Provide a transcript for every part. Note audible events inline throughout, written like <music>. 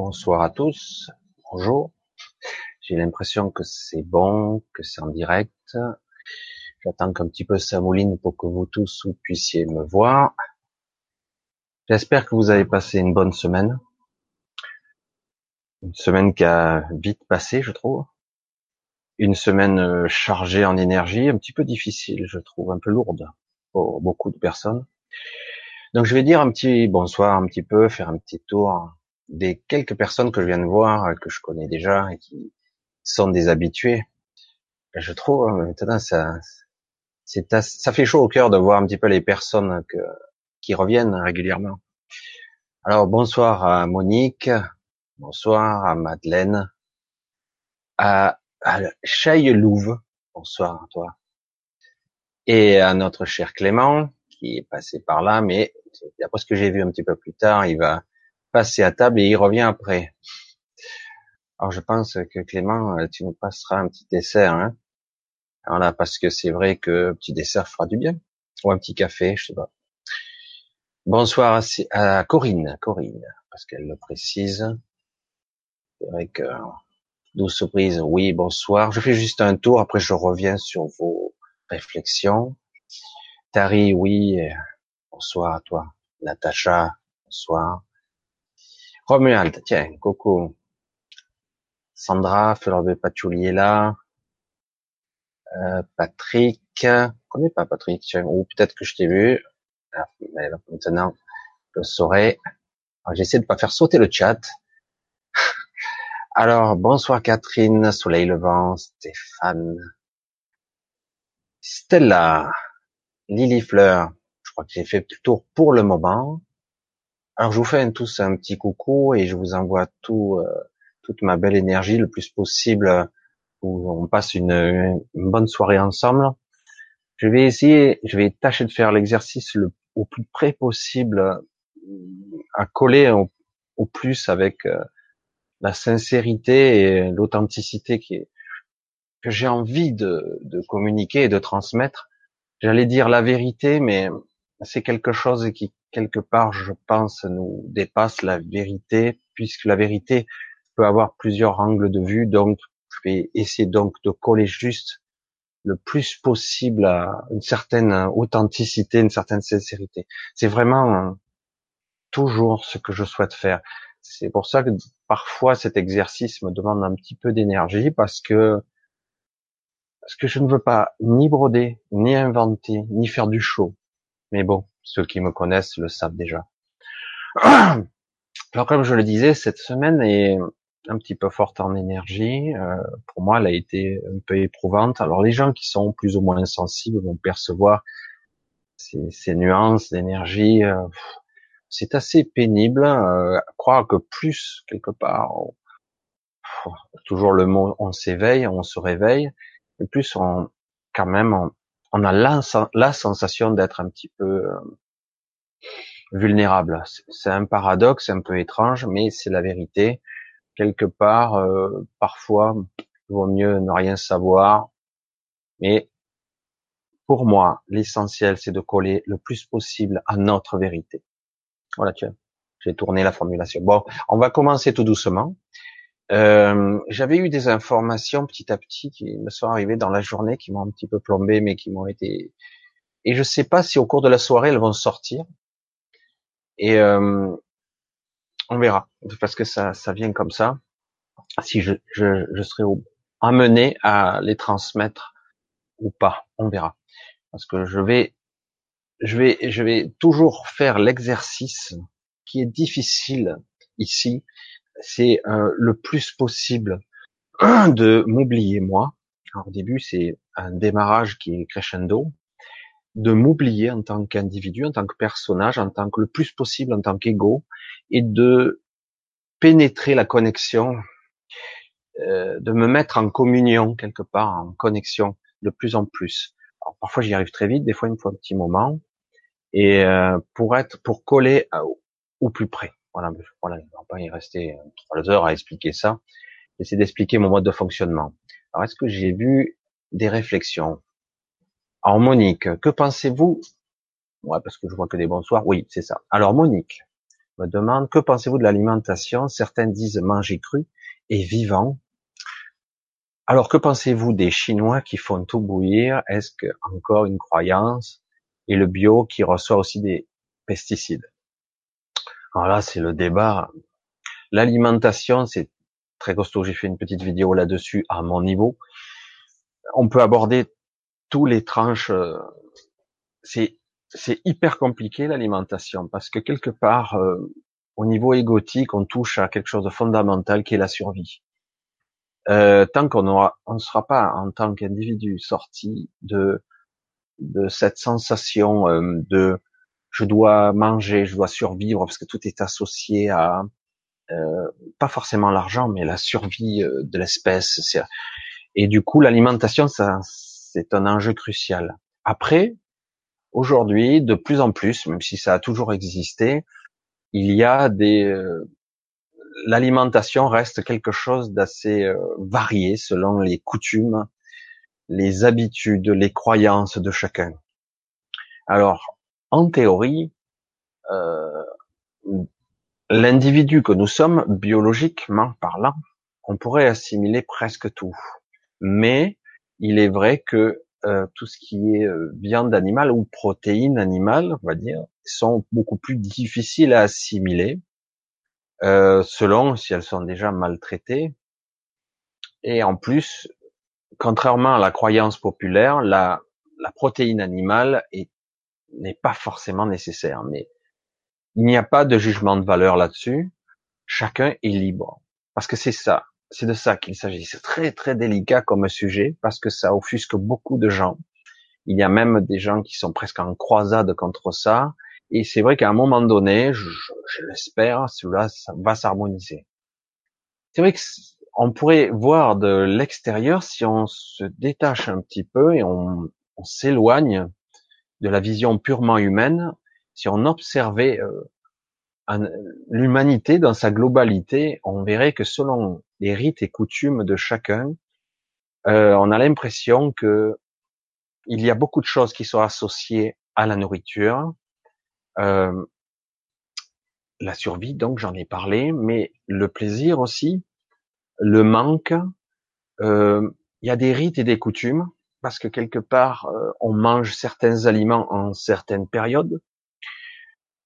Bonsoir à tous. Bonjour. J'ai l'impression que c'est bon, que c'est en direct. J'attends qu'un petit peu ça mouline pour que vous tous puissiez me voir. J'espère que vous avez passé une bonne semaine. Une semaine qui a vite passé, je trouve. Une semaine euh, chargée en énergie, un petit peu difficile, je trouve, un peu lourde pour beaucoup de personnes. Donc je vais dire un petit bonsoir un petit peu, faire un petit tour des quelques personnes que je viens de voir, que je connais déjà et qui sont des habitués. Je trouve maintenant ça, c'est ça fait chaud au cœur de voir un petit peu les personnes que, qui reviennent régulièrement. Alors bonsoir à Monique, bonsoir à Madeleine, à, à Louve, bonsoir à toi, et à notre cher Clément qui est passé par là, mais d'après ce que j'ai vu un petit peu plus tard, il va passer à table et il revient après. Alors je pense que Clément, euh, tu nous passeras un petit dessert, hein voilà, parce que c'est vrai que petit dessert fera du bien, ou un petit café, je sais pas. Bonsoir à, Corinne, Corinne, parce qu'elle le précise. C'est vrai que douce surprise, oui, bonsoir. Je fais juste un tour, après je reviens sur vos réflexions. Tari, oui, bonsoir à toi. Natacha, bonsoir. Romuald, tiens, coucou. Sandra, Fleur de Patchouli là. Euh, Patrick, je connais pas Patrick, ou peut-être que je t'ai vu. Ah, mais maintenant, je saurai. J'essaie de pas faire sauter le chat. <laughs> Alors, bonsoir Catherine, Soleil Levant, Stéphane, Stella, Lily Fleur. Je crois que j'ai fait le tour pour le moment. Alors je vous fais tous un petit coucou et je vous envoie tout, euh, toute ma belle énergie le plus possible où on passe une, bonne soirée ensemble. Je vais essayer, je vais tâcher de faire l'exercice le au plus près possible, à coller au, plus avec euh, la sincérité et l'authenticité qui est, que j'ai envie de, de communiquer et de transmettre. J'allais dire la vérité, mais c'est quelque chose qui quelque part, je pense, nous dépasse la vérité, puisque la vérité peut avoir plusieurs angles de vue. Donc, je vais essayer donc de coller juste le plus possible à une certaine authenticité, une certaine sincérité. C'est vraiment toujours ce que je souhaite faire. C'est pour ça que parfois cet exercice me demande un petit peu d'énergie parce que parce que je ne veux pas ni broder, ni inventer, ni faire du show. Mais bon, ceux qui me connaissent le savent déjà. <clears throat> Alors comme je le disais, cette semaine est un petit peu forte en énergie. Euh, pour moi, elle a été un peu éprouvante. Alors les gens qui sont plus ou moins sensibles vont percevoir ces, nuances d'énergie. Euh, c'est assez pénible. Euh, croire que plus quelque part, toujours le mot, on s'éveille, on se réveille, et plus on quand même on, on a la, sensation d'être un petit peu euh, vulnérable. C'est un paradoxe un peu étrange, mais c'est la vérité. Quelque part, euh, parfois, il vaut mieux ne rien savoir. Mais pour moi, l'essentiel, c'est de coller le plus possible à notre vérité. Voilà, tiens, j'ai tourné la formulation. Bon, on va commencer tout doucement. Euh, j'avais eu des informations petit à petit qui me sont arrivées dans la journée, qui m'ont un petit peu plombé, mais qui m'ont été. Et je sais pas si au cours de la soirée elles vont sortir. Et euh, on verra, parce que ça, ça vient comme ça. Si je, je, je serai amené à les transmettre ou pas, on verra. Parce que je vais, je vais, je vais toujours faire l'exercice qui est difficile ici, c'est euh, le plus possible <clears throat> de m'oublier moi. Alors, au début, c'est un démarrage qui est crescendo, de m'oublier en tant qu'individu, en tant que personnage, en tant que le plus possible en tant qu'ego, et de pénétrer la connexion, euh, de me mettre en communion quelque part, en connexion de plus en plus. Alors, parfois j'y arrive très vite, des fois il me faut un petit moment, et euh, pour être, pour coller au plus près. Voilà, voilà, ne va pas y rester euh, trois heures à expliquer ça. J'essaie d'expliquer mon mode de fonctionnement. Alors, est-ce que j'ai vu des réflexions? Alors, Monique, que pensez-vous? Ouais, parce que je vois que des bonsoirs. Oui, c'est ça. Alors, Monique, me demande que pensez-vous de l'alimentation? Certains disent manger cru et vivant. Alors que pensez-vous des Chinois qui font tout bouillir? Est-ce que encore une croyance? Et le bio qui reçoit aussi des pesticides. Alors là, c'est le débat. L'alimentation, c'est très costaud. J'ai fait une petite vidéo là-dessus à mon niveau. On peut aborder tous les tranches. Euh, c'est c'est hyper compliqué l'alimentation parce que quelque part, euh, au niveau égotique, on touche à quelque chose de fondamental qui est la survie. Euh, tant qu'on aura, on ne sera pas en tant qu'individu sorti de de cette sensation euh, de je dois manger, je dois survivre parce que tout est associé à euh, pas forcément l'argent, mais la survie euh, de l'espèce. Et du coup, l'alimentation, c'est un enjeu crucial. Après, aujourd'hui, de plus en plus, même si ça a toujours existé, il y a des euh, l'alimentation reste quelque chose d'assez euh, varié selon les coutumes, les habitudes, les croyances de chacun. Alors, en théorie, euh, l'individu que nous sommes, biologiquement parlant, on pourrait assimiler presque tout. Mais il est vrai que euh, tout ce qui est euh, viande animale ou protéines animales, on va dire, sont beaucoup plus difficiles à assimiler euh, selon si elles sont déjà maltraitées. Et en plus, contrairement à la croyance populaire, la, la protéine animale n'est pas forcément nécessaire. Mais il n'y a pas de jugement de valeur là-dessus. Chacun est libre. Parce que c'est ça. C'est de ça qu'il s'agit. C'est très très délicat comme sujet parce que ça offusque beaucoup de gens. Il y a même des gens qui sont presque en croisade contre ça. Et c'est vrai qu'à un moment donné, je, l'espère, cela va s'harmoniser. C'est vrai que on pourrait voir de l'extérieur si on se détache un petit peu et on s'éloigne de la vision purement humaine, si on observait euh, l'humanité dans sa globalité, on verrait que selon les rites et coutumes de chacun, euh, on a l'impression que il y a beaucoup de choses qui sont associées à la nourriture, euh, la survie, donc j'en ai parlé, mais le plaisir aussi, le manque. Il y a des rites et des coutumes parce que quelque part euh, on mange certains aliments en certaines périodes.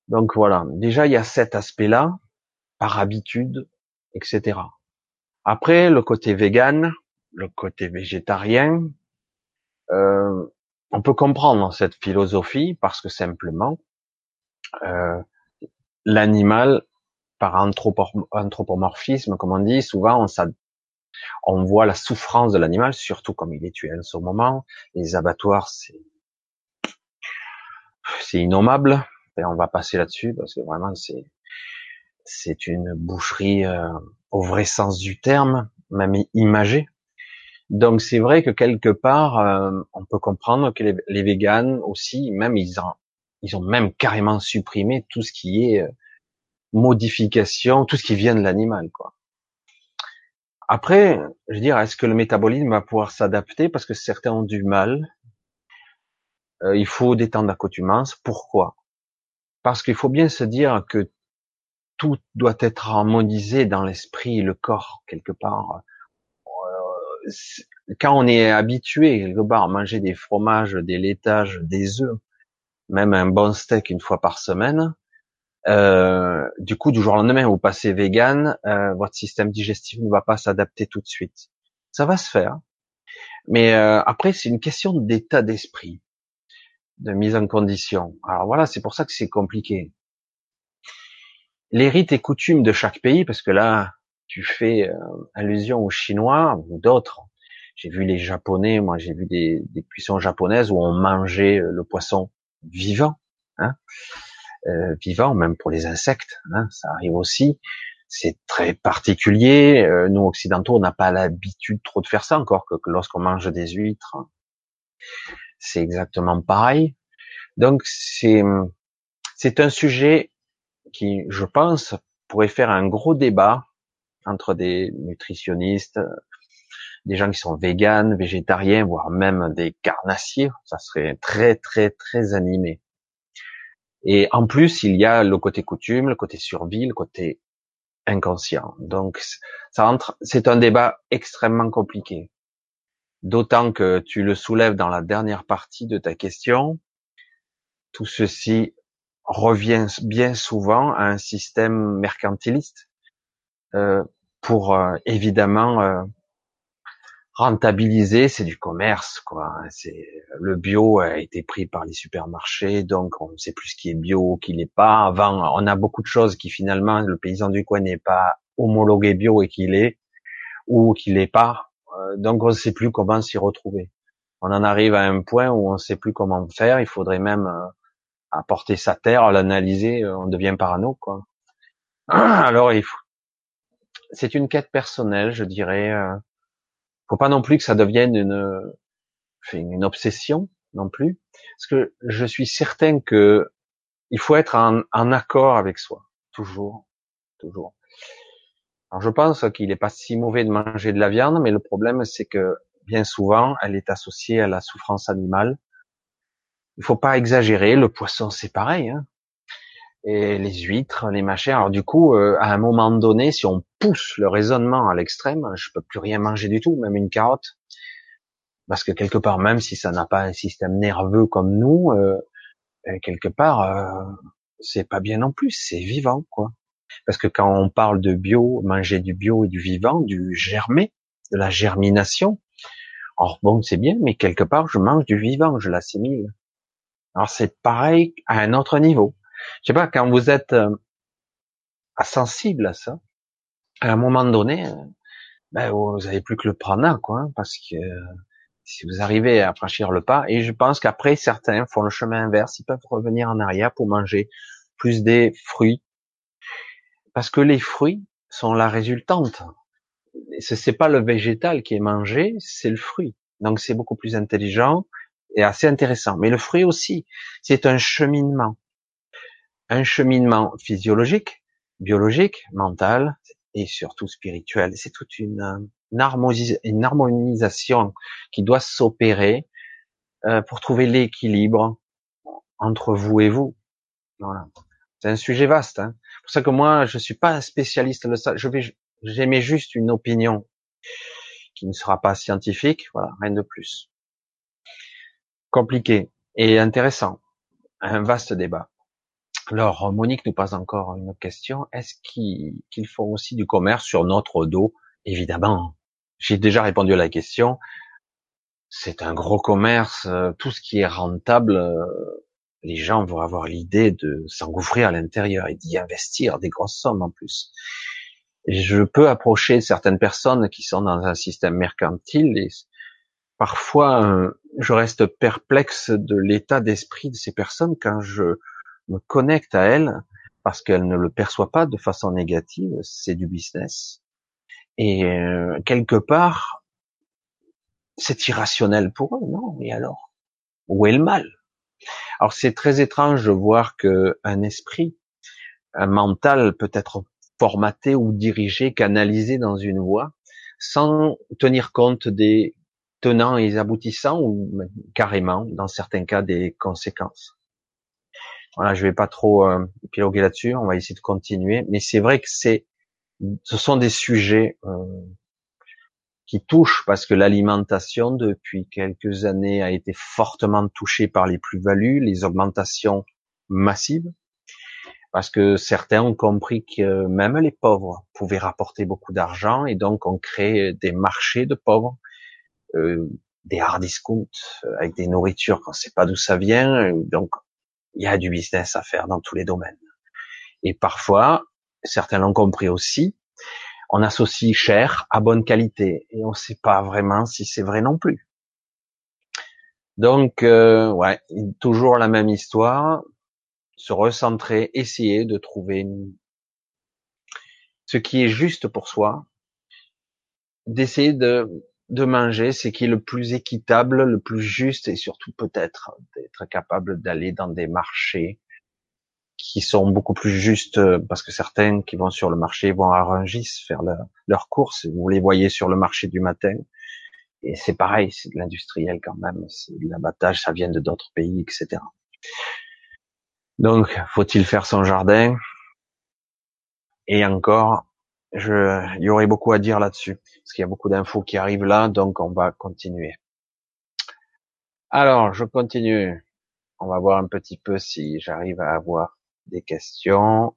Donc voilà, déjà il y a cet aspect-là, par habitude, etc. Après, le côté vegan, le côté végétarien, euh, on peut comprendre cette philosophie parce que simplement, euh, l'animal, par anthropomorphisme, comme on dit, souvent on, on voit la souffrance de l'animal, surtout comme il est tué en ce moment. Les abattoirs, c'est c'est innommable. Et on va passer là-dessus parce que vraiment c'est une boucherie euh, au vrai sens du terme, même imagée. Donc c'est vrai que quelque part, euh, on peut comprendre que les, les véganes aussi, même ils ont, ils ont même carrément supprimé tout ce qui est euh, modification, tout ce qui vient de l'animal, quoi. Après, je veux dire, est-ce que le métabolisme va pouvoir s'adapter? Parce que certains ont du mal Il faut des temps d'accoutumance. Pourquoi? Parce qu'il faut bien se dire que tout doit être harmonisé dans l'esprit, le corps quelque part. Euh, quand on est habitué quelque part à manger des fromages, des laitages, des œufs, même un bon steak une fois par semaine, euh, du coup du jour au lendemain vous passez vegan, euh, votre système digestif ne va pas s'adapter tout de suite. Ça va se faire, mais après c'est une question d'état d'esprit, de mise en condition. Alors voilà, c'est pour ça que c'est compliqué les rites et coutumes de chaque pays, parce que là, tu fais euh, allusion aux Chinois ou d'autres. J'ai vu les Japonais, moi j'ai vu des, cuissons japonaises où on mangeait euh, le poisson vivant, hein, euh, vivant même pour les insectes, hein, ça arrive aussi. C'est très particulier. Euh, nous occidentaux, on n'a pas l'habitude trop de faire ça encore que, lorsqu'on mange des huîtres, c'est exactement pareil. Donc c'est c'est un sujet qui, je pense, pourrait faire un gros débat entre des nutritionnistes, des gens qui sont véganes, végétariens, voire même des carnassiers. Ça serait très, très, très animé. Et en plus, il y a le côté coutume, le côté survie, le côté inconscient. Donc, ça rentre, c'est un débat extrêmement compliqué. D'autant que tu le soulèves dans la dernière partie de ta question. Tout ceci revient bien souvent à un système mercantiliste euh, pour euh, évidemment euh, rentabiliser, c'est du commerce, quoi. C'est le bio a été pris par les supermarchés, donc on ne sait plus ce qui est bio, qui n'est pas. Avant, on a beaucoup de choses qui finalement le paysan du coin n'est pas homologué bio et qu'il est, ou qu'il n'est pas. Euh, donc on ne sait plus comment s'y retrouver. On en arrive à un point où on ne sait plus comment faire. Il faudrait même euh, apporter sa terre, l'analyser. On devient parano, quoi. <clears throat> Alors il faut. C'est une quête personnelle, je dirais. Faut pas non plus que ça devienne une, une obsession non plus, parce que je suis certain que il faut être en, en accord avec soi, toujours, toujours. Alors je pense qu'il n'est pas si mauvais de manger de la viande, mais le problème c'est que bien souvent elle est associée à la souffrance animale. Il faut pas exagérer. Le poisson c'est pareil. Hein et les huîtres, les machins. Alors du coup, euh, à un moment donné, si on pousse le raisonnement à l'extrême, je peux plus rien manger du tout, même une carotte, parce que quelque part, même si ça n'a pas un système nerveux comme nous, euh, quelque part, euh, c'est pas bien non plus, c'est vivant, quoi. Parce que quand on parle de bio, manger du bio et du vivant, du germer, de la germination, alors bon, c'est bien, mais quelque part, je mange du vivant, je l'assimile. Alors c'est pareil à un autre niveau. Je sais pas, quand vous êtes euh, sensible à ça, à un moment donné, euh, ben, vous avez plus que le prana, quoi, hein, parce que si vous arrivez à franchir le pas, et je pense qu'après certains font le chemin inverse, ils peuvent revenir en arrière pour manger plus des fruits, parce que les fruits sont la résultante. C'est pas le végétal qui est mangé, c'est le fruit. Donc c'est beaucoup plus intelligent et assez intéressant. Mais le fruit aussi, c'est un cheminement un cheminement physiologique, biologique, mental et surtout spirituel. C'est toute une, harmonisation qui doit s'opérer euh, pour trouver l'équilibre entre vous et vous. Voilà. C'est un sujet vaste. Hein. C'est pour ça que moi, je suis pas un spécialiste de ça. Je vais, j'émets juste une opinion qui ne sera pas scientifique. Voilà, rien de plus. Compliqué et intéressant. Un vaste débat. Alors, Monique nous pose encore une question. Est-ce qu'ils font aussi du commerce sur notre dos? Évidemment. J'ai déjà répondu à la question. C'est un gros commerce. Euh, tout ce qui est rentable, euh, les gens vont avoir l'idée de s'engouffrer à l'intérieur et d'y investir des grosses sommes en plus. je peux approcher certaines personnes qui sont dans un système mercantile et parfois euh, je reste perplexe de l'état d'esprit de ces personnes quand je me connecte à elle parce qu'elle ne le perçoit pas de façon négative, c'est du business. Et euh, quelque part, c'est irrationnel pour eux, non? Mais alors, où est le mal? Alors c'est très étrange de voir que un esprit, un mental peut être formaté ou dirigé, canalisé dans une voie, sans tenir compte des tenants et aboutissants ou carrément, dans certains cas, des conséquences. Voilà, je vais pas trop euh, là-dessus. On va essayer de continuer. Mais c'est vrai que c'est, ce sont des sujets euh, qui touchent parce que l'alimentation depuis quelques années a été fortement touchée par les plus-values, les augmentations massives, parce que certains ont compris que même les pauvres pouvaient rapporter beaucoup d'argent et donc on crée des marchés de pauvres, euh, des hard discounts avec des nourritures qu'on ne sait pas d'où ça vient, donc il y a du business à faire dans tous les domaines. Et parfois, certains l'ont compris aussi, on associe cher à bonne qualité et on ne sait pas vraiment si c'est vrai non plus. Donc, euh, ouais, toujours la même histoire, se recentrer, essayer de trouver ce qui est juste pour soi, d'essayer de de manger, c'est qui est le plus équitable, le plus juste et surtout peut-être d'être capable d'aller dans des marchés qui sont beaucoup plus justes parce que certains qui vont sur le marché vont à Rungis faire leurs courses. Vous les voyez sur le marché du matin. Et c'est pareil, c'est de l'industriel quand même. C'est de l'abattage, ça vient de d'autres pays, etc. Donc, faut-il faire son jardin? Et encore, je, il y aurait beaucoup à dire là-dessus, parce qu'il y a beaucoup d'infos qui arrivent là, donc on va continuer. Alors, je continue. On va voir un petit peu si j'arrive à avoir des questions.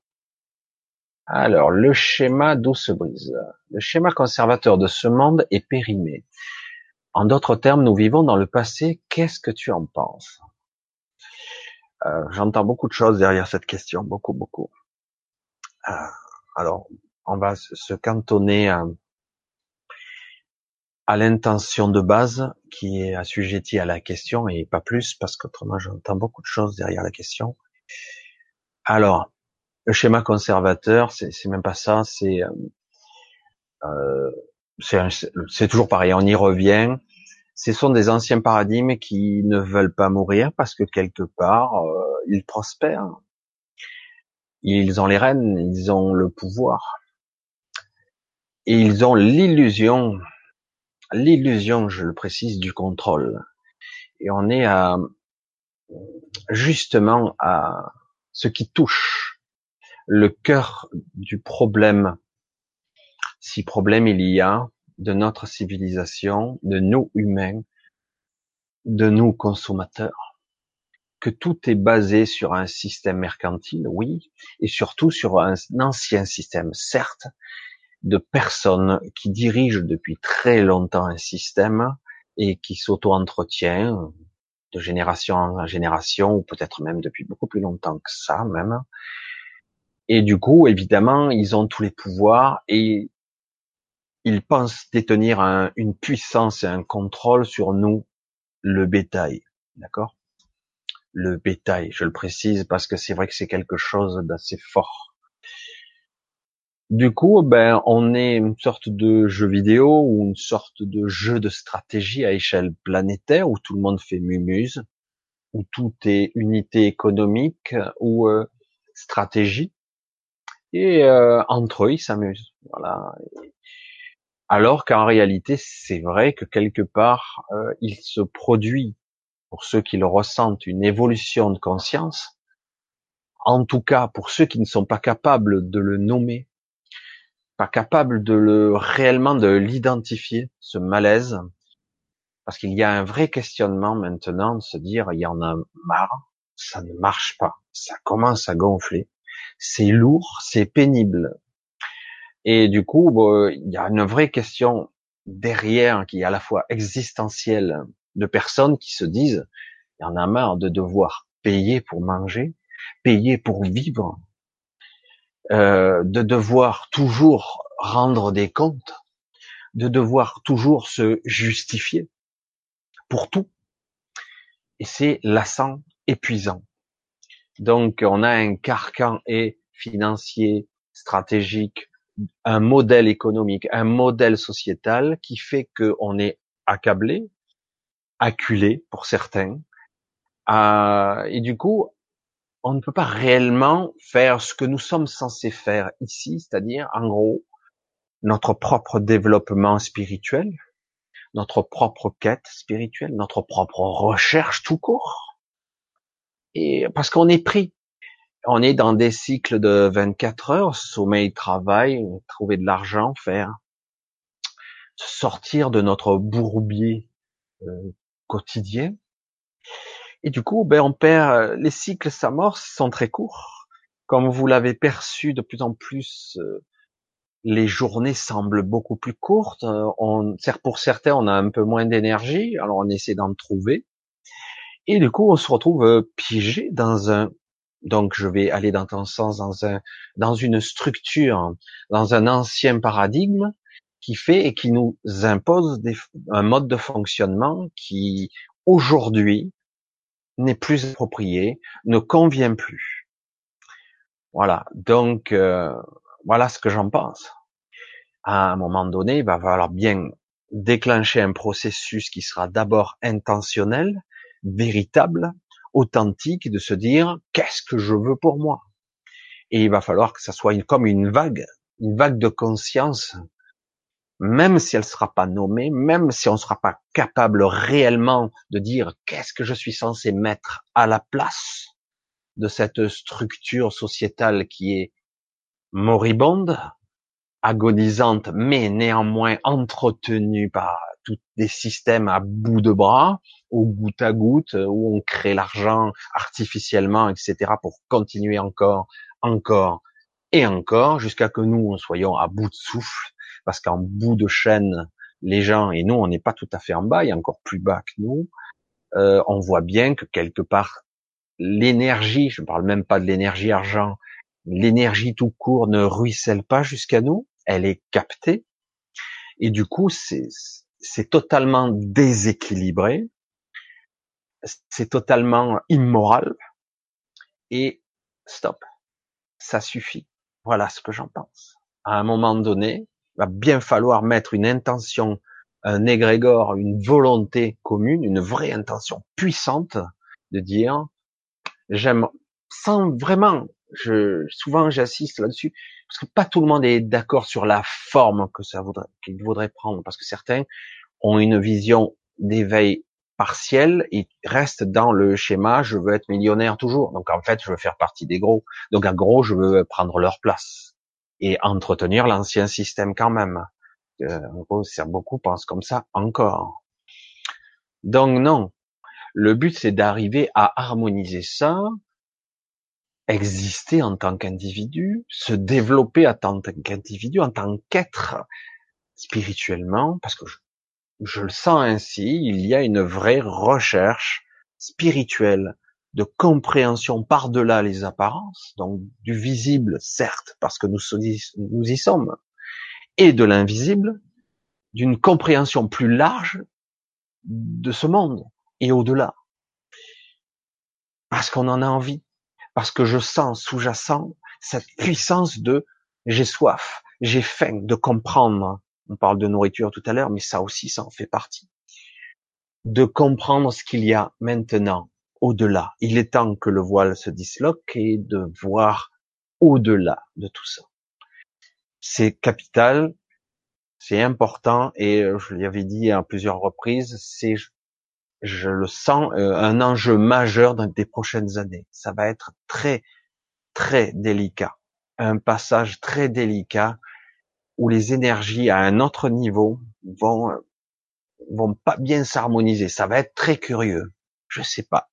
Alors, le schéma d'où se brise. Le schéma conservateur de ce monde est périmé. En d'autres termes, nous vivons dans le passé. Qu'est-ce que tu en penses? Euh, J'entends beaucoup de choses derrière cette question, beaucoup, beaucoup. Euh, alors, on va se cantonner à, l'intention de base qui est assujettie à la question et pas plus parce qu'autrement j'entends beaucoup de choses derrière la question. Alors, le schéma conservateur, c'est même pas ça, c'est euh, c'est toujours pareil, on y revient. Ce sont des anciens paradigmes qui ne veulent pas mourir parce que quelque part euh, ils prospèrent. Ils ont les rênes, ils ont le pouvoir. Et ils ont l'illusion, l'illusion, je le précise, du contrôle. Et on est à, justement à ce qui touche le cœur du problème. Si problème il y a de notre civilisation, de nous humains, de nous consommateurs, que tout est basé sur un système mercantile, oui, et surtout sur un ancien système, certes, de personnes qui dirigent depuis très longtemps un système et qui s'auto-entretient de génération en génération, ou peut-être même depuis beaucoup plus longtemps que ça même. Et du coup, évidemment, ils ont tous les pouvoirs et ils pensent détenir une puissance et un contrôle sur nous, le bétail. D'accord? Le bétail, je le précise parce que c'est vrai que c'est quelque chose d'assez fort. Du coup, ben, on est une sorte de jeu vidéo ou une sorte de jeu de stratégie à échelle planétaire où tout le monde fait mumuse, où tout est unité économique ou euh, stratégie, et euh, entre eux ils s'amusent. Voilà. Alors qu'en réalité, c'est vrai que quelque part, euh, il se produit pour ceux qui le ressentent une évolution de conscience. En tout cas, pour ceux qui ne sont pas capables de le nommer, pas capable de le réellement de l'identifier, ce malaise, parce qu'il y a un vrai questionnement maintenant de se dire il y en a marre, ça ne marche pas, ça commence à gonfler, c'est lourd, c'est pénible. Et du coup, il y a une vraie question derrière qui est à la fois existentielle de personnes qui se disent il y en a marre de devoir payer pour manger, payer pour vivre, euh, de devoir toujours rendre des comptes, de devoir toujours se justifier pour tout. Et c'est lassant, épuisant. Donc on a un carcan et financier, stratégique, un modèle économique, un modèle sociétal qui fait qu'on est accablé, acculé pour certains, euh, et du coup on ne peut pas réellement faire ce que nous sommes censés faire ici, c'est-à-dire, en gros, notre propre développement spirituel, notre propre quête spirituelle, notre propre recherche tout court. Et parce qu'on est pris, on est dans des cycles de 24 heures, sommeil, travail, trouver de l'argent, faire, sortir de notre bourbier euh, quotidien et du coup, ben, on perd, euh, les cycles s'amorcent, sont très courts. Comme vous l'avez perçu de plus en plus, euh, les journées semblent beaucoup plus courtes. Euh, on, pour certains, on a un peu moins d'énergie, alors on essaie d'en trouver. Et du coup, on se retrouve piégé dans un, donc je vais aller dans ton sens, dans un, dans une structure, dans un ancien paradigme qui fait et qui nous impose des, un mode de fonctionnement qui, aujourd'hui, n'est plus approprié, ne convient plus. Voilà. Donc euh, voilà ce que j'en pense. À un moment donné, il va falloir bien déclencher un processus qui sera d'abord intentionnel, véritable, authentique, de se dire qu'est-ce que je veux pour moi? Et il va falloir que ça soit comme une vague, une vague de conscience même si elle ne sera pas nommée, même si on ne sera pas capable réellement de dire qu'est-ce que je suis censé mettre à la place de cette structure sociétale qui est moribonde, agonisante, mais néanmoins entretenue par tous des systèmes à bout de bras, au goutte à goutte, où on crée l'argent artificiellement, etc., pour continuer encore, encore et encore, jusqu'à que nous, soyons à bout de souffle, parce qu'en bout de chaîne, les gens, et nous, on n'est pas tout à fait en bas, il y a encore plus bas que nous, euh, on voit bien que quelque part, l'énergie, je ne parle même pas de l'énergie argent, l'énergie tout court ne ruisselle pas jusqu'à nous, elle est captée, et du coup, c'est, totalement déséquilibré, c'est totalement immoral, et stop, ça suffit. Voilà ce que j'en pense. À un moment donné, va bien falloir mettre une intention, un égrégore, une volonté commune, une vraie intention puissante de dire, j'aime, sans vraiment, je, souvent j'assiste là-dessus, parce que pas tout le monde est d'accord sur la forme que ça voudrait, qu'il voudrait prendre, parce que certains ont une vision d'éveil partiel et restent dans le schéma, je veux être millionnaire toujours. Donc en fait, je veux faire partie des gros. Donc en gros, je veux prendre leur place et entretenir l'ancien système quand même. Euh, en gros, beaucoup pensent comme ça encore. Donc non, le but c'est d'arriver à harmoniser ça, exister en tant qu'individu, se développer en tant qu'individu, en tant qu'être spirituellement, parce que je, le sens ainsi, il y a une vraie recherche spirituelle de compréhension par-delà les apparences, donc du visible, certes, parce que nous, nous y sommes, et de l'invisible, d'une compréhension plus large de ce monde et au-delà. Parce qu'on en a envie, parce que je sens sous-jacent cette puissance de j'ai soif, j'ai faim de comprendre. On parle de nourriture tout à l'heure, mais ça aussi, ça en fait partie. De comprendre ce qu'il y a maintenant, au-delà. Il est temps que le voile se disloque et de voir au-delà de tout ça. C'est capital, c'est important et euh, je l'avais dit à plusieurs reprises, c'est je le sens euh, un enjeu majeur dans les prochaines années. Ça va être très très délicat, un passage très délicat où les énergies à un autre niveau vont vont pas bien s'harmoniser. Ça va être très curieux. Je sais pas.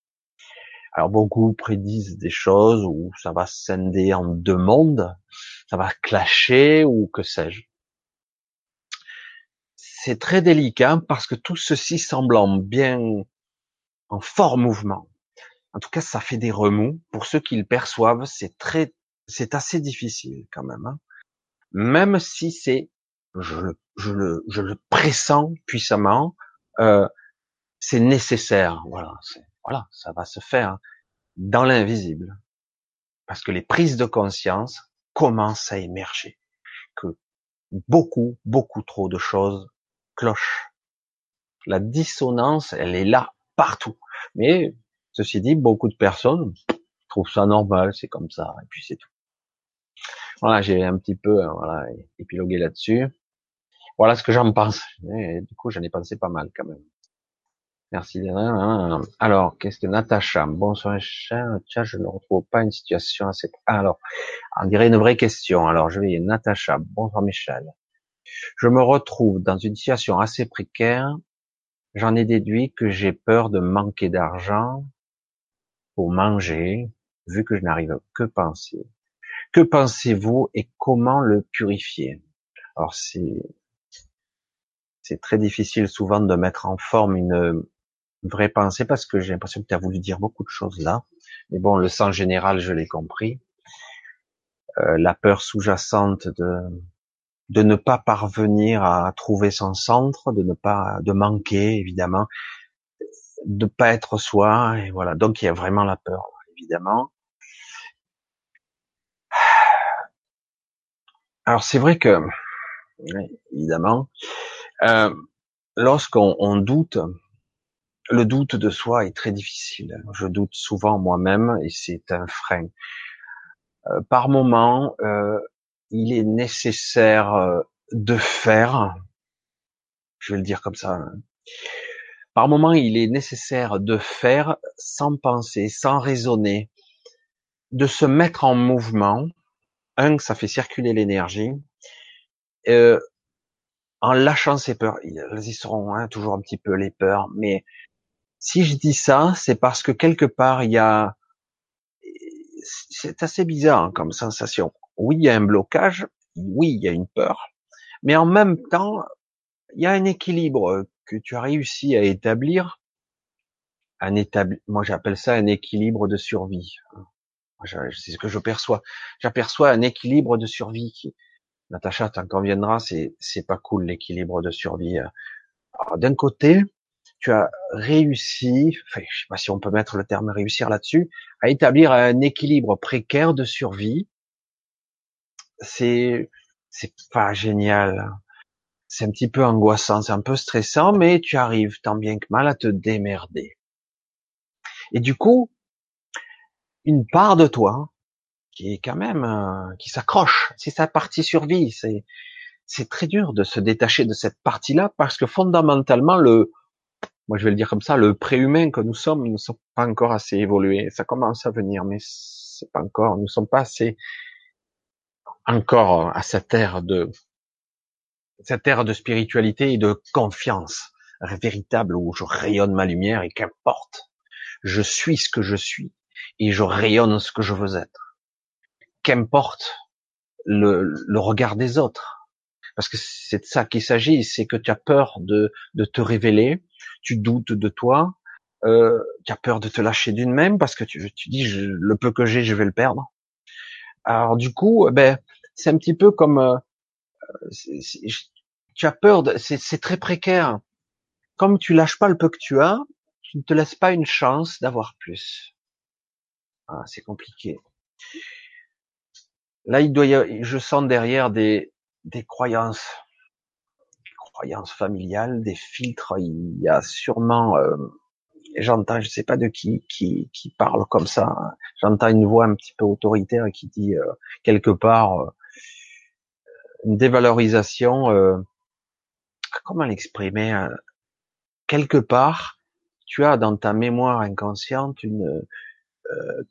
Alors beaucoup prédisent des choses où ça va scinder en deux mondes, ça va clasher ou que sais-je c'est très délicat parce que tout ceci semble en bien, en fort mouvement. En tout cas, ça fait des remous. Pour ceux qui le perçoivent, c'est très, c'est assez difficile quand même. Hein. Même si c'est, je, je, le, je le pressens puissamment, euh, c'est nécessaire. Voilà, voilà, ça va se faire dans l'invisible, parce que les prises de conscience commencent à émerger, que beaucoup, beaucoup trop de choses cloche. La dissonance, elle est là partout. Mais ceci dit, beaucoup de personnes trouvent ça normal, c'est comme ça, et puis c'est tout. Voilà, j'ai un petit peu euh, voilà, épilogué là-dessus. Voilà ce que j'en pense. du coup, j'en ai pensé pas mal quand même. Merci. Alors, qu'est-ce que Natacha? Bonsoir, cher. Tiens, je ne retrouve pas une situation assez... Alors, on dirait une vraie question. Alors, je vais Natacha. Bonsoir, Michel. Je me retrouve dans une situation assez précaire. J'en ai déduit que j'ai peur de manquer d'argent pour manger, vu que je n'arrive que penser. Que pensez-vous et comment le purifier? Alors c'est c'est très difficile souvent de mettre en forme une vraie pensée parce que j'ai l'impression que tu as voulu dire beaucoup de choses là. Mais bon, le sens général, je l'ai compris. Euh, la peur sous-jacente de de ne pas parvenir à trouver son centre, de ne pas, de manquer évidemment, de pas être soi, et voilà. Donc il y a vraiment la peur, évidemment. Alors c'est vrai que, évidemment, euh, lorsqu'on doute, le doute de soi est très difficile. Je doute souvent moi-même et c'est un frein. Euh, par moment, euh, il est nécessaire euh, de faire, je vais le dire comme ça, hein. par moment il est nécessaire de faire sans penser, sans raisonner, de se mettre en mouvement. Un, ça fait circuler l'énergie. En lâchant ses peurs, elles y seront hein, toujours un petit peu les peurs, mais si je dis ça, c'est parce que quelque part il y a, c'est assez bizarre hein, comme sensation. Oui, il y a un blocage, oui, il y a une peur, mais en même temps, il y a un équilibre que tu as réussi à établir. Un établi... moi j'appelle ça un équilibre de survie. C'est ce que je perçois. J'aperçois un équilibre de survie qui, Natacha, t'en conviendras, c'est, c'est pas cool l'équilibre de survie. d'un côté, tu as réussi, enfin, je sais pas si on peut mettre le terme réussir là-dessus, à établir un équilibre précaire de survie. C'est, c'est pas génial. C'est un petit peu angoissant, c'est un peu stressant, mais tu arrives tant bien que mal à te démerder. Et du coup, une part de toi, qui est quand même euh, qui s'accroche. C'est sa partie survie. C'est c'est très dur de se détacher de cette partie-là parce que fondamentalement le moi je vais le dire comme ça, le préhumain que nous sommes, ne sommes pas encore assez évolués. Ça commence à venir, mais c'est pas encore. Nous sommes pas assez encore à cette ère de cette ère de spiritualité et de confiance véritable où je rayonne ma lumière et qu'importe, je suis ce que je suis et je rayonne ce que je veux être qu'importe le, regard des autres. Parce que c'est de ça qu'il s'agit, c'est que tu as peur de, de te révéler, tu doutes de toi, euh, tu as peur de te lâcher d'une même parce que tu, tu dis je, le peu que j'ai, je vais le perdre. Alors du coup, ben c'est un petit peu comme euh, tu as peur, c'est très précaire. Comme tu lâches pas le peu que tu as, tu ne te laisses pas une chance d'avoir plus. Ah, c'est compliqué. Là, il doit y je sens derrière des, des croyances, des croyances familiales, des filtres. Il y a sûrement, euh, j'entends, je sais pas de qui, qui, qui parle comme ça. J'entends une voix un petit peu autoritaire qui dit euh, quelque part euh, une dévalorisation. Comment l'exprimer Quelque part, tu as dans ta mémoire inconsciente une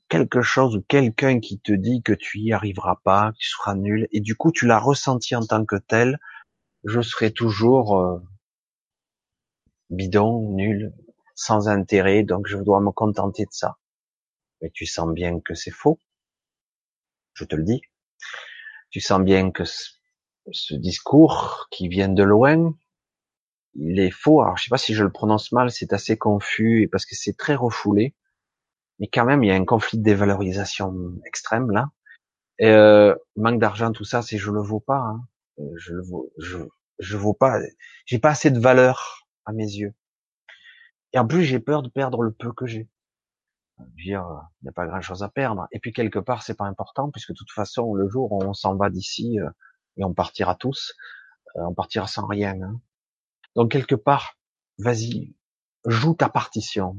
quelque chose ou quelqu'un qui te dit que tu y arriveras pas, que tu seras nul, et du coup tu l'as ressenti en tant que tel, je serai toujours euh, bidon, nul, sans intérêt, donc je dois me contenter de ça. Mais tu sens bien que c'est faux, je te le dis. Tu sens bien que ce, discours qui vient de loin, il est faux. Alors je sais pas si je le prononce mal, c'est assez confus et parce que c'est très refoulé mais quand même, il y a un conflit de dévalorisation extrême là. Euh, manque d'argent, tout ça, c'est je le vaux pas. Hein. Euh, je le vaux, je, je vaux pas. J'ai pas assez de valeur à mes yeux. Et en plus, j'ai peur de perdre le peu que j'ai. Dire, il n'y a pas grand chose à perdre. Et puis quelque part, c'est pas important puisque de toute façon, le jour où on s'en va d'ici euh, et on partira tous, euh, on partira sans rien. Hein. Donc quelque part, vas-y, joue ta partition.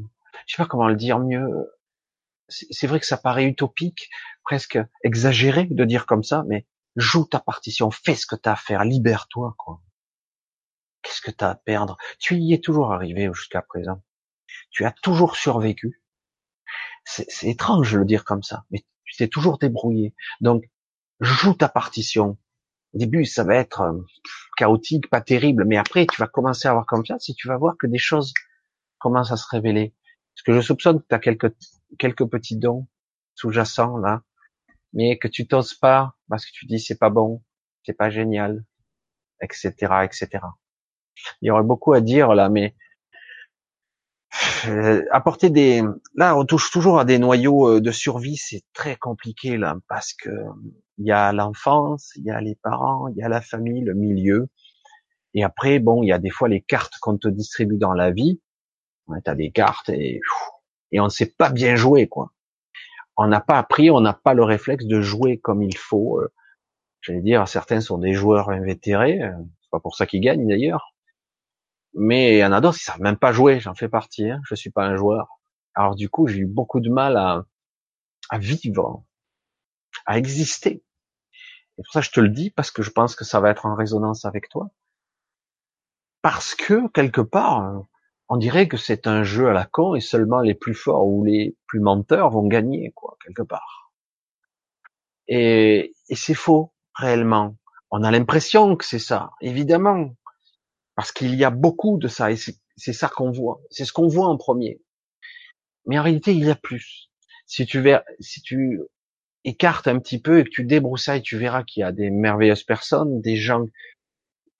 Je sais pas comment le dire mieux c'est vrai que ça paraît utopique, presque exagéré de dire comme ça, mais joue ta partition, fais ce que tu as à faire, libère-toi, quoi. Qu'est-ce que tu as à perdre? Tu y es toujours arrivé jusqu'à présent. Tu as toujours survécu. C'est étrange de le dire comme ça, mais tu t'es toujours débrouillé. Donc, joue ta partition. Au début, ça va être euh, chaotique, pas terrible, mais après, tu vas commencer à avoir confiance et tu vas voir que des choses commencent à se révéler. Parce que je soupçonne que tu as quelques quelques petits dons sous-jacents là, mais que tu t'oses pas parce que tu dis c'est pas bon, c'est pas génial, etc., etc. Il y aurait beaucoup à dire là, mais euh, apporter des, là on touche toujours à des noyaux euh, de survie, c'est très compliqué là parce que il y a l'enfance, il y a les parents, il y a la famille, le milieu, et après bon il y a des fois les cartes qu'on te distribue dans la vie. T'as des cartes et et on ne sait pas bien jouer, quoi. On n'a pas appris, on n'a pas le réflexe de jouer comme il faut. Euh. J'allais dire, certains sont des joueurs invétérés, euh, c'est pas pour ça qu'ils gagnent d'ailleurs. Mais il y en a d'autres qui savent même pas jouer, j'en fais partie, hein. je suis pas un joueur. Alors du coup, j'ai eu beaucoup de mal à, à vivre, à exister. Et pour ça, je te le dis, parce que je pense que ça va être en résonance avec toi. Parce que, quelque part, on dirait que c'est un jeu à la con et seulement les plus forts ou les plus menteurs vont gagner, quoi, quelque part. Et, c'est faux, réellement. On a l'impression que c'est ça, évidemment. Parce qu'il y a beaucoup de ça, et c'est ça qu'on voit. C'est ce qu'on voit en premier. Mais en réalité, il y a plus. Si tu si tu écartes un petit peu et que tu débroussailles, tu verras qu'il y a des merveilleuses personnes, des gens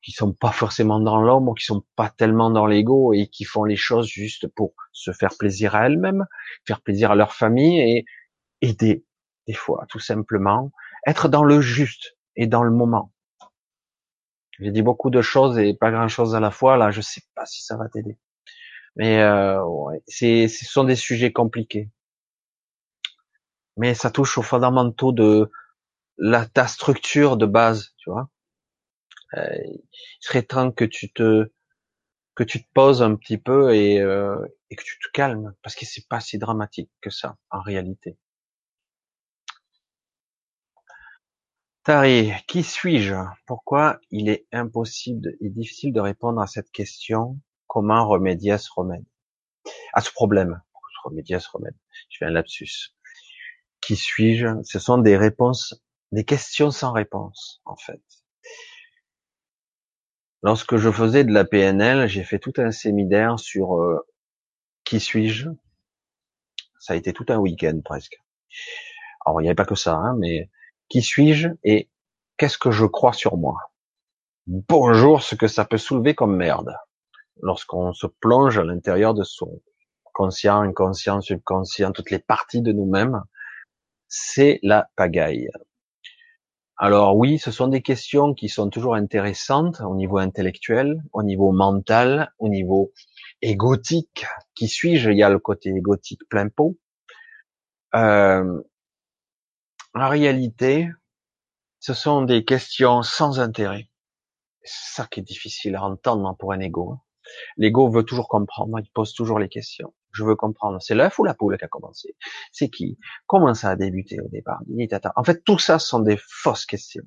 qui sont pas forcément dans l'ombre, qui sont pas tellement dans l'ego et qui font les choses juste pour se faire plaisir à elles-mêmes, faire plaisir à leur famille et aider des fois, tout simplement, être dans le juste et dans le moment. J'ai dit beaucoup de choses et pas grand-chose à la fois. Là, je sais pas si ça va t'aider. Mais euh, ouais, c'est, ce sont des sujets compliqués. Mais ça touche aux fondamentaux de la ta structure de base, tu vois. Euh, il serait temps que tu te que tu te poses un petit peu et, euh, et que tu te calmes parce que c'est pas si dramatique que ça en réalité. Tari, qui suis-je? Pourquoi il est impossible et difficile de répondre à cette question? Comment remédier à ce remède? À ce problème Remédier à ce remède. Je fais un lapsus. Qui suis-je? Ce sont des réponses, des questions sans réponse, en fait. Lorsque je faisais de la PNL, j'ai fait tout un séminaire sur euh, qui suis-je. Ça a été tout un week-end presque. Alors il n'y avait pas que ça, hein, mais qui suis-je et qu'est-ce que je crois sur moi Bonjour, ce que ça peut soulever comme merde lorsqu'on se plonge à l'intérieur de son conscient, inconscient, subconscient, toutes les parties de nous-mêmes, c'est la pagaille. Alors oui, ce sont des questions qui sont toujours intéressantes au niveau intellectuel, au niveau mental, au niveau égotique. Qui suis-je? Il y a le côté égotique plein pot. Euh, en réalité, ce sont des questions sans intérêt. C'est ça qui est difficile à entendre pour un ego. L'ego veut toujours comprendre, il pose toujours les questions. Je veux comprendre, c'est l'œuf ou la poule qui a commencé C'est qui? Comment ça a débuté au départ? En fait, tout ça sont des fausses questions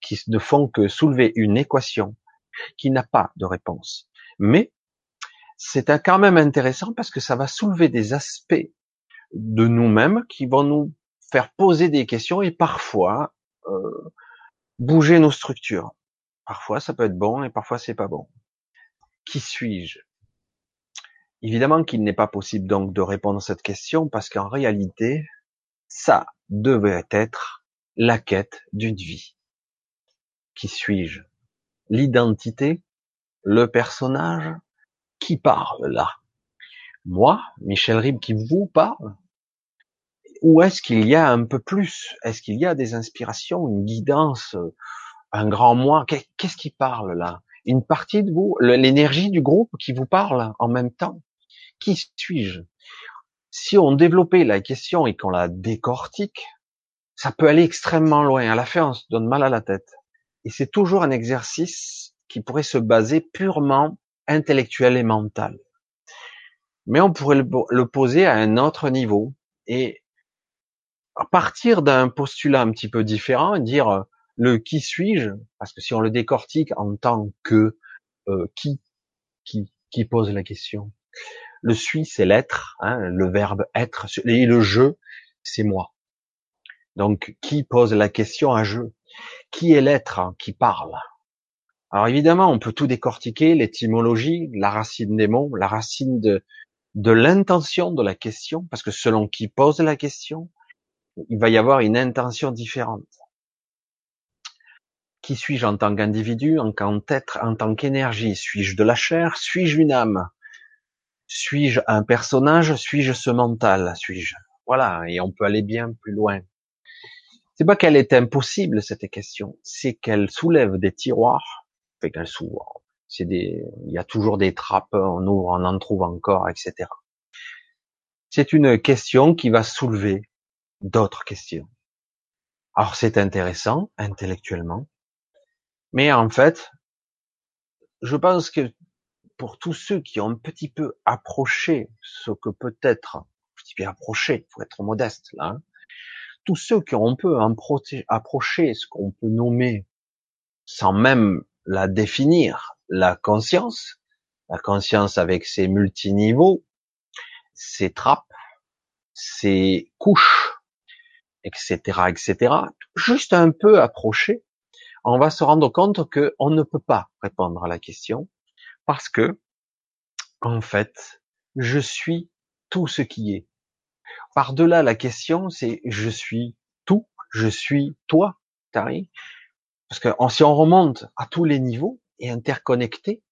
qui ne font que soulever une équation qui n'a pas de réponse. Mais c'est quand même intéressant parce que ça va soulever des aspects de nous-mêmes qui vont nous faire poser des questions et parfois euh, bouger nos structures. Parfois ça peut être bon et parfois c'est pas bon. Qui suis-je? Évidemment qu'il n'est pas possible donc de répondre à cette question parce qu'en réalité, ça devait être la quête d'une vie. Qui suis-je? L'identité? Le personnage? Qui parle là? Moi, Michel Rib, qui vous parle? Ou est-ce qu'il y a un peu plus? Est-ce qu'il y a des inspirations, une guidance, un grand moi? Qu'est-ce qui parle là? Une partie de vous, l'énergie du groupe qui vous parle en même temps? Qui suis-je? Si on développait la question et qu'on la décortique, ça peut aller extrêmement loin. À la fin, on se donne mal à la tête. Et c'est toujours un exercice qui pourrait se baser purement intellectuel et mental. Mais on pourrait le poser à un autre niveau et partir d'un postulat un petit peu différent, dire euh, le qui suis-je, parce que si on le décortique en tant que euh, qui, qui pose la question. Le suis, c'est l'être, hein, le verbe être, et le je, c'est moi. Donc, qui pose la question à je Qui est l'être qui parle? Alors évidemment, on peut tout décortiquer, l'étymologie, la racine des mots, la racine de, de l'intention de la question, parce que selon qui pose la question, il va y avoir une intention différente. Qui suis-je en tant qu'individu, en tant qu'être, en tant qu'énergie? Suis-je de la chair? Suis-je une âme? Suis-je un personnage Suis-je ce mental Suis-je? Voilà, et on peut aller bien plus loin. C'est pas qu'elle est impossible cette question, c'est qu'elle soulève des tiroirs, fait qu'elle s'ouvre. C'est des, il y a toujours des trappes, on ouvre, on en trouve encore, etc. C'est une question qui va soulever d'autres questions. Alors c'est intéressant intellectuellement, mais en fait, je pense que pour tous ceux qui ont un petit peu approché ce que peut-être, un petit peu approché, faut être modeste là, hein, tous ceux qui ont un peu approché ce qu'on peut nommer, sans même la définir, la conscience, la conscience avec ses multiniveaux, ses trappes, ses couches, etc., etc., juste un peu approché, on va se rendre compte que on ne peut pas répondre à la question parce que, en fait, je suis tout ce qui est. Par-delà la question, c'est je suis tout, je suis toi, Tari. Parce que si on remonte à tous les niveaux et interconnecté,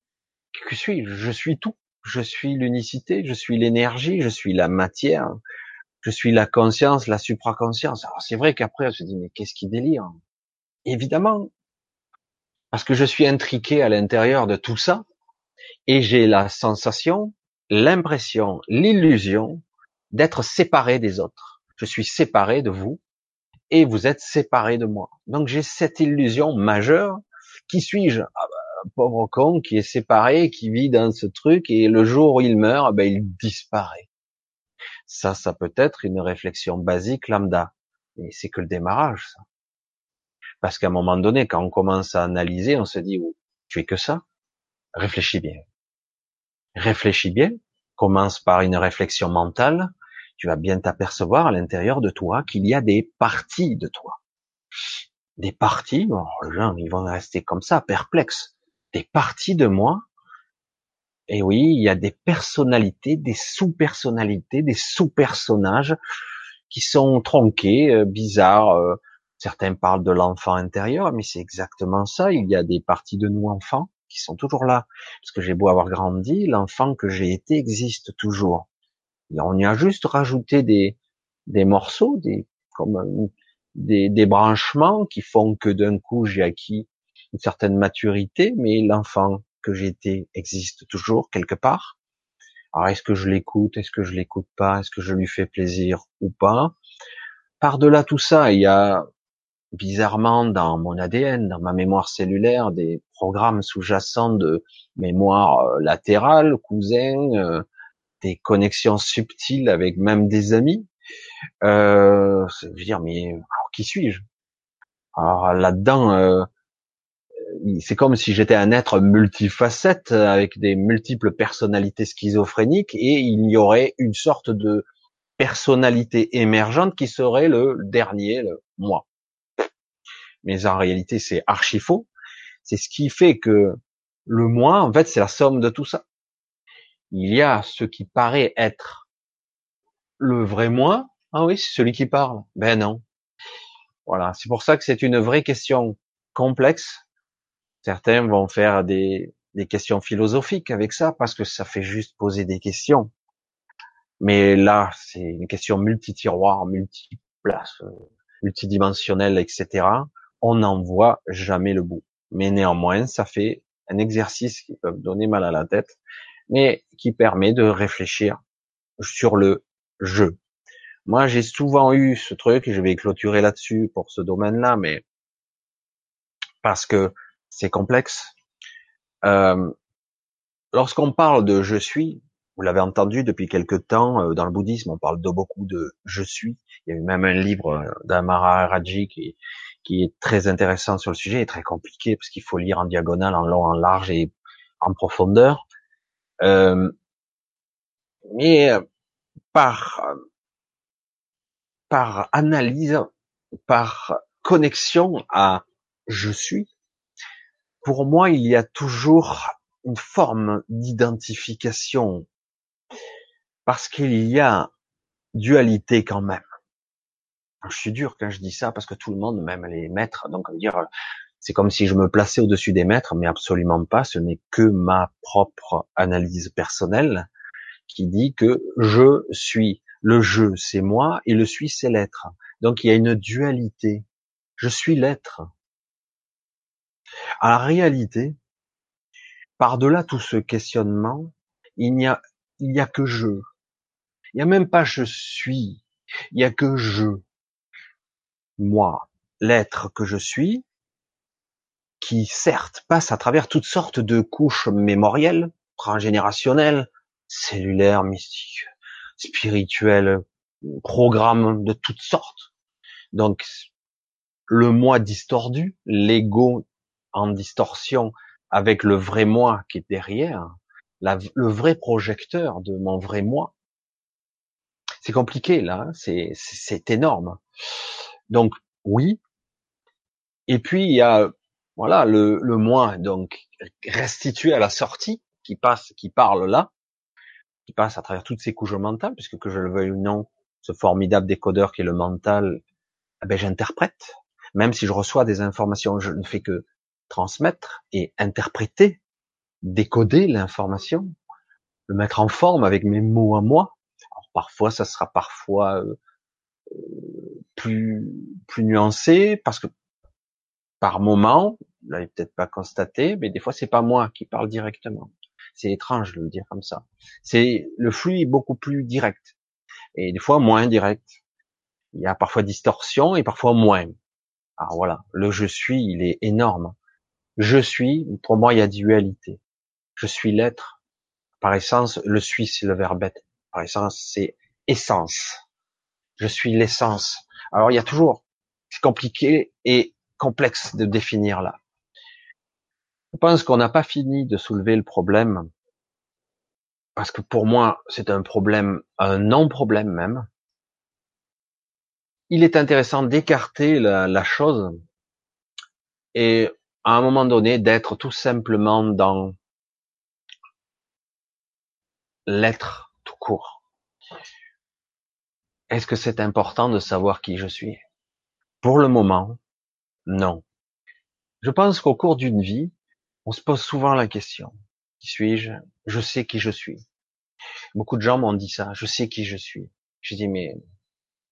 que suis-je? Je suis tout. Je suis l'unicité, je suis l'énergie, je suis la matière, je suis la conscience, la supraconscience. Alors c'est vrai qu'après on se dit mais qu'est-ce qui délire? Évidemment, parce que je suis intriqué à l'intérieur de tout ça et j'ai la sensation, l'impression, l'illusion d'être séparé des autres. Je suis séparé de vous et vous êtes séparé de moi. Donc j'ai cette illusion majeure. Qui suis-je? Ah ben, pauvre con qui est séparé, qui vit dans ce truc et le jour où il meurt, ben, il disparaît. Ça, ça peut être une réflexion basique lambda. Et c'est que le démarrage, ça. Parce qu'à un moment donné, quand on commence à analyser, on se dit, oh, tu es que ça. Réfléchis bien. Réfléchis bien. Commence par une réflexion mentale tu vas bien t'apercevoir à l'intérieur de toi qu'il y a des parties de toi. Des parties, bon, les gens, ils vont rester comme ça, perplexes. Des parties de moi. Et oui, il y a des personnalités, des sous-personnalités, des sous-personnages qui sont tronqués, euh, bizarres. Euh, certains parlent de l'enfant intérieur, mais c'est exactement ça. Il y a des parties de nous enfants qui sont toujours là. Parce que j'ai beau avoir grandi, l'enfant que j'ai été existe toujours. On y a juste rajouté des, des morceaux, des, comme des, des branchements qui font que d'un coup j'ai acquis une certaine maturité, mais l'enfant que j'étais existe toujours quelque part. Alors est-ce que je l'écoute, est-ce que je l'écoute pas, est-ce que je lui fais plaisir ou pas? Par-delà tout ça, il y a bizarrement dans mon ADN, dans ma mémoire cellulaire, des programmes sous-jacents de mémoire euh, latérale, cousin, euh, des connexions subtiles avec même des amis. Euh, je veux dire, mais alors, qui suis-je? Alors là-dedans, euh, c'est comme si j'étais un être multifacette avec des multiples personnalités schizophréniques et il y aurait une sorte de personnalité émergente qui serait le dernier, le moi. Mais en réalité, c'est archi faux. C'est ce qui fait que le moi, en fait, c'est la somme de tout ça il y a ce qui paraît être le vrai moi. Ah oui, c'est celui qui parle. Ben non. Voilà. C'est pour ça que c'est une vraie question complexe. Certains vont faire des, des questions philosophiques avec ça parce que ça fait juste poser des questions. Mais là, c'est une question multi-tiroir, multi-place, multidimensionnelle, etc. On n'en voit jamais le bout. Mais néanmoins, ça fait un exercice qui peut donner mal à la tête mais qui permet de réfléchir sur le jeu. Moi, j'ai souvent eu ce truc, et je vais clôturer là-dessus pour ce domaine-là, mais parce que c'est complexe. Euh, lorsqu'on parle de je suis, vous l'avez entendu depuis quelque temps euh, dans le bouddhisme, on parle de beaucoup de je suis. Il y a eu même un livre d'Amara Raji qui, qui est très intéressant sur le sujet et très compliqué parce qu'il faut lire en diagonale, en long, en large et en profondeur. Euh, mais euh, par par analyse, par connexion à je suis, pour moi, il y a toujours une forme d'identification parce qu'il y a dualité quand même. Je suis dur quand je dis ça parce que tout le monde, même les maîtres, donc dire c'est comme si je me plaçais au-dessus des maîtres, mais absolument pas. Ce n'est que ma propre analyse personnelle qui dit que je suis. Le je, c'est moi, et le suis, c'est l'être. Donc il y a une dualité. Je suis l'être. En réalité, par-delà tout ce questionnement, il n'y a, il n'y a que je. Il n'y a même pas je suis. Il n'y a que je. Moi, l'être que je suis, qui certes passe à travers toutes sortes de couches mémorielles, transgénérationnelles, cellulaires, mystiques, spirituelles, programmes de toutes sortes. Donc, le moi distordu, l'ego en distorsion avec le vrai moi qui est derrière, le vrai projecteur de mon vrai moi. C'est compliqué là, hein, c'est énorme. Donc oui. Et puis il y a voilà le, le moi donc restitué à la sortie qui passe, qui parle là, qui passe à travers toutes ces couches mentales, puisque que je le veuille ou non, ce formidable décodeur qui est le mental, eh ben j'interprète. Même si je reçois des informations, je ne fais que transmettre et interpréter, décoder l'information, le mettre en forme avec mes mots à moi. parfois, ça sera parfois euh, plus plus nuancé parce que par moment, vous l'avez peut-être pas constaté, mais des fois c'est pas moi qui parle directement. C'est étrange de le dire comme ça. C'est le flux est beaucoup plus direct et des fois moins direct. Il y a parfois distorsion et parfois moins. Alors voilà, le je suis, il est énorme. Je suis, pour moi, il y a dualité. Je suis l'être. Par essence, le suis, c'est le verbe être. Par essence, c'est essence. Je suis l'essence. Alors, il y a toujours, c'est compliqué et complexe de définir là. Je pense qu'on n'a pas fini de soulever le problème parce que pour moi, c'est un problème, un non-problème même. Il est intéressant d'écarter la, la chose et à un moment donné d'être tout simplement dans l'être tout court. Est-ce que c'est important de savoir qui je suis? Pour le moment, non. Je pense qu'au cours d'une vie, on se pose souvent la question. Qui suis-je? Je sais qui je suis. Beaucoup de gens m'ont dit ça. Je sais qui je suis. Je dis, mais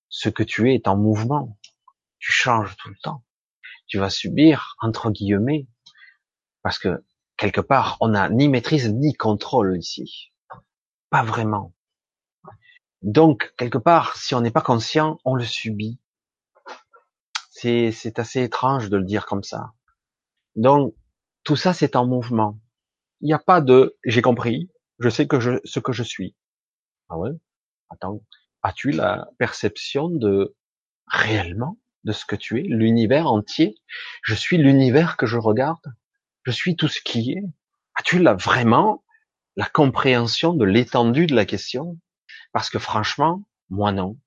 ce que tu es est en mouvement. Tu changes tout le temps tu vas subir, entre guillemets, parce que quelque part, on n'a ni maîtrise ni contrôle ici. Pas vraiment. Donc, quelque part, si on n'est pas conscient, on le subit. C'est, c'est assez étrange de le dire comme ça. Donc, tout ça, c'est en mouvement. Il n'y a pas de, j'ai compris, je sais que je, ce que je suis. Ah ouais? Attends. As-tu la perception de réellement de ce que tu es, l'univers entier? Je suis l'univers que je regarde. Je suis tout ce qui est. As-tu vraiment la compréhension de l'étendue de la question? Parce que franchement, moi non.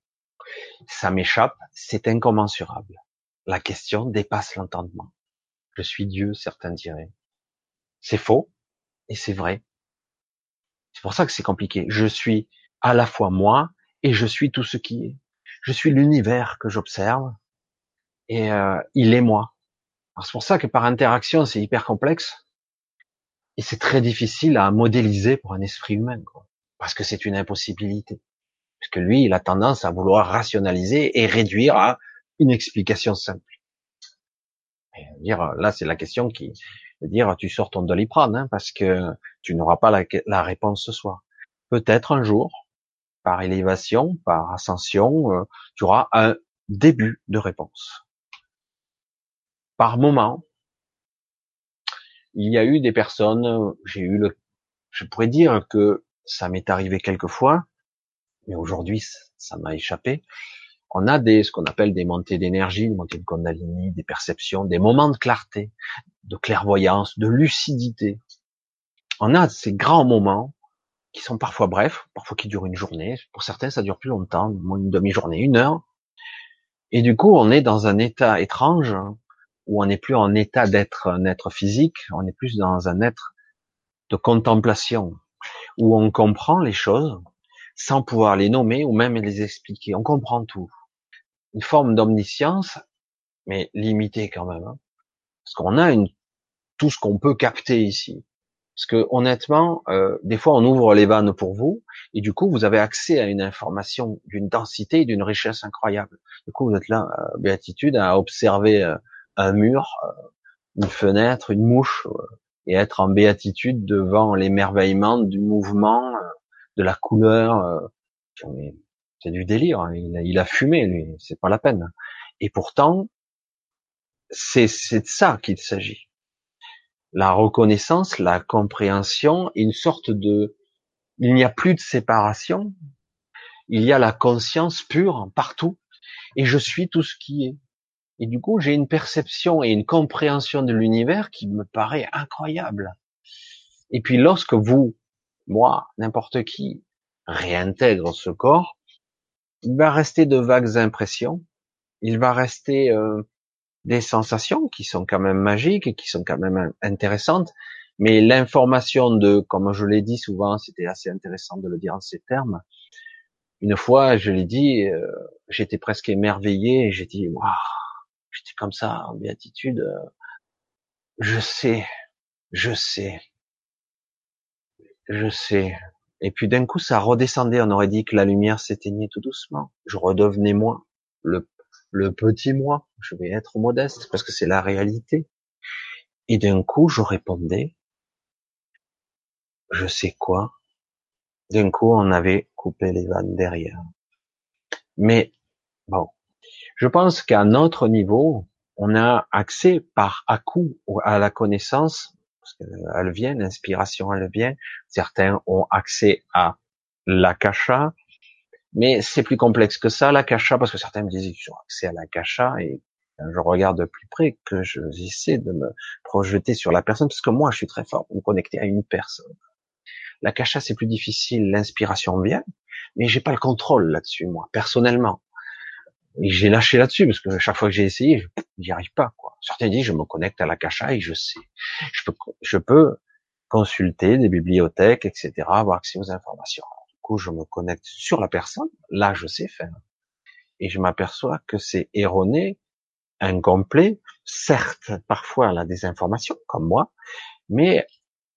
Ça m'échappe, c'est incommensurable. La question dépasse l'entendement. Je suis Dieu, certains diraient. C'est faux et c'est vrai. C'est pour ça que c'est compliqué. Je suis à la fois moi et je suis tout ce qui est. Je suis l'univers que j'observe et euh, il est moi. C'est pour ça que par interaction, c'est hyper complexe et c'est très difficile à modéliser pour un esprit humain. Parce que c'est une impossibilité. Parce que lui, il a tendance à vouloir rationaliser et réduire à une explication simple. Et dire, là, c'est la question qui dire, tu sors ton doliprane, hein, parce que tu n'auras pas la, la, réponse ce soir. Peut-être un jour, par élévation, par ascension, euh, tu auras un début de réponse par moment, il y a eu des personnes, j'ai eu le, je pourrais dire que ça m'est arrivé quelquefois, mais aujourd'hui ça m'a échappé. On a des, ce qu'on appelle des montées d'énergie, des montées de Kundalini, des perceptions, des moments de clarté, de clairvoyance, de lucidité. On a ces grands moments qui sont parfois brefs, parfois qui durent une journée. Pour certains, ça dure plus longtemps, une demi-journée, une heure. Et du coup, on est dans un état étrange où on n'est plus en état d'être un être physique, on est plus dans un être de contemplation, où on comprend les choses sans pouvoir les nommer ou même les expliquer. On comprend tout. Une forme d'omniscience, mais limitée quand même. Hein. Parce qu'on a une, tout ce qu'on peut capter ici. Parce que honnêtement, euh, des fois on ouvre les vannes pour vous, et du coup vous avez accès à une information d'une densité et d'une richesse incroyable. Du coup vous êtes là, euh, béatitude, à observer euh, un mur, euh, une fenêtre, une mouche, et être en béatitude devant l'émerveillement du mouvement, euh, de la couleur. C'est du délire. Hein. Il, a, fumé, lui. C'est pas la peine. Et pourtant, c'est de ça qu'il s'agit. La reconnaissance, la compréhension, une sorte de, il n'y a plus de séparation. Il y a la conscience pure partout. Et je suis tout ce qui est. Et du coup, j'ai une perception et une compréhension de l'univers qui me paraît incroyable. Et puis lorsque vous, moi, n'importe qui, réintègre ce corps, il va rester de vagues impressions. Il va rester euh, des sensations qui sont quand même magiques et qui sont quand même intéressantes, mais l'information de, comme je l'ai dit souvent, c'était assez intéressant de le dire en ces termes. Une fois, je l'ai dit, euh, j'étais presque émerveillé j'ai dit, waouh, comme ça en béatitude. Euh, je sais, je sais, je sais. Et puis d'un coup, ça redescendait. On aurait dit que la lumière s'éteignait tout doucement. Je redevenais moi, le, le petit moi. Je vais être modeste parce que c'est la réalité. Et d'un coup, je répondais, je sais quoi. D'un coup, on avait coupé les vannes derrière. Mais bon, je pense qu'à notre niveau, on a accès par à coup à la connaissance, parce qu'elle vient, l'inspiration elle vient. Certains ont accès à l'akasha, mais c'est plus complexe que ça, l'akasha, parce que certains me disent qu'ils ont accès à l'akasha, et je regarde de plus près que je j'essaie de me projeter sur la personne, parce que moi je suis très fort me connecter à une personne. L'akasha c'est plus difficile, l'inspiration vient, mais j'ai pas le contrôle là-dessus moi, personnellement. Et j'ai lâché là-dessus parce que chaque fois que j'ai essayé, j'y arrive pas. Quoi. Certains disent je me connecte à la cacha et je sais. Je peux, je peux consulter des bibliothèques, etc., avoir accès aux informations. Du coup, je me connecte sur la personne. Là, je sais faire. Et je m'aperçois que c'est erroné, incomplet. Certes, parfois, elle a des informations, comme moi, mais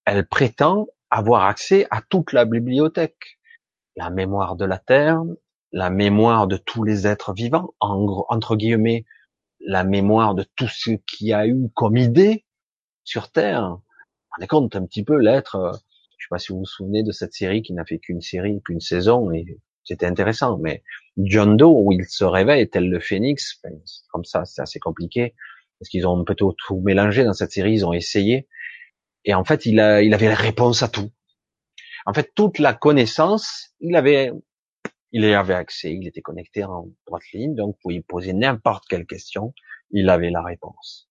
elle prétend avoir accès à toute la bibliothèque. La mémoire de la Terre, la mémoire de tous les êtres vivants, entre guillemets, la mémoire de tout ce qu'il y a eu comme idée sur Terre. On est compte un petit peu l'être, euh, je sais pas si vous vous souvenez de cette série qui n'a fait qu'une série, qu'une saison, et c'était intéressant, mais John Doe, où il se réveille, tel le phénix, ben, comme ça, c'est assez compliqué, parce qu'ils ont plutôt tout mélangé dans cette série, ils ont essayé, et en fait, il, a, il avait la réponse à tout. En fait, toute la connaissance, il avait il y avait accès, il était connecté en droite ligne, donc vous pouvez poser n'importe quelle question, il avait la réponse.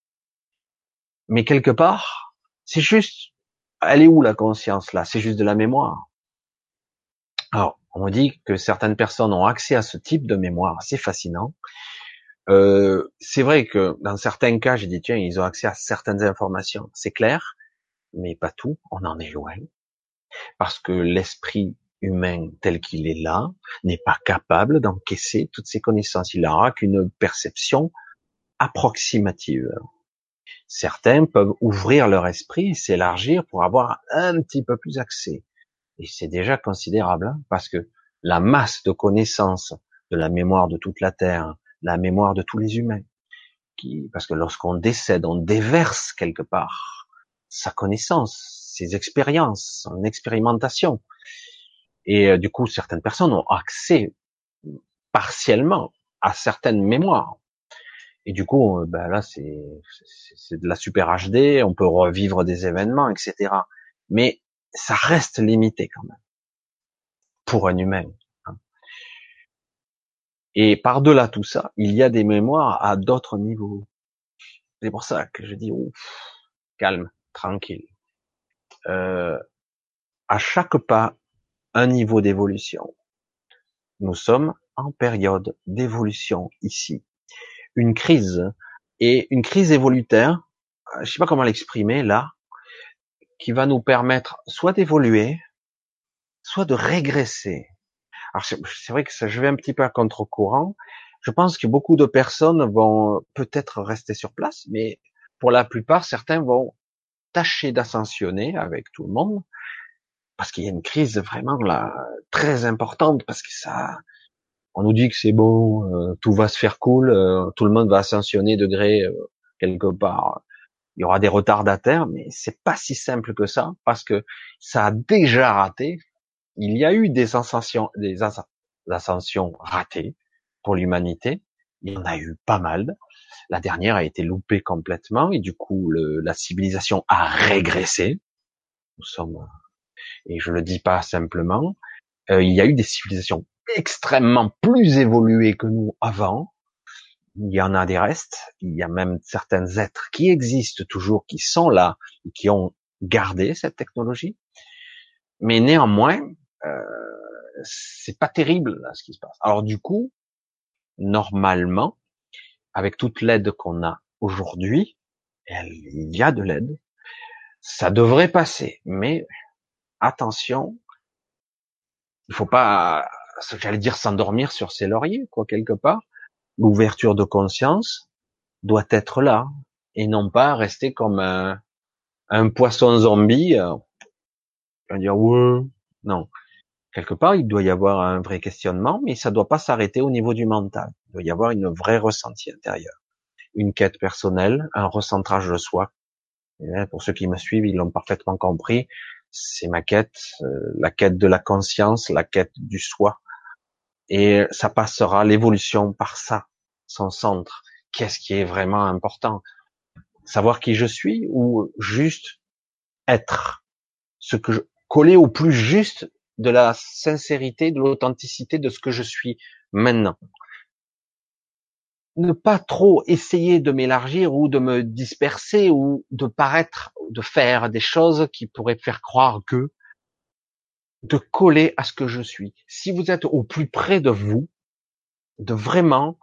Mais quelque part, c'est juste, elle est où la conscience là? C'est juste de la mémoire. Alors, on me dit que certaines personnes ont accès à ce type de mémoire, c'est fascinant. Euh, c'est vrai que dans certains cas, j'ai dit tiens, ils ont accès à certaines informations, c'est clair, mais pas tout, on en est loin, parce que l'esprit humain tel qu'il est là n'est pas capable d'encaisser toutes ces connaissances. Il n'aura qu'une perception approximative. Certains peuvent ouvrir leur esprit et s'élargir pour avoir un petit peu plus accès. Et c'est déjà considérable, hein, parce que la masse de connaissances de la mémoire de toute la Terre, la mémoire de tous les humains, qui, parce que lorsqu'on décède, on déverse quelque part sa connaissance, ses expériences, son expérimentation. Et euh, du coup, certaines personnes ont accès partiellement à certaines mémoires. Et du coup, euh, ben là, c'est de la super HD, on peut revivre des événements, etc. Mais ça reste limité quand même pour un humain. Hein. Et par-delà tout ça, il y a des mémoires à d'autres niveaux. C'est pour ça que je dis, ouf, calme, tranquille. Euh, à chaque pas, un niveau d'évolution. Nous sommes en période d'évolution ici. Une crise et une crise évolutaire, je sais pas comment l'exprimer là, qui va nous permettre soit d'évoluer, soit de régresser. Alors c'est vrai que ça, je vais un petit peu à contre-courant. Je pense que beaucoup de personnes vont peut-être rester sur place, mais pour la plupart, certains vont tâcher d'ascensionner avec tout le monde parce qu'il y a une crise vraiment là très importante parce que ça on nous dit que c'est bon euh, tout va se faire cool euh, tout le monde va ascensionner degré euh, quelque part. Il y aura des retardataires mais c'est pas si simple que ça parce que ça a déjà raté. Il y a eu des ascensions des ascensions ratées pour l'humanité. Il y en a eu pas mal. La dernière a été loupée complètement et du coup le, la civilisation a régressé. Nous sommes et je le dis pas simplement, euh, il y a eu des civilisations extrêmement plus évoluées que nous avant. Il y en a des restes, il y a même certains êtres qui existent toujours, qui sont là, qui ont gardé cette technologie. Mais néanmoins, euh, c'est pas terrible là, ce qui se passe. Alors du coup, normalement, avec toute l'aide qu'on a aujourd'hui, il y a de l'aide, ça devrait passer, mais attention, il faut pas, j'allais dire s'endormir sur ses lauriers, quoi, quelque part. L'ouverture de conscience doit être là, et non pas rester comme un, poisson zombie, euh, dire ouais, non. Quelque part, il doit y avoir un vrai questionnement, mais ça doit pas s'arrêter au niveau du mental. Il doit y avoir une vraie ressenti intérieur, une quête personnelle, un recentrage de soi. pour ceux qui me suivent, ils l'ont parfaitement compris. C'est ma quête, euh, la quête de la conscience, la quête du soi. Et ça passera l'évolution par ça, son centre. Qu'est-ce qui est vraiment important? Savoir qui je suis ou juste être ce que je coller au plus juste de la sincérité, de l'authenticité de ce que je suis maintenant. Ne pas trop essayer de m'élargir ou de me disperser ou de paraître, de faire des choses qui pourraient faire croire que, de coller à ce que je suis. Si vous êtes au plus près de vous, de vraiment,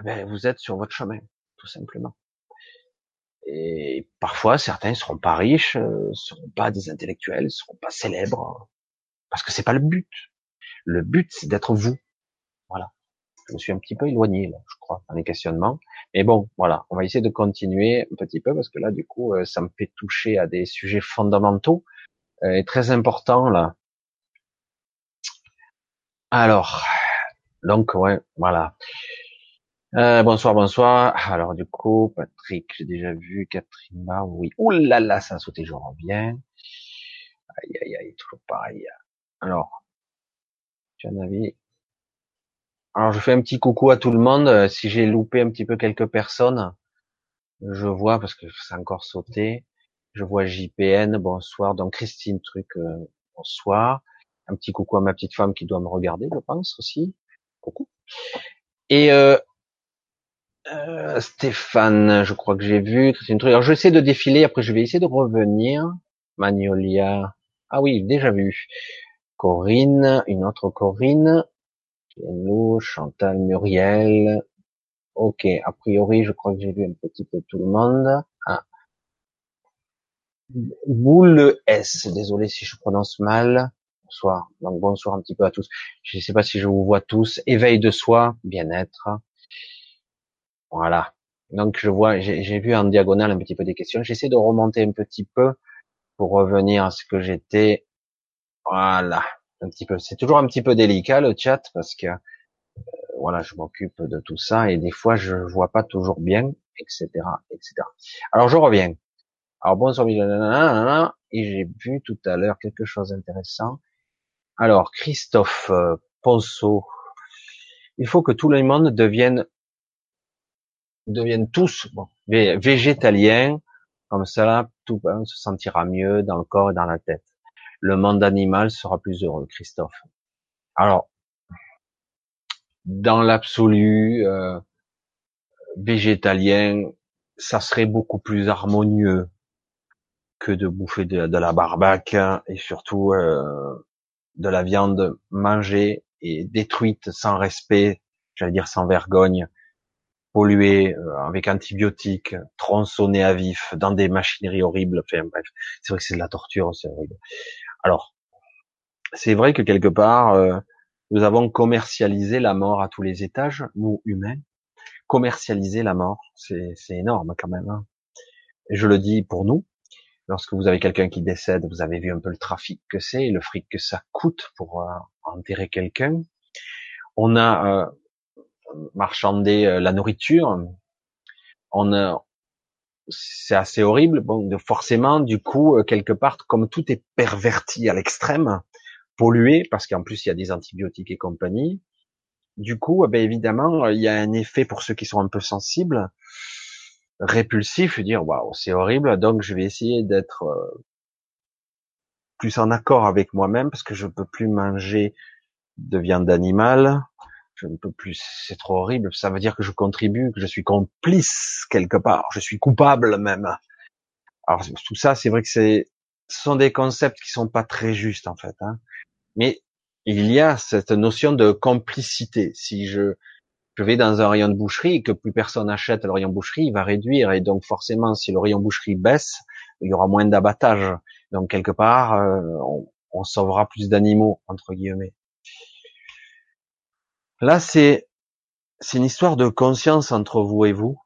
eh ben, vous êtes sur votre chemin, tout simplement. Et parfois, certains seront pas riches, euh, seront pas des intellectuels, seront pas célèbres, parce que c'est pas le but. Le but, c'est d'être vous. Je me suis un petit peu éloigné, là, je crois, dans les questionnements. Mais bon, voilà, on va essayer de continuer un petit peu parce que là, du coup, euh, ça me fait toucher à des sujets fondamentaux euh, et très importants là. Alors, donc ouais, voilà. Euh, bonsoir, bonsoir. Alors du coup, Patrick, j'ai déjà vu. Catherine, oui. Ouh là là, ça a sauté, je reviens. Aïe aïe aïe, toujours pareil. Alors, tu as un avis Alors, je fais un petit coucou à tout le monde. Euh, si j'ai loupé un petit peu quelques personnes, je vois parce que ça encore sauté. Je vois JPN, bonsoir. Donc Christine Truc, euh, bonsoir. Un petit coucou à ma petite femme qui doit me regarder, je pense aussi. Coucou. Et euh, Stéphane, je crois que j'ai vu Christine Truc. Alors je essayer de défiler. Après, je vais essayer de revenir. Magnolia. Ah oui, déjà vu. Corinne, une autre Corinne, nous, Chantal, Muriel. Ok, a priori, je crois que j'ai vu un petit peu tout le monde. Ah. Boule S, désolé si je prononce mal. Bonsoir. Donc bonsoir un petit peu à tous. Je ne sais pas si je vous vois tous. Éveil de soi, bien-être. Voilà. Donc je vois, j'ai vu en diagonale un petit peu des questions. J'essaie de remonter un petit peu pour revenir à ce que j'étais voilà, un petit peu. C'est toujours un petit peu délicat le chat parce que euh, voilà, je m'occupe de tout ça et des fois je vois pas toujours bien, etc., etc. Alors je reviens. Alors bonsoir, et j'ai vu tout à l'heure quelque chose d'intéressant. Alors Christophe euh, Ponceau, il faut que tout le monde devienne devienne tous bon, végétaliens, comme ça, tout se sentira mieux dans le corps et dans la tête le monde animal sera plus heureux, Christophe. Alors, dans l'absolu, euh, végétalien, ça serait beaucoup plus harmonieux que de bouffer de, la barbaque et surtout euh, de la viande mangée et détruite sans respect, j'allais dire sans vergogne, polluée euh, avec antibiotiques, tronçonnée à vif dans des machineries horribles. Enfin bref, c'est vrai que c'est de la torture, c'est horrible. Alors, c'est vrai que quelque part, euh, nous avons commercialisé la mort à tous les étages, nous humains. Commercialiser la mort, c'est énorme quand même. Hein. Et je le dis pour nous. Lorsque vous avez quelqu'un qui décède, vous avez vu un peu le trafic que c'est, le fric que ça coûte pour euh, enterrer quelqu'un. On a euh, marchandé la nourriture. On a, c'est assez horrible. Bon, forcément, du coup, euh, quelque part, comme tout est perverti à l'extrême, pollué, parce qu'en plus il y a des antibiotiques et compagnie. Du coup, eh ben, évidemment, il y a un effet pour ceux qui sont un peu sensibles, répulsif, dire waouh, c'est horrible. Donc, je vais essayer d'être euh, plus en accord avec moi-même parce que je peux plus manger de viande animale, je ne peux plus, c'est trop horrible. Ça veut dire que je contribue, que je suis complice quelque part, je suis coupable même. Alors tout ça, c'est vrai que c'est, ce sont des concepts qui sont pas très justes en fait. Hein. Mais il y a cette notion de complicité. Si je je vais dans un rayon de boucherie et que plus personne achète le rayon boucherie, il va réduire. Et donc forcément, si le rayon boucherie baisse, il y aura moins d'abattage. Donc quelque part, euh, on, on, sauvera plus d'animaux, entre guillemets. Là, c'est c'est une histoire de conscience entre vous et vous.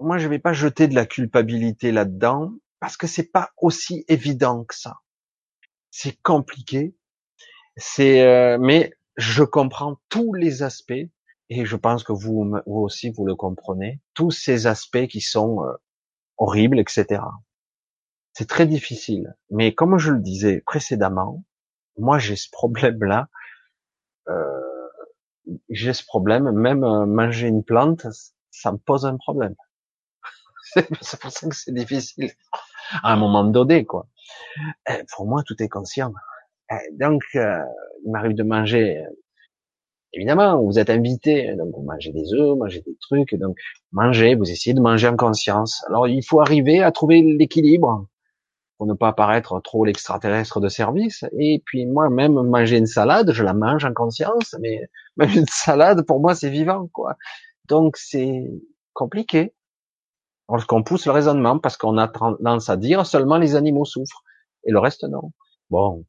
Moi, je vais pas jeter de la culpabilité là-dedans parce que c'est pas aussi évident que ça. C'est compliqué. C'est euh, mais je comprends tous les aspects et je pense que vous, aussi vous le comprenez, tous ces aspects qui sont euh, horribles, etc. C'est très difficile. Mais comme je le disais précédemment, moi j'ai ce problème-là. Euh, j'ai ce problème, même euh, manger une plante, ça me pose un problème. <laughs> c'est pour ça que c'est difficile. À un moment donné, quoi. Eh, pour moi, tout est conscient. Eh, donc, euh, il m'arrive de manger. Évidemment, vous êtes invité, donc vous mangez des œufs, mangez des trucs, donc mangez, vous essayez de manger en conscience. Alors, il faut arriver à trouver l'équilibre pour ne pas paraître trop l'extraterrestre de service. Et puis moi, même manger une salade, je la mange en conscience, mais même une salade, pour moi, c'est vivant, quoi. Donc c'est compliqué. Lorsqu'on pousse le raisonnement, parce qu'on a tendance à dire seulement les animaux souffrent, et le reste non. Bon,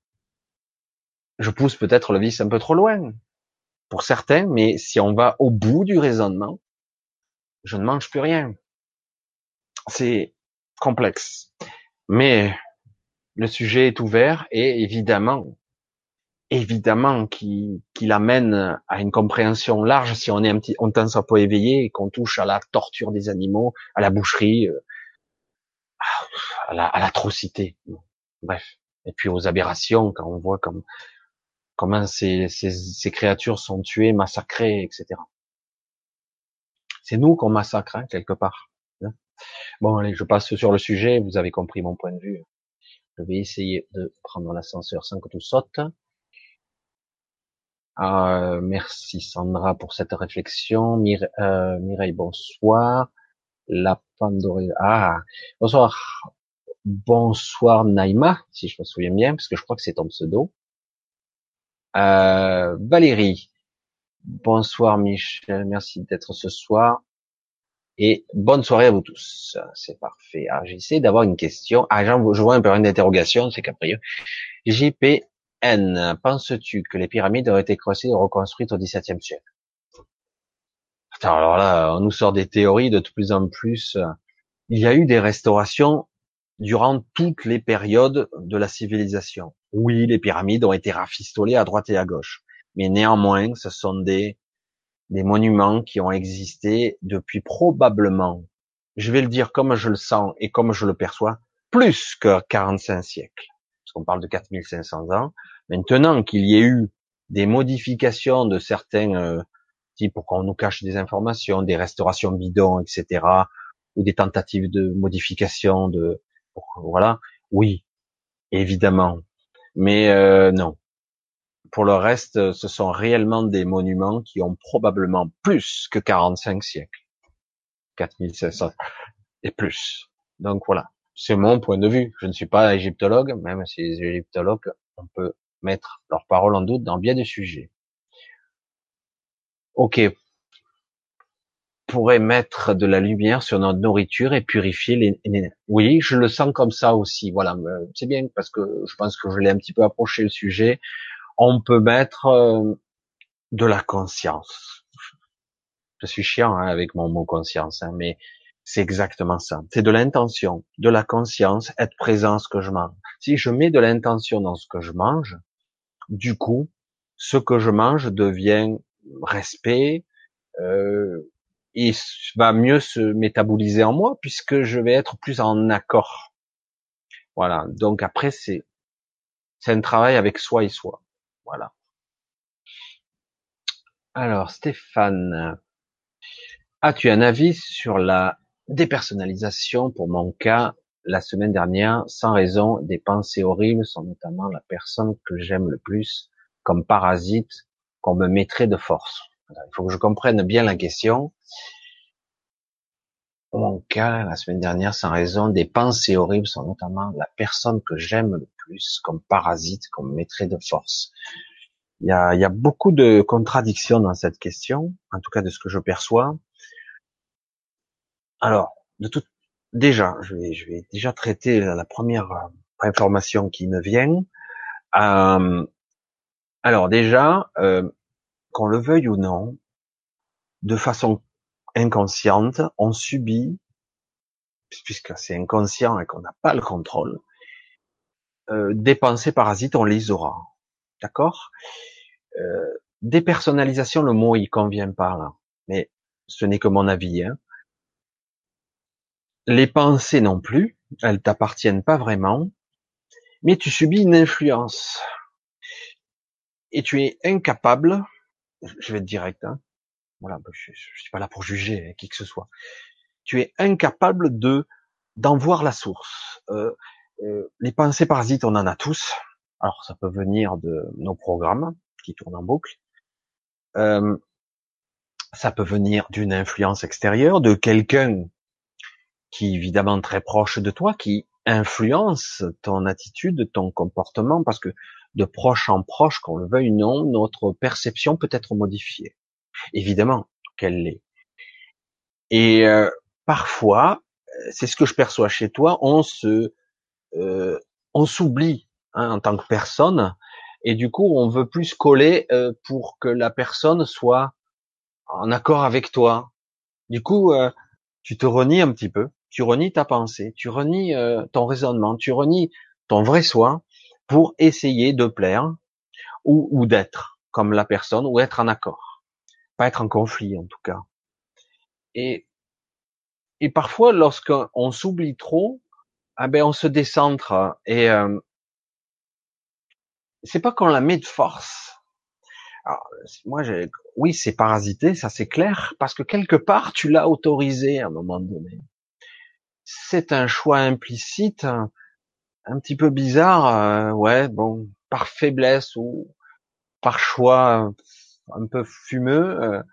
je pousse peut-être le vice un peu trop loin pour certains, mais si on va au bout du raisonnement, je ne mange plus rien. C'est complexe. Mais le sujet est ouvert et évidemment, évidemment qu'il amène à une compréhension large si on est un petit, on tend un peu éveillé et qu'on touche à la torture des animaux, à la boucherie, euh, à l'atrocité. Bref. Et puis aux aberrations quand on voit comme comment ces, ces, créatures sont tuées, massacrées, etc. C'est nous qu'on massacre hein, quelque part. Hein. bon, allez, je passe sur le sujet. Vous avez compris mon point de vue. Je vais essayer de prendre l'ascenseur sans que tout saute. Euh, merci Sandra pour cette réflexion. Euh, Mireille, bonsoir. La Pandore. Ah, bonsoir. Bonsoir Naïma, si je me souviens bien, parce que je crois que c'est ton pseudo. Euh, Valérie. Bonsoir Michel, merci d'être ce soir. Et bonne soirée à vous tous. C'est parfait. Ah, j'essaie d'avoir une question. Ah, je vois un peu une interrogation, c'est capricieux. JPN, penses-tu que les pyramides ont été creusées et reconstruites au XVIIe siècle? Attends, alors là, on nous sort des théories de plus en plus. Il y a eu des restaurations durant toutes les périodes de la civilisation. Oui, les pyramides ont été rafistolées à droite et à gauche, mais néanmoins, ce sont des des monuments qui ont existé depuis probablement, je vais le dire comme je le sens et comme je le perçois, plus que 45 siècles. Parce qu'on parle de 4500 ans. Maintenant qu'il y ait eu des modifications de certains euh, types pour qu'on nous cache des informations, des restaurations bidons, etc., ou des tentatives de modification de, voilà, oui, évidemment. Mais euh, non, pour le reste, ce sont réellement des monuments qui ont probablement plus que 45 siècles. 4500 et plus. Donc voilà. C'est mon point de vue. Je ne suis pas égyptologue, même si les égyptologues, on peut mettre leurs paroles en doute dans bien des sujets. Ok. Pourrait mettre de la lumière sur notre nourriture et purifier les, oui, je le sens comme ça aussi. Voilà. C'est bien parce que je pense que je l'ai un petit peu approché le sujet on peut mettre euh, de la conscience. Je suis chiant hein, avec mon mot conscience, hein, mais c'est exactement ça. C'est de l'intention, de la conscience, être présent à ce que je mange. Si je mets de l'intention dans ce que je mange, du coup, ce que je mange devient respect, euh, il va mieux se métaboliser en moi puisque je vais être plus en accord. Voilà. Donc après, c'est c'est un travail avec soi et soi. Voilà. Alors, Stéphane, as-tu un avis sur la dépersonnalisation pour mon cas la semaine dernière Sans raison, des pensées horribles sont notamment la personne que j'aime le plus comme parasite qu'on me mettrait de force. Il faut que je comprenne bien la question. Mon cas, la semaine dernière, sans raison, des pensées horribles sont notamment la personne que j'aime le plus comme parasite qu'on me mettrait de force. Il y a, il y a beaucoup de contradictions dans cette question, en tout cas de ce que je perçois. Alors, de tout, déjà, je vais, je vais déjà traiter la première euh, information qui me vient. Euh, alors déjà, euh, qu'on le veuille ou non, de façon inconsciente, on subit, puisque c'est inconscient et qu'on n'a pas le contrôle, euh, des pensées parasites, on les aura. D'accord? Euh, Dépersonnalisation, le mot il convient pas là, mais ce n'est que mon avis. Hein. Les pensées non plus, elles t'appartiennent pas vraiment, mais tu subis une influence et tu es incapable. Je vais être direct. Hein, voilà, je, je suis pas là pour juger qui que ce soit. Tu es incapable de d'en voir la source. Euh, euh, les pensées parasites, on en a tous. Alors, ça peut venir de nos programmes qui tournent en boucle. Euh, ça peut venir d'une influence extérieure, de quelqu'un qui est évidemment très proche de toi, qui influence ton attitude, ton comportement, parce que de proche en proche, qu'on le veuille ou non, notre perception peut être modifiée. Évidemment qu'elle l'est. Et euh, parfois, c'est ce que je perçois chez toi, on se euh, on s'oublie hein, en tant que personne, et du coup, on veut plus coller euh, pour que la personne soit en accord avec toi. Du coup, euh, tu te renies un petit peu, tu renies ta pensée, tu renies ton raisonnement, tu renies ton vrai soi pour essayer de plaire ou, d'être comme la personne ou être en accord, pas être en conflit en tout cas. Et, parfois, lorsqu'on s'oublie trop, ah ben on se décentre et euh, c'est pas qu'on la met de force. Alors, moi, oui, c'est parasité, ça c'est clair, parce que quelque part tu l'as autorisé à un moment donné. C'est un choix implicite, un, petit peu bizarre, euh, ouais, bon, par faiblesse ou par choix un peu fumeux, euh,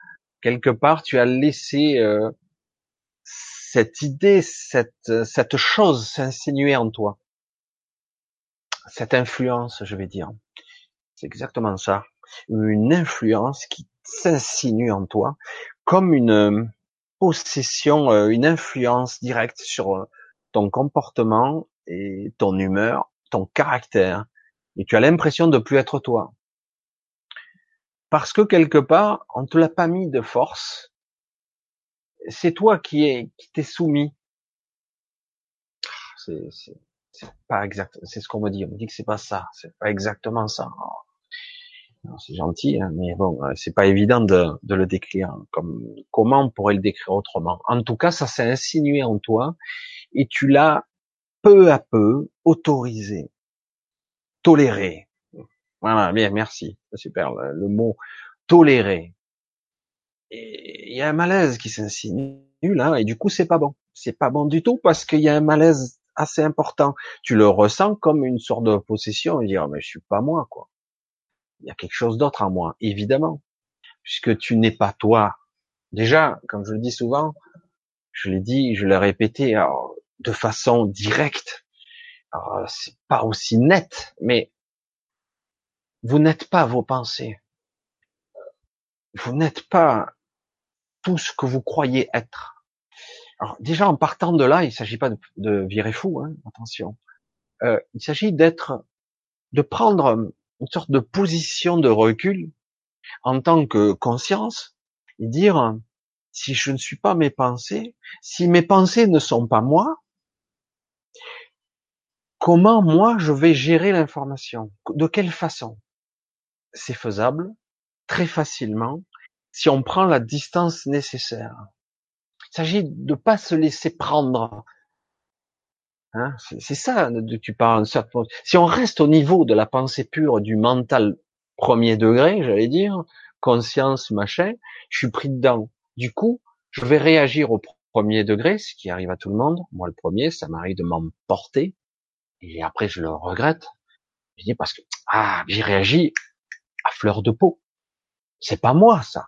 quelque part tu as laissé euh, cette idée, cette, cette chose s'insinuer en toi. Cette influence, je vais dire. C'est exactement ça. Une influence qui s'insinue en toi comme une possession, euh, une influence directe sur euh, ton comportement et ton humeur, ton caractère. Et tu as l'impression de plus être toi. Parce que quelque part, on te l'a pas mis de force, c'est toi qui es qui t'es soumis. C'est pas exact. C'est ce qu'on me dit. On me dit que c'est pas ça. C'est pas exactement ça. C'est gentil, hein, mais bon, euh, c'est pas évident de, de, le décrire. Comme comment on pourrait le décrire autrement? En tout cas, ça s'est insinué en toi et tu l'as peu à peu autorisé, toléré. Voilà, bien, merci, super. le mot toléré, il y a un malaise qui s'insinue là, et du coup c'est pas bon. C'est pas bon du tout parce qu'il y a un malaise assez important. Tu le ressens comme une sorte de possession, et dire mais je suis pas moi quoi. Il y a quelque chose d'autre en moi, évidemment, puisque tu n'es pas toi. Déjà, comme je le dis souvent, je l'ai dit, je l'ai répété alors, de façon directe. Alors, c'est pas aussi net, mais vous n'êtes pas vos pensées. Vous n'êtes pas tout ce que vous croyez être. Alors déjà en partant de là, il ne s'agit pas de, virer fou, hein, attention. Euh, il s'agit d'être, de prendre une sorte de position de recul en tant que conscience et dire si je ne suis pas mes pensées, si mes pensées ne sont pas moi, comment moi je vais gérer l'information? De quelle façon? C'est faisable très facilement si on prend la distance nécessaire. Il s'agit de pas se laisser prendre. Hein c'est ça de tu parles. Si on reste au niveau de la pensée pure du mental premier degré, j'allais dire, conscience, machin, je suis pris dedans. Du coup, je vais réagir au premier degré, ce qui arrive à tout le monde. Moi, le premier, ça m'arrive de m'emporter. Et après, je le regrette. Je dis parce que, ah, j'ai réagi à fleur de peau. C'est pas moi, ça.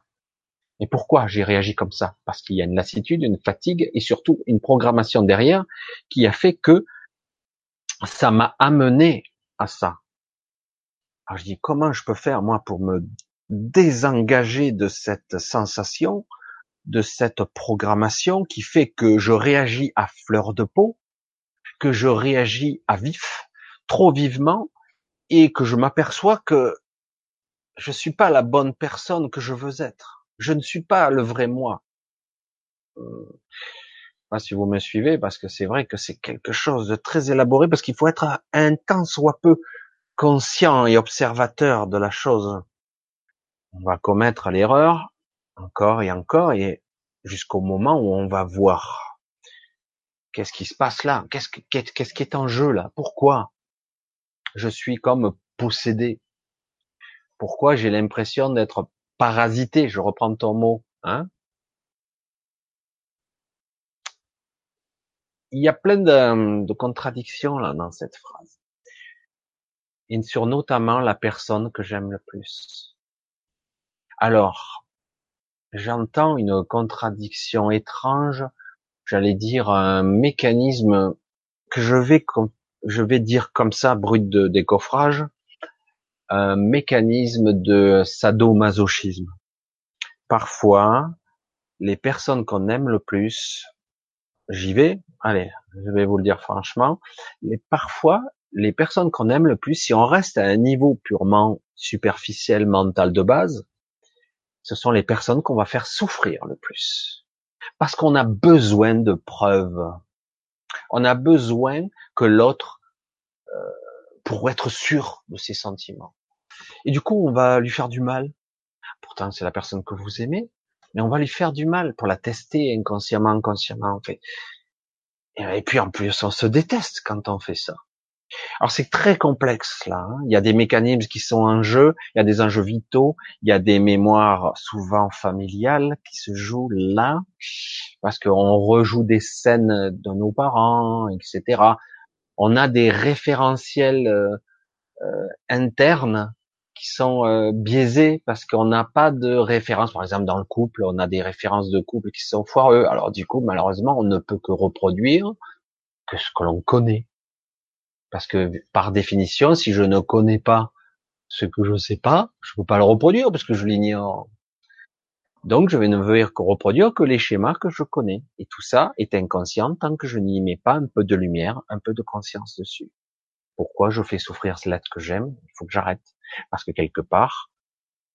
Et pourquoi j'ai réagi comme ça? Parce qu'il y a une lassitude, une fatigue et surtout une programmation derrière qui a fait que ça m'a amené à ça. Alors je dis comment je peux faire moi pour me désengager de cette sensation, de cette programmation qui fait que je réagis à fleur de peau, que je réagis à vif, trop vivement, et que je m'aperçois que je suis pas la bonne personne que je veux être? Je ne suis pas le vrai moi. Euh, pas si vous me suivez, parce que c'est vrai que c'est quelque chose de très élaboré, parce qu'il faut être un temps soit peu conscient et observateur de la chose. On va commettre l'erreur encore et encore, et jusqu'au moment où on va voir qu'est-ce qui se passe là, qu'est-ce qui est en jeu là, pourquoi je suis comme possédé, pourquoi j'ai l'impression d'être parasité, je reprends ton mot, hein Il y a plein de, de contradictions là dans cette phrase. Et sur notamment la personne que j'aime le plus. Alors, j'entends une contradiction étrange, j'allais dire un mécanisme que je vais, je vais dire comme ça, brut de décoffrage, un mécanisme de sadomasochisme. Parfois, les personnes qu'on aime le plus, j'y vais, allez, je vais vous le dire franchement, mais parfois, les personnes qu'on aime le plus, si on reste à un niveau purement superficiel, mental de base, ce sont les personnes qu'on va faire souffrir le plus. Parce qu'on a besoin de preuves. On a besoin que l'autre, euh, pour être sûr de ses sentiments. Et du coup, on va lui faire du mal. Pourtant, c'est la personne que vous aimez, mais on va lui faire du mal pour la tester inconsciemment, inconsciemment, en fait. Et puis en plus, on se déteste quand on fait ça. Alors c'est très complexe là. Hein. Il y a des mécanismes qui sont en jeu, il y a des enjeux vitaux, il y a des mémoires souvent familiales qui se jouent là, parce qu'on rejoue des scènes de nos parents, etc. On a des référentiels euh, euh, internes qui sont euh, biaisés parce qu'on n'a pas de référence. Par exemple, dans le couple, on a des références de couple qui sont foireux. Alors du coup, malheureusement, on ne peut que reproduire que ce que l'on connaît. Parce que par définition, si je ne connais pas ce que je ne sais pas, je ne peux pas le reproduire parce que je l'ignore. Donc, je vais ne venir reproduire que les schémas que je connais. Et tout ça est inconscient tant que je n'y mets pas un peu de lumière, un peu de conscience dessus. Pourquoi je fais souffrir l'être que j'aime Il faut que j'arrête parce que quelque part,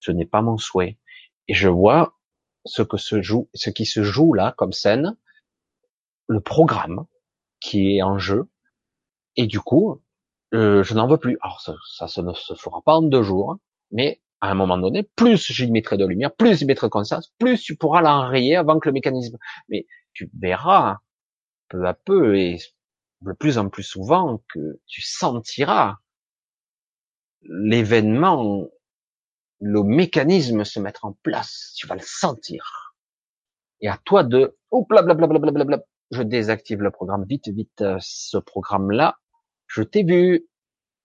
ce n'est pas mon souhait. Et je vois ce que se joue, ce qui se joue là comme scène, le programme qui est en jeu, et du coup, euh, je n'en veux plus. Alors ça, ça, ne se fera pas en deux jours, mais à un moment donné, plus j'y mettrai de lumière, plus j'y mettrai de conscience, plus tu pourras l'enrayer avant que le mécanisme. Mais tu verras peu à peu et de plus en plus souvent que tu sentiras l'événement, le mécanisme se mettre en place. Tu vas le sentir. Et à toi de, oh, blablabla, je désactive le programme vite, vite, euh, ce programme-là. Je t'ai vu.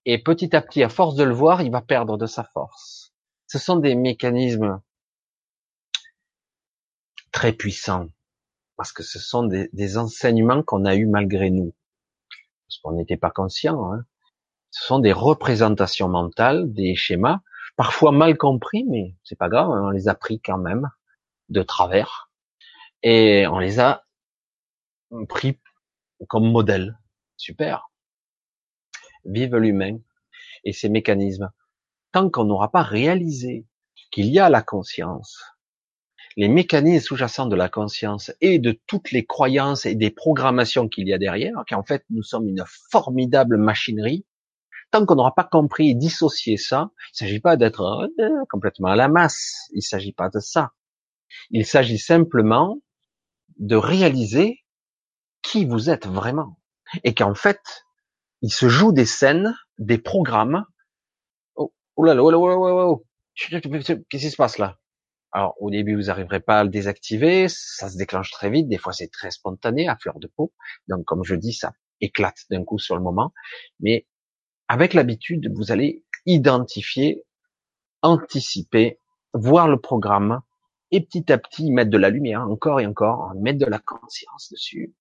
Et petit à petit, à force de le voir, il va perdre de sa force. Ce sont des mécanismes très puissants. Parce que ce sont des, des enseignements qu'on a eus malgré nous. Parce qu'on n'était pas conscient. Hein ce sont des représentations mentales, des schémas, parfois mal compris, mais c'est pas grave, on les a pris quand même de travers et on les a pris comme modèle. Super. Vive l'humain et ses mécanismes. Tant qu'on n'aura pas réalisé qu'il y a la conscience, les mécanismes sous-jacents de la conscience et de toutes les croyances et des programmations qu'il y a derrière, qu'en fait nous sommes une formidable machinerie tant qu'on n'aura pas compris et dissocié ça, il ne s'agit pas d'être euh, complètement à la masse. Il ne s'agit pas de ça. Il s'agit simplement de réaliser qui vous êtes vraiment. Et qu'en fait, il se joue des scènes, des programmes. Oh, oh là là, oh là, oh là, oh Qu'est-ce qui se passe là? Alors, au début, vous n'arriverez pas à le désactiver. Ça se déclenche très vite. Des fois, c'est très spontané, à fleur de peau. Donc, comme je dis, ça éclate d'un coup sur le moment. Mais avec l'habitude, vous allez identifier, anticiper, voir le programme et petit à petit mettre de la lumière, encore et encore, mettre de la conscience dessus.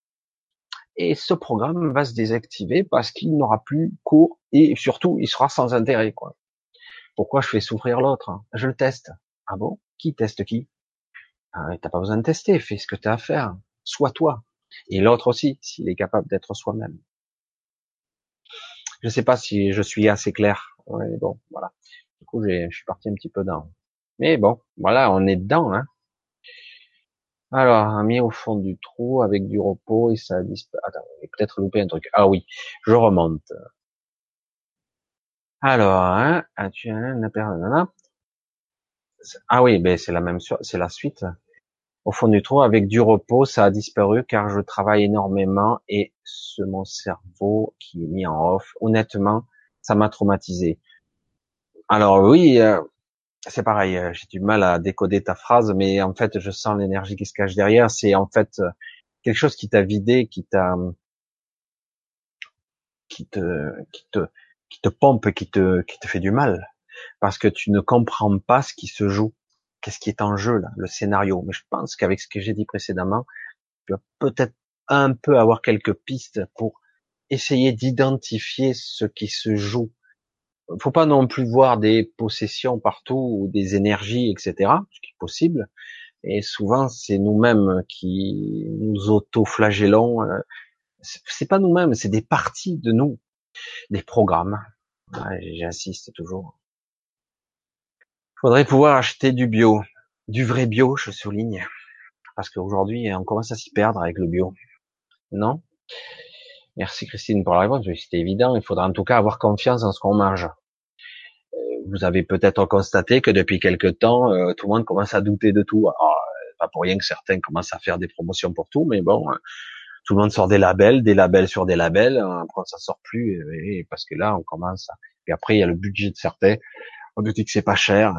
Et ce programme va se désactiver parce qu'il n'aura plus cours et surtout il sera sans intérêt. Quoi. Pourquoi je fais souffrir l'autre Je le teste. Ah bon? Qui teste qui? Ah, T'as pas besoin de tester, fais ce que tu as à faire. Sois toi. Et l'autre aussi, s'il est capable d'être soi-même. Je sais pas si je suis assez clair. Ouais, bon, voilà. Du coup, je suis parti un petit peu dans. Mais bon, voilà, on est dedans. Hein. Alors, mis au fond du trou avec du repos et ça disparaît. Attends, j'ai peut-être loupé un truc. Ah oui, je remonte. Alors, hein, tu Ah oui, ben c'est la même, c'est la suite. Au fond du trou, avec du repos, ça a disparu car je travaille énormément et ce mon cerveau qui est mis en off. Honnêtement, ça m'a traumatisé. Alors oui, euh, c'est pareil. Euh, j'ai du mal à décoder ta phrase, mais en fait, je sens l'énergie qui se cache derrière. C'est en fait euh, quelque chose qui t'a vidé, qui t'a, qui te, qui te, qui te pompe, qui te, qui te fait du mal, parce que tu ne comprends pas ce qui se joue, qu'est-ce qui est en jeu là, le scénario. Mais je pense qu'avec ce que j'ai dit précédemment, tu vas peut-être un peu avoir quelques pistes pour essayer d'identifier ce qui se joue. Faut pas non plus voir des possessions partout ou des énergies, etc. Ce qui est possible. Et souvent, c'est nous-mêmes qui nous auto-flagellons. Euh, c'est pas nous-mêmes, c'est des parties de nous des programmes. J'insiste toujours. Faudrait pouvoir acheter du bio, du vrai bio, je souligne, parce qu'aujourd'hui on commence à s'y perdre avec le bio. Non? Merci Christine pour la réponse. C'était évident. Il faudra en tout cas avoir confiance en ce qu'on mange. Euh, vous avez peut-être constaté que depuis quelque temps, euh, tout le monde commence à douter de tout. Alors, pas pour rien que certains commencent à faire des promotions pour tout, mais bon, tout le monde sort des labels, des labels sur des labels, après ça sort plus, parce que là on commence, à... et après il y a le budget de certains, que c'est pas cher,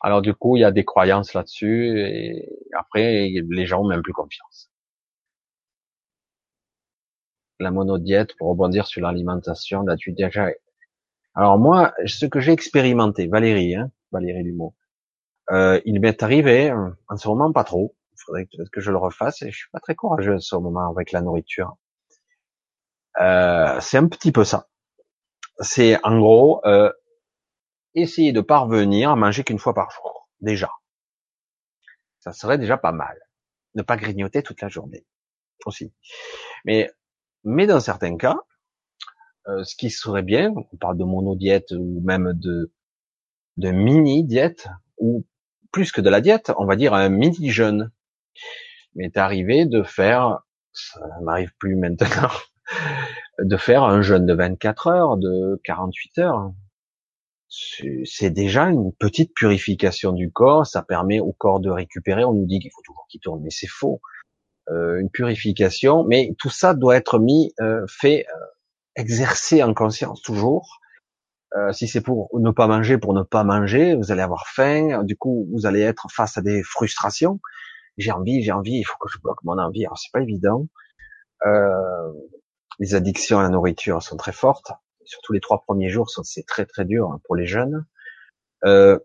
alors du coup il y a des croyances là-dessus, et après les gens ont même plus confiance. La monodiète, pour rebondir sur l'alimentation, là-dessus déjà. Alors moi, ce que j'ai expérimenté, Valérie, hein, Valérie Lumeau, euh, il m'est arrivé, en ce moment pas trop, faudrait peut-être que je le refasse et je suis pas très courageux à ce moment avec la nourriture. Euh, c'est un petit peu ça. C'est en gros euh, essayer de parvenir à manger qu'une fois par jour, déjà. Ça serait déjà pas mal. Ne pas grignoter toute la journée aussi. Mais mais dans certains cas, euh, ce qui serait bien, on parle de monodiète ou même de de mini diète ou plus que de la diète, on va dire un mini jeûne m'est arrivé de faire, ça m'arrive plus maintenant, <laughs> de faire un jeûne de 24 heures, de 48 heures. C'est déjà une petite purification du corps, ça permet au corps de récupérer. On nous dit qu'il faut toujours qu'il tourne, mais c'est faux. Euh, une purification, mais tout ça doit être mis, euh, fait, euh, exercer en conscience toujours. Euh, si c'est pour ne pas manger, pour ne pas manger, vous allez avoir faim. Du coup, vous allez être face à des frustrations j'ai envie, j'ai envie, il faut que je bloque mon envie. Alors c'est pas évident. Euh, les addictions à la nourriture sont très fortes. Surtout les trois premiers jours, c'est très très dur pour les jeunes. Euh,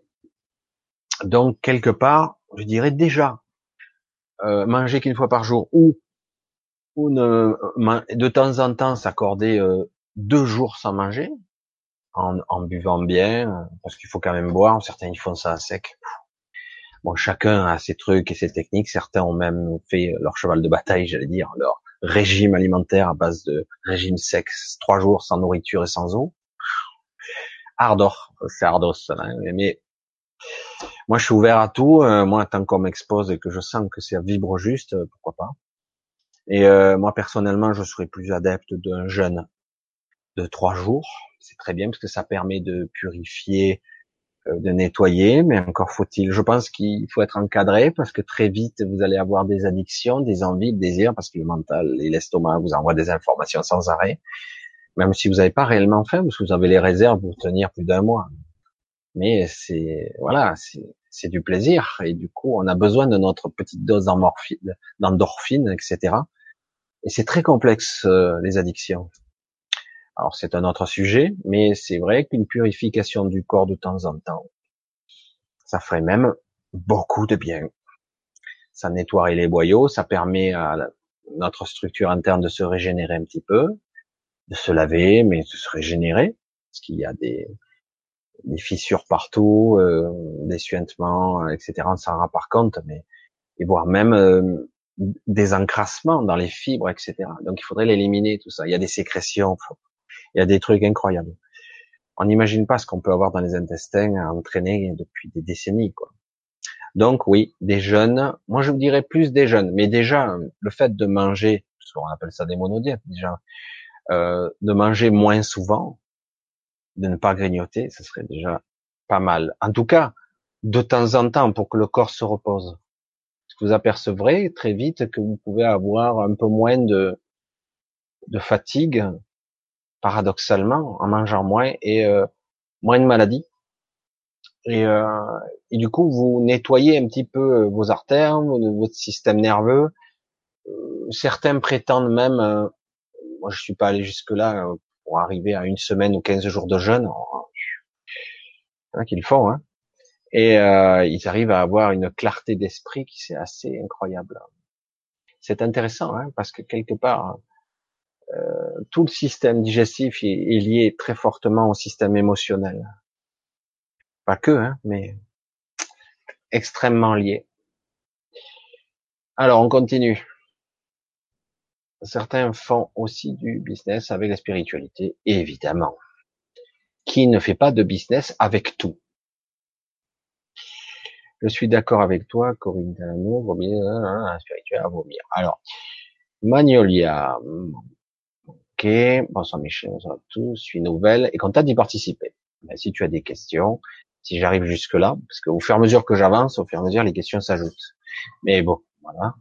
donc quelque part, je dirais déjà euh, manger qu'une fois par jour ou ou ne, de temps en temps s'accorder euh, deux jours sans manger en, en buvant bien parce qu'il faut quand même boire. Certains ils font ça à sec. Bon, chacun a ses trucs et ses techniques. Certains ont même fait leur cheval de bataille, j'allais dire, leur régime alimentaire à base de régime sexe, trois jours sans nourriture et sans eau. Ardor, c'est ardos, hein, mais moi je suis ouvert à tout. Euh, moi, tant qu'on m'expose et que je sens que ça vibre juste, euh, pourquoi pas. Et euh, moi personnellement, je serais plus adepte d'un jeûne de trois jours. C'est très bien parce que ça permet de purifier de nettoyer, mais encore faut-il, je pense qu'il faut être encadré parce que très vite vous allez avoir des addictions, des envies, des désirs, parce que le mental et l'estomac vous envoient des informations sans arrêt, même si vous n'avez pas réellement faim, parce que vous avez les réserves pour tenir plus d'un mois. Mais c'est voilà, c'est du plaisir et du coup on a besoin de notre petite dose d'endorphine, etc. Et c'est très complexe euh, les addictions. Alors c'est un autre sujet, mais c'est vrai qu'une purification du corps de temps en temps, ça ferait même beaucoup de bien. Ça nettoierait les boyaux, ça permet à notre structure interne de se régénérer un petit peu, de se laver, mais de se régénérer, parce qu'il y a des, des fissures partout, euh, des suintements, etc. On s'en rend pas compte, mais et voire même euh, des encrassements dans les fibres, etc. Donc il faudrait l'éliminer tout ça. Il y a des sécrétions, il y a des trucs incroyables. On n'imagine pas ce qu'on peut avoir dans les intestins entraînés depuis des décennies. Donc oui, des jeunes. Moi je vous dirais plus des jeunes, mais déjà le fait de manger, qu'on appelle ça des monodiètes déjà, euh, de manger moins souvent, de ne pas grignoter, ce serait déjà pas mal. En tout cas, de temps en temps, pour que le corps se repose. Vous apercevrez très vite que vous pouvez avoir un peu moins de fatigue, paradoxalement, en mangeant moins et euh, moins de maladies. Et, euh, du coup, vous nettoyez un petit peu vos artères, votre système nerveux. Euh, certains prétendent même, moi je suis pas allé jusque là, pour arriver à une semaine ou 15 jours de jeûne, hein, qu'ils font, hein. et euh, ils arrivent à avoir une clarté d'esprit qui c'est assez incroyable. C'est intéressant, hein, parce que quelque part, euh, tout le système digestif est, lié très fortement au système émotionnel. Pas que, hein, mais extrêmement lié. Alors, on continue certains font aussi du business avec la spiritualité, évidemment. Qui ne fait pas de business avec tout Je suis d'accord avec toi, Corinne Delano, vomir, hein, hein, spirituel à vomir. Alors, Magnolia, ok, bonsoir Michel, bonsoir à tous, je suis nouvelle et content d'y participer. Mais si tu as des questions, si j'arrive jusque là, parce qu'au fur et à mesure que j'avance, au fur et à mesure les questions s'ajoutent. Mais bon, voilà.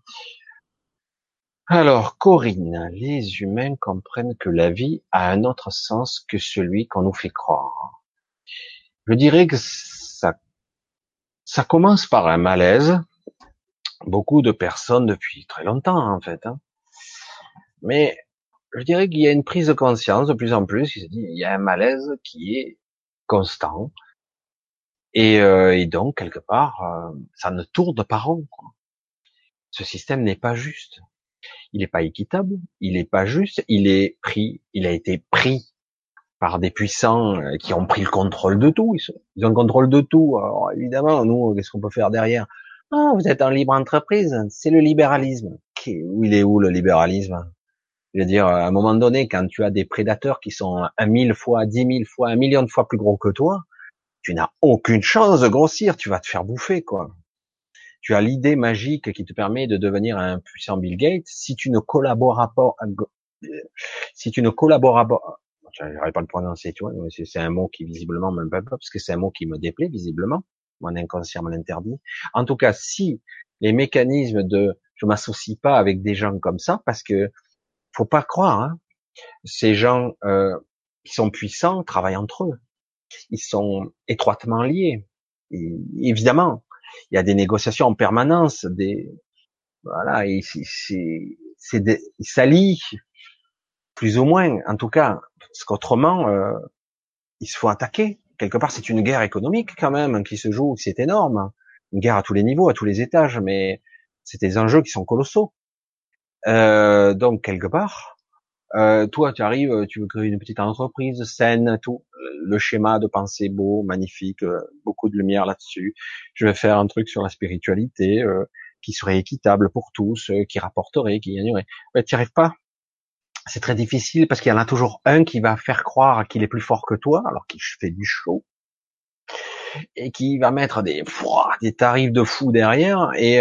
Alors, Corinne, les humains comprennent que la vie a un autre sens que celui qu'on nous fait croire. Je dirais que ça, ça commence par un malaise. Beaucoup de personnes depuis très longtemps, en fait. Hein. Mais je dirais qu'il y a une prise de conscience de plus en plus. Il y a un malaise qui est constant. Et, euh, donc, quelque part, euh, ça ne tourne pas rond. Ce système n'est pas juste il n'est pas équitable, il n'est pas juste, il est pris, il a été pris par des puissants euh, qui ont pris le contrôle de tout. Ils, ont le contrôle de tout. Alors évidemment, nous, qu'est-ce qu'on peut faire derrière? Ah, vous êtes en libre entreprise, c'est le libéralisme. Il est où le libéralisme? Je veux dire, à un moment donné, quand tu as des prédateurs qui sont un mille fois, dix mille fois, un million de fois plus gros que toi, tu n'as aucune chance de grossir. Tu vas te faire bouffer, quoi tu as l'idée magique qui te permet de devenir un puissant Bill Gates, si tu ne collabores pas, si tu ne collabores pas, j'arrive pas à le prononcer, tu vois, c'est un mot qui visiblement m'aime parce que c'est un mot qui me déplaît visiblement, mon inconscient me l'interdit. En tout cas, si les mécanismes de, je m'associe pas avec des gens comme ça, parce que faut pas croire, hein, ces gens euh, qui sont puissants travaillent entre eux, ils sont étroitement liés. Évidemment, il y a des négociations en permanence, des voilà, des s'allient plus ou moins, en tout cas, parce qu'autrement euh, il se faut attaquer. Quelque part, c'est une guerre économique quand même qui se joue, c'est énorme, une guerre à tous les niveaux, à tous les étages, mais c'est des enjeux qui sont colossaux. Euh, donc quelque part, euh, toi, tu arrives, tu veux créer une petite entreprise saine, tout. Le schéma de pensée beau, magnifique, euh, beaucoup de lumière là-dessus. Je vais faire un truc sur la spiritualité euh, qui serait équitable pour tous, euh, qui rapporterait, qui gagnerait. Mais tu arrives pas? C'est très difficile parce qu'il y en a toujours un qui va faire croire qu'il est plus fort que toi, alors qu'il fait du show, et qui va mettre des, des tarifs de fou derrière. Et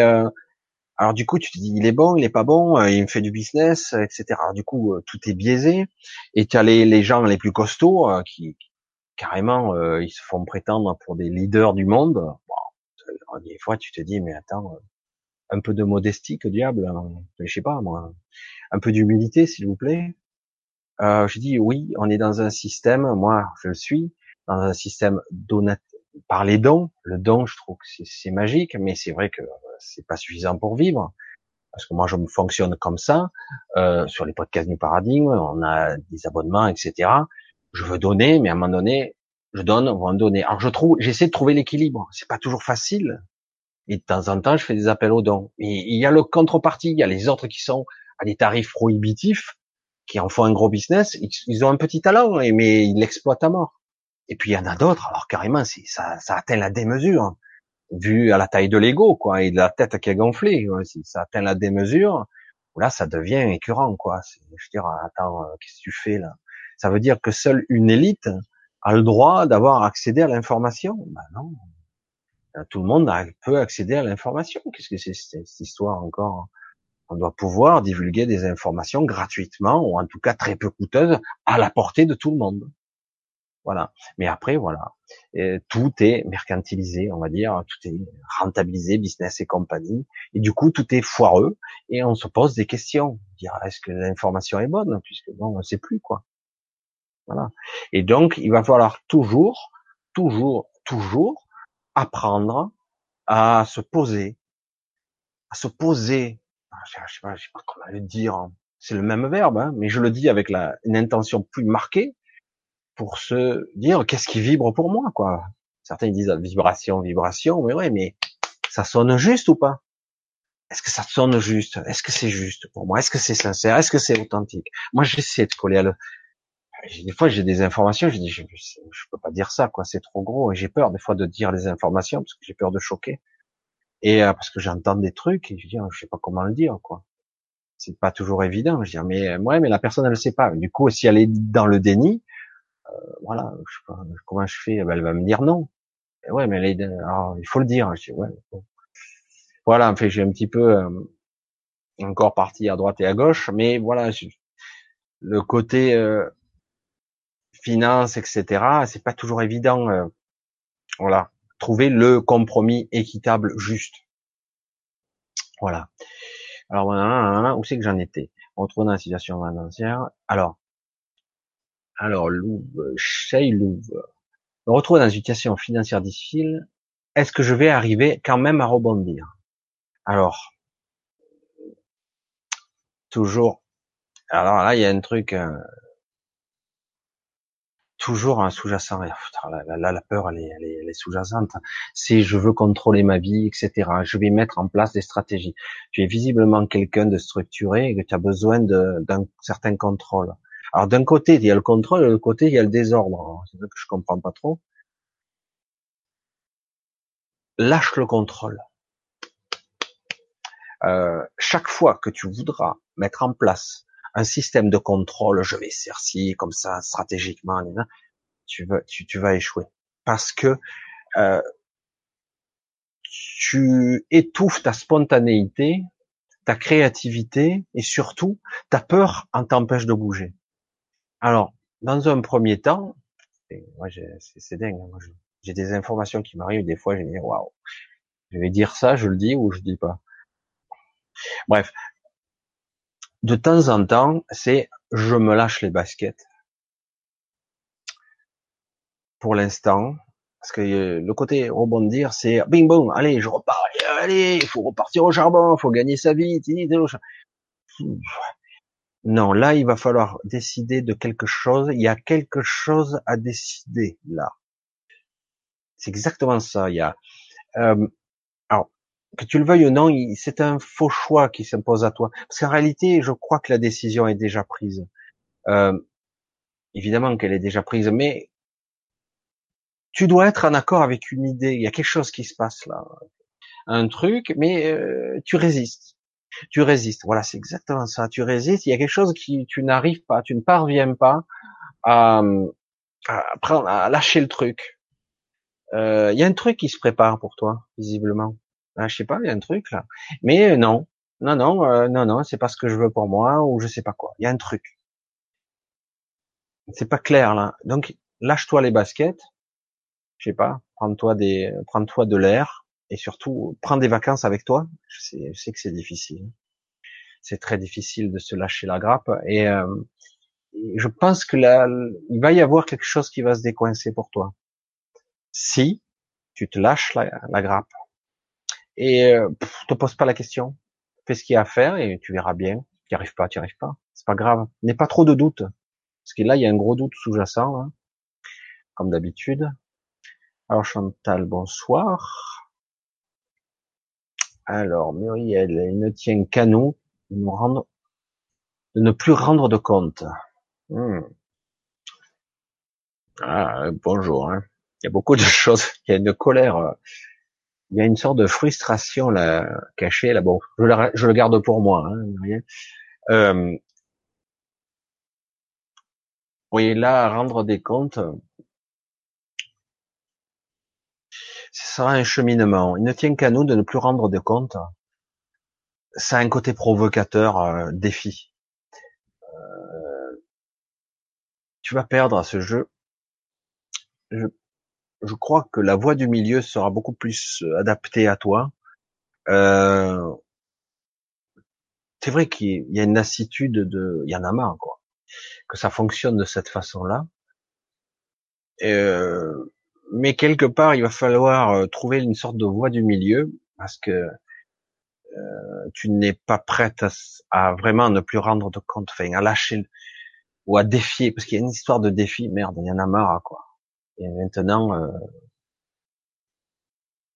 alors du coup, tu te dis, il est bon, il est pas bon, euh, il me fait du business, etc. Alors, du coup, euh, tout est biaisé. Et tu as les, gens les plus costauds euh, qui, carrément, ils se font prétendre pour des leaders du monde. Bon, des fois, tu te dis, mais attends, un peu de modestie, que diable, hein. je sais pas moi, un peu d'humilité, s'il vous plaît. Euh, je dis oui, on est dans un système, moi je le suis, dans un système donat par les dons. Le don, je trouve que c'est magique, mais c'est vrai que c'est pas suffisant pour vivre. Parce que moi, je me fonctionne comme ça. Euh, sur les podcasts du paradigme, on a des abonnements, etc. Je veux donner, mais à un moment donné, je donne, on va en donner. Alors je trouve, j'essaie de trouver l'équilibre. C'est pas toujours facile. Et de temps en temps, je fais des appels aux dons. Et il y a le contrepartie, il y a les autres qui sont à des tarifs prohibitifs, qui en font un gros business. Ils ont un petit talent, mais ils l'exploitent à mort. Et puis il y en a d'autres, alors carrément, ça, ça atteint la démesure, vu à la taille de l'ego, quoi, et de la tête qui est gonflée. Si ça atteint la démesure, là, ça devient écurant, quoi. Je veux dire, attends, euh, qu'est-ce que tu fais là? Ça veut dire que seule une élite a le droit d'avoir accédé à l'information? Ben non. Euh, tout le monde peut accéder à l'information. Qu'est-ce que c'est cette histoire encore? On doit pouvoir divulguer des informations gratuitement, ou en tout cas très peu coûteuses, à la portée de tout le monde. Voilà. Mais après, voilà, tout est mercantilisé, on va dire, tout est rentabilisé, business et compagnie, et du coup, tout est foireux, et on se pose des questions. Dire, est-ce que l'information est bonne, puisque bon, on ne sait plus quoi. Voilà. Et donc, il va falloir toujours, toujours, toujours apprendre à se poser, à se poser. Ah, je sais pas, je sais pas comment le dire. C'est le même verbe, hein, mais je le dis avec la, une intention plus marquée pour se dire qu'est-ce qui vibre pour moi, quoi. Certains disent vibration, vibration, mais ouais, mais ça sonne juste ou pas? Est-ce que ça sonne juste? Est-ce que c'est juste pour moi? Est-ce que c'est sincère? Est-ce que c'est authentique? Moi, j'essaie de coller à le. Des fois, j'ai des informations, je dis, je, peux pas dire ça, quoi. C'est trop gros, et j'ai peur des fois de dire les informations parce que j'ai peur de choquer, et euh, parce que j'entends des trucs et je dis, je sais pas comment le dire, quoi. C'est pas toujours évident. Je dis, mais ouais, mais la personne elle le sait pas. Du coup, si elle est dans le déni, voilà, je sais pas, comment je fais, ben, elle va me dire non. ouais, mais elle alors, il faut le dire. Je dis, ouais, Voilà, en fait, j'ai un petit peu euh, encore parti à droite et à gauche, mais voilà, le côté euh, finance, etc., c'est pas toujours évident. Euh, voilà, trouver le compromis équitable, juste. Voilà. Alors où c'est que j'en étais On retrouve dans la situation financière. Alors, alors, Louvre, Chez Louvre. Me retrouve dans une situation financière difficile. Est-ce que je vais arriver quand même à rebondir? Alors, toujours. Alors là, il y a un truc, euh, toujours un sous-jacent. La, la, la, peur, elle est, elle est, elle est sous-jacente. C'est je veux contrôler ma vie, etc. Je vais mettre en place des stratégies. Tu es visiblement quelqu'un de structuré et que tu as besoin d'un certain contrôle. Alors d'un côté, il y a le contrôle, de l'autre côté, il y a le désordre. C'est ça que je comprends pas trop. Lâche le contrôle. Euh, chaque fois que tu voudras mettre en place un système de contrôle, je vais faire ci, comme ça, stratégiquement, tu vas, vas échouer. Parce que euh, tu étouffes ta spontanéité, ta créativité et surtout ta peur en t'empêche de bouger. Alors, dans un premier temps, moi c'est dingue, hein, j'ai des informations qui m'arrivent des fois, je me dis waouh, je vais dire ça, je le dis ou je dis pas. Bref, de temps en temps, c'est je me lâche les baskets. Pour l'instant, parce que euh, le côté rebondir, c'est bing bong, allez, je repars, allez, il faut repartir au charbon, il faut gagner sa vie. Non, là, il va falloir décider de quelque chose. Il y a quelque chose à décider là. C'est exactement ça. Il y a, euh, alors, que tu le veuilles ou non, c'est un faux choix qui s'impose à toi. Parce qu'en réalité, je crois que la décision est déjà prise. Euh, évidemment qu'elle est déjà prise, mais tu dois être en accord avec une idée. Il y a quelque chose qui se passe là, un truc, mais euh, tu résistes tu résistes. Voilà, c'est exactement ça. Tu résistes. Il y a quelque chose qui tu n'arrives pas, tu ne parviens pas à, prendre, à lâcher le truc. Euh, il y a un truc qui se prépare pour toi, visiblement. Ah, je sais pas, il y a un truc là. Mais euh, non, non, non, euh, non, non, c'est pas ce que je veux pour moi ou je sais pas quoi. Il y a un truc. C'est pas clair là. Donc lâche-toi les baskets. Je sais pas. Prends-toi des, prends-toi de l'air et surtout prends des vacances avec toi. Je sais, je sais que c'est difficile. C'est très difficile de se lâcher la grappe et, euh, je pense que là, il va y avoir quelque chose qui va se décoincer pour toi. Si tu te lâches la, grappe et euh, te pose pas la question, fais ce qu'il y a à faire et tu verras bien. Tu n'y arrives pas, tu n'y arrives pas. C'est pas grave. N'aie pas trop de doutes. Parce que là, il y a un gros doute sous-jacent, hein, comme d'habitude. Alors Chantal, bonsoir. Alors, Muriel, il ne tient qu'à nous de, nous rendre, de ne plus rendre de compte. Hmm. Ah, bonjour. Hein. Il y a beaucoup de <laughs> choses. Il y a une colère. Il y a une sorte de frustration là cachée là. Bon, je, le garde pour moi. Hein, euh, oui, là, rendre des comptes, ce sera un cheminement. Il ne tient qu'à nous de ne plus rendre de comptes. Ça a un côté provocateur, euh, défi. Euh, tu vas perdre à ce jeu. Je, je, crois que la voie du milieu sera beaucoup plus adaptée à toi. Euh, c'est vrai qu'il y a une lassitude de, il y en a marre, quoi, que ça fonctionne de cette façon-là. Euh, mais quelque part, il va falloir euh, trouver une sorte de voie du milieu parce que euh, tu n'es pas prête à, vraiment ne plus rendre de compte, enfin, à lâcher ou à défier, parce qu'il y a une histoire de défi. Merde, il y en a marre, quoi. Et maintenant, euh,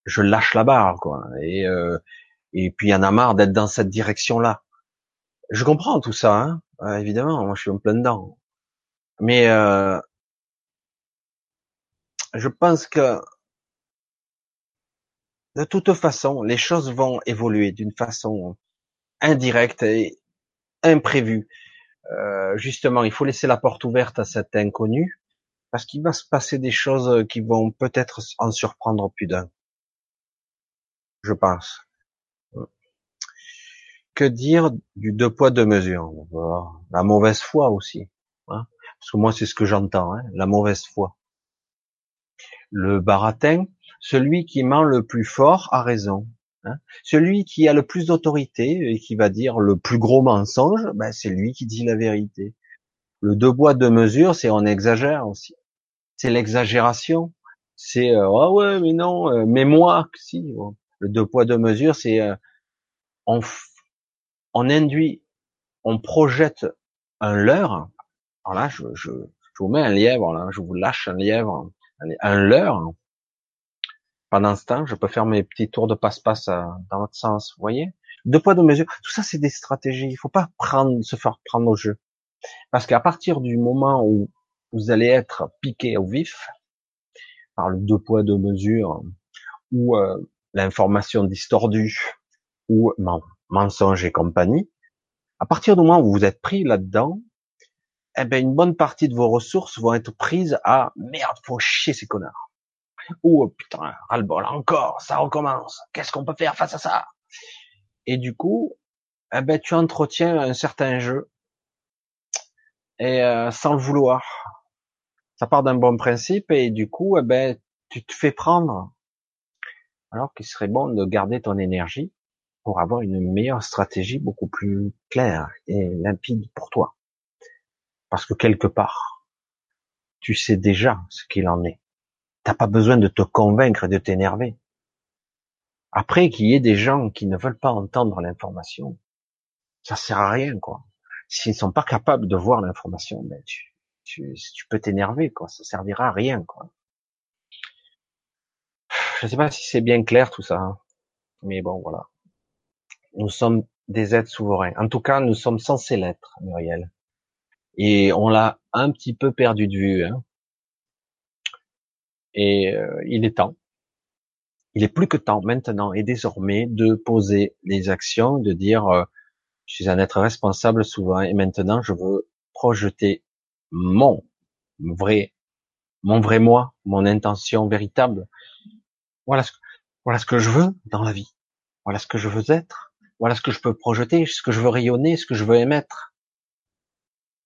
je lâche la barre, quoi. Et euh, et puis il y en a marre d'être dans cette direction-là. Je comprends tout ça, hein. Euh, évidemment, moi je suis en plein dedans. Mais euh, je pense que de toute façon, les choses vont évoluer d'une façon indirecte et imprévue. Euh, justement, il faut laisser la porte ouverte à cet inconnu, parce qu'il va se passer des choses qui vont peut-être en surprendre plus d'un. Je pense. Que dire du deux poids deux mesures? La mauvaise foi aussi. Hein parce que moi, c'est ce que j'entends, hein, la mauvaise foi le baratin, celui qui ment le plus fort a raison. Hein. Celui qui a le plus d'autorité et qui va dire le plus gros mensonge, ben c'est lui qui dit la vérité. Le deux bois deux mesures, c'est on exagère aussi. C'est l'exagération. C'est euh, ah ouais mais non, euh, mais moi si. Le deux poids deux mesures, c'est euh, on on induit, on projette un leurre. Alors là, je, je, je vous mets un lièvre là, je vous lâche un lièvre un leurre. Pendant ce temps, je peux faire mes petits tours de passe-passe euh, dans votre sens, vous voyez? Deux poids, deux mesures. Tout ça, c'est des stratégies. Il faut pas se faire prendre au jeu. Parce qu'à partir du moment où vous allez être piqué au vif par le deux poids, deux mesures, ou euh, l'information distordue, ou mensonge et compagnie, à partir du moment où vous êtes pris là-dedans, eh ben une bonne partie de vos ressources vont être prises à merde, faut chier ces connards. Ou oh, putain, ras-le-bol, encore, ça recommence. Qu'est-ce qu'on peut faire face à ça? Et du coup, eh ben tu entretiens un certain jeu et euh, sans le vouloir. Ça part d'un bon principe et du coup, eh ben tu te fais prendre. Alors qu'il serait bon de garder ton énergie pour avoir une meilleure stratégie beaucoup plus claire et limpide pour toi. Parce que quelque part, tu sais déjà ce qu'il en est. T'as pas besoin de te convaincre et de t'énerver. Après, qu'il y ait des gens qui ne veulent pas entendre l'information, ça sert à rien, quoi. S'ils sont pas capables de voir l'information, ben tu peux t'énerver, quoi. Ça servira à rien, quoi. Je sais pas si c'est bien clair tout ça, hein. mais bon, voilà. Nous sommes des êtres souverains. En tout cas, nous sommes censés l'être, Muriel et on l'a un petit peu perdu de vue. Hein. Et euh, il est temps. Il est plus que temps maintenant et désormais de poser les actions, de dire euh, je suis un être responsable souvent et maintenant je veux projeter mon vrai, mon vrai moi, mon intention véritable. Voilà ce, voilà ce que je veux dans la vie. Voilà ce que je veux être. Voilà ce que je peux projeter, ce que je veux rayonner, ce que je veux émettre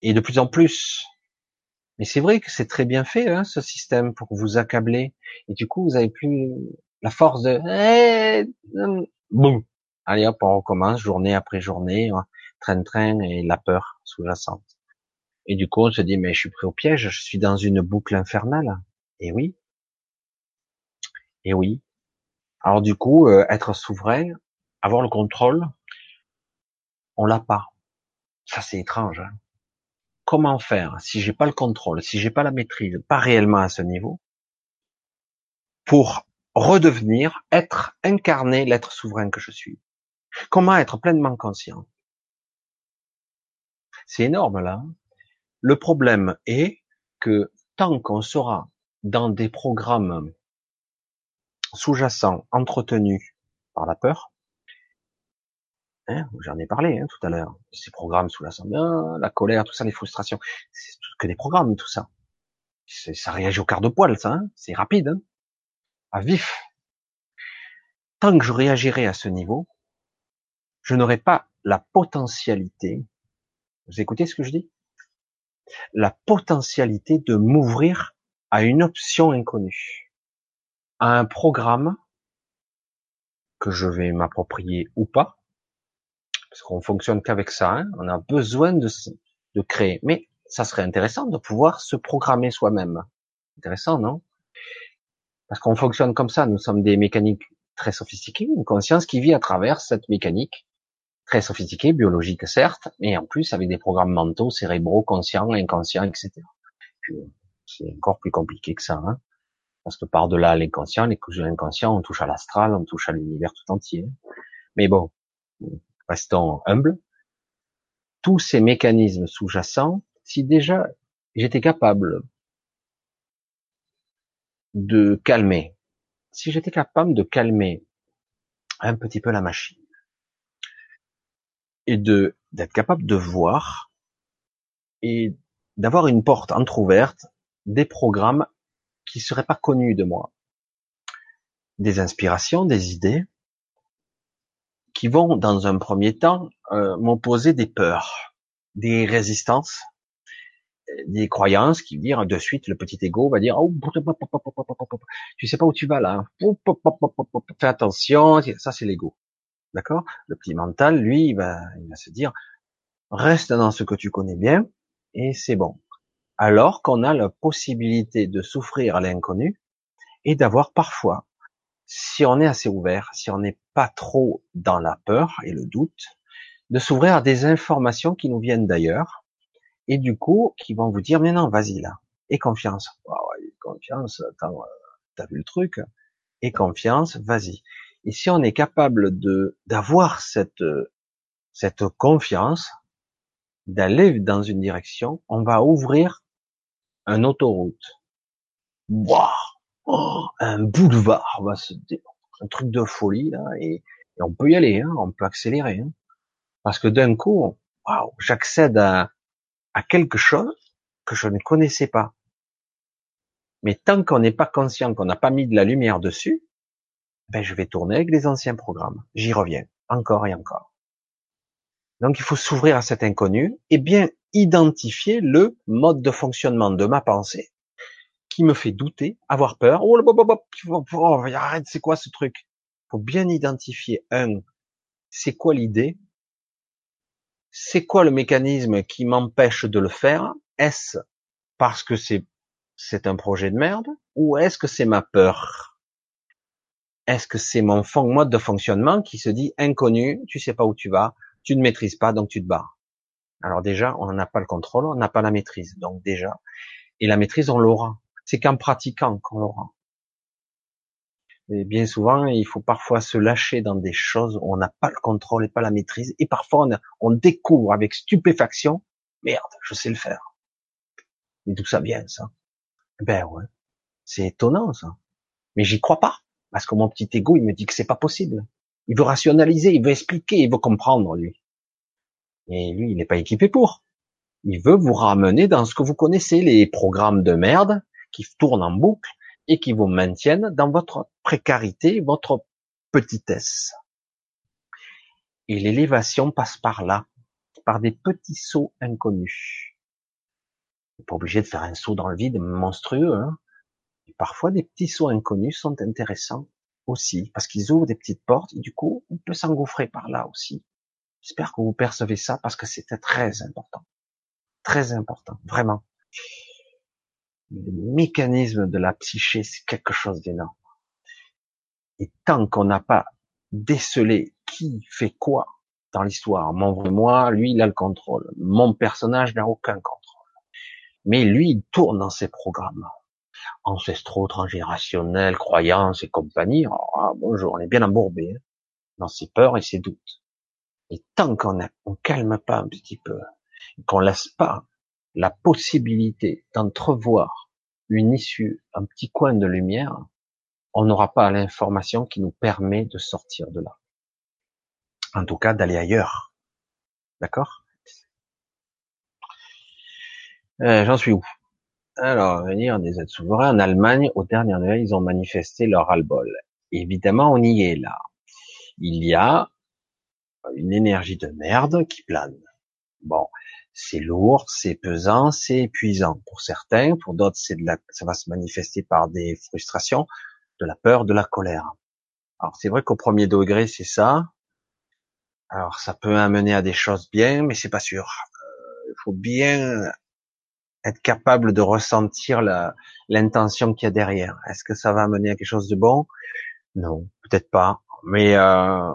et de plus en plus. Mais c'est vrai que c'est très bien fait, hein, ce système, pour vous accabler. Et du coup, vous avez plus la force de... Eh, boum Allez hop, on recommence, journée après journée, train-train et la peur sous-jacente. Et du coup, on se dit, mais je suis pris au piège, je suis dans une boucle infernale. Et oui. Et oui. Alors du coup, euh, être souverain, avoir le contrôle, on l'a pas. Ça, c'est étrange. Hein comment faire si j'ai pas le contrôle, si j'ai pas la maîtrise, pas réellement à ce niveau, pour redevenir, être incarné l'être souverain que je suis. Comment être pleinement conscient? C'est énorme là. Le problème est que tant qu'on sera dans des programmes sous-jacents, entretenus par la peur, hein, j'en ai parlé hein, tout à l'heure, ces programmes sous-jacents, ah, la colère, tout ça, les frustrations, c'est que des programmes, tout ça. Ça réagit au quart de poil, ça, hein. C'est rapide, hein. À vif. Tant que je réagirai à ce niveau, je n'aurai pas la potentialité, vous écoutez ce que je dis? La potentialité de m'ouvrir à une option inconnue, à un programme que je vais m'approprier ou pas, parce qu'on fonctionne qu'avec ça, hein. on a besoin de, créer. Mais ça serait intéressant de pouvoir se programmer soi-même. Intéressant, non? Parce qu'on fonctionne comme ça, nous sommes des mécaniques très sophistiquées, une conscience qui vit à travers cette mécanique très sophistiquée, biologique certes, mais en plus avec des programmes mentaux, cérébraux, conscients, inconscients, etc. C'est encore plus compliqué que ça, hein parce que par-delà l'inconscient, les couches de l'inconscient, on touche à l'astral, on touche à l'univers tout entier. Mais bon, restons humbles. Tous ces mécanismes sous-jacents, si déjà j'étais capable de calmer, si j'étais capable de calmer un petit peu la machine, et d'être capable de voir et d'avoir une porte entrouverte des programmes qui seraient pas connus de moi, des inspirations, des idées qui vont dans un premier temps euh, m'opposer des peurs, des résistances, des croyances qui dire de suite le petit ego va dire oh, tu sais pas où tu vas là fais attention ça c'est l'ego d'accord le petit mental lui il va, il va se dire reste dans ce que tu connais bien et c'est bon alors qu'on a la possibilité de souffrir à l'inconnu et d'avoir parfois si on est assez ouvert si on n'est pas trop dans la peur et le doute de s'ouvrir à des informations qui nous viennent d'ailleurs et du coup, qui vont vous dire, mais non, vas-y là, et confiance. Oh, confiance, attends, euh, t'as vu le truc, et confiance, vas-y. Et si on est capable de d'avoir cette cette confiance, d'aller dans une direction, on va ouvrir un autoroute. Wow, oh, un boulevard, va se un truc de folie là, et, et on peut y aller, hein, on peut accélérer, hein, parce que d'un coup, waouh, j'accède à, à quelque chose que je ne connaissais pas. Mais tant qu'on n'est pas conscient, qu'on n'a pas mis de la lumière dessus, ben je vais tourner avec les anciens programmes. J'y reviens encore et encore. Donc il faut s'ouvrir à cet inconnu et bien identifier le mode de fonctionnement de ma pensée qui me fait douter, avoir peur. Oh, oh, arrête, c'est quoi ce truc? Faut bien identifier un, c'est quoi l'idée? C'est quoi le mécanisme qui m'empêche de le faire? Est-ce parce que c'est c'est un projet de merde? Ou est-ce que c'est ma peur? Est-ce que c'est mon mode de fonctionnement qui se dit inconnu, tu sais pas où tu vas, tu ne maîtrises pas donc tu te barres. Alors déjà, on n'a pas le contrôle, on n'a pas la maîtrise. Donc déjà, et la maîtrise on l'aura. C'est qu'en pratiquant qu'on l'aura. Et bien souvent, il faut parfois se lâcher dans des choses où on n'a pas le contrôle et pas la maîtrise. Et parfois, on, découvre avec stupéfaction, merde, je sais le faire. Mais d'où ça vient, ça? Ben ouais, c'est étonnant, ça. Mais j'y crois pas, parce que mon petit ego, il me dit que c'est pas possible. Il veut rationaliser, il veut expliquer, il veut comprendre, lui. Et lui, il n'est pas équipé pour. Il veut vous ramener dans ce que vous connaissez, les programmes de merde qui tournent en boucle et qui vous maintiennent dans votre précarité, votre petitesse. Et l'élévation passe par là, par des petits sauts inconnus. Vous pas obligé de faire un saut dans le vide monstrueux. Hein parfois, des petits sauts inconnus sont intéressants aussi, parce qu'ils ouvrent des petites portes, et du coup, on peut s'engouffrer par là aussi. J'espère que vous percevez ça, parce que c'était très important. Très important, vraiment le mécanisme de la psyché, c'est quelque chose d'énorme. Et tant qu'on n'a pas décelé qui fait quoi dans l'histoire, mon vrai moi, lui, il a le contrôle. Mon personnage n'a aucun contrôle. Mais lui, il tourne dans ses programmes ancestraux, transgénérationnels, croyances et compagnie. Ah, bonjour, on est bien embourbé hein, dans ses peurs et ses doutes. Et tant qu'on ne calme pas un petit peu, qu'on laisse pas la possibilité d'entrevoir une issue, un petit coin de lumière, on n'aura pas l'information qui nous permet de sortir de là. En tout cas, d'aller ailleurs. D'accord? Euh, J'en suis où? Alors, venir des aides souverains en Allemagne, aux dernières nouvelles, ils ont manifesté leur ras-le-bol. Évidemment, on y est là. Il y a une énergie de merde qui plane. Bon, c'est lourd, c'est pesant, c'est épuisant pour certains, pour d'autres c'est de la, ça va se manifester par des frustrations, de la peur, de la colère. Alors c'est vrai qu'au premier degré c'est ça. Alors ça peut amener à des choses bien, mais c'est pas sûr. Euh, il faut bien être capable de ressentir l'intention qu'il y a derrière. Est-ce que ça va amener à quelque chose de bon? Non, peut-être pas. Mais euh,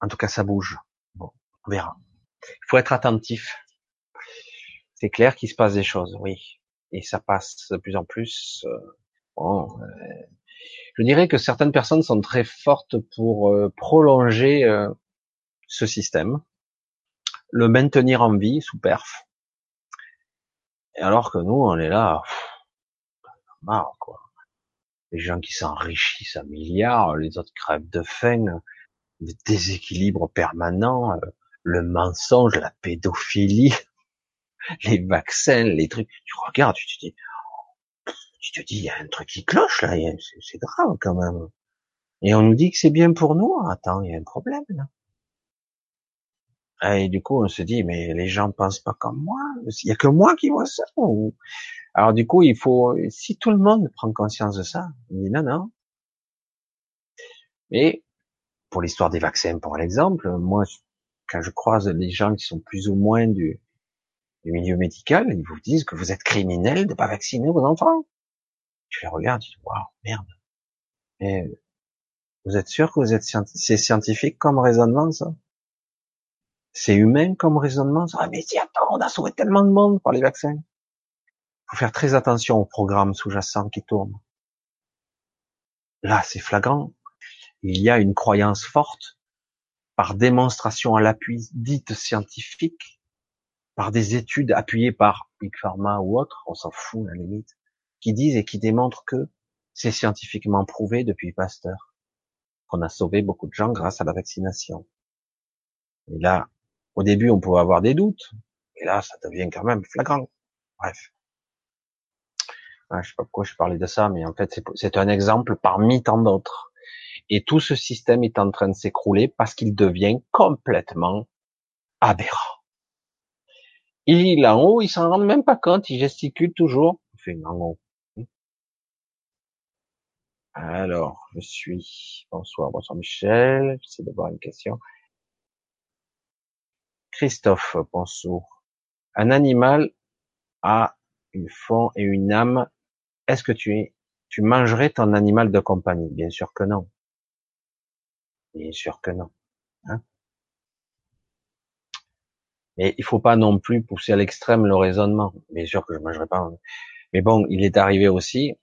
en tout cas ça bouge. Bon, on verra. Il faut être attentif c'est clair qu'il se passe des choses, oui. Et ça passe de plus en plus. Euh, bon, euh, je dirais que certaines personnes sont très fortes pour euh, prolonger ce système, le maintenir en vie sous perf. Et alors que nous, on est là, marre quoi. Les gens qui s'enrichissent à milliards, les autres crèvent de faim, le déséquilibre permanent, le mensonge, la pédophilie. Les vaccins, les trucs. Tu regardes, tu te dis, tu te dis, il y a un truc qui cloche là, c'est grave quand même. Et on nous dit que c'est bien pour nous. Attends, il y a un problème là. Et du coup, on se dit, mais les gens pensent pas comme moi. Il y a que moi qui vois ça. Alors du coup, il faut, si tout le monde prend conscience de ça, on dit non, non. Mais pour l'histoire des vaccins, pour l'exemple, moi, quand je croise les gens qui sont plus ou moins du, du milieu médical, ils vous disent que vous êtes criminel de pas vacciner vos enfants. Tu les regardes, tu dis, waouh, merde. Mais vous êtes sûr que vous êtes c'est scientifique comme raisonnement, ça? C'est humain comme raisonnement, ça? Ah, mais si, attends, on a sauvé tellement de monde par les vaccins. Faut faire très attention aux programmes sous-jacents qui tournent. Là, c'est flagrant. Il y a une croyance forte, par démonstration à l'appui dite scientifique, par des études appuyées par Big Pharma ou autres, on s'en fout à la limite, qui disent et qui démontrent que c'est scientifiquement prouvé depuis Pasteur qu'on a sauvé beaucoup de gens grâce à la vaccination. Et là, au début, on pouvait avoir des doutes, et là, ça devient quand même flagrant. Bref. je sais pas pourquoi je parlais de ça, mais en fait, c'est un exemple parmi tant d'autres. Et tout ce système est en train de s'écrouler parce qu'il devient complètement aberrant. Il en haut, il s'en rend même pas compte, il gesticule toujours. Alors, je suis. Bonsoir, bonsoir Michel. J'essaie de voir une question. Christophe, bonsoir. Un animal a une fond et une âme. Est-ce que tu, tu mangerais ton animal de compagnie? Bien sûr que non. Bien sûr que non. Hein et il faut pas non plus pousser à l'extrême le raisonnement. Bien sûr que je mangerai pas. Hein. Mais bon, il est arrivé aussi,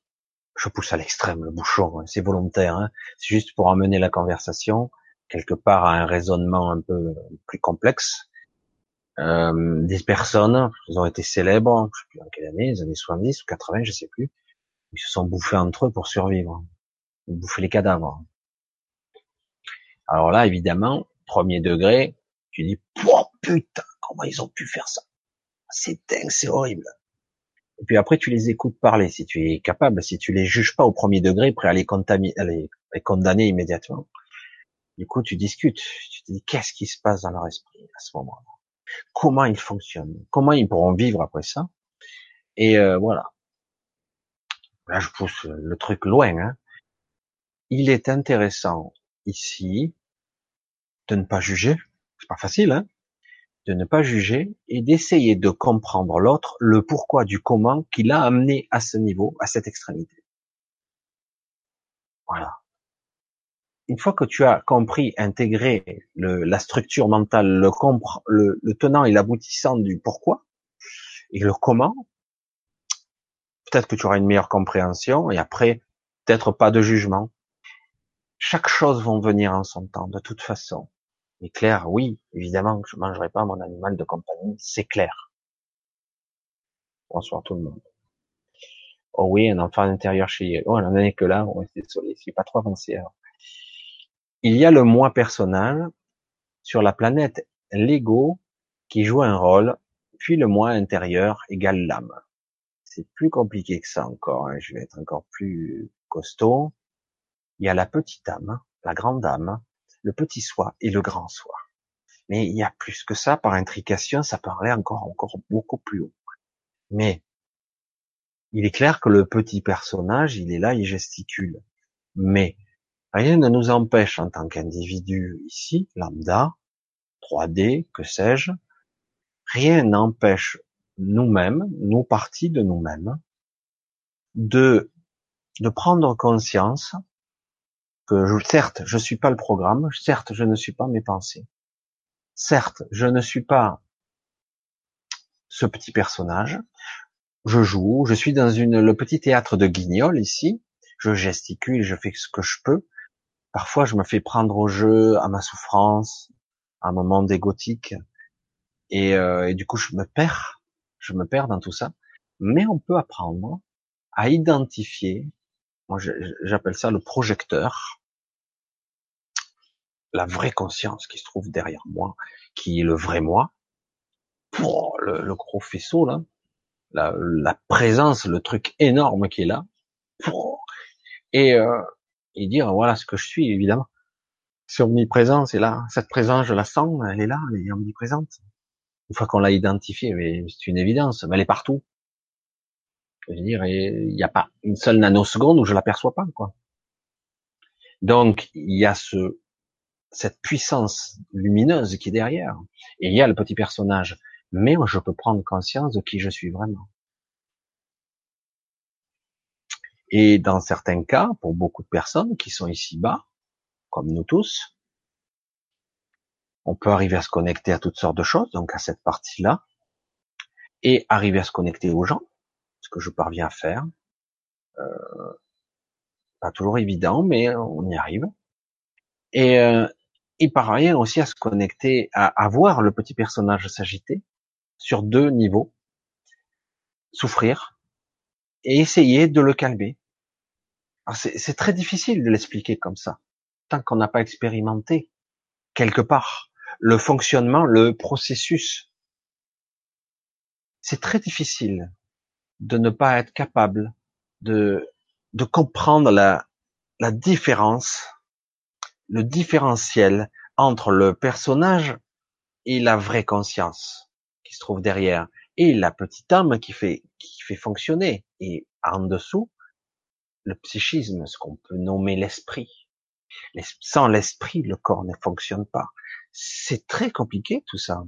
je pousse à l'extrême le bouchon, hein. c'est volontaire. Hein. C'est juste pour amener la conversation quelque part à un raisonnement un peu plus complexe. Euh, des personnes, ils ont été célèbres, je sais plus en quelle année, les années 70 ou 80, je sais plus, ils se sont bouffés entre eux pour survivre. Ils bouffaient les cadavres. Alors là, évidemment, premier degré, tu dis, oh, putain, Comment ils ont pu faire ça? C'est dingue, c'est horrible. Et puis après, tu les écoutes parler, si tu es capable, si tu les juges pas au premier degré, prêt à les, les condamner immédiatement. Du coup, tu discutes, tu te dis qu'est-ce qui se passe dans leur esprit à ce moment-là? Comment ils fonctionnent? Comment ils pourront vivre après ça? Et euh, voilà. Là, je pousse le truc loin. Hein. Il est intéressant ici de ne pas juger. C'est pas facile, hein de ne pas juger et d'essayer de comprendre l'autre, le pourquoi du comment qui l'a amené à ce niveau, à cette extrémité. Voilà. Une fois que tu as compris, intégré la structure mentale, le, le, le tenant et l'aboutissant du pourquoi et le comment, peut-être que tu auras une meilleure compréhension et après, peut-être pas de jugement. Chaque chose va venir en son temps, de toute façon. Mais clair, oui, évidemment que je mangerai pas mon animal de compagnie, c'est clair. Bonsoir tout le monde. Oh oui, un enfant intérieur chez Oh, on n'en est que là. Oh, désolé, je suis pas trop avancé. Il y a le moi personnel sur la planète, l'ego qui joue un rôle, puis le moi intérieur égale l'âme. C'est plus compliqué que ça encore. Hein. Je vais être encore plus costaud. Il y a la petite âme, la grande âme, le petit soi et le grand soi. Mais il y a plus que ça, par intrication, ça parlait encore, encore beaucoup plus haut. Mais, il est clair que le petit personnage, il est là, il gesticule. Mais, rien ne nous empêche, en tant qu'individu ici, lambda, 3D, que sais-je, rien n'empêche nous-mêmes, nos parties de nous-mêmes, de, de prendre conscience que certes, je suis pas le programme, certes, je ne suis pas mes pensées, certes, je ne suis pas ce petit personnage, je joue, je suis dans le petit théâtre de Guignol ici, je gesticule, je fais ce que je peux, parfois je me fais prendre au jeu, à ma souffrance, à un moment d'égotique, et, euh, et du coup je me perds, je me perds dans tout ça, mais on peut apprendre à identifier moi, j'appelle ça le projecteur. La vraie conscience qui se trouve derrière moi, qui est le vrai moi. Pour le, gros faisceau, là. La, présence, le truc énorme qui est là. Et, euh, et dire, voilà ce que je suis, évidemment. C'est omniprésent, c'est là. Cette présence, je la sens, elle est là, elle est omniprésente. Une fois qu'on l'a identifiée, mais c'est une évidence, mais elle est partout. Je veux dire, il n'y a pas une seule nanoseconde où je l'aperçois pas, quoi. Donc, il y a ce, cette puissance lumineuse qui est derrière. Et il y a le petit personnage. Mais je peux prendre conscience de qui je suis vraiment. Et dans certains cas, pour beaucoup de personnes qui sont ici-bas, comme nous tous, on peut arriver à se connecter à toutes sortes de choses, donc à cette partie-là, et arriver à se connecter aux gens, ce que je parviens à faire. Euh, pas toujours évident, mais on y arrive. Et, euh, et par aussi à se connecter, à, à voir le petit personnage s'agiter sur deux niveaux, souffrir et essayer de le calmer. C'est très difficile de l'expliquer comme ça, tant qu'on n'a pas expérimenté quelque part le fonctionnement, le processus. C'est très difficile de ne pas être capable de, de comprendre la, la différence, le différentiel entre le personnage et la vraie conscience qui se trouve derrière et la petite âme qui fait, qui fait fonctionner et en dessous le psychisme, ce qu'on peut nommer l'esprit. Sans l'esprit, le corps ne fonctionne pas. C'est très compliqué tout ça.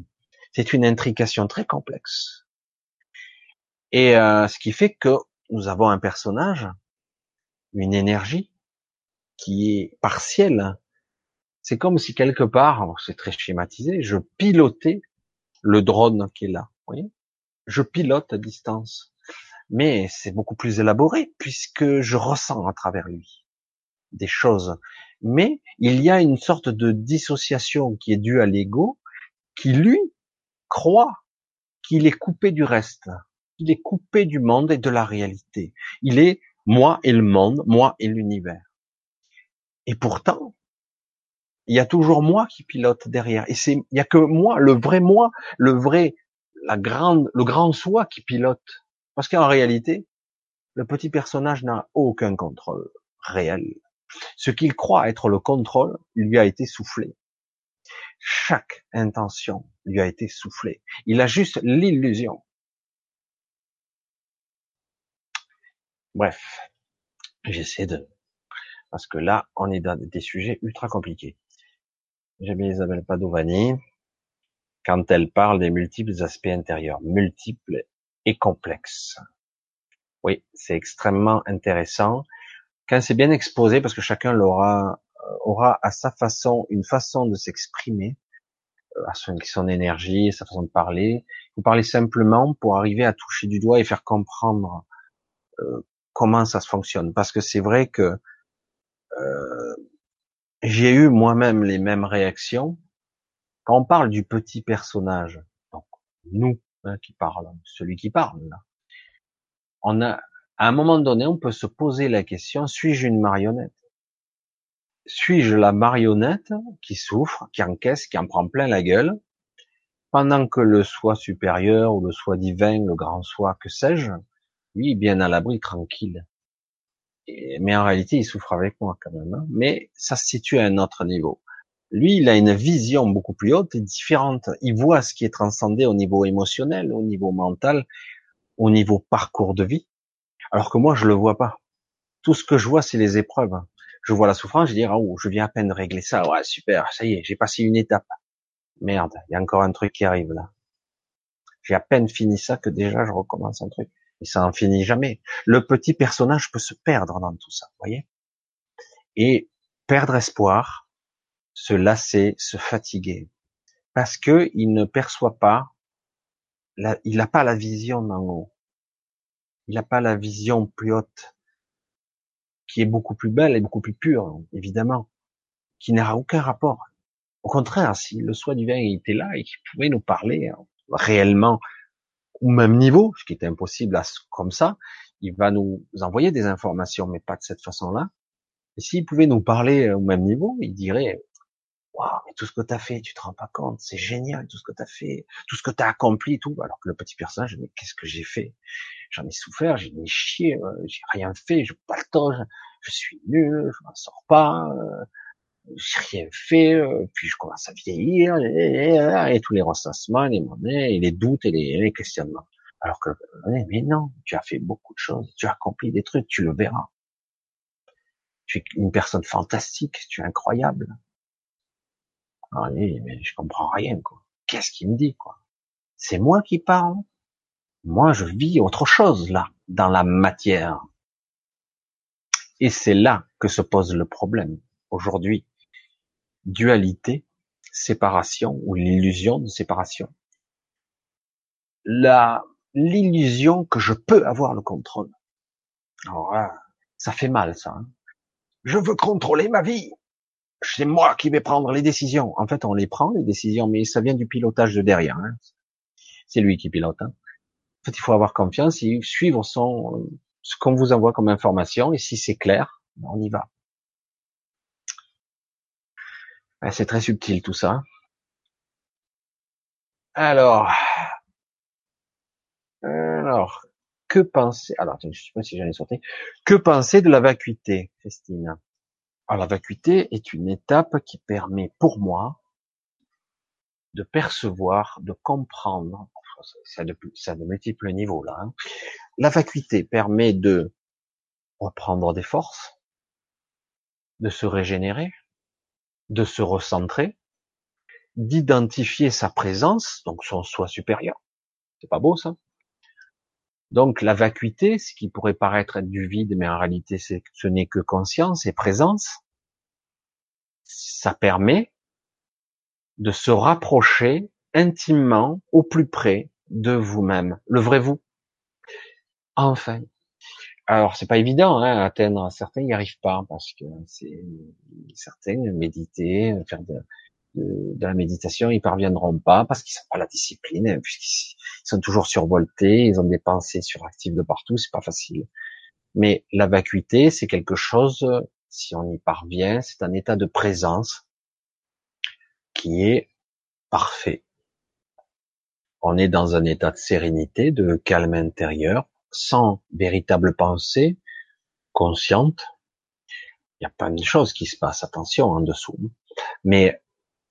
C'est une intrication très complexe. Et euh, ce qui fait que nous avons un personnage, une énergie qui est partielle. C'est comme si quelque part, c'est très schématisé, je pilotais le drone qui est là. Je pilote à distance. Mais c'est beaucoup plus élaboré puisque je ressens à travers lui des choses. Mais il y a une sorte de dissociation qui est due à l'ego qui lui croit qu'il est coupé du reste il est coupé du monde et de la réalité. Il est moi et le monde, moi et l'univers. Et pourtant, il y a toujours moi qui pilote derrière. Et c'est, il y a que moi, le vrai moi, le vrai, la grande, le grand soi qui pilote. Parce qu'en réalité, le petit personnage n'a aucun contrôle réel. Ce qu'il croit être le contrôle lui a été soufflé. Chaque intention lui a été soufflée. Il a juste l'illusion Bref, j'essaie de, parce que là, on est dans des sujets ultra compliqués. J'aime Isabelle Padovani quand elle parle des multiples aspects intérieurs, multiples et complexes. Oui, c'est extrêmement intéressant quand c'est bien exposé, parce que chacun l'aura euh, aura à sa façon une façon de s'exprimer, euh, à son, son énergie, sa façon de parler. Vous parlez simplement pour arriver à toucher du doigt et faire comprendre euh, comment ça se fonctionne. Parce que c'est vrai que euh, j'ai eu moi-même les mêmes réactions. Quand on parle du petit personnage, donc nous hein, qui parlons, celui qui parle, là, on a À un moment donné, on peut se poser la question, suis-je une marionnette? Suis-je la marionnette qui souffre, qui encaisse, qui en prend plein la gueule, pendant que le soi supérieur ou le soi divin, le grand soi, que sais-je, lui, bien à l'abri, tranquille? Mais en réalité, il souffre avec moi quand même. Hein. Mais ça se situe à un autre niveau. Lui, il a une vision beaucoup plus haute et différente. Il voit ce qui est transcendé au niveau émotionnel, au niveau mental, au niveau parcours de vie. Alors que moi, je le vois pas. Tout ce que je vois, c'est les épreuves. Je vois la souffrance, je dis, oh, je viens à peine régler ça. Ouais, super, ça y est, j'ai passé une étape. Merde, il y a encore un truc qui arrive là. J'ai à peine fini ça que déjà je recommence un truc. Et ça en finit jamais. Le petit personnage peut se perdre dans tout ça, voyez? Et perdre espoir, se lasser, se fatiguer, parce que il ne perçoit pas, il n'a pas la vision d'en haut. Il n'a pas la vision plus haute, qui est beaucoup plus belle et beaucoup plus pure, évidemment, qui n'aura aucun rapport. Au contraire, si le soi du vin était là et qu'il pouvait nous parler hein, réellement au même niveau, ce qui était impossible comme ça, il va nous envoyer des informations, mais pas de cette façon-là. Et s'il pouvait nous parler euh, au même niveau, il dirait, waouh, mais tout ce que tu as fait, tu te rends pas compte, c'est génial tout ce que tu as fait, tout ce que tu as accompli, tout. Alors que le petit personnage, mais qu'est-ce que j'ai fait? J'en ai souffert, j'ai mis chier, euh, j'ai rien fait, je pas le temps, je, suis nul, je m'en sors pas, euh, j'ai rien fait, euh, puis je commence à vieillir, et, tous les ressassements, les monnaies, et les doutes et les, questionnements. Alors que, mais non, tu as fait beaucoup de choses, tu as accompli des trucs, tu le verras. Tu es une personne fantastique, tu es incroyable. Allez, mais je comprends rien, quoi. Qu'est-ce qu'il me dit, quoi? C'est moi qui parle. Moi, je vis autre chose, là, dans la matière. Et c'est là que se pose le problème, aujourd'hui dualité, séparation ou l'illusion de séparation. La, l'illusion que je peux avoir le contrôle. Alors ça fait mal ça. Hein. Je veux contrôler ma vie. C'est moi qui vais prendre les décisions. En fait, on les prend les décisions, mais ça vient du pilotage de derrière. Hein. C'est lui qui pilote. Hein. En fait, il faut avoir confiance et suivre son ce qu'on vous envoie comme information. Et si c'est clair, on y va. C'est très subtil tout ça. Alors, alors, que penser Alors, je sais pas si j'en ai sorti. Que penser de la vacuité, Christine? Alors, la vacuité est une étape qui permet, pour moi, de percevoir, de comprendre. Ça de, ça de multiples niveaux là. Hein. La vacuité permet de reprendre des forces, de se régénérer, de se recentrer, d'identifier sa présence, donc son soi supérieur. C'est pas beau ça Donc la vacuité, ce qui pourrait paraître être du vide, mais en réalité ce n'est que conscience et présence, ça permet de se rapprocher intimement au plus près de vous-même, le vrai vous. Enfin, alors c'est pas évident hein, atteindre. Certains n'y arrivent pas parce que c'est certains méditer, faire de, de, la méditation, ils parviendront pas parce qu'ils n'ont pas la discipline, puisqu'ils sont toujours survoltés, ils ont des pensées suractives de partout, c'est pas facile. Mais la vacuité, c'est quelque chose, si on y parvient, c'est un état de présence qui est parfait. On est dans un état de sérénité, de calme intérieur, sans véritable pensée consciente, il y a pas de choses qui se passent, attention, en dessous. Mais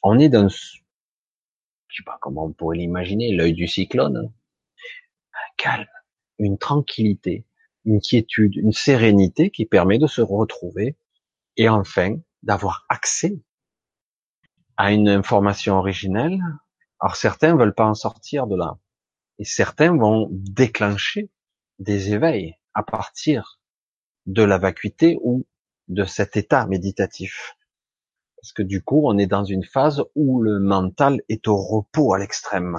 on est dans, je sais pas comment on pourrait l'imaginer, l'œil du cyclone, un calme, une tranquillité, une quiétude, une sérénité qui permet de se retrouver et enfin d'avoir accès à une information originelle. Alors certains veulent pas en sortir de là. Et certains vont déclencher des éveils à partir de la vacuité ou de cet état méditatif. Parce que du coup, on est dans une phase où le mental est au repos à l'extrême.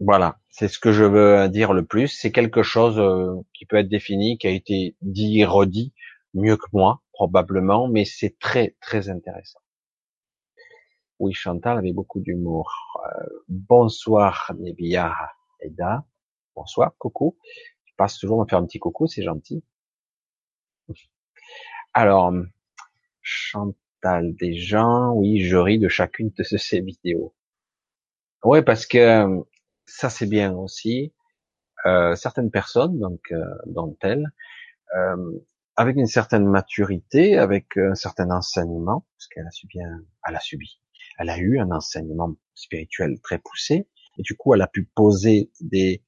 Voilà, c'est ce que je veux dire le plus. C'est quelque chose euh, qui peut être défini, qui a été dit et redit mieux que moi, probablement, mais c'est très, très intéressant. Oui, Chantal avait beaucoup d'humour. Euh, bonsoir, Nebia. Aida, bonsoir, coucou. Tu passes toujours me faire un petit coucou, c'est gentil. Alors, Chantal des gens, oui, je ris de chacune de ces vidéos. Ouais, parce que ça c'est bien aussi. Euh, certaines personnes, donc euh, dont elle, euh, avec une certaine maturité, avec un certain enseignement, parce qu'elle a subi, elle a subi, elle a eu un enseignement spirituel très poussé, et du coup elle a pu poser des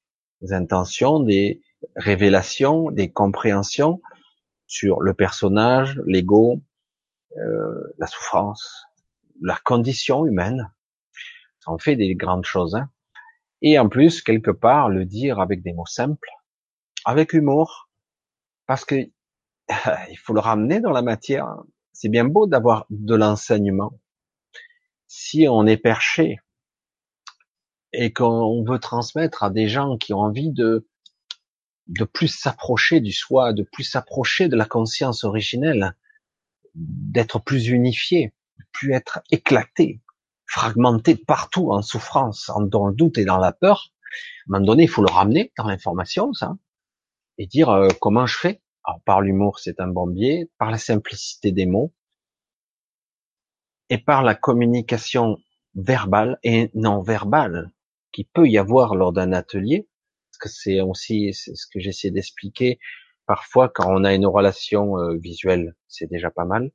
intentions, des révélations, des compréhensions sur le personnage, l'ego, euh, la souffrance, la condition humaine. Ça en fait des grandes choses. Hein. Et en plus, quelque part, le dire avec des mots simples, avec humour, parce que <laughs> il faut le ramener dans la matière. C'est bien beau d'avoir de l'enseignement. Si on est perché et qu'on veut transmettre à des gens qui ont envie de de plus s'approcher du soi, de plus s'approcher de la conscience originelle, d'être plus unifié, de plus être éclaté, fragmenté partout en souffrance, dans le doute et dans la peur. À un moment donné, il faut le ramener dans l'information, ça, et dire euh, comment je fais? Alors par l'humour, c'est un bon biais, par la simplicité des mots, et par la communication verbale et non verbale qui peut y avoir lors d'un atelier, parce que c'est aussi ce que j'essaie d'expliquer. Parfois, quand on a une relation euh, visuelle, c'est déjà pas mal.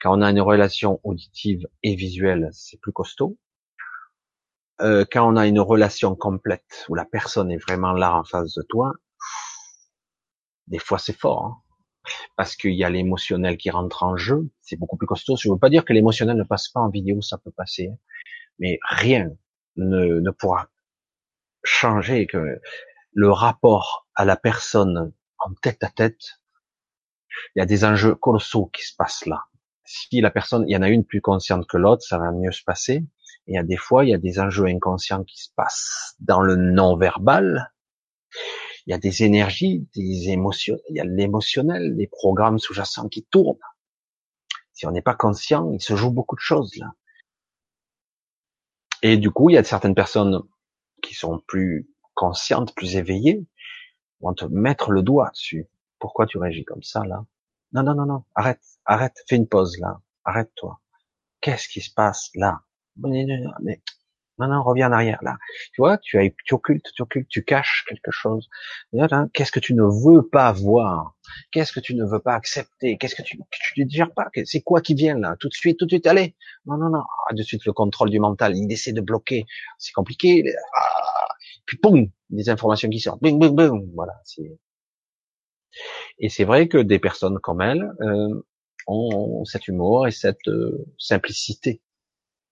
Quand on a une relation auditive et visuelle, c'est plus costaud. Euh, quand on a une relation complète où la personne est vraiment là en face de toi, des fois c'est fort, hein. Parce qu'il y a l'émotionnel qui rentre en jeu, c'est beaucoup plus costaud. Je ne veux pas dire que l'émotionnel ne passe pas en vidéo, ça peut passer, hein. mais rien ne, ne pourra changer que le rapport à la personne en tête à tête. Il y a des enjeux colossaux qui se passent là. Si la personne, il y en a une plus consciente que l'autre, ça va mieux se passer. Et il y a des fois, il y a des enjeux inconscients qui se passent dans le non-verbal il y a des énergies, des émotions, il y a l'émotionnel, des programmes sous-jacents qui tournent. Si on n'est pas conscient, il se joue beaucoup de choses là. Et du coup, il y a certaines personnes qui sont plus conscientes, plus éveillées, vont te mettre le doigt dessus. Pourquoi tu réagis comme ça là? Non, non, non, non, arrête, arrête, fais une pause là, arrête-toi. Qu'est-ce qui se passe là? Non, non, reviens en arrière, là. Tu vois, tu, as, tu occultes, tu occultes, tu caches quelque chose. Qu'est-ce que tu ne veux pas voir? Qu'est-ce que tu ne veux pas accepter? Qu'est-ce que tu ne digères pas? C'est quoi qui vient là? Tout de suite, tout de suite, allez Non, non, non. Ah, de suite, le contrôle du mental, il essaie de bloquer. C'est compliqué. Ah, puis, boum Des informations qui sortent. Boum, boum, boum Voilà. Et c'est vrai que des personnes comme elle euh, ont cet humour et cette euh, simplicité,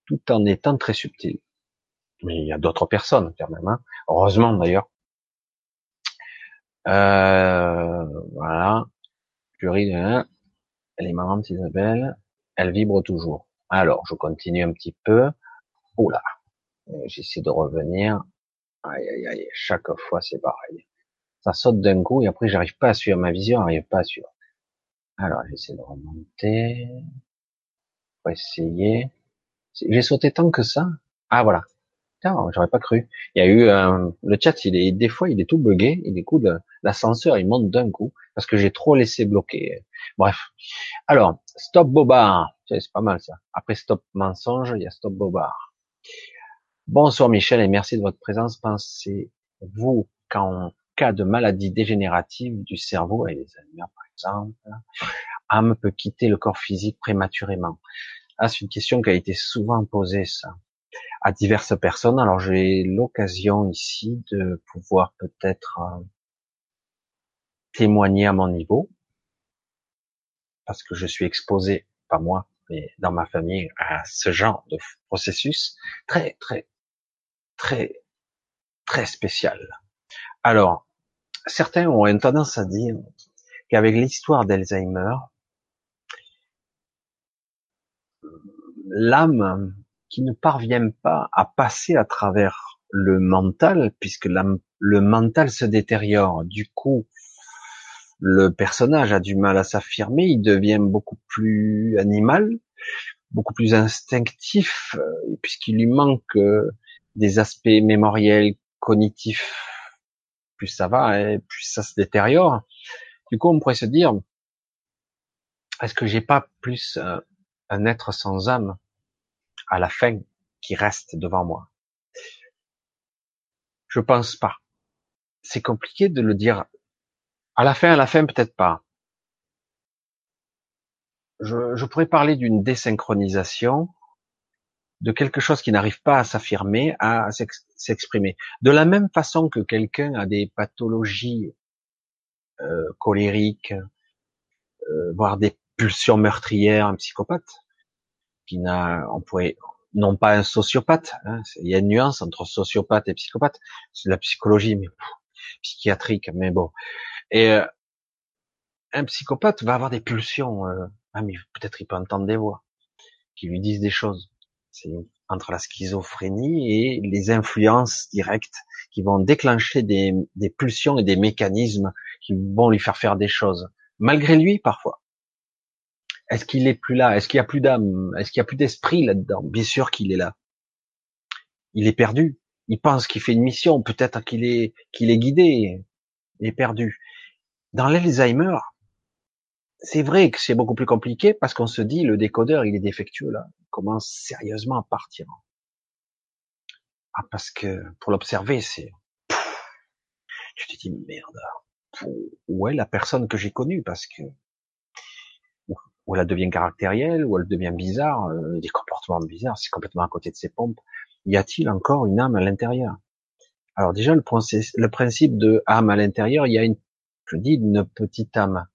tout en étant très subtil mais il y a d'autres personnes quand même. Hein. Heureusement d'ailleurs. Euh, voilà. Purée, hein. elle est marrante Isabelle. Elle vibre toujours. Alors, je continue un petit peu. Oula, j'essaie de revenir. Aïe, aïe, aïe. Chaque fois, c'est pareil. Ça saute d'un coup et après, j'arrive pas à suivre ma vision, j'arrive pas à suivre. Alors, j'essaie de remonter. Pour essayer. J'ai sauté tant que ça. Ah, voilà j'aurais pas cru. Il y a eu euh, le chat, il est des fois il est tout buggé, il écoute l'ascenseur, il monte d'un coup parce que j'ai trop laissé bloquer. Bref. Alors, stop bobard, c'est pas mal ça. Après stop mensonge, il y a stop bobard. Bonsoir Michel et merci de votre présence. Pensez-vous qu'en cas de maladie dégénérative du cerveau, et les Alzheimer par exemple, âme peut quitter le corps physique prématurément? Ah, c'est une question qui a été souvent posée ça à diverses personnes. Alors j'ai l'occasion ici de pouvoir peut-être euh, témoigner à mon niveau, parce que je suis exposé, pas moi, mais dans ma famille, à ce genre de processus très, très, très, très spécial. Alors, certains ont une tendance à dire qu'avec l'histoire d'Alzheimer, l'âme qui ne parviennent pas à passer à travers le mental, puisque le mental se détériore. Du coup, le personnage a du mal à s'affirmer, il devient beaucoup plus animal, beaucoup plus instinctif, euh, puisqu'il lui manque euh, des aspects mémoriels, cognitif, plus ça va, et plus ça se détériore. Du coup, on pourrait se dire, est-ce que j'ai pas plus euh, un être sans âme? À la fin qui reste devant moi Je pense pas. C'est compliqué de le dire. À la fin, à la fin, peut-être pas. Je, pourrais parler d'une désynchronisation, de quelque chose qui n'arrive pas à s'affirmer, à s'exprimer. De la même façon que quelqu'un a des pathologies euh, colériques, euh, voire des pulsions meurtrières, un psychopathe, qui n'a, on pourrait, non pas un sociopathe, hein, il y a une nuance entre sociopathe et psychopathe, c'est la psychologie, mais psychiatrique, mais bon. Et euh, un psychopathe va avoir des pulsions, euh, ah mais peut-être il peut entendre des voix qui lui disent des choses. C'est entre la schizophrénie et les influences directes qui vont déclencher des, des pulsions et des mécanismes qui vont lui faire faire des choses, malgré lui parfois. Est-ce qu'il est plus là? Est-ce qu'il y a plus d'âme? Est-ce qu'il y a plus d'esprit là-dedans? Bien sûr qu'il est là. Il est perdu. Il pense qu'il fait une mission. Peut-être qu'il est qu'il est guidé. Il est perdu. Dans l'Alzheimer, c'est vrai que c'est beaucoup plus compliqué parce qu'on se dit le décodeur il est défectueux là. Il commence sérieusement à partir. Ah parce que pour l'observer c'est tu te dis merde où est la personne que j'ai connue? Parce que ou elle devient caractérielle, ou elle devient bizarre, euh, des comportements bizarres, c'est complètement à côté de ses pompes. Y a-t-il encore une âme à l'intérieur? Alors déjà, le, principe de âme à l'intérieur, il y a une, je dis, une petite âme.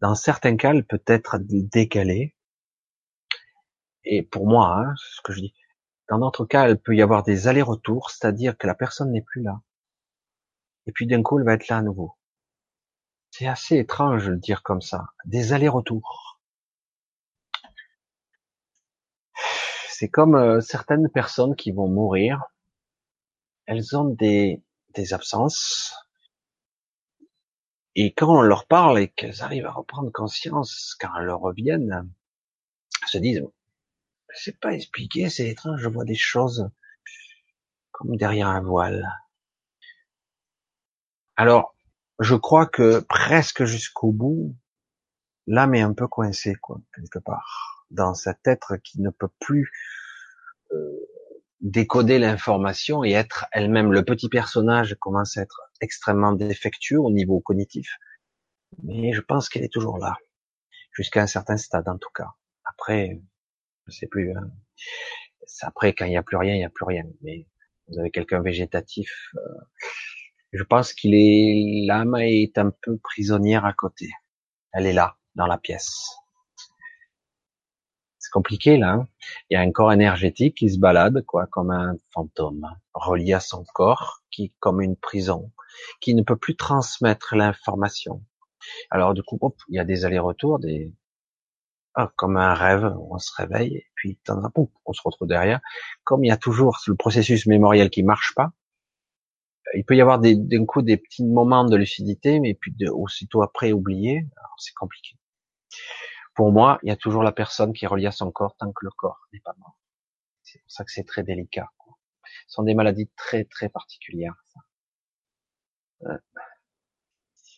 Dans certains cas, elle peut être décalée. Et pour moi, hein, ce que je dis, dans d'autres cas, elle peut y avoir des allers-retours, c'est-à-dire que la personne n'est plus là. Et puis d'un coup, elle va être là à nouveau. C'est assez étrange de le dire comme ça. Des allers-retours. C'est comme euh, certaines personnes qui vont mourir. Elles ont des, absences. Et quand on leur parle et qu'elles arrivent à reprendre conscience, quand elles reviennent, elles se disent, c'est pas expliqué, c'est étrange, je vois des choses comme derrière un voile. Alors, je crois que presque jusqu'au bout, l'âme est un peu coincée, quoi, quelque part, dans cet être qui ne peut plus euh, décoder l'information et être elle-même. Le petit personnage commence à être extrêmement défectueux au niveau cognitif, mais je pense qu'elle est toujours là, jusqu'à un certain stade en tout cas. Après, je sais plus. Hein. Après, quand il n'y a plus rien, il n'y a plus rien. Mais vous avez quelqu'un végétatif. Euh, je pense qu'il est, l'âme est un peu prisonnière à côté. Elle est là, dans la pièce. C'est compliqué, là. Hein. Il y a un corps énergétique qui se balade, quoi, comme un fantôme, relié à son corps, qui, comme une prison, qui ne peut plus transmettre l'information. Alors, du coup, il y a des allers-retours, des, ah, comme un rêve, on se réveille, et puis, on se retrouve derrière. Comme il y a toujours le processus mémoriel qui marche pas, il peut y avoir d'un coup des petits moments de lucidité, mais puis de, aussitôt après oublier. c'est compliqué. Pour moi, il y a toujours la personne qui est reliée à son corps tant que le corps n'est pas mort. C'est pour ça que c'est très délicat. Quoi. Ce sont des maladies très très particulières. Ça.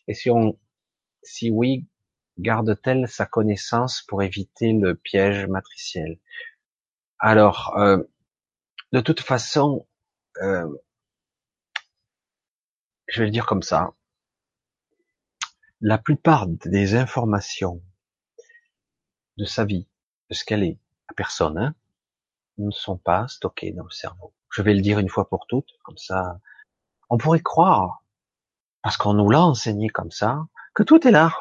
Et si on, si oui, garde-t-elle sa connaissance pour éviter le piège matriciel? Alors, euh, de toute façon, euh, je vais le dire comme ça, la plupart des informations de sa vie, de ce qu'elle est, la personne, hein, ne sont pas stockées dans le cerveau. Je vais le dire une fois pour toutes, comme ça, on pourrait croire, parce qu'on nous l'a enseigné comme ça, que tout est là.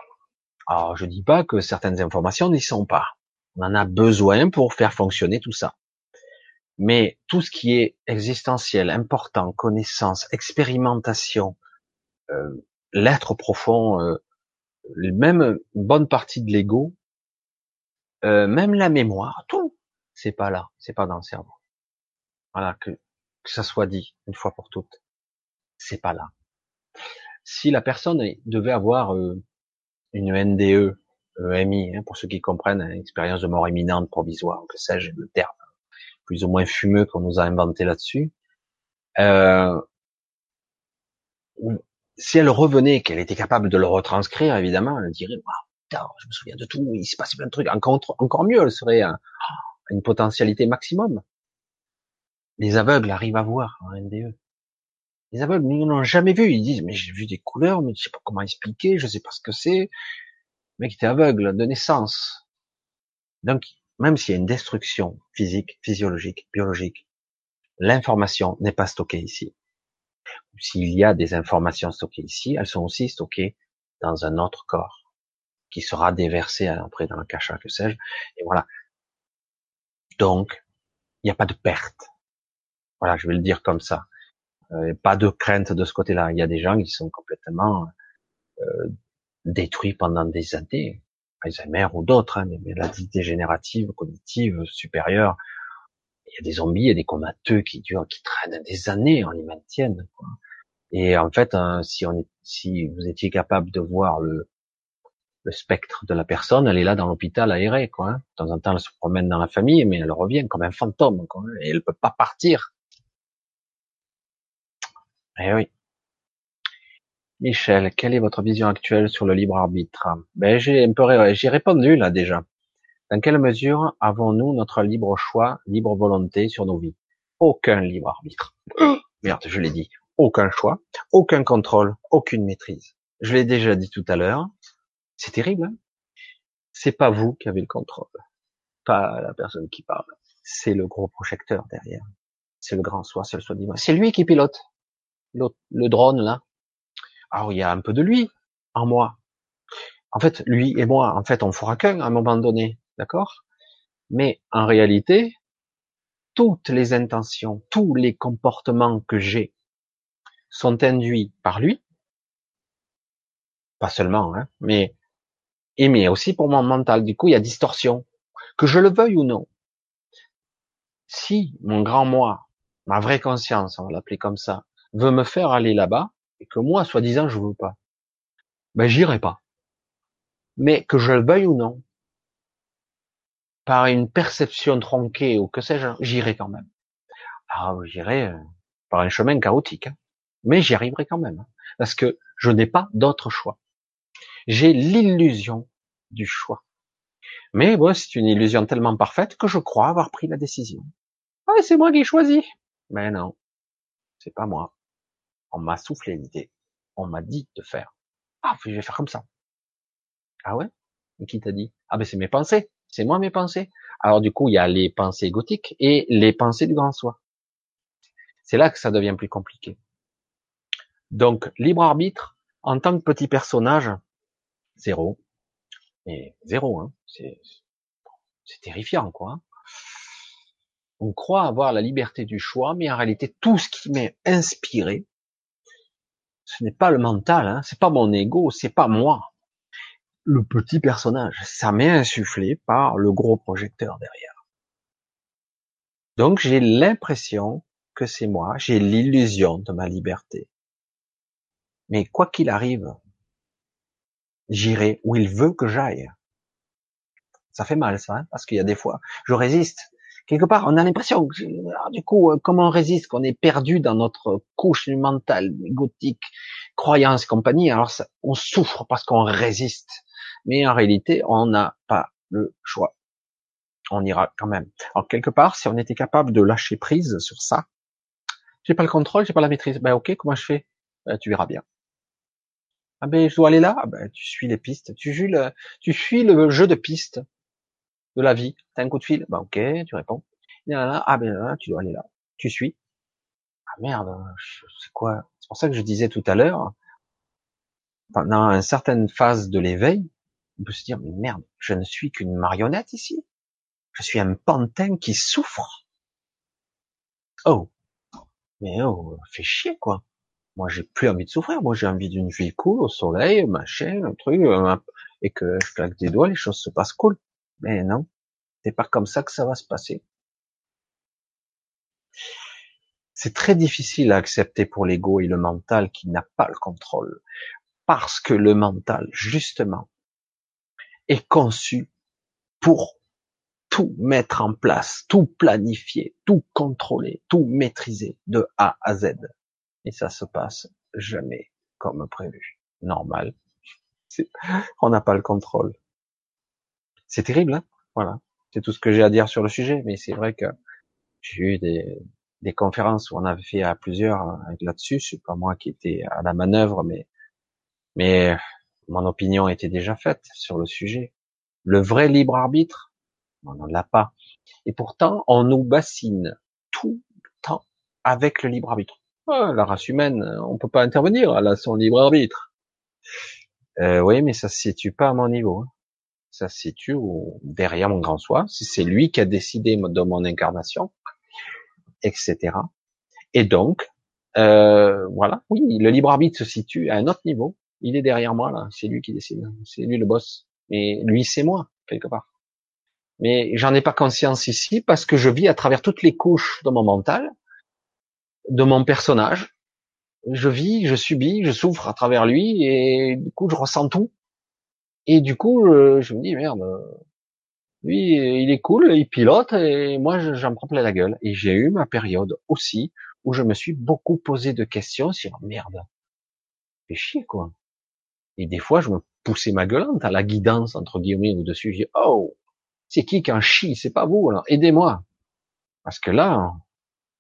Alors, je dis pas que certaines informations n'y sont pas. On en a besoin pour faire fonctionner tout ça. Mais tout ce qui est existentiel, important, connaissance, expérimentation, euh, l'être profond, euh, même bonne partie de l'ego, euh, même la mémoire, tout, c'est pas là, c'est pas dans le cerveau. Voilà, que, que ça soit dit une fois pour toutes, c'est pas là. Si la personne devait avoir une NDE, EMI, hein, pour ceux qui comprennent, hein, expérience de mort imminente provisoire, que sais-je, le terme plus ou moins fumeux qu'on nous a inventé là-dessus. Euh, si elle revenait, qu'elle était capable de le retranscrire, évidemment, elle dirait, waouh, putain, je me souviens de tout, il s'est passé plein de trucs. Encore, mieux, elle serait à une potentialité maximum. Les aveugles arrivent à voir en NDE. Les aveugles ne l'ont jamais vu. Ils disent, mais j'ai vu des couleurs, mais je sais pas comment expliquer, je sais pas ce que c'est. Le mec était aveugle de naissance. Donc, même s'il y a une destruction physique, physiologique, biologique, l'information n'est pas stockée ici. S'il y a des informations stockées ici, elles sont aussi stockées dans un autre corps qui sera déversé après dans le cachat, que sais-je. Et voilà. Donc, il n'y a pas de perte. Voilà, je vais le dire comme ça. Euh, pas de crainte de ce côté-là. Il y a des gens qui sont complètement euh, détruits pendant des années, Alzheimer ou d'autres, hein, des maladies dégénératives, cognitives, supérieures. Il y a des zombies et des comateux qui durent, qui traînent des années, on les maintienne. Quoi. Et en fait, hein, si on si vous étiez capable de voir le, le spectre de la personne, elle est là dans l'hôpital aéré, quoi. Hein. De temps en temps, elle se promène dans la famille, mais elle revient comme un fantôme, quoi. Et elle peut pas partir. Eh oui. Michel, quelle est votre vision actuelle sur le libre arbitre? Ben j'ai un peu j'ai répondu là déjà. Dans quelle mesure avons-nous notre libre choix, libre volonté sur nos vies? Aucun libre arbitre. <gasps> Merde, je l'ai dit. Aucun choix, aucun contrôle, aucune maîtrise. Je l'ai déjà dit tout à l'heure. C'est terrible. Hein? C'est pas vous qui avez le contrôle, pas la personne qui parle. C'est le gros projecteur derrière. C'est le grand soi, c'est le soi divin. C'est lui qui pilote le drone là. Alors il y a un peu de lui en moi. En fait, lui et moi, en fait, on fera qu'un à un moment donné, d'accord? Mais en réalité, toutes les intentions, tous les comportements que j'ai sont induits par lui, pas seulement, hein, mais et mais aussi pour mon mental. Du coup, il y a distorsion, que je le veuille ou non. Si mon grand moi, ma vraie conscience, on va l'appeler comme ça, veut me faire aller là-bas que moi, soi-disant, je veux pas, ben j'irai pas. Mais que je le veuille ou non, par une perception tronquée ou que sais-je, j'irai quand même. Ah, j'irai euh, par un chemin chaotique, hein. mais j'y arriverai quand même, hein. parce que je n'ai pas d'autre choix. J'ai l'illusion du choix. Mais bon, c'est une illusion tellement parfaite que je crois avoir pris la décision. Ah, c'est moi qui ai. Mais non, c'est pas moi. On m'a soufflé l'idée. On m'a dit de faire. Ah, je vais faire comme ça. Ah ouais? Et qui t'a dit? Ah ben c'est mes pensées. C'est moi mes pensées. Alors du coup, il y a les pensées gothiques et les pensées du grand soi. C'est là que ça devient plus compliqué. Donc, libre arbitre, en tant que petit personnage, zéro. Et zéro, hein. C'est, c'est terrifiant, quoi. On croit avoir la liberté du choix, mais en réalité, tout ce qui m'est inspiré, ce n'est pas le mental, hein, c'est pas mon ego, c'est pas moi. Le petit personnage, ça m'est insufflé par le gros projecteur derrière. Donc j'ai l'impression que c'est moi, j'ai l'illusion de ma liberté. Mais quoi qu'il arrive, j'irai où il veut que j'aille. Ça fait mal ça, hein, parce qu'il y a des fois, je résiste, quelque part, on a l'impression, du coup, euh, comment on résiste, qu'on est perdu dans notre couche mentale, gothique, croyance compagnie. Alors, on souffre parce qu'on résiste, mais en réalité, on n'a pas le choix. On ira quand même. Alors quelque part, si on était capable de lâcher prise sur ça, j'ai pas le contrôle, j'ai pas la maîtrise. Ben ok, comment je fais? Ben, Tu verras bien. Ah ben je dois aller là? Ah, ben tu suis les pistes. Tu le, tu suis le jeu de pistes de la vie. T'as un coup de fil, bah ok, tu réponds. ah ben là, tu dois aller là. Tu suis. Ah merde, c'est quoi? C'est pour ça que je disais tout à l'heure, pendant une certaine phase de l'éveil, on peut se dire mais merde, je ne suis qu'une marionnette ici. Je suis un pantin qui souffre. Oh, mais oh, fais chier quoi. Moi, j'ai plus envie de souffrir. Moi, j'ai envie d'une vie cool, au soleil, machin, un truc, euh, et que je claque des doigts, les choses se passent cool. Mais non, c'est pas comme ça que ça va se passer. C'est très difficile à accepter pour l'ego et le mental qui n'a pas le contrôle. Parce que le mental, justement, est conçu pour tout mettre en place, tout planifier, tout contrôler, tout maîtriser de A à Z. Et ça se passe jamais comme prévu. Normal. <laughs> On n'a pas le contrôle. C'est terrible, hein Voilà. C'est tout ce que j'ai à dire sur le sujet, mais c'est vrai que j'ai eu des, conférences où on avait fait à plusieurs euh, là-dessus. C'est pas moi qui étais à la manœuvre, mais mais mon opinion était déjà faite sur le sujet. Le vrai libre arbitre, on n'en l'a pas. Et pourtant, on nous bassine tout le temps avec le libre arbitre. Ah, la race humaine, on peut pas intervenir, elle a son libre arbitre. Euh, oui, mais ça se situe pas à mon niveau. Hein. Ça se situe derrière mon grand soi. Si c'est lui qui a décidé de mon incarnation, etc. Et donc, euh, voilà, oui, le libre arbitre se situe à un autre niveau. Il est derrière moi là, c'est lui qui décide, c'est lui le boss. Et lui, c'est moi quelque part. Mais j'en ai pas conscience ici parce que je vis à travers toutes les couches de mon mental, de mon personnage. Je vis, je subis, je souffre à travers lui et du coup je ressens tout. Et du coup je, me dis merde, lui il est cool, il pilote et moi j'en prends plein la gueule. Et j'ai eu ma période aussi où je me suis beaucoup posé de questions sur merde, fais chier quoi. Et des fois je me poussais ma gueulante à la guidance entre guillemets au dessus. Je dis oh c'est qui qui en chie C'est pas vous, alors aidez-moi. Parce que là,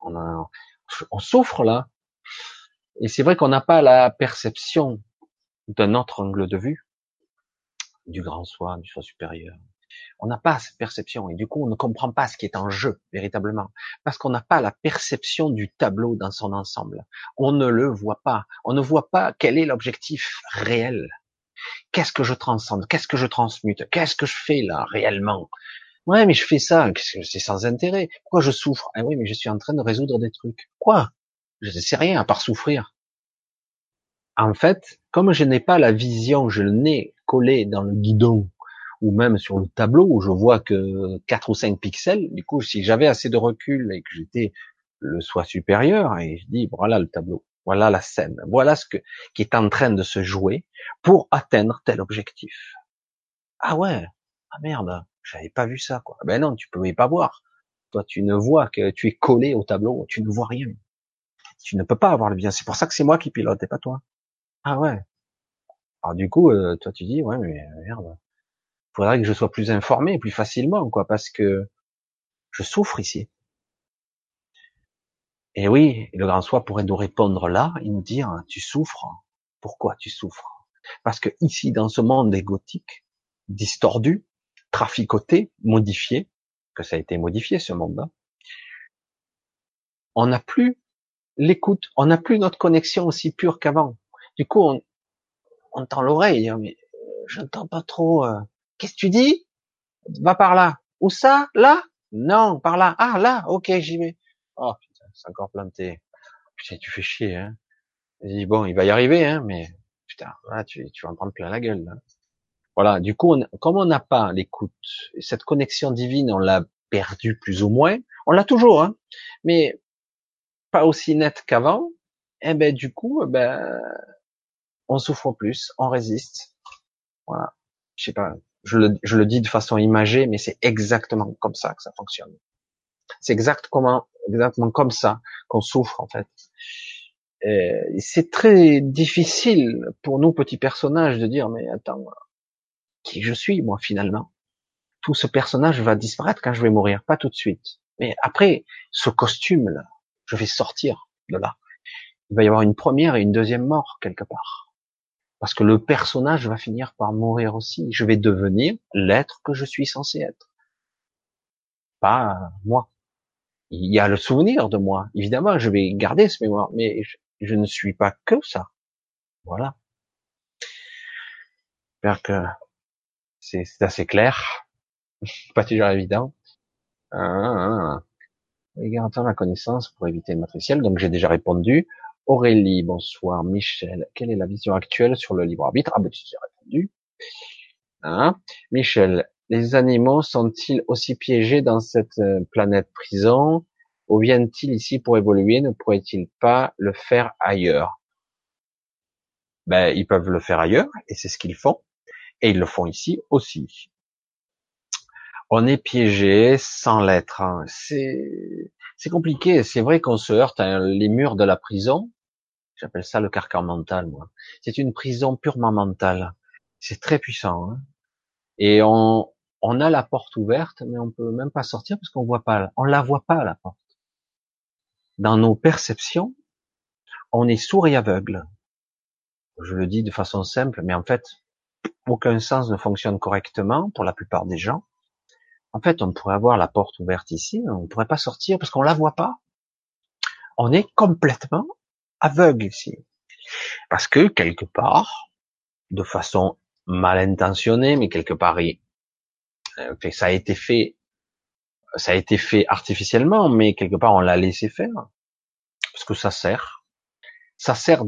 on, a, on souffre là. Et c'est vrai qu'on n'a pas la perception d'un autre angle de vue, du grand soi, du soi supérieur. On n'a pas cette perception et du coup on ne comprend pas ce qui est en jeu véritablement parce qu'on n'a pas la perception du tableau dans son ensemble. On ne le voit pas. On ne voit pas quel est l'objectif réel. Qu'est-ce que je transcende? Qu'est-ce que je transmute? Qu'est-ce que je fais là réellement? Ouais, mais je fais ça, c'est sans intérêt? Pourquoi je souffre? Ah oui, mais je suis en train de résoudre des trucs. Quoi? Je ne sais rien à part souffrir. En fait, comme je n'ai pas la vision, je n'ai collé dans le guidon ou même sur le tableau où je vois que 4 ou 5 pixels, du coup, si j'avais assez de recul et que j'étais le soi supérieur, et je dis, voilà le tableau, voilà la scène. Voilà ce que, qui est en train de se jouer pour atteindre tel objectif. Ah ouais. Ah merde. J'avais pas vu ça, quoi. Ben non, tu pouvais pas voir. Toi, tu ne vois que tu es collé au tableau. Tu ne vois rien. Tu ne peux pas avoir le bien. C'est pour ça que c'est moi qui pilote et pas toi. Ah ouais. Alors du coup, euh, toi, tu dis, ouais, mais merde. Faudrait que je sois plus informé, plus facilement, quoi, parce que je souffre ici. Et oui, le grand soi pourrait nous répondre là et nous dire, tu souffres. Pourquoi tu souffres? Parce que ici, dans ce monde égotique, distordu, traficoté, modifié, que ça a été modifié ce monde-là, on n'a plus l'écoute, on n'a plus notre connexion aussi pure qu'avant. Du coup, on, on tend l'oreille, hein, mais euh, je n'entends pas trop. Euh, qu'est-ce que tu dis? Va par là. Où ça Là? Non, par là. Ah là, ok, j'y vais. Oh c'est encore planté. Putain, tu fais chier, hein. bon, il va y arriver, hein, mais putain, là, tu, tu vas en prendre plein la gueule. Là. Voilà, du coup, on, comme on n'a pas l'écoute, cette connexion divine, on l'a perdue plus ou moins. On l'a toujours, hein, mais pas aussi nette qu'avant. Eh ben du coup, eh ben on souffre plus, on résiste. Voilà. Je sais pas, je le, dis de façon imagée, mais c'est exactement comme ça que ça fonctionne. C'est exactement exactement comme ça qu'on souffre en fait. C'est très difficile pour nous petits personnages de dire mais attends qui je suis moi finalement? Tout ce personnage va disparaître quand je vais mourir, pas tout de suite. Mais après ce costume là, je vais sortir de là. Il va y avoir une première et une deuxième mort quelque part. Parce que le personnage va finir par mourir aussi. Je vais devenir l'être que je suis censé être. Pas moi il y a le souvenir de moi. Évidemment, je vais garder ce mémoire, mais je, ne suis pas que ça. Voilà. J'espère que c'est assez clair. <laughs> pas toujours évident. Ah, ah, ah. la connaissance pour éviter le matriciel. Donc j'ai déjà répondu. Aurélie, bonsoir. Michel, quelle est la vision actuelle sur le libre arbitre? Ah ben j'ai répondu. Hein? Michel, les animaux sont-ils aussi piégés dans cette euh, planète prison? Ou viennent-ils ici pour évoluer? Ne pourraient-ils pas le faire ailleurs? Ben, ils peuvent le faire ailleurs, et c'est ce qu'ils font, et ils le font ici aussi. On est piégé sans l'être. Hein. C'est c'est compliqué. C'est vrai qu'on se heurte à les murs de la prison. J'appelle ça le carcan mental, moi. C'est une prison purement mentale. C'est très puissant. Hein. et on, on a la porte ouverte, mais on peut même pas sortir parce qu'on voit pas, on la voit pas la porte. Dans nos perceptions, on est sourd et aveugle. Je le dis de façon simple, mais en fait, aucun sens ne fonctionne correctement pour la plupart des gens. En fait, on pourrait avoir la porte ouverte ici, mais on ne pourrait pas sortir parce qu'on la voit pas. On est complètement aveugle ici. Parce que quelque part, de façon mal intentionnée, mais quelque part euh, ça a été fait, ça a été fait artificiellement, mais quelque part on l'a laissé faire parce que ça sert. Ça sert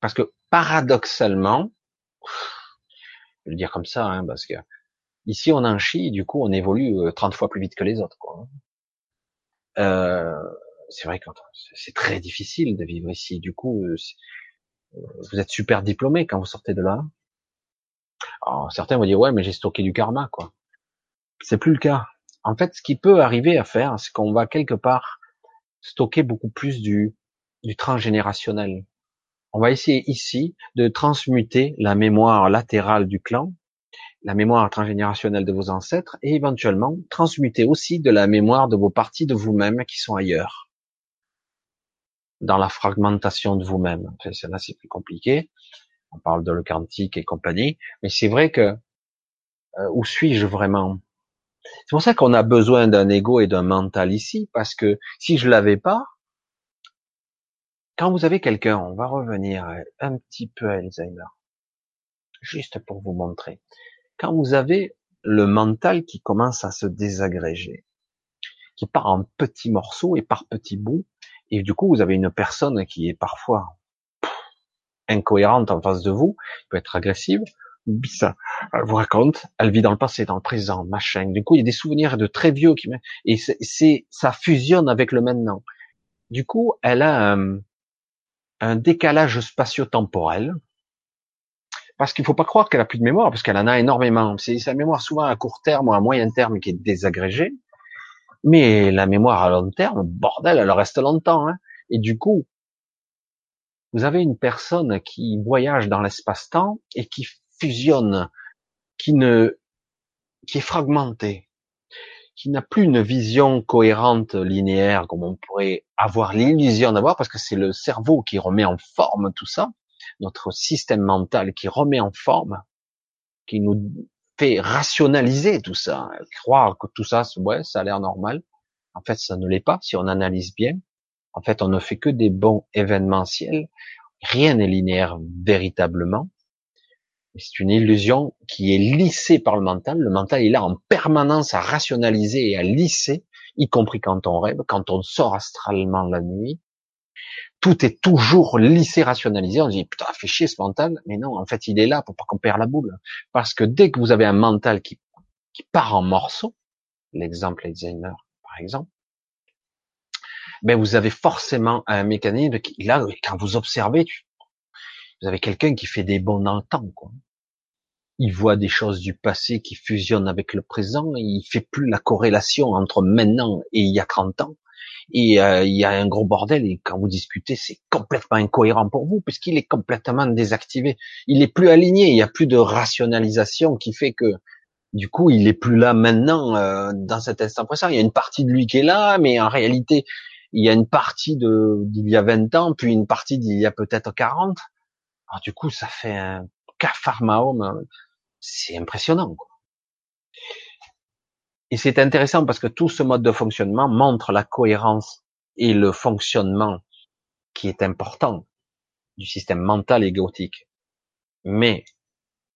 parce que paradoxalement, je vais le dire comme ça, hein, parce que ici on en chie, du coup on évolue 30 euh, fois plus vite que les autres. Quoi. Euh, c'est vrai que c'est très difficile de vivre ici. Du coup, euh, vous êtes super diplômé quand vous sortez de là. Alors, certains vont dire ouais, mais j'ai stocké du karma, quoi. C'est plus le cas. En fait, ce qui peut arriver à faire, c'est qu'on va quelque part stocker beaucoup plus du, du transgénérationnel. On va essayer ici de transmuter la mémoire latérale du clan, la mémoire transgénérationnelle de vos ancêtres, et éventuellement transmuter aussi de la mémoire de vos parties de vous-même qui sont ailleurs. Dans la fragmentation de vous-même. Enfin, là, c'est plus compliqué. On parle de le quantique et compagnie. Mais c'est vrai que, euh, où suis-je vraiment? C'est pour ça qu'on a besoin d'un ego et d'un mental ici, parce que si je l'avais pas, quand vous avez quelqu'un, on va revenir un petit peu à Alzheimer, juste pour vous montrer. Quand vous avez le mental qui commence à se désagréger, qui part en petits morceaux et par petits bouts, et du coup vous avez une personne qui est parfois incohérente en face de vous, qui peut être agressive, ça, elle vous raconte, elle vit dans le passé, dans le présent, machin. Du coup, il y a des souvenirs de très vieux qui, et c'est, ça fusionne avec le maintenant. Du coup, elle a un, un décalage spatio-temporel. Parce qu'il faut pas croire qu'elle a plus de mémoire, parce qu'elle en a énormément. C'est sa mémoire souvent à court terme ou à moyen terme qui est désagrégée. Mais la mémoire à long terme, bordel, elle reste longtemps. Hein. Et du coup, vous avez une personne qui voyage dans l'espace-temps et qui fusionne, qui ne, qui est fragmenté, qui n'a plus une vision cohérente, linéaire, comme on pourrait avoir l'illusion d'avoir, parce que c'est le cerveau qui remet en forme tout ça, notre système mental qui remet en forme, qui nous fait rationaliser tout ça, croire que tout ça, ouais, ça a l'air normal. En fait, ça ne l'est pas si on analyse bien. En fait, on ne fait que des bons événementiels. Rien n'est linéaire véritablement. C'est une illusion qui est lissée par le mental. Le mental est là en permanence à rationaliser et à lisser, y compris quand on rêve, quand on sort astralement la nuit. Tout est toujours lissé, rationalisé. On dit, putain, fait chier ce mental. Mais non, en fait, il est là pour pas qu'on perd la boule. Parce que dès que vous avez un mental qui, qui part en morceaux, l'exemple Alzheimer, par exemple, ben vous avez forcément un mécanisme qui, là, quand vous observez, vous avez quelqu'un qui fait des bons dans le temps, il voit des choses du passé qui fusionnent avec le présent, il fait plus la corrélation entre maintenant et il y a 30 ans. Et euh, il y a un gros bordel et quand vous discutez, c'est complètement incohérent pour vous puisqu'il est complètement désactivé. Il est plus aligné, il y a plus de rationalisation qui fait que du coup, il est plus là maintenant euh, dans cet instant présent. Il y a une partie de lui qui est là, mais en réalité, il y a une partie d'il y a 20 ans, puis une partie d'il y a peut-être 40. Alors du coup, ça fait un capharmaum c'est impressionnant. Quoi. Et c'est intéressant parce que tout ce mode de fonctionnement montre la cohérence et le fonctionnement qui est important du système mental égotique. Mais,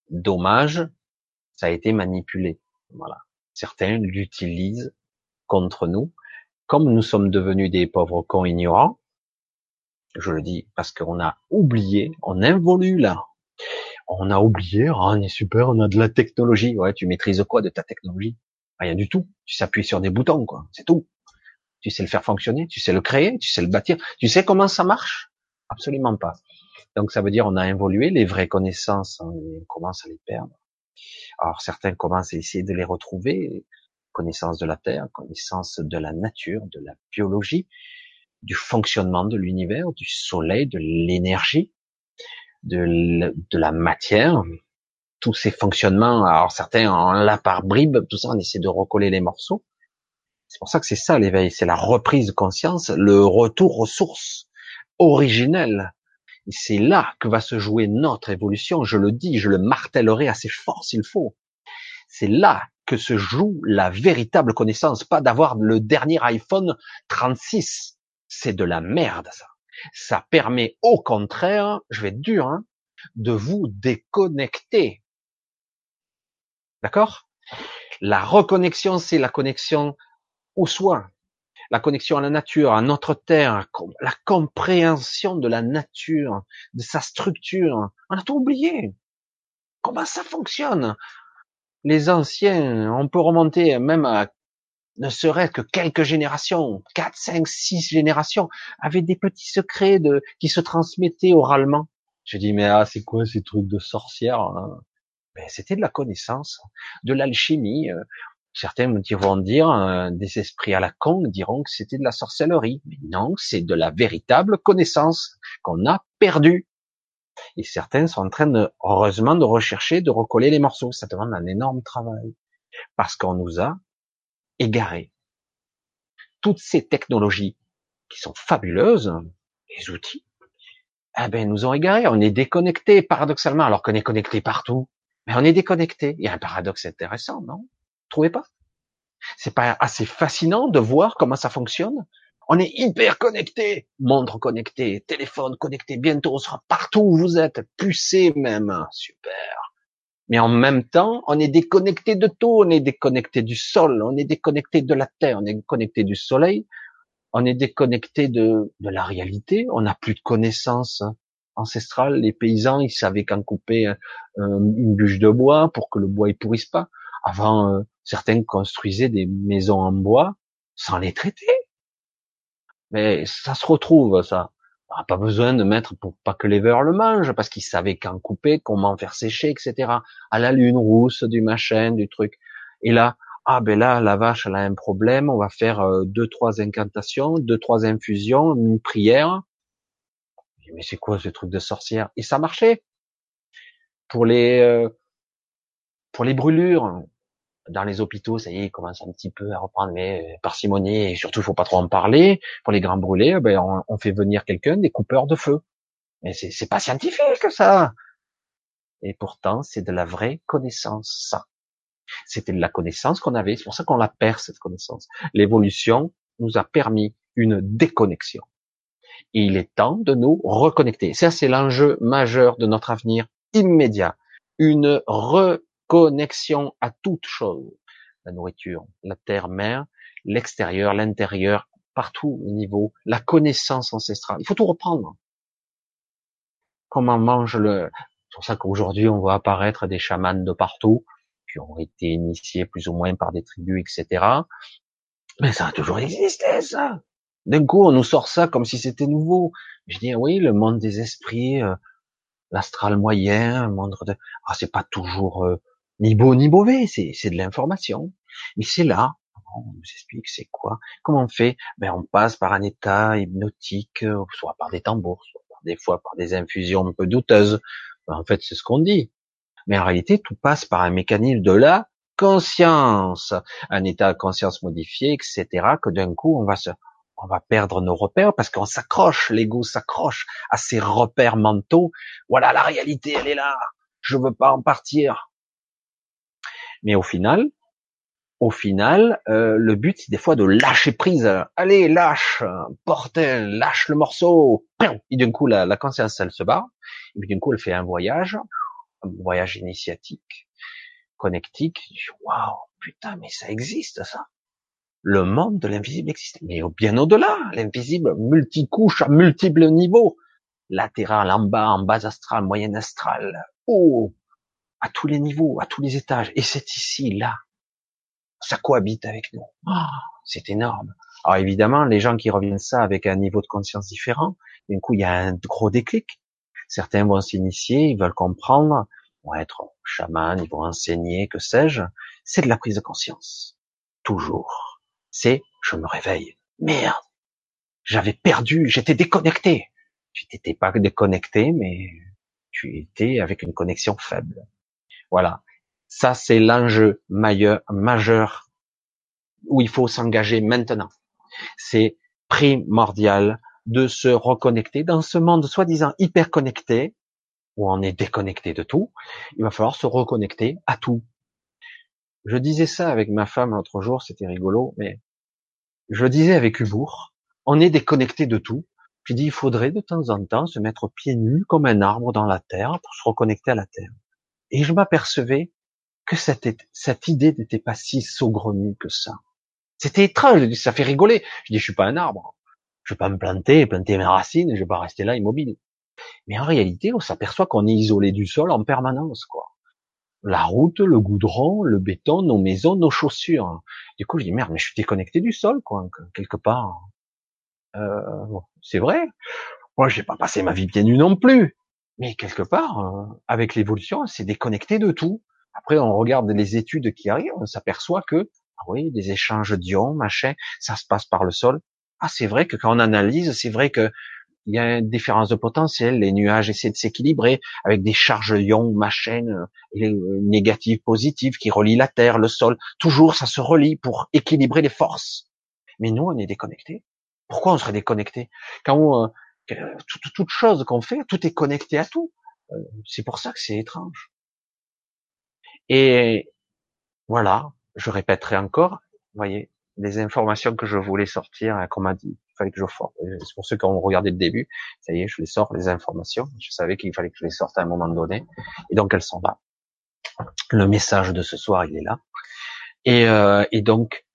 dommage, ça a été manipulé. Voilà. Certains l'utilisent contre nous. Comme nous sommes devenus des pauvres cons ignorants, je le dis parce qu'on a oublié, on involue là, on a oublié, ah, on est super, on a de la technologie. Ouais, tu maîtrises quoi de ta technologie? Rien du tout. Tu sais appuyer sur des boutons, quoi. C'est tout. Tu sais le faire fonctionner, tu sais le créer, tu sais le bâtir. Tu sais comment ça marche? Absolument pas. Donc ça veut dire on a évolué, les vraies connaissances, on commence à les perdre. Alors certains commencent à essayer de les retrouver, connaissance de la terre, connaissance de la nature, de la biologie, du fonctionnement de l'univers, du soleil, de l'énergie, de la matière, tous ces fonctionnements. Alors certains en là par bribes, tout ça, on essaie de recoller les morceaux. C'est pour ça que c'est ça l'éveil, c'est la reprise de conscience, le retour aux sources originelles. C'est là que va se jouer notre évolution. Je le dis, je le martellerai assez fort s'il faut. C'est là que se joue la véritable connaissance, pas d'avoir le dernier iPhone 36. C'est de la merde, ça. Ça permet au contraire, je vais être dur, hein, de vous déconnecter. D'accord? La reconnexion, c'est la connexion au soi, la connexion à la nature, à notre terre, la compréhension de la nature, de sa structure. On a tout oublié. Comment ça fonctionne? Les anciens, on peut remonter même à ne serait-ce que quelques générations, quatre, cinq, six générations, avaient des petits secrets qui se transmettaient oralement. Je dis, mais ah, c'est quoi ces trucs de sorcière hein? Ben, C'était de la connaissance, de l'alchimie. Euh, certains vont dire, euh, des esprits à la con diront que c'était de la sorcellerie. Mais non, c'est de la véritable connaissance qu'on a perdue. Et certains sont en train de, heureusement, de rechercher, de recoller les morceaux. Ça demande un énorme travail. Parce qu'on nous a égarés. Toutes ces technologies qui sont fabuleuses, les outils, eh ben, nous ont égarés. On est déconnecté, paradoxalement, alors qu'on est connecté partout. Mais on est déconnecté. Il y a un paradoxe intéressant, non? Trouvez pas? C'est pas assez fascinant de voir comment ça fonctionne? On est hyper connecté, montre connecté, téléphone connecté, bientôt on sera partout où vous êtes, pucé même, super. Mais en même temps, on est déconnecté de tout, on est déconnecté du sol, on est déconnecté de la terre, on est déconnecté du soleil, on est déconnecté de, de la réalité, on n'a plus de connaissances ancestrales. Les paysans, ils savaient quand couper une bûche de bois pour que le bois ne pourrisse pas. Avant, euh, certains construisaient des maisons en bois sans les traiter. Mais ça se retrouve, ça. On pas besoin de mettre pour pas que les vers le mangent, parce qu'ils savaient quand couper, comment faire sécher, etc. À la lune rousse, du machin, du truc. Et là, ah ben là, la vache, elle a un problème, on va faire euh, deux, trois incantations, deux, trois infusions, une prière. Mais c'est quoi ce truc de sorcière? Et ça marchait. Pour les euh, pour les brûlures, dans les hôpitaux, ça y est, ils commencent un petit peu à reprendre mais euh, parcimonie et surtout, faut pas trop en parler. Pour les grands brûlés, eh ben, on, fait venir quelqu'un, des coupeurs de feu. Mais c'est, c'est pas scientifique, ça. Et pourtant, c'est de la vraie connaissance, ça. C'était de la connaissance qu'on avait, c'est pour ça qu'on la perd, cette connaissance. L'évolution nous a permis une déconnexion. Il est temps de nous reconnecter. Ça, c'est l'enjeu majeur de notre avenir immédiat. Une re connexion à toute chose. La nourriture, la terre-mère, l'extérieur, l'intérieur, partout au niveau, la connaissance ancestrale. Il faut tout reprendre. Comment mange le... C'est pour ça qu'aujourd'hui, on voit apparaître des chamans de partout, qui ont été initiés plus ou moins par des tribus, etc. Mais ça a toujours existé, ça. D'un coup, on nous sort ça comme si c'était nouveau. Je dis, oui, le monde des esprits, euh, l'astral moyen, le monde de... Ah, c'est pas toujours euh, ni beau ni mauvais, c'est, de l'information. Mais c'est là, on nous explique c'est quoi, comment on fait, ben on passe par un état hypnotique, soit par des tambours, soit des fois par des infusions un peu douteuses. Ben, en fait, c'est ce qu'on dit. Mais en réalité, tout passe par un mécanisme de la conscience, un état de conscience modifié, etc. Que d'un coup, on va se, on va perdre nos repères parce qu'on s'accroche, l'ego s'accroche à ses repères mentaux. Voilà, la réalité, elle est là. Je veux pas en partir. Mais au final, au final, euh, le but c'est des fois de lâcher prise. Allez, lâche, portel, lâche le morceau. Et d'un coup, la, conscience, elle se barre. Et puis d'un coup, elle fait un voyage, un voyage initiatique, connectique. Waouh, putain, mais ça existe ça. Le monde de l'invisible existe, mais bien au-delà, l'invisible, multicouche à multiples niveaux, latéral, en bas, en bas astral, moyen astral. Oh, à tous les niveaux, à tous les étages. Et c'est ici, là. Ça cohabite avec nous. Ah, c'est énorme. Alors évidemment, les gens qui reviennent ça avec un niveau de conscience différent, d'un coup, il y a un gros déclic. Certains vont s'initier, ils veulent comprendre, vont être chamans, ils vont enseigner, que sais-je. C'est de la prise de conscience. Toujours. C'est, je me réveille. Merde. J'avais perdu, j'étais déconnecté. Tu n'étais pas déconnecté, mais tu étais avec une connexion faible. Voilà. Ça, c'est l'enjeu majeur où il faut s'engager maintenant. C'est primordial de se reconnecter dans ce monde soi-disant hyper connecté, où on est déconnecté de tout. Il va falloir se reconnecter à tout. Je disais ça avec ma femme l'autre jour, c'était rigolo, mais je le disais avec humour. On est déconnecté de tout. J'ai dit, il faudrait de temps en temps se mettre pieds nus comme un arbre dans la terre pour se reconnecter à la terre. Et je m'apercevais que cette, cette idée n'était pas si saugrenue que ça. C'était étrange, ça fait rigoler. Je dis, je suis pas un arbre. Je vais pas me planter, planter mes racines, je vais pas rester là immobile. Mais en réalité, on s'aperçoit qu'on est isolé du sol en permanence, quoi. La route, le goudron, le béton, nos maisons, nos chaussures. Du coup, je dis merde, mais je suis déconnecté du sol, quoi, quelque part. Euh, c'est vrai. Moi, j'ai pas passé ma vie pieds nus non plus. Mais quelque part, euh, avec l'évolution, c'est déconnecté de tout. Après, on regarde les études qui arrivent, on s'aperçoit que, ah oui, des échanges d'ions, machin, ça se passe par le sol. Ah, c'est vrai que quand on analyse, c'est vrai que il y a une différence de potentiel, les nuages essaient de s'équilibrer avec des charges ions, machin, euh, négatives, positives, qui relient la terre, le sol. Toujours, ça se relie pour équilibrer les forces. Mais nous, on est déconnectés. Pourquoi on serait déconnecté Quand euh, toute, chose qu'on fait, tout est connecté à tout. Euh, c'est pour ça que c'est étrange. Et voilà, je répéterai encore, voyez, les informations que je voulais sortir, hein, qu'on m'a dit, fallait que je sorte. C'est pour ceux qui ont regardé le début, ça y est, je les sors, les informations. Je savais qu'il fallait que je les sorte à un moment donné. Et donc, elles sont là. Le message de ce soir, il est là. Et, euh, et donc,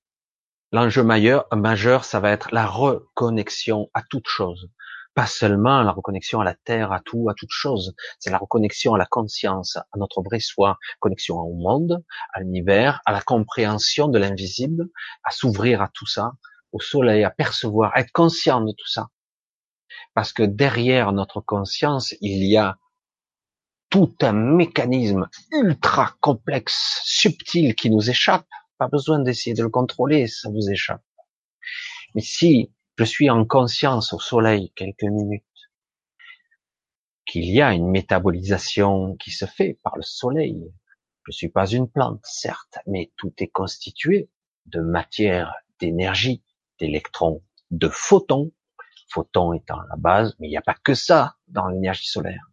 l'enjeu majeur, majeur, ça va être la reconnexion à toute chose pas seulement la reconnexion à la terre, à tout, à toute chose. C'est la reconnexion à la conscience, à notre vrai soi, connexion au monde, à l'univers, à la compréhension de l'invisible, à s'ouvrir à tout ça, au soleil, à percevoir, être conscient de tout ça. Parce que derrière notre conscience, il y a tout un mécanisme ultra complexe, subtil qui nous échappe. Pas besoin d'essayer de le contrôler, ça vous échappe. Mais si je suis en conscience au soleil quelques minutes, qu'il y a une métabolisation qui se fait par le soleil. Je suis pas une plante, certes, mais tout est constitué de matière, d'énergie, d'électrons, de photons, photons étant la base, mais il n'y a pas que ça dans l'énergie solaire.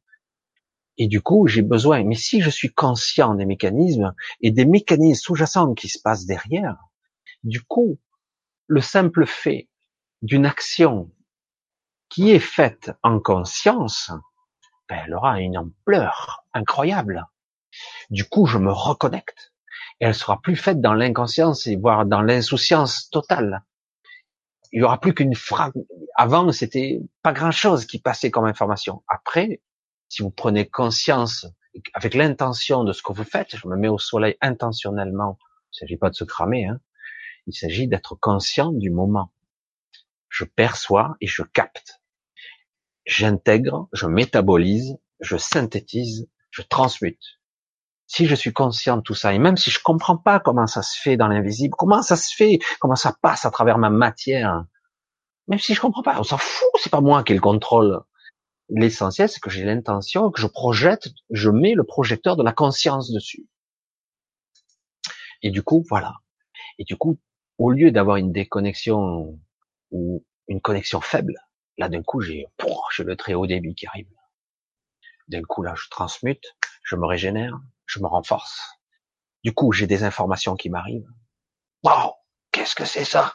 Et du coup, j'ai besoin, mais si je suis conscient des mécanismes et des mécanismes sous-jacents qui se passent derrière, du coup, le simple fait d'une action qui est faite en conscience, ben, elle aura une ampleur incroyable. Du coup, je me reconnecte et elle sera plus faite dans l'inconscience et voire dans l'insouciance totale. Il y aura plus qu'une phrase. Avant, c'était pas grand chose qui passait comme information. Après, si vous prenez conscience avec l'intention de ce que vous faites, je me mets au soleil intentionnellement. Il ne s'agit pas de se cramer, hein. Il s'agit d'être conscient du moment je perçois et je capte. J'intègre, je métabolise, je synthétise, je transmute. Si je suis conscient de tout ça, et même si je comprends pas comment ça se fait dans l'invisible, comment ça se fait, comment ça passe à travers ma matière, même si je comprends pas, on s'en fout, c'est pas moi qui le contrôle. L'essentiel, c'est que j'ai l'intention, que je projette, je mets le projecteur de la conscience dessus. Et du coup, voilà. Et du coup, au lieu d'avoir une déconnexion ou une connexion faible, là d'un coup j'ai j'ai le très haut débit qui arrive. D'un coup là je transmute, je me régénère, je me renforce. Du coup j'ai des informations qui m'arrivent. Waouh, qu'est-ce que c'est ça?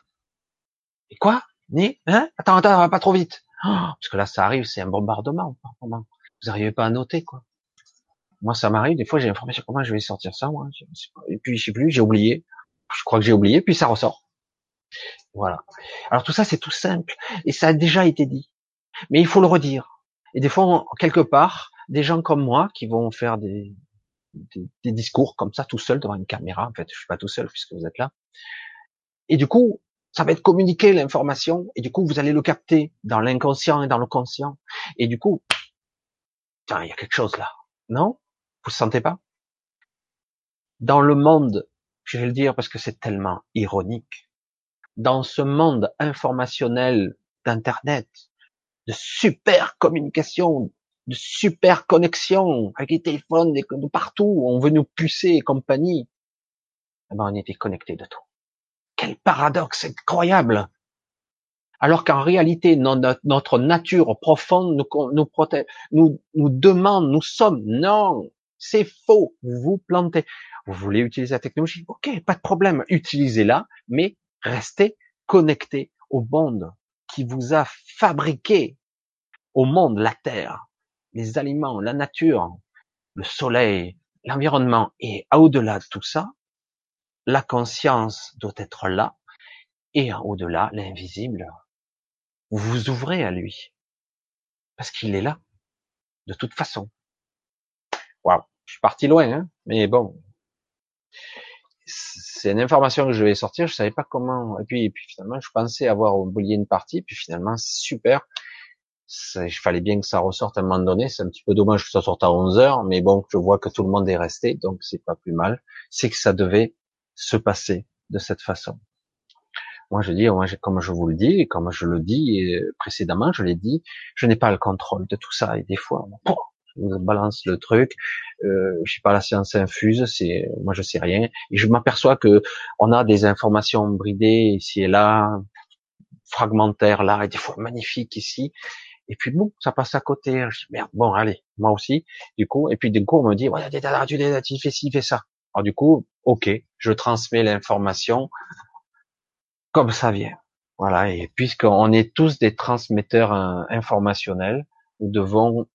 Et quoi? Ni Hein? Attends, attends, pas trop vite. Oh, parce que là ça arrive, c'est un bombardement. Vous n'arrivez pas à noter quoi. Moi ça m'arrive, des fois j'ai l'information, comment je vais sortir ça moi Et puis je sais plus, j'ai oublié. Je crois que j'ai oublié, puis ça ressort. Voilà. Alors tout ça, c'est tout simple. Et ça a déjà été dit. Mais il faut le redire. Et des fois, quelque part, des gens comme moi qui vont faire des, des, discours comme ça tout seul devant une caméra. En fait, je suis pas tout seul puisque vous êtes là. Et du coup, ça va être communiqué l'information. Et du coup, vous allez le capter dans l'inconscient et dans le conscient. Et du coup, tiens, il y a quelque chose là. Non? Vous le sentez pas? Dans le monde, je vais le dire parce que c'est tellement ironique dans ce monde informationnel d'internet, de super communication, de super connexion avec les téléphones de partout, on veut nous pucer et compagnie. Eh ben, on était connecté de tout. Quel paradoxe incroyable alors qu'en réalité, notre nature profonde nous, nous protège, nous, nous demande, nous sommes. Non, c'est faux. Vous vous plantez. Vous voulez utiliser la technologie? Ok, pas de problème. Utilisez-la, mais restez connecté au monde qui vous a fabriqué, au monde, la terre, les aliments, la nature, le soleil, l'environnement. Et au-delà de tout ça, la conscience doit être là. Et au-delà, l'invisible, vous vous ouvrez à lui. Parce qu'il est là. De toute façon. Waouh. Je suis parti loin, hein. Mais bon. C'est une information que je vais sortir. Je savais pas comment. Et puis, puis finalement, je pensais avoir oublié une partie. Puis finalement, super. Il fallait bien que ça ressorte à un moment donné. C'est un petit peu dommage que ça sorte à 11 heures. Mais bon, je vois que tout le monde est resté. Donc c'est pas plus mal. C'est que ça devait se passer de cette façon. Moi, je dis, comme je vous le dis, comme je le dis précédemment, je l'ai dit, je n'ai pas le contrôle de tout ça. Et des fois, vous balance le truc, euh, je suis pas la science infuse, c'est, moi, je sais rien, et je m'aperçois que on a des informations bridées ici et là, fragmentaires là, et des fois magnifiques ici. Et puis bon, ça passe à côté. Merde, bon, allez, moi aussi. Du coup, et puis du coup, on me dit, ouais, tu fais ci, fais ça. Alors du coup, ok, je transmets l'information comme ça vient. Voilà, et puisqu'on est tous des transmetteurs euh, informationnels, nous devons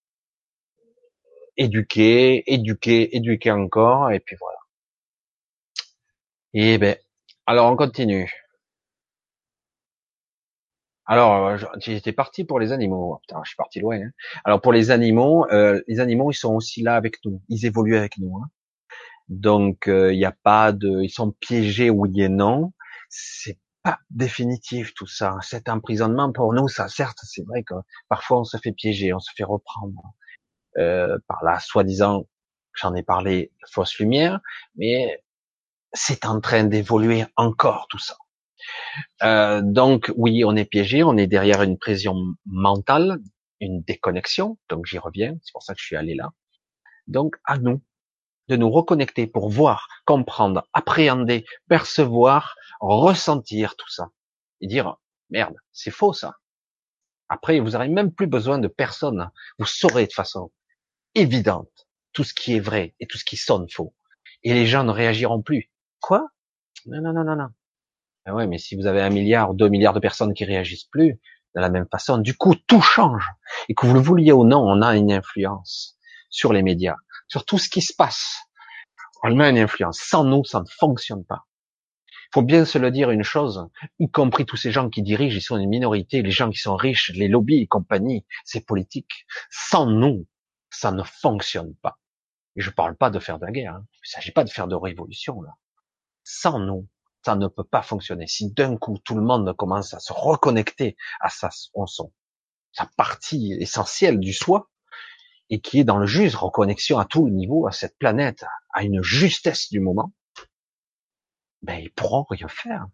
éduquer, éduquer, éduquer encore, et puis voilà. Et ben, alors on continue. Alors, j'étais parti pour les animaux. Oh, putain, je suis parti loin. Hein. Alors pour les animaux, euh, les animaux, ils sont aussi là avec nous. Ils évoluent avec nous. Hein. Donc, euh, il n'y a pas de, ils sont piégés oui et non. C'est pas définitif tout ça. Cet emprisonnement pour nous, ça certes, c'est vrai que parfois on se fait piéger, on se fait reprendre euh, par la soi-disant, j'en ai parlé, fausse lumière, mais c'est en train d'évoluer encore tout ça. Euh, donc oui, on est piégé, on est derrière une pression mentale, une déconnexion. Donc j'y reviens, c'est pour ça que je suis allé là. Donc à nous de nous reconnecter pour voir, comprendre, appréhender, percevoir, ressentir tout ça et dire merde, c'est faux ça. Après, vous n'aurez même plus besoin de personne. Vous saurez de façon évidente tout ce qui est vrai et tout ce qui sonne faux. Et les gens ne réagiront plus. Quoi? Non, non, non, non, non. Ah ouais, mais si vous avez un milliard, deux milliards de personnes qui réagissent plus de la même façon, du coup, tout change. Et que vous le vouliez ou non, on a une influence sur les médias, sur tout ce qui se passe. On a une influence. Sans nous, ça ne fonctionne pas. Il faut bien se le dire une chose, y compris tous ces gens qui dirigent, ils sont une minorité, les gens qui sont riches, les lobbies et compagnie, c'est politique. Sans nous, ça ne fonctionne pas. Et je parle pas de faire de la guerre. Hein. Il ne s'agit pas de faire de révolution là. Sans nous, ça ne peut pas fonctionner. Si d'un coup tout le monde commence à se reconnecter à sa, son, sa partie essentielle du soi, et qui est dans le juste reconnexion à tout le niveau, à cette planète, à une justesse du moment, ben ils pourront rien faire.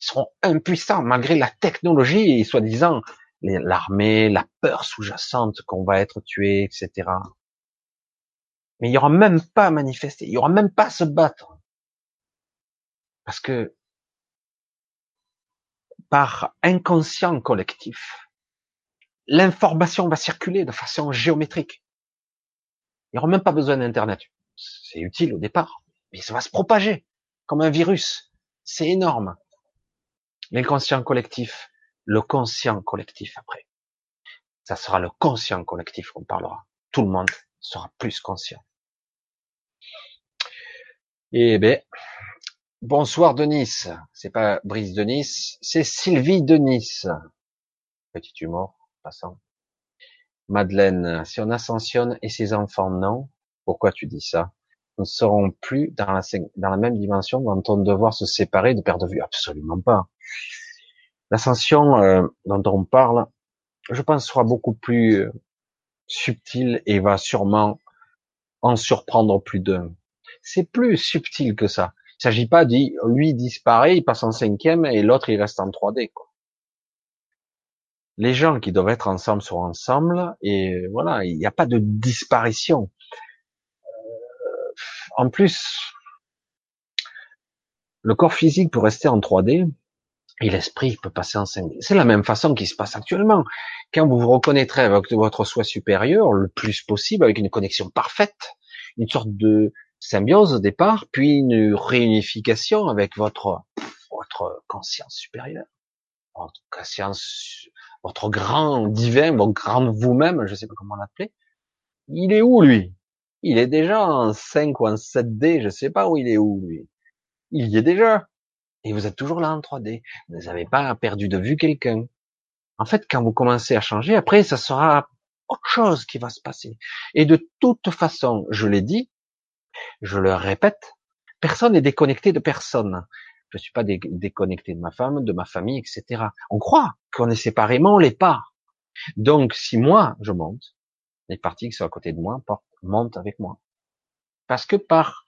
Ils seront impuissants malgré la technologie et soi-disant l'armée, la peur sous-jacente qu'on va être tué, etc. Mais il y aura même pas à manifester, il y aura même pas à se battre. Parce que par inconscient collectif, l'information va circuler de façon géométrique. Il n'y aura même pas besoin d'Internet. C'est utile au départ, mais ça va se propager comme un virus. C'est énorme. L'inconscient collectif, le conscient collectif après. Ça sera le conscient collectif qu'on parlera. Tout le monde sera plus conscient. Eh ben, bonsoir Denis. C'est pas Brice Denis, c'est Sylvie Denis. Petit humour, passant. Madeleine, si on ascensionne et ses enfants non, pourquoi tu dis ça? Nous ne serons plus dans la, même dimension dont on devoir se séparer de perdre de vue. Absolument pas. L'ascension euh, dont on parle, je pense, sera beaucoup plus euh, subtile et va sûrement en surprendre plus d'un. C'est plus subtil que ça. Il s'agit pas de lui disparaît, il passe en cinquième et l'autre il reste en 3D. Quoi. Les gens qui doivent être ensemble sont ensemble et voilà, il n'y a pas de disparition. Euh, en plus, le corps physique peut rester en 3D et l'esprit peut passer en 5D. C'est la même façon qui se passe actuellement. Quand vous vous reconnaîtrez avec votre soi supérieur le plus possible, avec une connexion parfaite, une sorte de symbiose au départ, puis une réunification avec votre votre conscience supérieure, votre conscience, votre grand divin, votre grand vous-même, je sais pas comment l'appeler. Il est où lui? Il est déjà en 5 ou en 7D, je sais pas où il est où lui. Il y est déjà. Et vous êtes toujours là en 3D. Vous n'avez pas perdu de vue quelqu'un. En fait, quand vous commencez à changer, après, ça sera autre chose qui va se passer. Et de toute façon, je l'ai dit, je le répète, personne n'est déconnecté de personne. Je suis pas déconnecté de ma femme, de ma famille, etc. On croit qu'on est séparément, on l'est pas. Donc, si moi, je monte, les parties qui sont à côté de moi montent avec moi. Parce que par,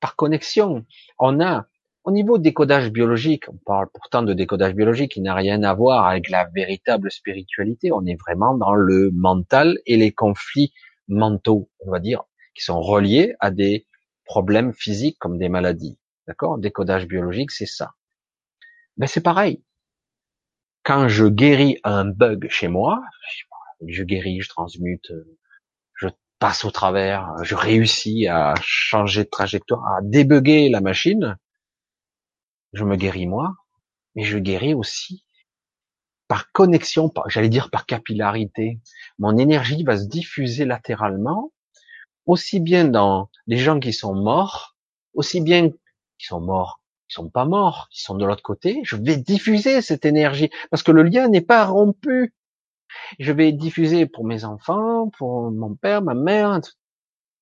par connexion, on a au niveau décodage biologique, on parle pourtant de décodage biologique qui n'a rien à voir avec la véritable spiritualité. On est vraiment dans le mental et les conflits mentaux, on va dire, qui sont reliés à des problèmes physiques comme des maladies. D'accord? Décodage biologique, c'est ça. Ben c'est pareil. Quand je guéris un bug chez moi, je guéris, je transmute, je passe au travers, je réussis à changer de trajectoire, à débugger la machine, je me guéris moi, mais je guéris aussi par connexion, j'allais dire par capillarité. Mon énergie va se diffuser latéralement, aussi bien dans les gens qui sont morts, aussi bien qui sont morts, qui sont pas morts, qui sont de l'autre côté. Je vais diffuser cette énergie parce que le lien n'est pas rompu. Je vais diffuser pour mes enfants, pour mon père, ma mère.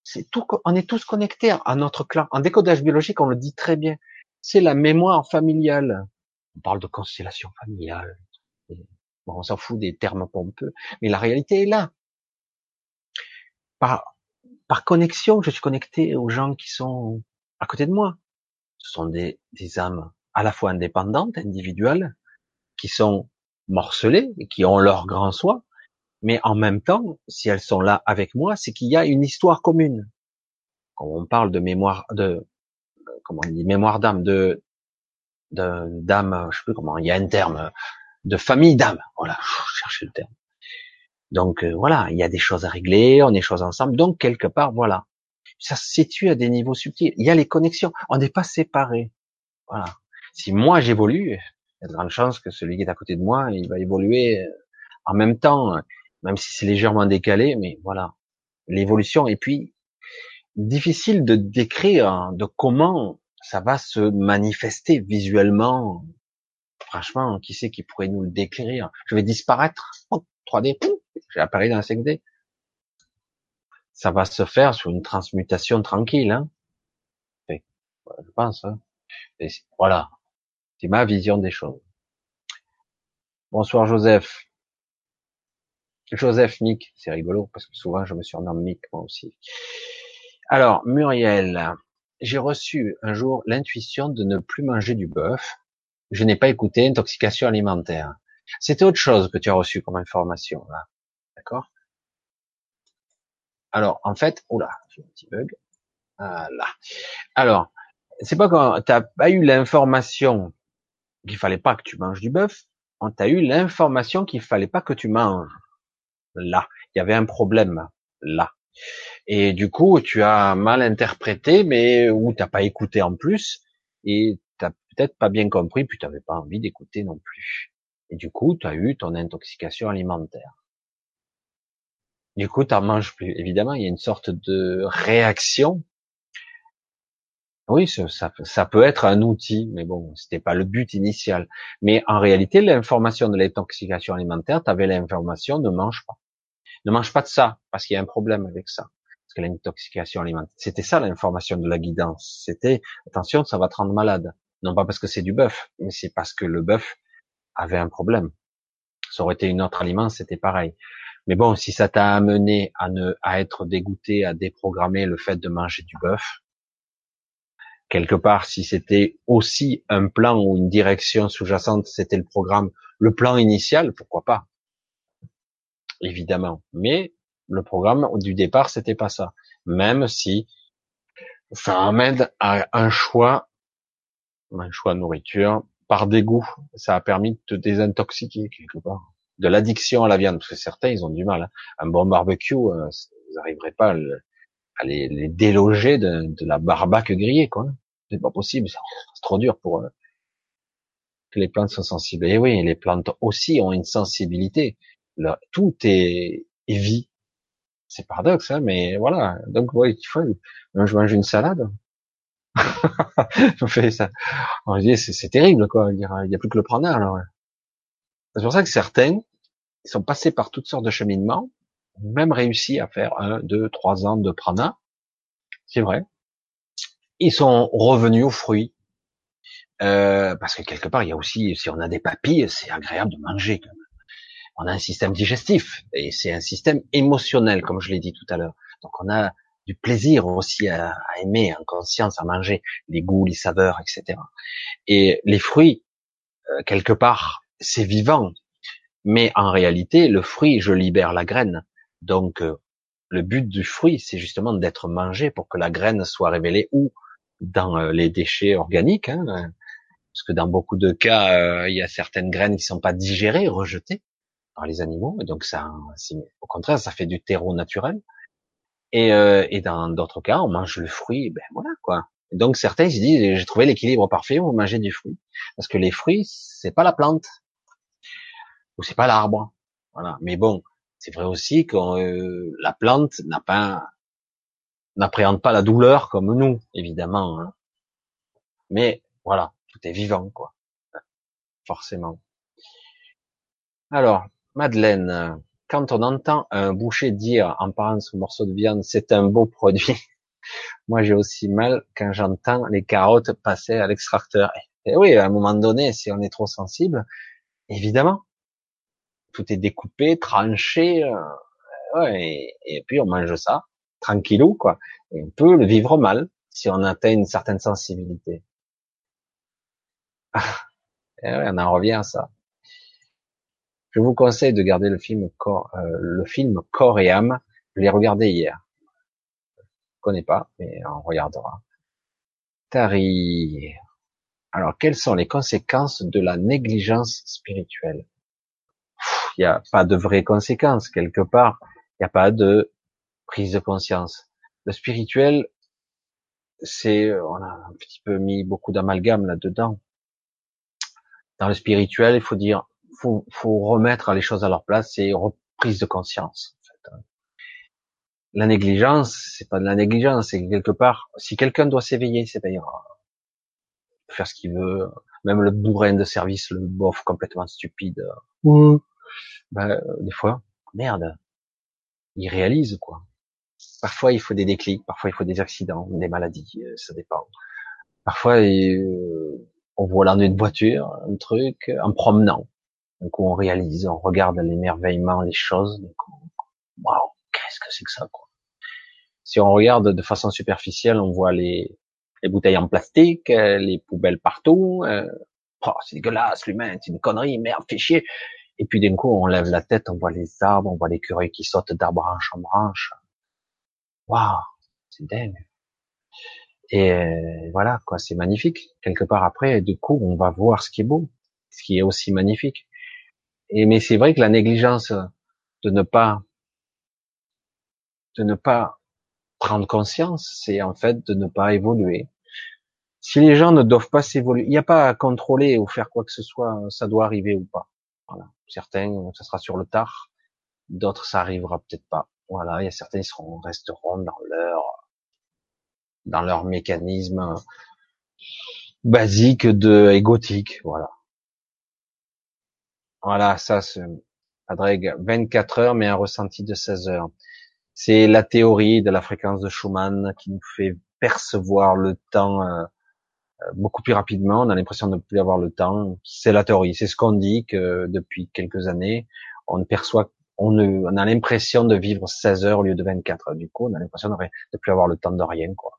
C'est tout. On est tous connectés à notre clan. En décodage biologique, on le dit très bien c'est la mémoire familiale. On parle de constellation familiale. Bon, on s'en fout des termes pompeux, mais la réalité est là. Par connexion, je suis connecté aux gens qui sont à côté de moi. Ce sont des, âmes à la fois indépendantes, individuelles, qui sont morcelées et qui ont leur grand soi, mais en même temps, si elles sont là avec moi, c'est qu'il y a une histoire commune. Quand on parle de mémoire, de comment on dit, mémoire d'âme, de, d'âme, je sais plus comment, il y a un terme, de famille d'âme. Voilà, je cherchais le terme. Donc euh, voilà, il y a des choses à régler, on est choses ensemble. Donc quelque part, voilà, ça se situe à des niveaux subtils. Il y a les connexions. On n'est pas séparés. Voilà. Si moi j'évolue, il y a de grandes chances que celui qui est à côté de moi, il va évoluer euh, en même temps, même si c'est légèrement décalé, mais voilà, l'évolution. Et puis difficile de décrire de comment ça va se manifester visuellement. Franchement, qui sait qui pourrait nous le décrire? Je vais disparaître. 3D, j'ai apparu dans la 5D. Ça va se faire sur une transmutation tranquille. Hein je pense. Hein voilà. C'est ma vision des choses. Bonsoir Joseph. Joseph Mick, c'est rigolo parce que souvent je me surnomme Mick moi aussi. Alors, Muriel, j'ai reçu un jour l'intuition de ne plus manger du bœuf. Je n'ai pas écouté intoxication alimentaire. C'était autre chose que tu as reçu comme information, là. Alors, en fait, oula, j'ai un petit bug. Voilà. Alors, c'est pas quand t'as pas eu l'information qu'il fallait pas que tu manges du bœuf, on t'a eu l'information qu'il fallait pas que tu manges. Là, il y avait un problème. Là. Et du coup, tu as mal interprété, mais ou t'as pas écouté en plus, et t'as peut-être pas bien compris, puis t'avais pas envie d'écouter non plus. Et du coup, tu as eu ton intoxication alimentaire. Du coup, tu manges plus. Évidemment, il y a une sorte de réaction. Oui, ça peut être un outil, mais bon, c'était pas le but initial. Mais en réalité, l'information de l'intoxication alimentaire, tu avais l'information ne mange pas. Ne mange pas de ça, parce qu'il y a un problème avec ça. Parce que l'intoxication alimentaire, c'était ça l'information de la guidance. C'était, attention, ça va te rendre malade. Non pas parce que c'est du bœuf, mais c'est parce que le bœuf avait un problème. Ça aurait été une autre aliment, c'était pareil. Mais bon, si ça t'a amené à ne, à être dégoûté, à déprogrammer le fait de manger du bœuf, quelque part, si c'était aussi un plan ou une direction sous-jacente, c'était le programme, le plan initial, pourquoi pas? évidemment. Mais le programme du départ, c'était pas ça. Même si ça amène à un choix, un choix de nourriture par dégoût. Ça a permis de te désintoxiquer quelque part. De l'addiction à la viande, parce que certains, ils ont du mal. Hein. Un bon barbecue, euh, vous n'arriverez pas à, les, déloger de, la barbaque grillée, quoi. C'est pas possible, c'est trop dur pour eux. Que les plantes sont sensibles. Et oui, les plantes aussi ont une sensibilité. tout est, est vie. C'est paradoxe, hein, mais voilà. Donc, ouais, il faut, je mange une salade. <laughs> je fais ça. On dit, c'est terrible, quoi. Il n'y a plus que le prana, alors. C'est pour ça que certains, ils sont passés par toutes sortes de cheminements, ont même réussi à faire un, deux, trois ans de prana. C'est vrai. Ils sont revenus aux fruits. Euh, parce que quelque part, il y a aussi, si on a des papilles, c'est agréable de manger. Quand même on a un système digestif et c'est un système émotionnel, comme je l'ai dit tout à l'heure. Donc on a du plaisir aussi à, aimer, en conscience, à manger les goûts, les saveurs, etc. Et les fruits, euh, quelque part, c'est vivant, mais en réalité, le fruit, je libère la graine. Donc euh, le but du fruit, c'est justement d'être mangé pour que la graine soit révélée ou dans euh, les déchets organiques, hein, parce que dans beaucoup de cas, il y a certaines graines qui sont pas digérées, rejetées les animaux. Et donc ça, au contraire, ça fait du terreau naturel. Et, euh, et dans d'autres cas, on mange le fruit, ben voilà quoi. donc certains se disent, j'ai trouvé l'équilibre parfait, vous mangez du fruit, parce que les fruits, c'est pas la plante ou c'est pas l'arbre, voilà. Mais bon, c'est vrai aussi que euh, la plante n'a pas n'appréhende pas la douleur comme nous, évidemment. Hein. Mais voilà, tout est vivant, quoi. Forcément. Alors, Madeleine, quand on entend un boucher dire en parlant de ce morceau de viande, c'est un beau produit, <laughs> moi j'ai aussi mal quand j'entends les carottes passer à l'extracteur. Et oui, à un moment donné, si on est trop sensible, évidemment, tout est découpé, tranché, euh, et, puis on mange ça, tranquillou, quoi. Et on peut le vivre mal si on atteint une certaine sensibilité. <laughs> et on en revient à ça. Je vous conseille de garder le film Corps, euh, le film Corps et âme. Je l'ai regardé hier. Je connais pas, mais on regardera. Tari. Alors, quelles sont les conséquences de la négligence spirituelle? Il n'y a pas de vraies conséquences quelque part. Il n'y a pas de prise de conscience. Le spirituel, c'est, on a un petit peu mis beaucoup d'amalgame là-dedans. Dans le spirituel, il faut dire, faut, faut remettre les choses à leur place, c'est reprise de conscience. Hein. La négligence, c'est pas de la négligence, c'est quelque part, si quelqu'un doit s'éveiller, s'éveillera. Faire ce qu'il veut, même le bourrin de service, le bof complètement stupide. Ben, des fois, merde, il réalise quoi. Parfois, il faut des déclics, parfois il faut des accidents, des maladies, euh, ça dépend. Parfois, euh, on voit dans une voiture, un truc, en promenant. Donc on réalise, on regarde l'émerveillement, les choses. Waouh, qu'est-ce que c'est que ça quoi Si on regarde de façon superficielle, on voit les, les bouteilles en plastique, euh, les poubelles partout. Euh, oh, c'est dégueulasse, l'humain, c'est une connerie, merde, fais chier. Et puis d'un coup, on lève la tête, on voit les arbres, on voit les cureuils qui sautent d'arbre en branche. Waouh, c'est dingue. Et euh, voilà, quoi, c'est magnifique. Quelque part après, du coup, on va voir ce qui est beau, ce qui est aussi magnifique. Et mais c'est vrai que la négligence de ne pas de ne pas prendre conscience, c'est en fait de ne pas évoluer. Si les gens ne doivent pas s'évoluer, il n'y a pas à contrôler ou faire quoi que ce soit, ça doit arriver ou pas. Voilà. Certains, ça sera sur le tard, d'autres, ça arrivera peut-être pas. Voilà, il y a certains, ils seront, resteront dans leur, dans leur mécanisme basique de égotique, voilà. Voilà, ça, c'est Adreg, 24 heures, mais un ressenti de 16 heures. C'est la théorie de la fréquence de Schumann qui nous fait percevoir le temps euh, euh, beaucoup plus rapidement. On a l'impression de ne plus avoir le temps. C'est la théorie. C'est ce qu'on dit que depuis quelques années, on perçoit, on, on a l'impression de vivre 16 heures au lieu de 24. Du coup, on a l'impression de ne plus avoir le temps de rien, quoi.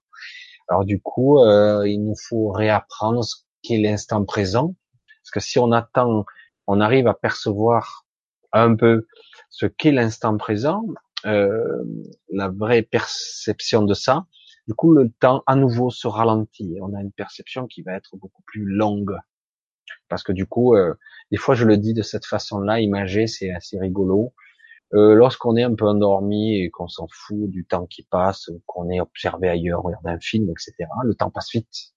Alors du coup, euh, il nous faut réapprendre ce qu'est l'instant présent, parce que si on attend on arrive à percevoir un peu ce qu'est l'instant présent, euh, la vraie perception de ça. Du coup, le temps à nouveau se ralentit. On a une perception qui va être beaucoup plus longue. Parce que du coup, euh, des fois je le dis de cette façon-là, imager, c'est assez rigolo. Euh, lorsqu'on est un peu endormi et qu'on s'en fout du temps qui passe, qu'on est observé ailleurs, regarde un film, etc., le temps passe vite.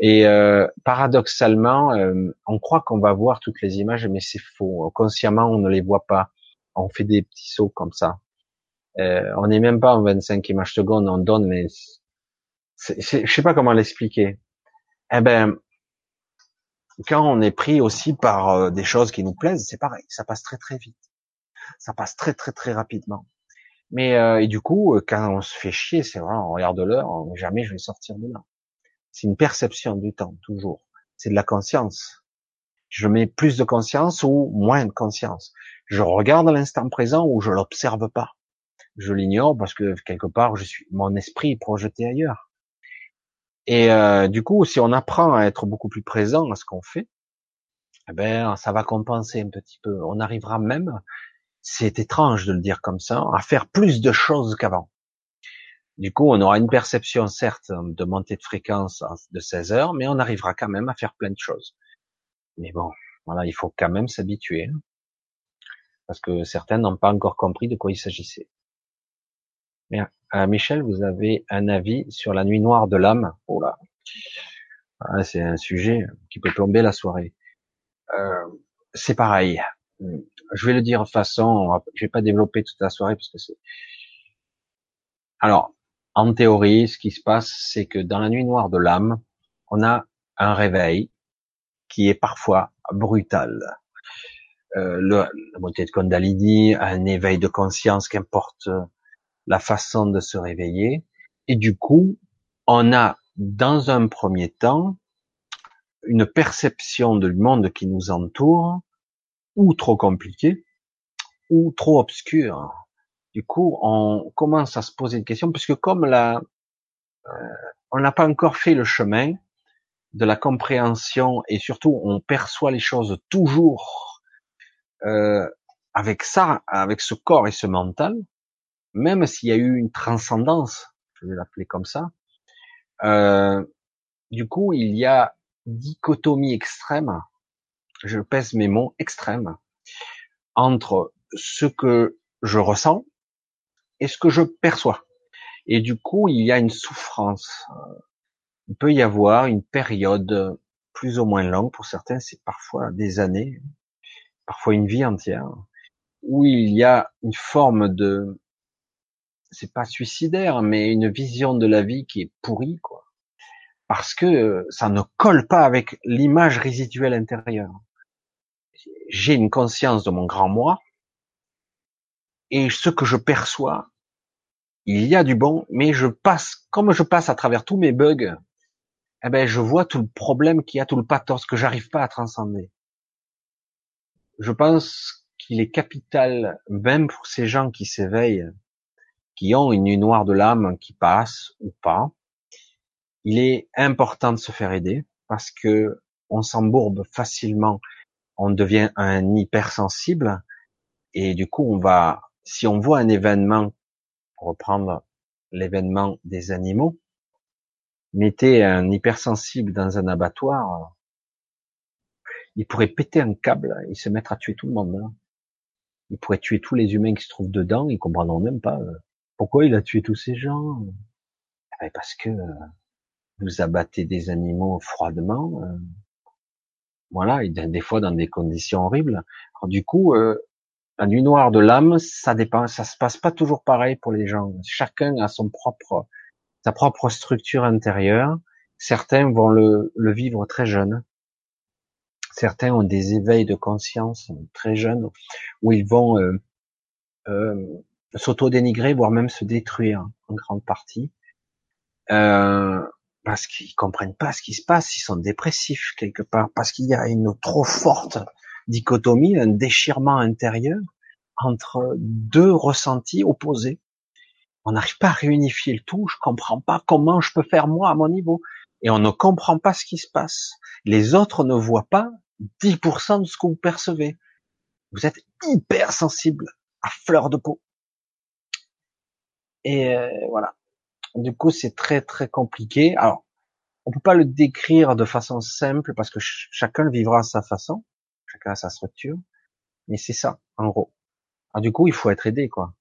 Et euh, paradoxalement, euh, on croit qu'on va voir toutes les images, mais c'est faux. Consciemment, on ne les voit pas. On fait des petits sauts comme ça. Euh, on n'est même pas en 25 images secondes, on donne, mais je sais pas comment l'expliquer. Eh ben, quand on est pris aussi par euh, des choses qui nous plaisent, c'est pareil, ça passe très très vite. Ça passe très très très rapidement. Mais euh, et du coup, quand on se fait chier, c'est vrai, on regarde l'heure, jamais je vais sortir de là. C'est une perception du temps, toujours. C'est de la conscience. Je mets plus de conscience ou moins de conscience. Je regarde l'instant présent ou je l'observe pas. Je l'ignore parce que quelque part, je suis, mon esprit est projeté ailleurs. Et euh, du coup, si on apprend à être beaucoup plus présent à ce qu'on fait, eh ben, ça va compenser un petit peu. On arrivera même, c'est étrange de le dire comme ça, à faire plus de choses qu'avant. Du coup, on aura une perception, certes, de montée de fréquence de 16 heures, mais on arrivera quand même à faire plein de choses. Mais bon, voilà, il faut quand même s'habituer. Hein. parce que certains n'ont pas encore compris de quoi il s'agissait. Euh, Michel, vous avez un avis sur la nuit noire de l'âme? Oh là, ah, c'est un sujet qui peut plomber la soirée. Euh, c'est pareil. Je vais le dire de façon, je vais pas développer toute la soirée parce que c'est. Alors, en théorie, ce qui se passe, c'est que dans la nuit noire de l'âme, on a un réveil qui est parfois brutal. Euh, le, la montée de Kundalini, un éveil de conscience, qu'importe la façon de se réveiller. Et du coup, on a, dans un premier temps, une perception du monde qui nous entoure, ou trop compliquée, ou trop obscure. Du coup, on commence à se poser une question, puisque comme la, euh, on n'a pas encore fait le chemin de la compréhension, et surtout, on perçoit les choses toujours euh, avec ça, avec ce corps et ce mental, même s'il y a eu une transcendance, je vais l'appeler comme ça, euh, du coup, il y a dichotomie extrême, je pèse mes mots extrêmes, entre ce que je ressens et ce que je perçois. Et du coup, il y a une souffrance. Il peut y avoir une période plus ou moins longue, pour certains, c'est parfois des années, parfois une vie entière, où il y a une forme de c'est pas suicidaire, mais une vision de la vie qui est pourrie, quoi. Parce que ça ne colle pas avec l'image résiduelle intérieure. J'ai une conscience de mon grand moi, et ce que je perçois, il y a du bon, mais je passe, comme je passe à travers tous mes bugs, eh ben, je vois tout le problème qu'il y a, tout le pathos que j'arrive pas à transcender. Je pense qu'il est capital, même pour ces gens qui s'éveillent, qui ont une nuit noire de l'âme qui passe ou pas, il est important de se faire aider parce que on s'embourbe facilement, on devient un hypersensible et du coup on va, si on voit un événement, pour reprendre l'événement des animaux, mettez un hypersensible dans un abattoir, il pourrait péter un câble et se mettre à tuer tout le monde. Hein. Il pourrait tuer tous les humains qui se trouvent dedans, ils comprendront même pas. Pourquoi il a tué tous ces gens? Eh ben, Parce que euh, vous abattez des animaux froidement, euh, voilà, des fois dans des conditions horribles. du coup, euh, la nuit noire de l'âme, ça dépend, ça se passe pas toujours pareil pour les gens. Chacun a sa propre structure intérieure. Certains vont le, vivre très jeune. Certains ont des éveils de conscience très jeunes où ils vont euh, s'auto-dénigrer, voire même se détruire en grande partie, euh, parce qu'ils comprennent pas ce qui se passe, ils sont dépressifs quelque part, parce qu'il y a une trop forte dichotomie, un déchirement intérieur entre deux ressentis opposés. On n'arrive pas à réunifier le tout, je comprends pas comment je peux faire moi à mon niveau. Et on ne comprend pas ce qui se passe. Les autres ne voient pas 10% de ce que vous percevez. Vous êtes hyper sensible à fleur de peau. Et euh, voilà. Du coup, c'est très très compliqué. Alors, on peut pas le décrire de façon simple parce que chacun vivra à sa façon, chacun a sa structure. Mais c'est ça, en gros. Alors, du coup, il faut être aidé, quoi.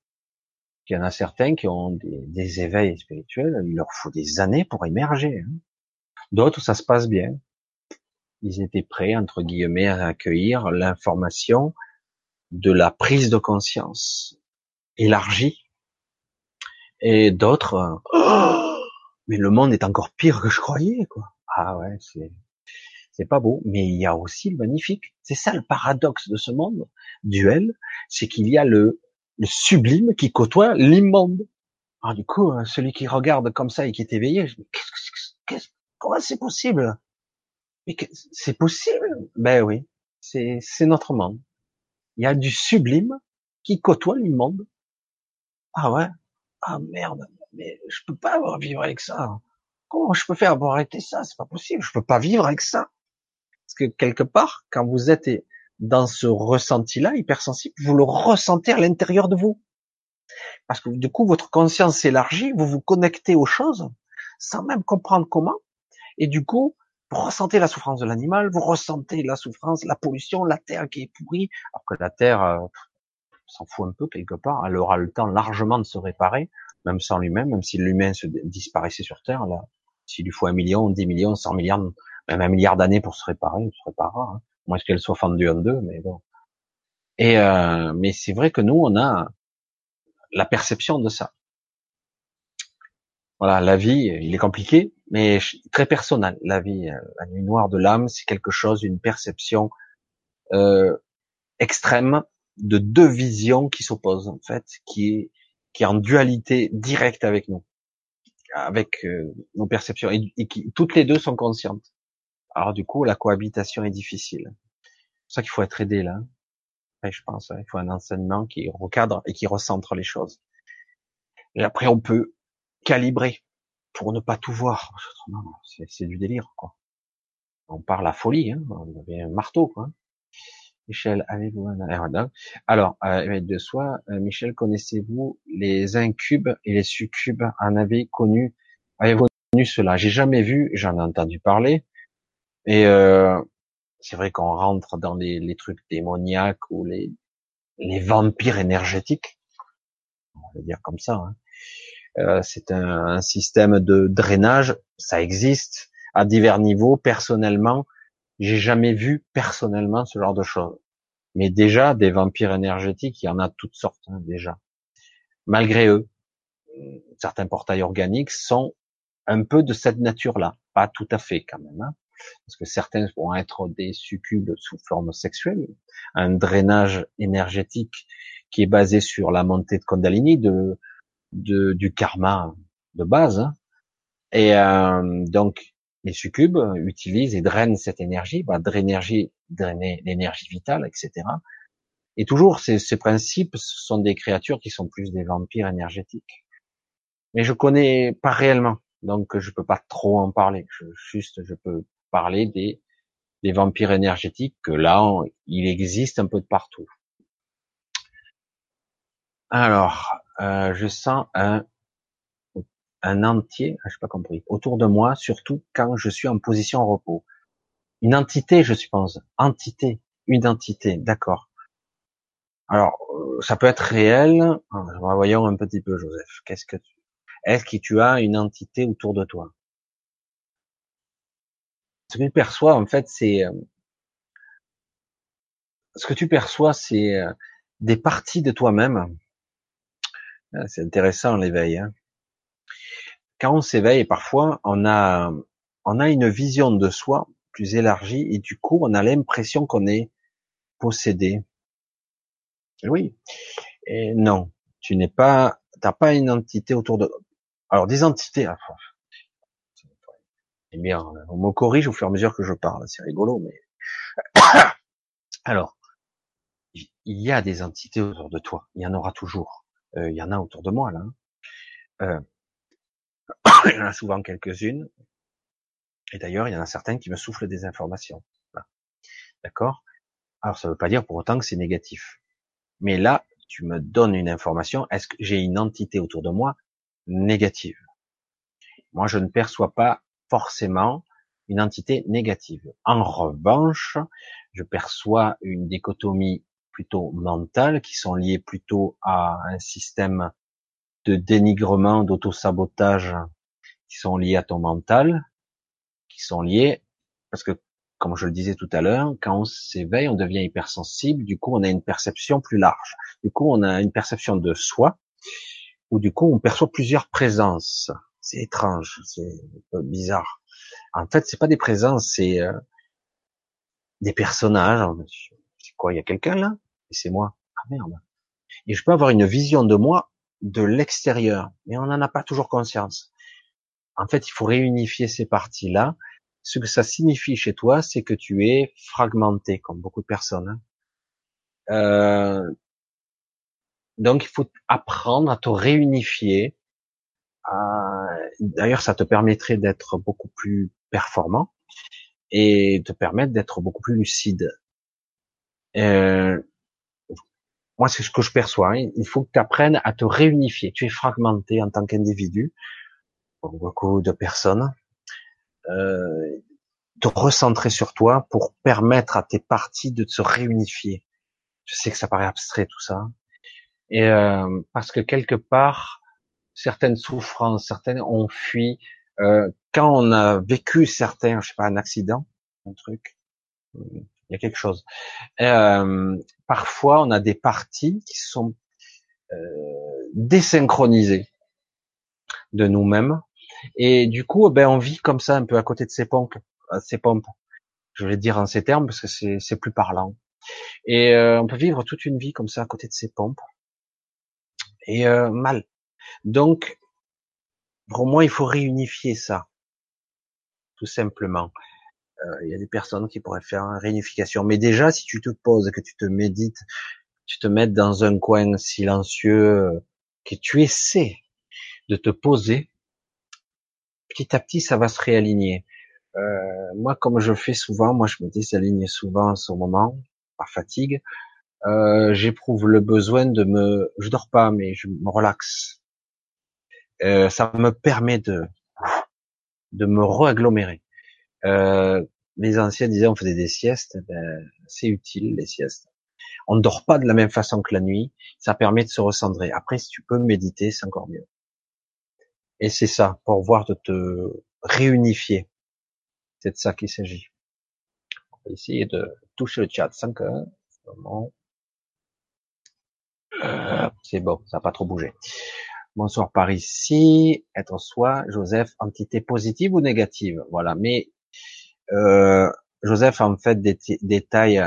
Il y en a certains qui ont des, des éveils spirituels, il leur faut des années pour émerger. Hein. D'autres, ça se passe bien. Ils étaient prêts, entre guillemets, à accueillir l'information de la prise de conscience élargie. Et d'autres, oh <gasps> mais le monde est encore pire que je croyais, quoi. Ah ouais, c'est, c'est pas beau. Mais il y a aussi le magnifique. C'est ça le paradoxe de ce monde duel, c'est qu'il y a le, le sublime qui côtoie l'immonde. Alors du coup, hein, celui qui regarde comme ça et qui est éveillé, je me qu'est-ce, qu'est-ce, comment c'est possible? Mais c'est possible? Ben oui, c'est, c'est notre monde. Il y a du sublime qui côtoie l'immonde. Ah ouais Ah merde mais je peux pas vivre avec ça. Comment je peux faire pour arrêter ça? C'est pas possible. Je peux pas vivre avec ça. Parce que quelque part, quand vous êtes dans ce ressenti-là, hypersensible, vous le ressentez à l'intérieur de vous. Parce que du coup, votre conscience s'élargit, vous vous connectez aux choses sans même comprendre comment. Et du coup, vous ressentez la souffrance de l'animal, vous ressentez la souffrance, la pollution, la terre qui est pourrie, alors que la terre euh, s'en fout un peu quelque part, elle aura le temps largement de se réparer même sans lui-même, même si l'humain se disparaissait sur Terre, là, s'il lui faut un million, dix millions, cent milliards, même un milliard d'années pour se réparer, il se réparera. Hein. Moins qu'elle soit fendue en deux, mais bon. Et euh, mais c'est vrai que nous, on a la perception de ça. Voilà, la vie, il est compliqué, mais très personnel. La vie, euh, la nuit noire de l'âme, c'est quelque chose, une perception euh, extrême de deux visions qui s'opposent en fait, qui est qui est en dualité directe avec nous, avec euh, nos perceptions, et, qui toutes les deux sont conscientes. Alors du coup, la cohabitation est difficile. C'est ça qu'il faut être aidé là. Et je pense, il faut un enseignement qui recadre et qui recentre les choses. Et après, on peut calibrer pour ne pas tout voir. C'est du délire, quoi. On parle à folie, hein. On avait un marteau, quoi. Michel, avez-vous Alors, euh, de soi, euh, Michel, connaissez-vous les incubes et les succubes En avez connu Avez-vous connu cela? J'ai jamais vu, j'en ai entendu parler. Et euh, c'est vrai qu'on rentre dans les, les, trucs démoniaques ou les, les vampires énergétiques, on va dire comme ça. Hein. Euh, c'est un, un, système de drainage, ça existe à divers niveaux. Personnellement, j'ai jamais vu personnellement ce genre de choses. Mais déjà, des vampires énergétiques, il y en a toutes sortes hein, déjà. Malgré eux, certains portails organiques sont un peu de cette nature-là, pas tout à fait quand même, hein, parce que certains vont être des succubes sous forme sexuelle, un drainage énergétique qui est basé sur la montée de Kundalini, de, de du karma de base, hein. et euh, donc les succubes utilisent et drainent cette énergie, bah, drainer, l'énergie vitale, etc. Et toujours, ces, principes sont des créatures qui sont plus des vampires énergétiques. Mais je connais pas réellement, donc je peux pas trop en parler. Juste, je peux parler des, des vampires énergétiques que là, il existe un peu de partout. Alors, euh, je sens un un entier, ah, je sais pas compris, autour de moi, surtout quand je suis en position repos. Une entité, je suppose. Entité, une entité, d'accord. Alors, euh, ça peut être réel. Ah, voyons un petit peu, Joseph. Qu'est-ce que tu, est-ce que tu as une entité autour de toi? Ce que tu perçois, en fait, c'est, euh, ce que tu perçois, c'est euh, des parties de toi-même. C'est intéressant l'éveil. Hein quand on s'éveille, parfois, on a, on a une vision de soi plus élargie et du coup, on a l'impression qu'on est possédé. Oui. Et non, tu n'es pas, t'as pas une entité autour de. Alors des entités. Ah, eh bien, on me corrige au fur et à mesure que je parle. C'est rigolo, mais <coughs> alors, il y a des entités autour de toi. Il y en aura toujours. Euh, il y en a autour de moi là. Hein. Euh, <coughs> il y en a souvent quelques-unes. Et d'ailleurs, il y en a certaines qui me soufflent des informations. D'accord? Alors ça ne veut pas dire pour autant que c'est négatif. Mais là, tu me donnes une information. Est-ce que j'ai une entité autour de moi négative? Moi, je ne perçois pas forcément une entité négative. En revanche, je perçois une dichotomie plutôt mentale qui sont liées plutôt à un système de dénigrement, d'auto-sabotage qui sont liés à ton mental, qui sont liés parce que comme je le disais tout à l'heure, quand on s'éveille, on devient hypersensible, du coup on a une perception plus large. Du coup on a une perception de soi, ou du coup on perçoit plusieurs présences. C'est étrange, c'est bizarre. En fait, c'est pas des présences, c'est euh, des personnages. C'est quoi Il y a quelqu'un là? Et c'est moi. Ah merde. Et je peux avoir une vision de moi de l'extérieur, mais on n'en a pas toujours conscience. En fait, il faut réunifier ces parties-là ce que ça signifie chez toi, c'est que tu es fragmenté, comme beaucoup de personnes. Hein. Euh, donc il faut apprendre à te réunifier. D'ailleurs, ça te permettrait d'être beaucoup plus performant et te permettre d'être beaucoup plus lucide. Euh, moi, c'est ce que je perçois. Hein. Il faut que tu apprennes à te réunifier. Tu es fragmenté en tant qu'individu, beaucoup de personnes euh, te recentrer sur toi pour permettre à tes parties de se réunifier. Je sais que ça paraît abstrait tout ça, et euh, parce que quelque part, certaines souffrances, certaines ont fui. Euh, quand on a vécu certains, je sais pas, un accident, un truc, il y a quelque chose. Euh, parfois, on a des parties qui sont euh, désynchronisées de nous-mêmes et du coup, ben, on vit comme ça, un peu à côté de ses pompes, ses pompes. Je vais dire en ces termes parce que c'est plus parlant. Et euh, on peut vivre toute une vie comme ça à côté de ses pompes. Et euh, mal. Donc, pour moi, il faut réunifier ça, tout simplement. Il y a des personnes qui pourraient faire une réunification. Mais déjà, si tu te poses, que tu te médites, tu te mets dans un coin silencieux, que tu essaies de te poser petit à petit, ça va se réaligner. Euh, moi, comme je fais souvent, moi, je me désaligne souvent en ce moment, par fatigue. Euh, J'éprouve le besoin de me, je dors pas, mais je me relaxe. Euh, ça me permet de de me re-agglomérer. Euh, les anciens disaient on faisait des siestes, ben, c'est utile les siestes. On ne dort pas de la même façon que la nuit, ça permet de se recentrer. Après, si tu peux méditer, c'est encore mieux. Et c'est ça, pour voir de te réunifier. C'est de ça qu'il s'agit. On va essayer de toucher le chat sans que... Euh, c'est bon, ça n'a pas trop bougé. Bonsoir par ici, être soi, Joseph, entité positive ou négative? Voilà, mais Joseph en fait des détails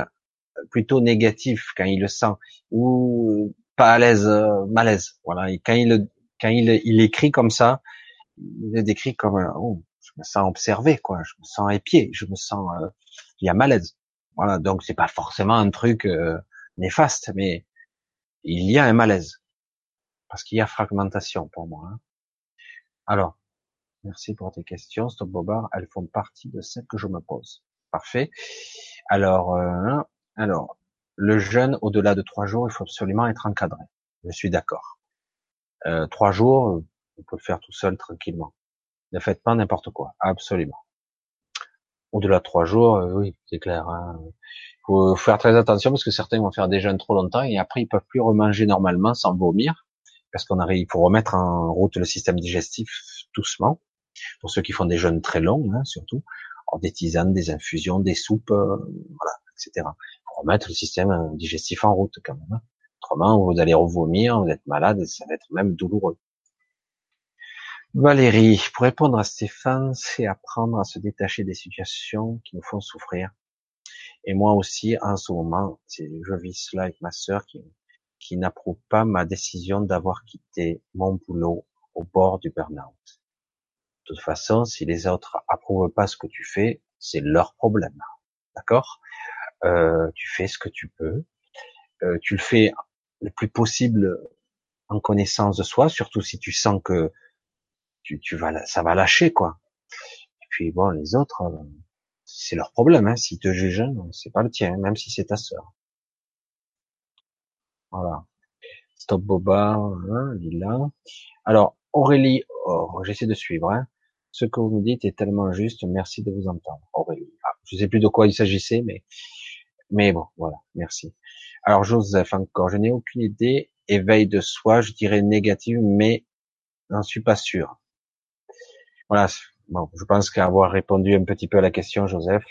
plutôt négatifs quand il le sent, ou pas à l'aise, euh, malaise. Voilà, et quand il quand il, il écrit comme ça, il est décrit comme oh, je me sens observé, quoi, je me sens épié, je me sens, euh, il y a malaise. Voilà, donc c'est pas forcément un truc euh, néfaste, mais il y a un malaise parce qu'il y a fragmentation pour moi. Hein. Alors, merci pour tes questions, Stop Bobard. Elles font partie de celles que je me pose. Parfait. Alors, euh, alors, le jeûne au-delà de trois jours, il faut absolument être encadré. Je suis d'accord. Euh, trois jours, on peut le faire tout seul tranquillement. Ne faites pas n'importe quoi, absolument. Au-delà de trois jours, euh, oui, c'est clair. Hein. faut faire très attention parce que certains vont faire des jeûnes trop longtemps et après ils peuvent plus remanger normalement sans vomir parce qu'on arrive pour remettre en route le système digestif doucement. Pour ceux qui font des jeûnes très longs, hein, surtout, des tisanes, des infusions, des soupes, euh, voilà, etc. Pour remettre le système euh, digestif en route quand même. Hein. Autrement, vous allez revomir, vous êtes malade et ça va être même douloureux. Valérie, pour répondre à Stéphane, c'est apprendre à se détacher des situations qui nous font souffrir. Et moi aussi, en ce moment, je vis cela avec ma sœur qui n'approuve pas ma décision d'avoir quitté mon boulot au bord du burn-out. De toute façon, si les autres approuvent pas ce que tu fais, c'est leur problème. D'accord? Euh, Tu fais ce que tu peux. Euh, tu le fais le plus possible en connaissance de soi, surtout si tu sens que tu, tu vas, ça va lâcher quoi. Et puis bon, les autres, euh, c'est leur problème. Hein. S'ils te jugent, c'est pas le tien, même si c'est ta sœur. Voilà. Stop Boba, hein, Lila. Alors, Aurélie, oh, j'essaie de suivre. Hein. Ce que vous me dites est tellement juste. Merci de vous entendre, Aurélie. Ah, je sais plus de quoi il s'agissait, mais mais bon, voilà. Merci. Alors Joseph, encore, je n'ai aucune idée. Éveil de soi, je dirais négative, mais j'en suis pas sûr. Voilà. Bon, je pense qu'avoir répondu un petit peu à la question, Joseph,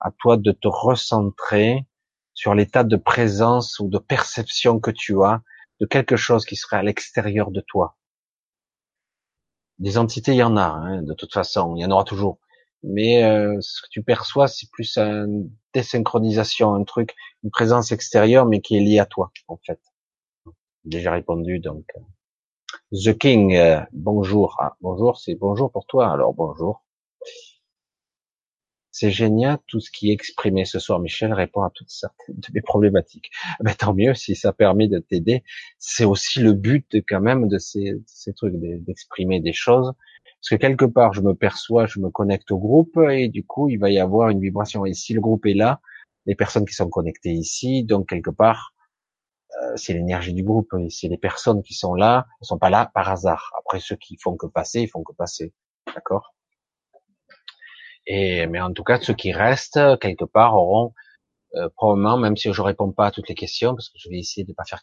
à toi de te recentrer sur l'état de présence ou de perception que tu as de quelque chose qui serait à l'extérieur de toi. Des entités, il y en a, hein, de toute façon, il y en aura toujours. Mais euh, ce que tu perçois, c'est plus une désynchronisation, un truc, une présence extérieure, mais qui est liée à toi, en fait. Déjà répondu, donc. The King, euh, bonjour. Ah, bonjour, c'est bonjour pour toi. Alors bonjour. C'est génial tout ce qui est exprimé ce soir. Michel répond à toutes certaines de mes problématiques. Mais <laughs> tant mieux si ça permet de t'aider. C'est aussi le but quand même de ces, ces trucs, d'exprimer des choses. Parce que quelque part, je me perçois, je me connecte au groupe et du coup, il va y avoir une vibration. Et si le groupe est là, les personnes qui sont connectées ici, donc quelque part, euh, c'est l'énergie du groupe. Et c'est les personnes qui sont là, ne sont pas là par hasard. Après, ceux qui font que passer, ils font que passer. D'accord? Et mais en tout cas, ceux qui restent quelque part auront euh, probablement, même si je réponds pas à toutes les questions, parce que je vais essayer de pas faire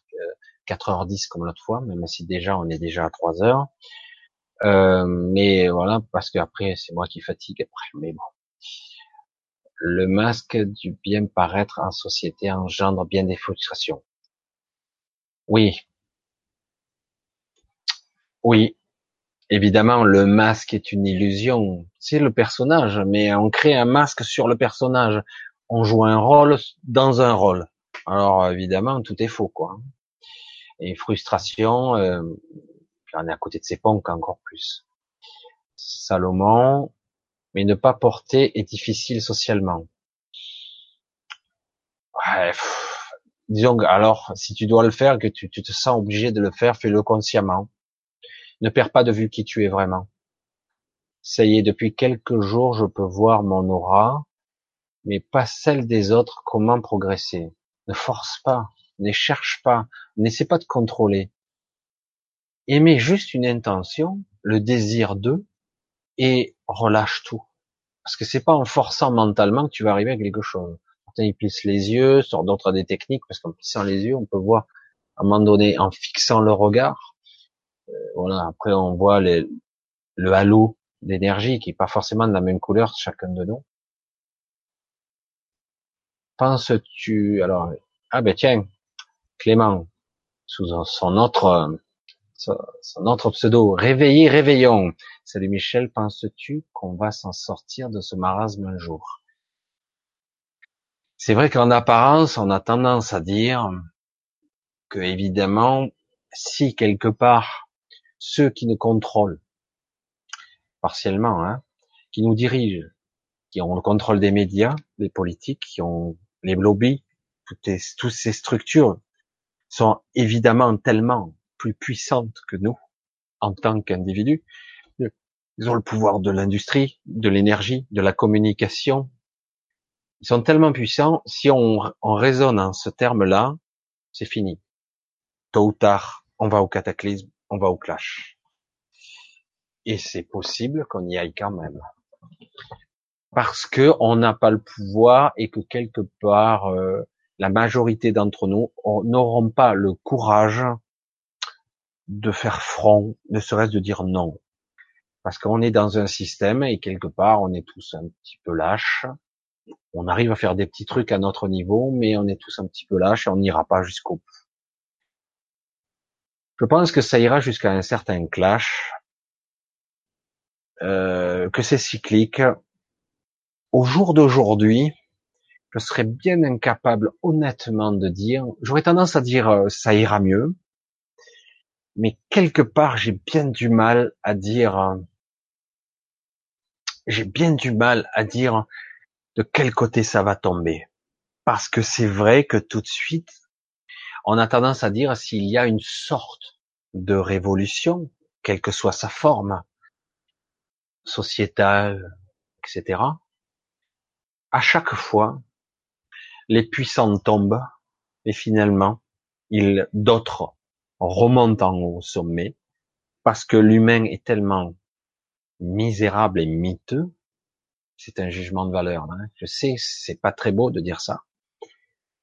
4h10 comme l'autre fois, même si déjà on est déjà à 3 heures. Euh, mais voilà, parce qu'après c'est moi qui fatigue après. Mais bon, le masque du bien paraître en société engendre bien des frustrations. Oui, oui, Évidemment, le masque est une illusion. C'est le personnage, mais on crée un masque sur le personnage. On joue un rôle dans un rôle. Alors évidemment, tout est faux, quoi. Et frustration, euh, on est à côté de ses ponts encore plus. Salomon, mais ne pas porter est difficile socialement. Ouais, disons, alors, si tu dois le faire, que tu te sens obligé de le faire, fais-le consciemment ne perds pas de vue qui tu es vraiment. Ça y est, depuis quelques jours, je peux voir mon aura, mais pas celle des autres. Comment progresser? Ne force pas, ne cherche pas, n'essaie pas de contrôler. Aimez juste une intention, le désir d'eux, et relâche tout. Parce que c'est pas en forçant mentalement que tu vas arriver à quelque chose. Certains ils plissent les yeux, d'autres des techniques, parce qu'en plissant les yeux, on peut voir à un moment donné, en fixant le regard, voilà. Après, on voit les, le halo d'énergie qui est pas forcément de la même couleur chacun de nous. Penses-tu alors ah ben tiens Clément sous son autre son autre pseudo réveillé réveillons. Salut Michel, penses-tu qu'on va s'en sortir de ce marasme un jour? C'est vrai qu'en apparence, on a tendance à dire que évidemment, si quelque part ceux qui nous contrôlent partiellement, hein, qui nous dirigent, qui ont le contrôle des médias, des politiques, qui ont les lobbies, toutes, ces structures sont évidemment tellement plus puissantes que nous en tant qu'individus. Ils ont le pouvoir de l'industrie, de l'énergie, de la communication. Ils sont tellement puissants, si on, on raisonne en ce terme-là, c'est fini. Tôt ou tard, on va au cataclysme, on va au clash. Et c'est possible qu'on y aille quand même. Parce que on n'a pas le pouvoir et que quelque part, euh, la majorité d'entre nous n'auront pas le courage de faire front, ne serait-ce de dire non. Parce qu'on est dans un système et quelque part, on est tous un petit peu lâches. On arrive à faire des petits trucs à notre niveau, mais on est tous un petit peu lâches et on n'ira pas jusqu'au bout. Je pense que ça ira jusqu'à un certain clash, euh, que c'est cyclique. Au jour d'aujourd'hui, je serais bien incapable honnêtement de dire, j'aurais tendance à dire euh, ça ira mieux, mais quelque part j'ai bien du mal à dire, j'ai bien du mal à dire de quel côté ça va tomber. Parce que c'est vrai que tout de suite, on a tendance à dire s'il y a une sorte de révolution, quelle que soit sa forme, sociétale, etc., à chaque fois, les puissants tombent et finalement, d'autres remontent en haut au sommet parce que l'humain est tellement misérable et miteux. C'est un jugement de valeur. Hein. Je sais, c'est pas très beau de dire ça,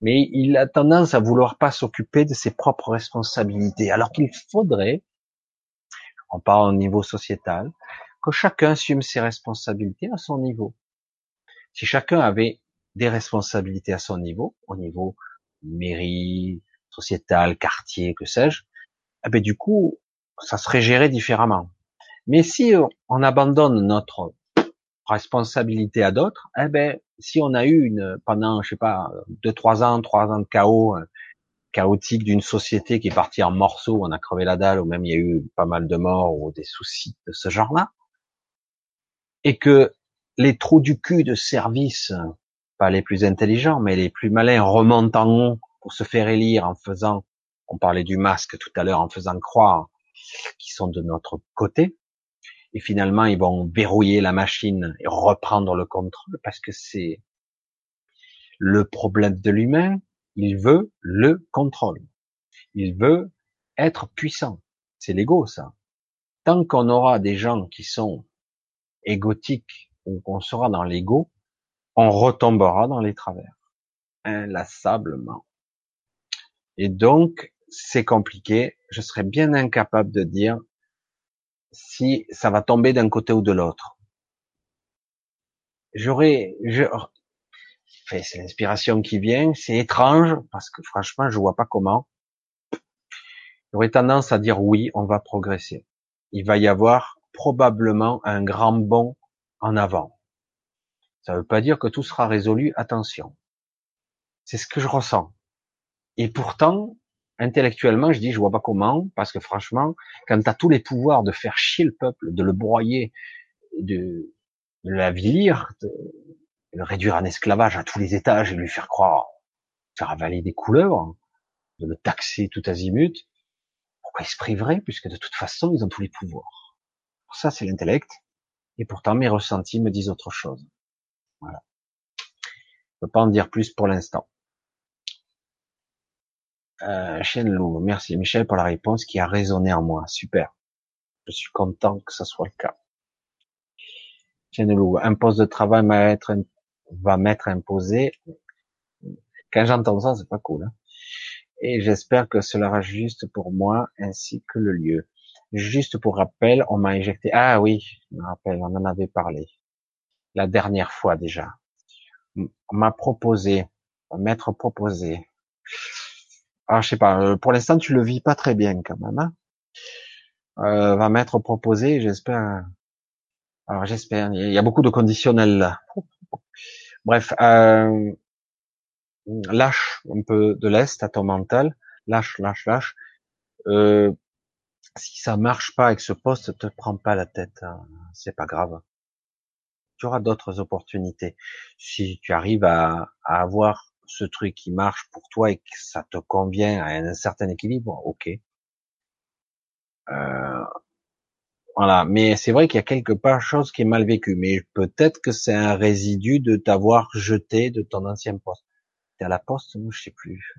mais il a tendance à vouloir pas s'occuper de ses propres responsabilités, alors qu'il faudrait, on parle au niveau sociétal, que chacun assume ses responsabilités à son niveau. Si chacun avait des responsabilités à son niveau, au niveau mairie, sociétal, quartier, que sais-je, eh ben du coup, ça serait géré différemment. Mais si on abandonne notre responsabilité à d'autres, eh ben si on a eu une pendant je sais pas deux trois ans, trois ans de chaos euh, chaotique d'une société qui est partie en morceaux, on a crevé la dalle ou même il y a eu pas mal de morts ou des soucis de ce genre-là, et que les trous du cul de service, pas les plus intelligents, mais les plus malins, remontent en haut pour se faire élire en faisant, on parlait du masque tout à l'heure, en faisant croire qu'ils sont de notre côté, et finalement ils vont verrouiller la machine et reprendre le contrôle parce que c'est le problème de l'humain, il veut le contrôle. Il veut être puissant. C'est l'ego, ça. Tant qu'on aura des gens qui sont égotique ou qu'on sera dans l'ego, on retombera dans les travers, inlassablement. Et donc, c'est compliqué. Je serais bien incapable de dire si ça va tomber d'un côté ou de l'autre. J'aurais, je, c'est l'inspiration qui vient, c'est étrange parce que franchement, je vois pas comment. J'aurais tendance à dire oui, on va progresser. Il va y avoir probablement un grand bond en avant. Ça ne veut pas dire que tout sera résolu, attention. C'est ce que je ressens. Et pourtant, intellectuellement, je dis, je vois pas comment, parce que franchement, quand tu as tous les pouvoirs de faire chier le peuple, de le broyer, de, de l'avilir, de, le réduire en esclavage à tous les étages et lui faire croire, faire avaler des couleuvres, de le taxer tout azimut, pourquoi il se priverait, puisque de toute façon, ils ont tous les pouvoirs. Ça, c'est l'intellect. Et pourtant, mes ressentis me disent autre chose. Voilà. Je peux pas en dire plus pour l'instant. Euh, Loup, merci Michel pour la réponse qui a résonné en moi. Super. Je suis content que ce soit le cas. Loup, un poste de travail va m'être imposé. Quand j'entends ça, c'est pas cool. Hein. Et j'espère que cela sera juste pour moi ainsi que le lieu. Juste pour rappel, on m'a injecté. Ah oui, je me rappelle, on en avait parlé la dernière fois déjà. On m'a proposé, m'être proposé. Ah, je sais pas. Euh, pour l'instant, tu le vis pas très bien quand même. Hein euh, va m'être proposé. J'espère. Alors j'espère. Il y a beaucoup de conditionnels là. Bref, euh, lâche un peu de l'est à ton mental. Lâche, lâche, lâche. Euh, si ça marche pas avec ce poste, te prends pas la tête, hein. c'est pas grave. Tu auras d'autres opportunités. Si tu arrives à, avoir ce truc qui marche pour toi et que ça te convient à un certain équilibre, ok. Euh, voilà, mais c'est vrai qu'il y a quelque part chose qui est mal vécue, mais peut-être que c'est un résidu de t'avoir jeté de ton ancien poste. T'es à la poste, je sais plus.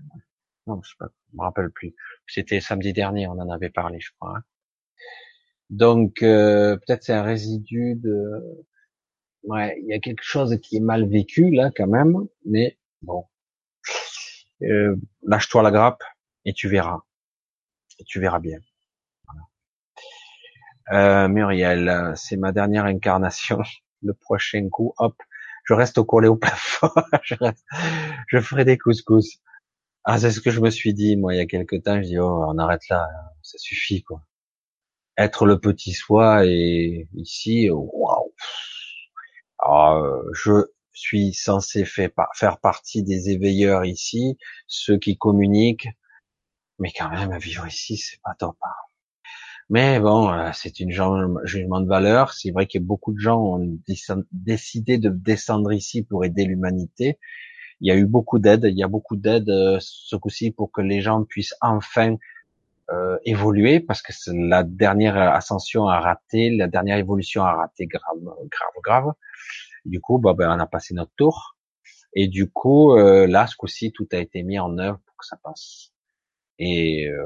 Non, je sais me rappelle plus. C'était samedi dernier, on en avait parlé, je crois. Hein. Donc euh, peut-être c'est un résidu de, ouais, il y a quelque chose qui est mal vécu là quand même, mais bon, euh, lâche-toi la grappe et tu verras, et tu verras bien. Euh, Muriel, c'est ma dernière incarnation. <laughs> Le prochain coup, hop, je reste collé au plafond. <laughs> je, je ferai des couscous. Ah, c'est ce que je me suis dit, moi, il y a quelque temps. Je dis, oh, on arrête là, ça suffit, quoi. Être le petit soi et ici, waouh. Alors, je suis censé faire partie des éveilleurs ici, ceux qui communiquent, mais quand même, vivre ici, c'est pas top. Hein. Mais bon, euh, c'est une jugement de valeur. C'est vrai que beaucoup de gens ont décidé de descendre ici pour aider l'humanité il y a eu beaucoup d'aide, il y a beaucoup d'aide euh, ce coup-ci pour que les gens puissent enfin euh, évoluer parce que la dernière ascension a raté, la dernière évolution a raté grave, grave, grave. Du coup, bah, ben, on a passé notre tour. Et du coup, euh, là, ce coup-ci, tout a été mis en œuvre pour que ça passe. Et euh,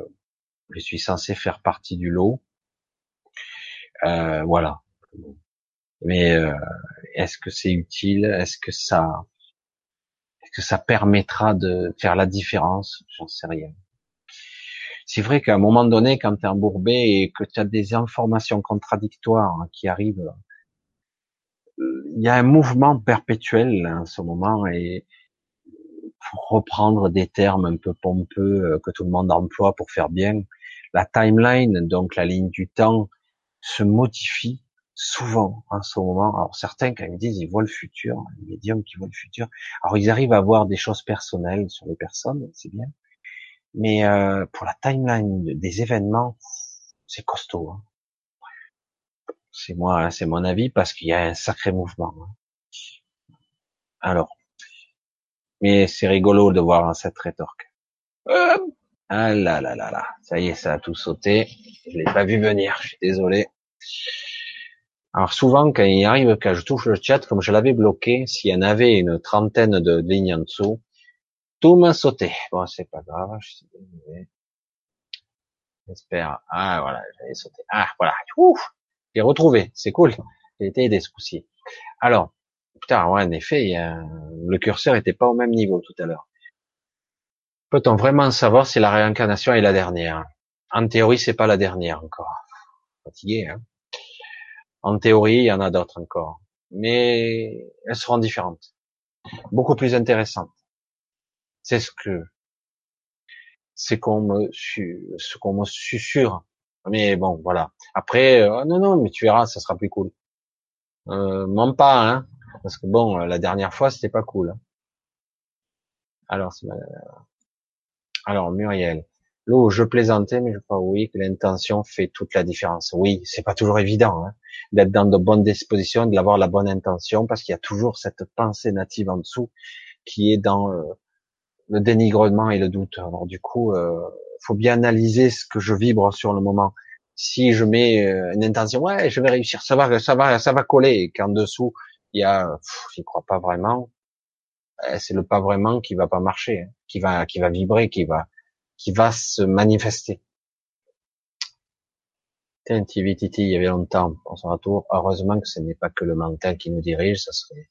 je suis censé faire partie du lot. Euh, voilà. Mais euh, est-ce que c'est utile? Est-ce que ça, est-ce que ça permettra de faire la différence? J'en sais rien. C'est vrai qu'à un moment donné, quand tu es embourbé et que tu as des informations contradictoires hein, qui arrivent, il y a un mouvement perpétuel en ce moment et pour reprendre des termes un peu pompeux euh, que tout le monde emploie pour faire bien, la timeline, donc la ligne du temps, se modifie souvent en ce moment. Alors certains, quand ils disent, ils voient le futur, les médiums qui voient le futur, alors ils arrivent à voir des choses personnelles sur les personnes, c'est bien. Mais euh, pour la timeline des événements, c'est costaud. Hein. C'est moi, c'est mon avis parce qu'il y a un sacré mouvement. Hein. Alors, mais c'est rigolo de voir cette rétorque. Euh, ah là là là là, ça y est, ça a tout sauté. Je l'ai pas vu venir, je suis désolé. Alors souvent, quand il arrive, quand je touche le chat, comme je l'avais bloqué, s'il y en avait une trentaine de lignes en dessous, tout m'a sauté. Bon, c'est pas grave, je suis désolé. J'espère. Ah voilà, j'avais sauté. Ah voilà. Retrouvé. C'est cool. J'ai été aidé ce coup-ci. Alors, putain, ouais, en effet, le curseur était pas au même niveau tout à l'heure. Peut-on vraiment savoir si la réincarnation est la dernière? En théorie, c'est pas la dernière encore. Fatigué, hein En théorie, il y en a d'autres encore, mais elles seront différentes, beaucoup plus intéressantes. C'est ce que c'est qu'on me ce qu'on me susurre. Mais bon, voilà. Après, euh, non, non, mais tu verras, ça sera plus cool. Euh, pas, hein, parce que bon, la dernière fois, c'était pas cool. Alors, alors Muriel, l'eau, je plaisantais, mais je crois oui que l'intention fait toute la différence. Oui, c'est pas toujours évident hein, d'être dans de bonnes dispositions, de l'avoir la bonne intention, parce qu'il y a toujours cette pensée native en dessous qui est dans euh, le dénigrement et le doute. Alors du coup, euh, faut bien analyser ce que je vibre sur le moment. Si je mets euh, une intention, ouais, je vais réussir, ça va, ça va, ça va coller, et qu'en dessous il y a, j'y crois pas vraiment, euh, c'est le pas vraiment qui va pas marcher, hein, qui va, qui va vibrer, qui va, qui va se manifester. TV Titi, il y avait longtemps, on son retour. Heureusement que ce n'est pas que le mental qui nous dirige, ça serait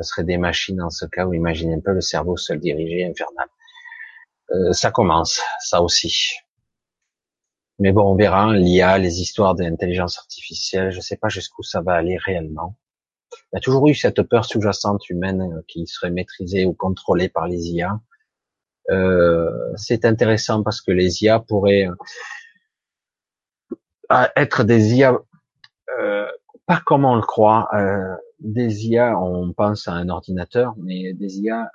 ce serait des machines dans ce cas où imaginez un peu le cerveau seul dirigé, infernal. Euh, ça commence, ça aussi. Mais bon, on verra, l'IA, les histoires d'intelligence artificielle, je sais pas jusqu'où ça va aller réellement. Il y a toujours eu cette peur sous-jacente humaine euh, qui serait maîtrisée ou contrôlée par les IA. Euh, c'est intéressant parce que les IA pourraient euh, être des IA euh, pas comme on le croit. Euh, des IA, on pense à un ordinateur, mais des IA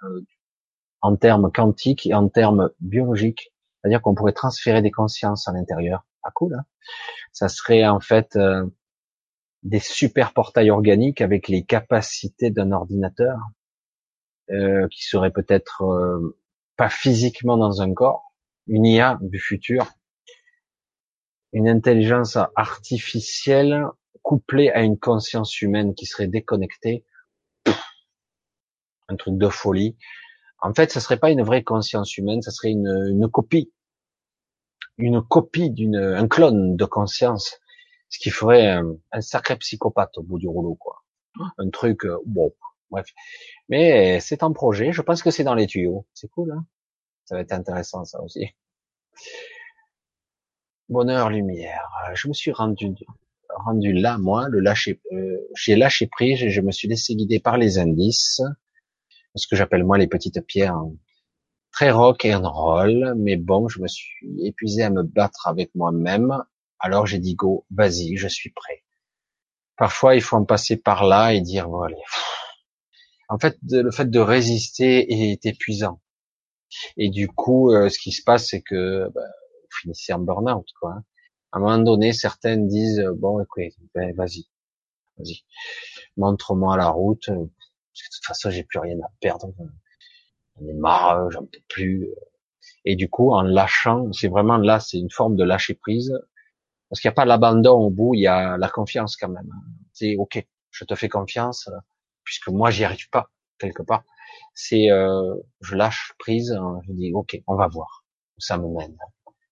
en termes quantiques et en termes biologiques. C'est-à-dire qu'on pourrait transférer des consciences à l'intérieur. Pas cool, hein Ça serait en fait euh, des super portails organiques avec les capacités d'un ordinateur, euh, qui serait peut-être pas physiquement dans un corps, une IA du futur, une intelligence artificielle couplé à une conscience humaine qui serait déconnectée, un truc de folie. En fait, ce serait pas une vraie conscience humaine, ça serait une, copie, une copie d'une, un clone de conscience, ce qui ferait un, sacré psychopathe au bout du rouleau, quoi. Un truc, euh, bon, bref. Mais c'est un projet, je pense que c'est dans les tuyaux. C'est cool, hein Ça va être intéressant, ça aussi. Bonheur, lumière. Je me suis rendu rendu là, moi, le lâcher, euh, j'ai lâché prise et je me suis laissé guider par les indices, ce que j'appelle moi les petites pierres, très rock et roll, mais bon, je me suis épuisé à me battre avec moi-même, alors j'ai dit go, vas-y, je suis prêt. Parfois, il faut en passer par là et dire, bon, allez. En fait, le fait de résister est épuisant. Et du coup, euh, ce qui se passe, c'est que bah, vous finissez en burn-out, quoi. Hein à un moment donné, certaines disent bon, écoute, ben, vas-y, vas-y, montre-moi la route. De toute façon, j'ai plus rien à perdre. J'en ai marre, j'en peux plus. Et du coup, en lâchant, c'est vraiment là, c'est une forme de lâcher prise, parce qu'il n'y a pas l'abandon au bout, il y a la confiance quand même. C'est ok, je te fais confiance, puisque moi j'y arrive pas. quelque part. C'est, euh, je lâche prise, hein, je dis, ok, on va voir où ça me mène.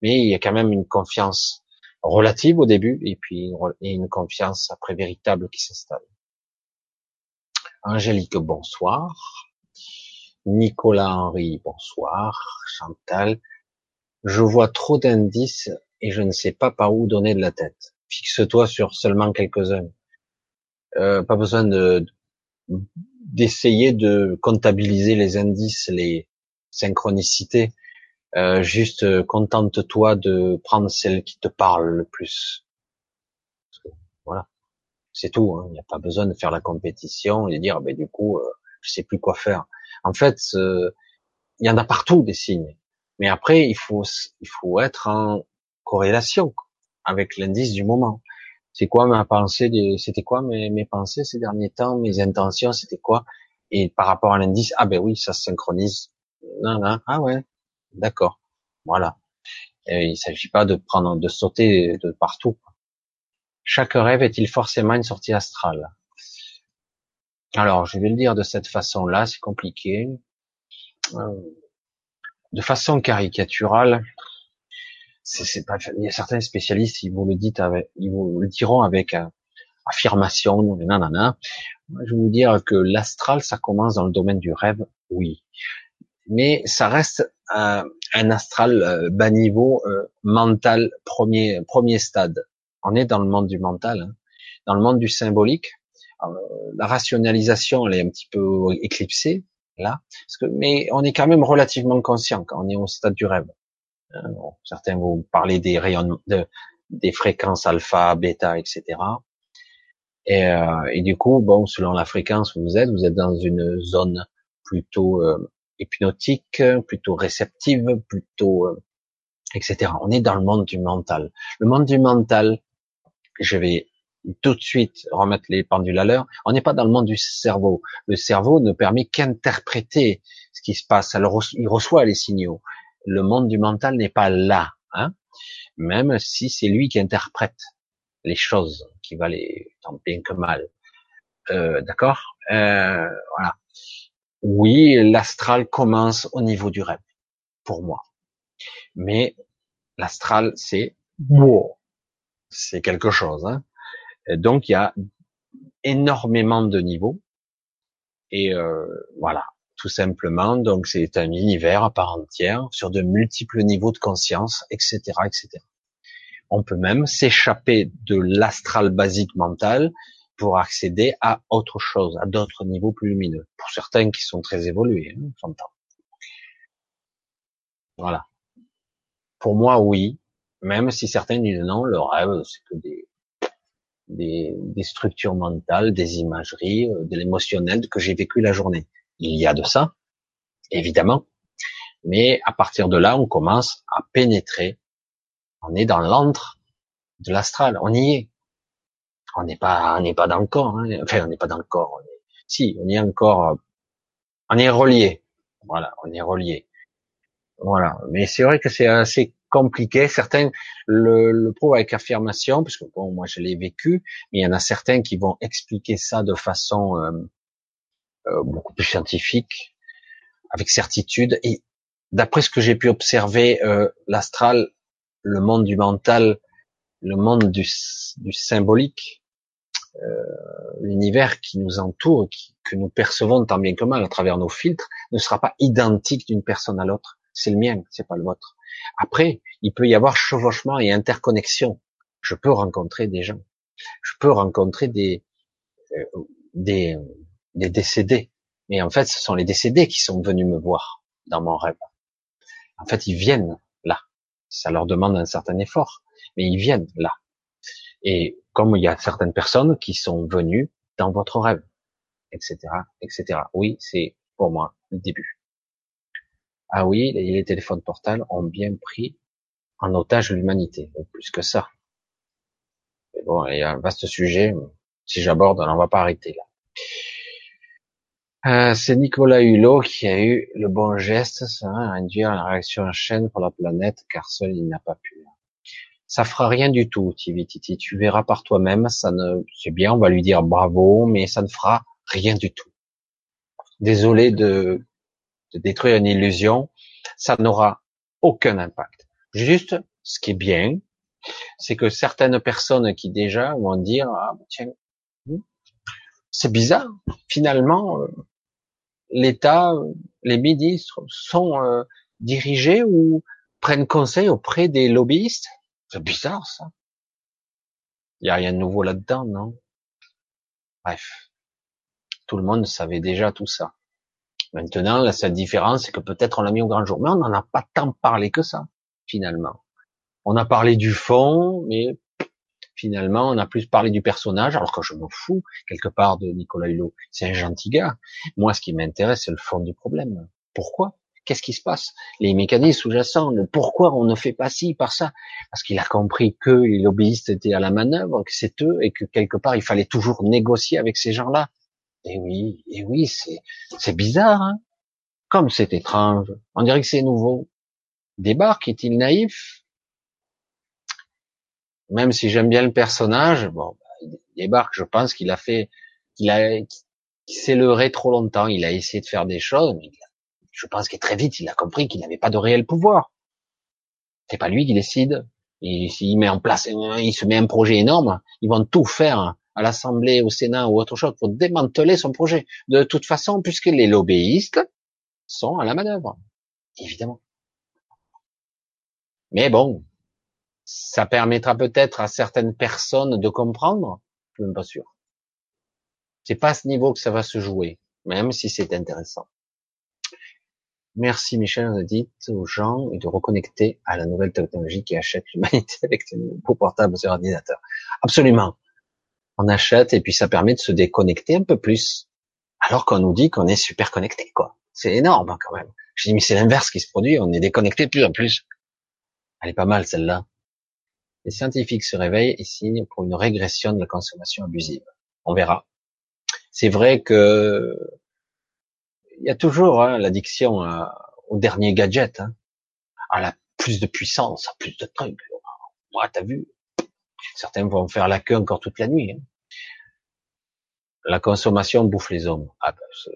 Mais il y a quand même une confiance relative au début, et puis une confiance après véritable qui s'installe. Angélique, bonsoir. Nicolas Henry, bonsoir. Chantal, je vois trop d'indices et je ne sais pas par où donner de la tête. Fixe-toi sur seulement quelques-uns. Euh, pas besoin de d'essayer de comptabiliser les indices, les synchronicités. Euh, juste euh, contente-toi de prendre celle qui te parle le plus. Voilà, c'est tout. Hein. Il n'y a pas besoin de faire la compétition et dire, ben du coup, euh, je sais plus quoi faire. En fait, il y en a partout des signes. Mais après, il faut, il faut être en corrélation avec l'indice du moment. C'est quoi ma pensée, c'était quoi mes, mes pensées ces derniers temps, mes intentions, c'était quoi? Et par rapport à l'indice, ah ben oui, ça se synchronise. Non, non, ah ouais, d'accord, voilà. Et il s'agit pas de prendre, de sauter de partout. Chaque rêve est-il forcément une sortie astrale? Alors, je vais le dire de cette façon-là, c'est compliqué. Euh, de façon caricaturale, c'est pas, il y a certains spécialistes, ils vous le disent avec, ils vous le diront avec euh, affirmation, nanana. je vais vous dire que l'astral, ça commence dans le domaine du rêve, oui. Mais ça reste un, un astral euh, bas niveau, euh, mental, premier, premier stade. On est dans le monde du mental, hein. dans le monde du symbolique. la rationalisation, elle est un petit peu éclipsée, là. Parce que, mais on est quand même relativement conscient quand on est au stade du rêve. Euh, certains vont parler des rayons, de, des fréquences alpha, bêta, etc. Et, euh, et, du coup, bon, selon la fréquence où vous êtes, vous êtes dans une zone plutôt euh, hypnotique, plutôt réceptive, plutôt, euh, etc. On est dans le monde du mental. Le monde du mental, je vais tout de suite remettre les pendules à l'heure. On n'est pas dans le monde du cerveau. Le cerveau ne permet qu'interpréter ce qui se passe. Il reçoit les signaux. Le monde du mental n'est pas là, hein même si c'est lui qui interprète les choses, qui va les tant bien que mal. Euh, D'accord? Euh, Voilà. Oui, l'astral commence au niveau du rêve, pour moi. Mais l'astral, c'est wow, c'est quelque chose. Hein donc il y a énormément de niveaux. Et euh, voilà, tout simplement. Donc c'est un univers à part entière sur de multiples niveaux de conscience, etc., etc. On peut même s'échapper de l'astral basique mental pour accéder à autre chose, à d'autres niveaux plus lumineux. Pour certains qui sont très évolués, hein, Voilà. Pour moi, oui. Même si certains disent non, le rêve, c'est que des, des, des, structures mentales, des imageries, euh, de l'émotionnel que j'ai vécu la journée. Il y a de ça, évidemment, mais à partir de là, on commence à pénétrer. On est dans l'antre de l'astral, on y est. On n'est pas, on n'est pas dans le corps. Hein. Enfin, on n'est pas dans le corps. Si, on est encore, on est relié. Voilà, on est relié. Voilà. Mais c'est vrai que c'est assez compliqué. Certains le, le prouvent avec affirmation, parce que bon, moi je l'ai vécu, mais il y en a certains qui vont expliquer ça de façon euh, euh, beaucoup plus scientifique, avec certitude. Et d'après ce que j'ai pu observer, euh, l'astral, le monde du mental, le monde du, symbolique, l'univers qui nous entoure, que nous percevons tant bien que mal à travers nos filtres, ne sera pas identique d'une personne à l'autre. C'est le mien, c'est pas le vôtre. Après, il peut y avoir chevauchement et interconnexion. Je peux rencontrer des gens. Je peux rencontrer des, euh, des, des décédés. Mais en fait, ce sont les décédés qui sont venus me voir dans mon rêve. En fait, ils viennent là. Ça leur demande un certain effort, mais ils viennent là. Et comme il y a certaines personnes qui sont venues dans votre rêve, etc., etc. Oui, c'est pour moi le début. Ah oui, les téléphones portables ont bien pris en otage l'humanité, plus que ça. Mais bon, il y a un vaste sujet. Si j'aborde, on va pas arrêter là. Euh, c'est Nicolas Hulot qui a eu le bon geste, ça, à induire la réaction en chaîne pour la planète, car seul il n'a pas pu. Ça fera rien du tout, Tivititi. Tu verras par toi-même. Ça ne, c'est bien, on va lui dire bravo, mais ça ne fera rien du tout. Désolé de, de détruire une illusion, ça n'aura aucun impact. Juste, ce qui est bien, c'est que certaines personnes qui déjà vont dire, ah, tiens, hmm, c'est bizarre, finalement, euh, l'État, les ministres sont euh, dirigés ou prennent conseil auprès des lobbyistes. C'est bizarre, ça. Il n'y a rien de nouveau là-dedans, non? Bref. Tout le monde savait déjà tout ça. Maintenant, la seule différence, c'est que peut-être on l'a mis au grand jour. Mais on n'en a pas tant parlé que ça, finalement. On a parlé du fond, mais finalement, on a plus parlé du personnage, alors que je m'en fous, quelque part, de Nicolas Hulot. C'est un gentil gars. Moi, ce qui m'intéresse, c'est le fond du problème. Pourquoi? Qu'est-ce qui se passe? Les mécanismes sous-jacents, pourquoi on ne fait pas ci, par ça? Parce qu'il a compris que les lobbyistes étaient à la manœuvre, que c'est eux, et que quelque part, il fallait toujours négocier avec ces gens-là. Et oui, et oui, c'est, c'est bizarre, hein Comme c'est étrange. On dirait que c'est nouveau. Débarque, est-il naïf? Même si j'aime bien le personnage, bon, il débarque, je pense qu'il a fait, qu'il a, qu'il s'est leurré trop longtemps. Il a essayé de faire des choses, mais je pense que très vite, il a compris qu'il n'avait pas de réel pouvoir. C'est pas lui qui décide. Et s'il met en place, il se met un projet énorme, ils vont tout faire à l'Assemblée, au Sénat ou autre chose pour démanteler son projet. De toute façon, puisque les lobbyistes sont à la manœuvre, évidemment. Mais bon, ça permettra peut-être à certaines personnes de comprendre. Je suis même pas sûr. C'est pas à ce niveau que ça va se jouer, même si c'est intéressant. Merci Michel, on dit aux gens de reconnecter à la nouvelle technologie qui achète l'humanité avec des nouveaux portables sur ordinateur. Absolument on achète et puis ça permet de se déconnecter un peu plus. Alors qu'on nous dit qu'on est super connecté, quoi. C'est énorme hein, quand même. Je dis mais c'est l'inverse qui se produit, on est déconnecté de plus en plus. Elle est pas mal celle-là. Les scientifiques se réveillent et signent pour une régression de la consommation abusive. On verra. C'est vrai que il y a toujours hein, l'addiction au dernier gadget, hein, à la plus de puissance, à plus de trucs. Moi, t'as vu, Certains vont faire la queue encore toute la nuit. Hein. La consommation bouffe les hommes. Ah ben,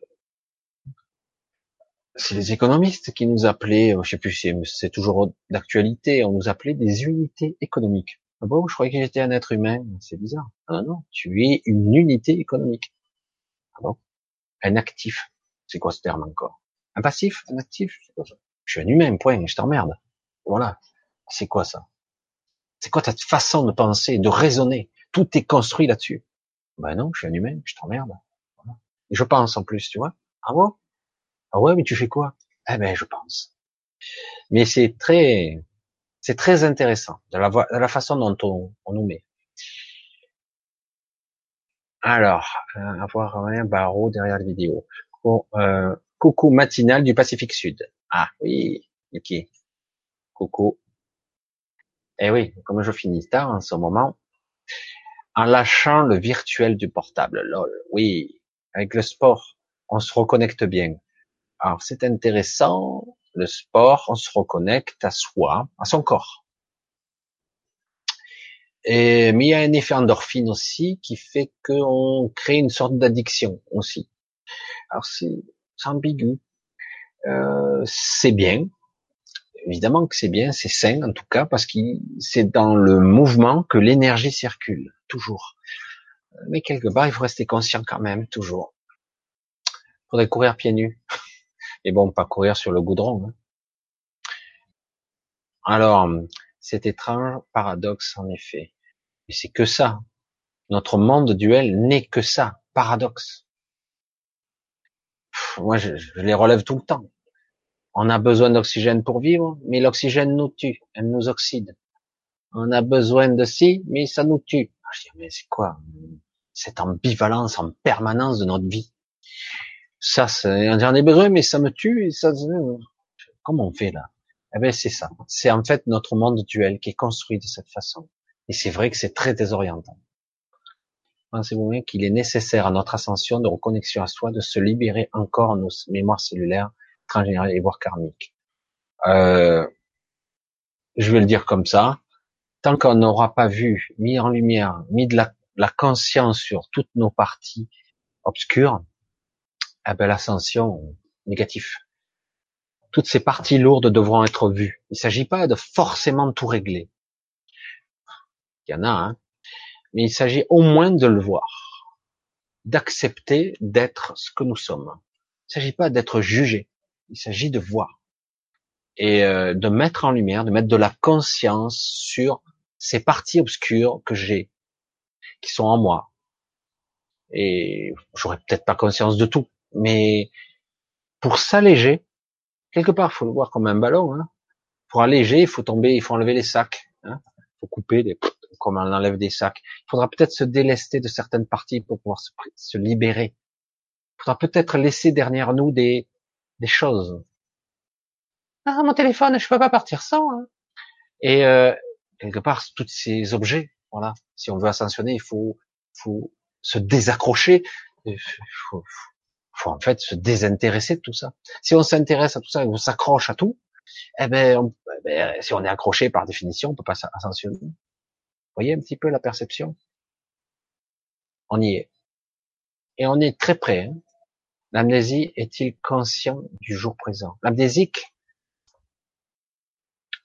c'est les économistes qui nous appelaient, je sais plus c'est toujours d'actualité, on nous appelait des unités économiques. Ah bon, je croyais que j'étais un être humain, c'est bizarre. Ah non, tu es une unité économique. Ah bon? Un actif, c'est quoi ce terme encore? Un passif? Un actif? Je suis un humain, point, je t'emmerde. Voilà. C'est quoi ça? C'est quoi ta façon de penser, de raisonner? Tout est construit là-dessus. Ben non, je suis un humain, je t'emmerde. Je pense en plus, tu vois. Ah bon? Ah ouais, mais tu fais quoi? Eh ben, je pense. Mais c'est très, c'est très intéressant de la, façon dont on, on, nous met. Alors, euh, avoir un barreau derrière la vidéo. euh, coucou matinal du Pacifique Sud. Ah oui, ok. Coucou eh oui, comme je finis tard en ce moment, en lâchant le virtuel du portable. Lol. Oui, avec le sport, on se reconnecte bien. Alors c'est intéressant, le sport, on se reconnecte à soi, à son corps. Et, mais il y a un effet endorphine aussi qui fait qu'on crée une sorte d'addiction aussi. Alors c'est ambigu. Euh, c'est bien, évidemment que c'est bien, c'est sain en tout cas, parce que c'est dans le mouvement que l'énergie circule, toujours. Mais quelque part, il faut rester conscient quand même, toujours. Il faudrait courir pieds nus. <laughs> Et bon, pas courir sur le goudron. Hein. Alors, c'est étrange paradoxe en effet. Mais c'est que ça. Notre monde duel n'est que ça, paradoxe. moi, je les relève tout le temps. On a besoin d'oxygène pour vivre, mais l'oxygène nous tue, elle nous oxyde. On a besoin de ci, mais ça nous tue. Ah, je dis, mais c'est quoi? Cette ambivalence en permanence de notre vie Ça, j'en ai besoin, mais ça me tue. Et ça, comment on fait là? Eh ben, c'est ça. C'est en fait notre monde duel qui est construit de cette façon. Et c'est vrai que c'est très désorientant. Pensez-vous bien qu'il est nécessaire à notre ascension de reconnexion à soi de se libérer encore nos mémoires cellulaires et voire karmique. Euh, je vais le dire comme ça. Tant qu'on n'aura pas vu, mis en lumière, mis de la, conscience sur toutes nos parties obscures, Ah ben l'ascension, négatif. Toutes ces parties lourdes devront être vues. Il ne s'agit pas de forcément tout régler. Il y en a, hein. Mais il s'agit au moins de le voir. D'accepter d'être ce que nous sommes. Il ne s'agit pas d'être jugé. Il s'agit de voir. Et euh, de mettre en lumière, de mettre de la conscience sur ces parties obscures que j'ai, qui sont en moi. Et j'aurais peut-être pas conscience de tout, mais pour s'alléger, quelque part, faut le voir comme un ballon. Hein. Pour alléger, il faut tomber, il faut enlever les sacs. Hein. Faut couper, comme on enlève des sacs. Il faudra peut-être se délester de certaines parties pour pouvoir se libérer. Il faudra peut-être laisser derrière nous des, des choses. Ah, mon téléphone, je peux pas partir sans. Hein. Et euh, quelque part, tous ces objets, voilà. Si on veut ascensionner, il faut, faut se désaccrocher. Il faut, faut en fait se désintéresser de tout ça. Si on s'intéresse à tout ça et on s'accroche à tout, eh ben, eh ben, si on est accroché par définition, on peut pas ascensionner. Vous voyez un petit peu la perception? On y est. Et on est très près. Hein. L'amnésie est-il conscient du jour présent? L'amnésique,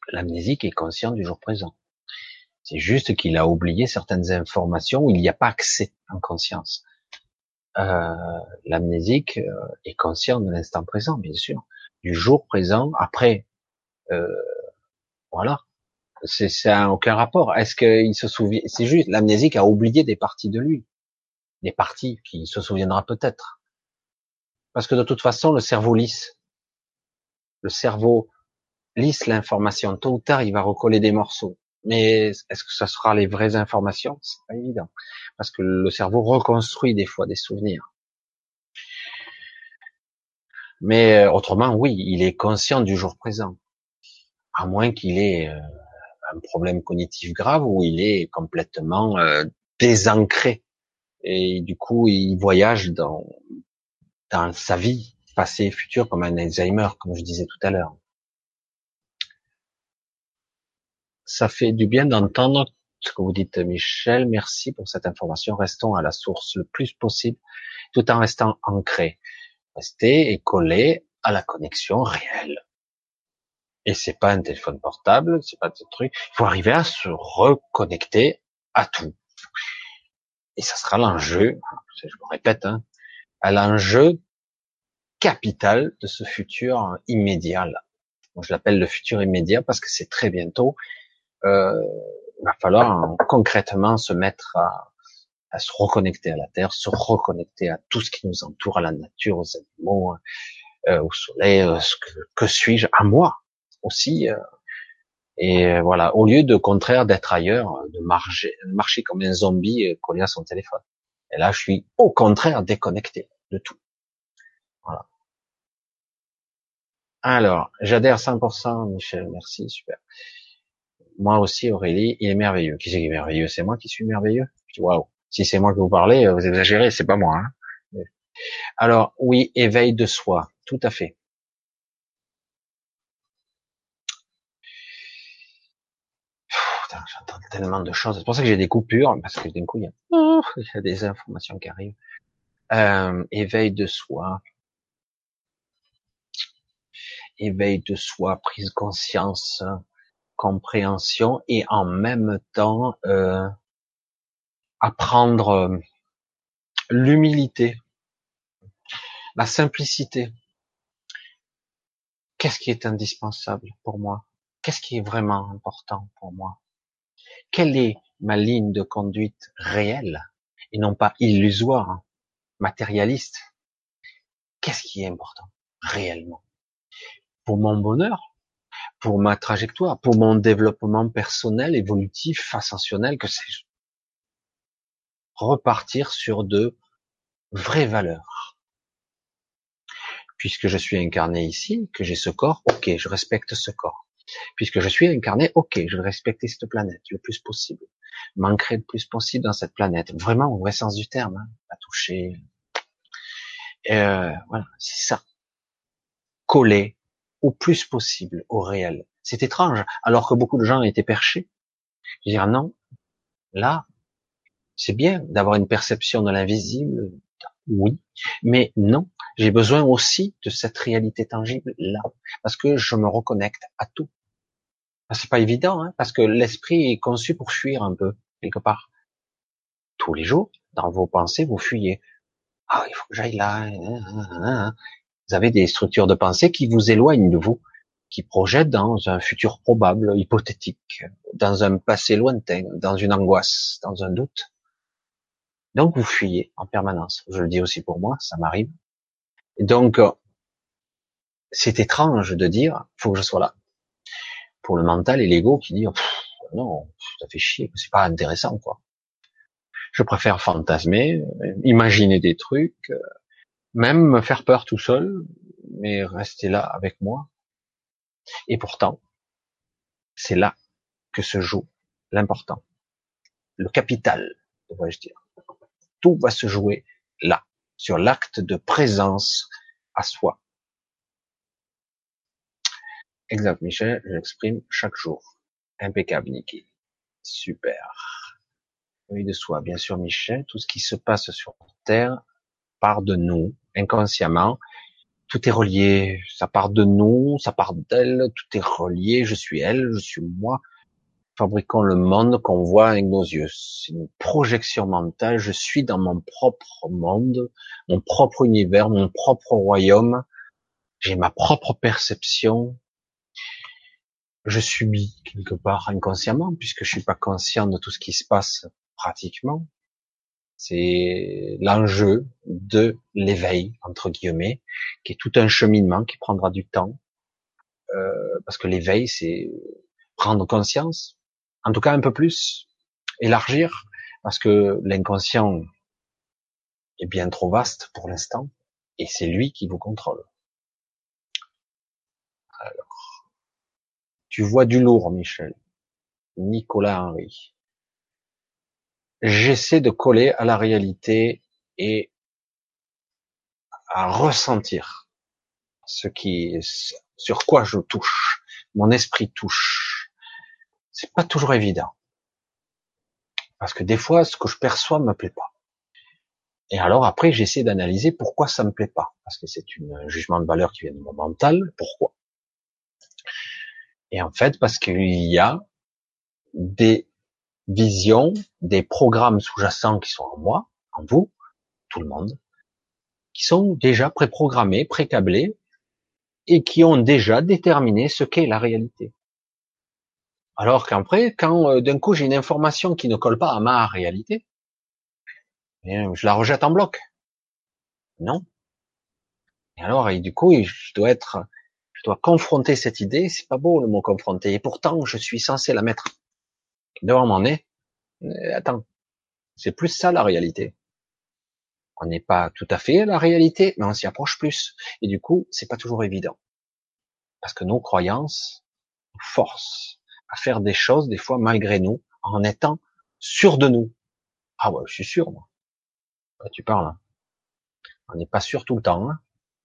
l'amnésique est conscient du jour présent. C'est juste qu'il a oublié certaines informations où il n'y a pas accès en conscience. Euh, l'amnésique euh, est conscient de l'instant présent, bien sûr, du jour présent. Après, euh, voilà, c'est ça aucun rapport. Est-ce qu'il se souvient C'est juste l'amnésique a oublié des parties de lui, des parties qu'il se souviendra peut-être, parce que de toute façon, le cerveau lisse, le cerveau lisse l'information. Tôt ou tard, il va recoller des morceaux. Mais est-ce que ça sera les vraies informations? C'est pas évident, parce que le cerveau reconstruit des fois des souvenirs. Mais euh, autrement, oui, il est conscient du jour présent, à moins qu'il ait euh, un problème cognitif grave où il est complètement euh, désancré et du coup il voyage dans dans sa vie passée et future comme un Alzheimer, comme je disais tout à l'heure. Ça fait du bien d'entendre ce que vous dites, Michel. Merci pour cette information. Restons à la source le plus possible, tout en restant ancrés. Rester et coller à la connexion réelle. Et c'est pas un téléphone portable, c'est pas des trucs. Il faut arriver à se reconnecter à tout. Et ça sera l'enjeu, je me répète, hein, à l'enjeu capital de ce futur immédiat là. je l'appelle le futur immédiat parce que c'est très bientôt euh, il va falloir concrètement se mettre à, à, se reconnecter à la terre, se reconnecter à tout ce qui nous entoure, à la nature, aux animaux, euh, au soleil, euh, ce que, que suis-je, à moi aussi. Euh, et voilà, au lieu de contraire d'être ailleurs, de marcher, marcher comme un zombie collé à son téléphone. Et là, je suis au contraire déconnecté tout. Voilà. Alors, j'adhère 100%, Michel, merci, super moi aussi, Aurélie, il est merveilleux. Qui c'est qui est merveilleux? C'est moi qui suis merveilleux? Waouh Si c'est moi que vous parlez, vous exagérez, c'est pas moi. Hein Alors, oui, éveil de soi, tout à fait. J'entends tellement de choses. C'est pour ça que j'ai des coupures, parce que d'un coup, il y, a, <laughs> des informations qui arrivent. Euh, éveil de soi. Éveil de soi, prise conscience compréhension et en même temps euh, apprendre euh, l'humilité, la simplicité. Qu'est-ce qui est indispensable pour moi? Qu'est-ce qui est vraiment important pour moi? Quelle est ma ligne de conduite réelle et non pas illusoire, matérialiste Qu'est-ce qui est important réellement? Pour mon bonheur pour ma trajectoire, pour mon développement personnel, évolutif, ascensionnel, que sais-je? Repartir sur de vraies valeurs. Puisque je suis incarné ici, que j'ai ce corps, ok, je respecte ce corps. Puisque je suis incarné, ok, je vais respecter cette planète le plus possible. M'ancrer le plus possible dans cette planète. Vraiment, au vrai sens du terme, hein, pas toucher. Euh, voilà, c'est ça. Coller, au plus possible au réel. C'est étrange, alors que beaucoup de gens étaient perchés. Je dire non, là, c'est bien d'avoir une perception de l'invisible, Oui, mais non. J'ai besoin aussi de cette réalité tangible là, parce que je me reconnecte à tout. C'est pas évident, hein, parce que l'esprit est conçu pour fuir un peu quelque part. Tous les jours, dans vos pensées, vous fuyez. Ah, il faut que j'aille là. Hein, hein, hein, vous avez des structures de pensée qui vous éloignent de vous, qui projettent dans un futur probable, hypothétique, dans un passé lointain, dans une angoisse, dans un doute. Donc vous fuyez en permanence. Je le dis aussi pour moi, ça m'arrive. Donc c'est étrange de dire, faut que je sois là. Pour le mental et l'ego qui dit, non, ça fait chier, c'est pas intéressant quoi. Je préfère fantasmer, imaginer des trucs, même me faire peur tout seul, mais rester là avec moi. Et pourtant, c'est là que se joue l'important, le capital, devrais-je dire. Tout va se jouer là, sur l'acte de présence à soi. Exact, Michel, j'exprime chaque jour. Impeccable, Niki. Super. Oui, de soi, bien sûr, Michel. Tout ce qui se passe sur Terre part de nous, inconsciemment. Tout est relié. Ça part de nous, ça part d'elle. Tout est relié. Je suis elle, je suis moi. Fabriquons le monde qu'on voit avec nos yeux. C'est une projection mentale. Je suis dans mon propre monde, mon propre univers, mon propre royaume. J'ai ma propre perception. Je subis quelque part inconsciemment puisque je suis pas conscient de tout ce qui se passe pratiquement. C'est l'enjeu de l'éveil, entre guillemets, qui est tout un cheminement qui prendra du temps. Euh, parce que l'éveil, c'est prendre conscience, en tout cas un peu plus, élargir, parce que l'inconscient est bien trop vaste pour l'instant, et c'est lui qui vous contrôle. Alors, tu vois du lourd, Michel. Nicolas Henry j'essaie de coller à la réalité et à ressentir ce qui, sur quoi je touche, mon esprit touche. C'est pas toujours évident. Parce que des fois, ce que je perçois me plaît pas. Et alors après, j'essaie d'analyser pourquoi ça me plaît pas. Parce que c'est un jugement de valeur qui vient de mon mental. Pourquoi? Et en fait, parce qu'il y a des vision des programmes sous-jacents qui sont en moi, en vous, tout le monde, qui sont déjà préprogrammés, précablés, et qui ont déjà déterminé ce qu'est la réalité. Alors qu'après, quand euh, d'un coup j'ai une information qui ne colle pas à ma réalité, eh je la rejette en bloc. Non. Et alors, et du coup, je dois être, je dois confronter cette idée. C'est pas beau le mot confronter. Et pourtant, je suis censé la mettre devant mon nez. Attends, c'est plus ça la réalité. On n'est pas tout à fait la réalité, mais on s'y approche plus. Et du coup, c'est pas toujours évident. Parce que nos croyances nous forcent à faire des choses, des fois malgré nous, en étant sûrs de nous. Ah ouais, je suis sûr, moi. tu parles. Hein. On n'est pas sûr tout le temps, hein.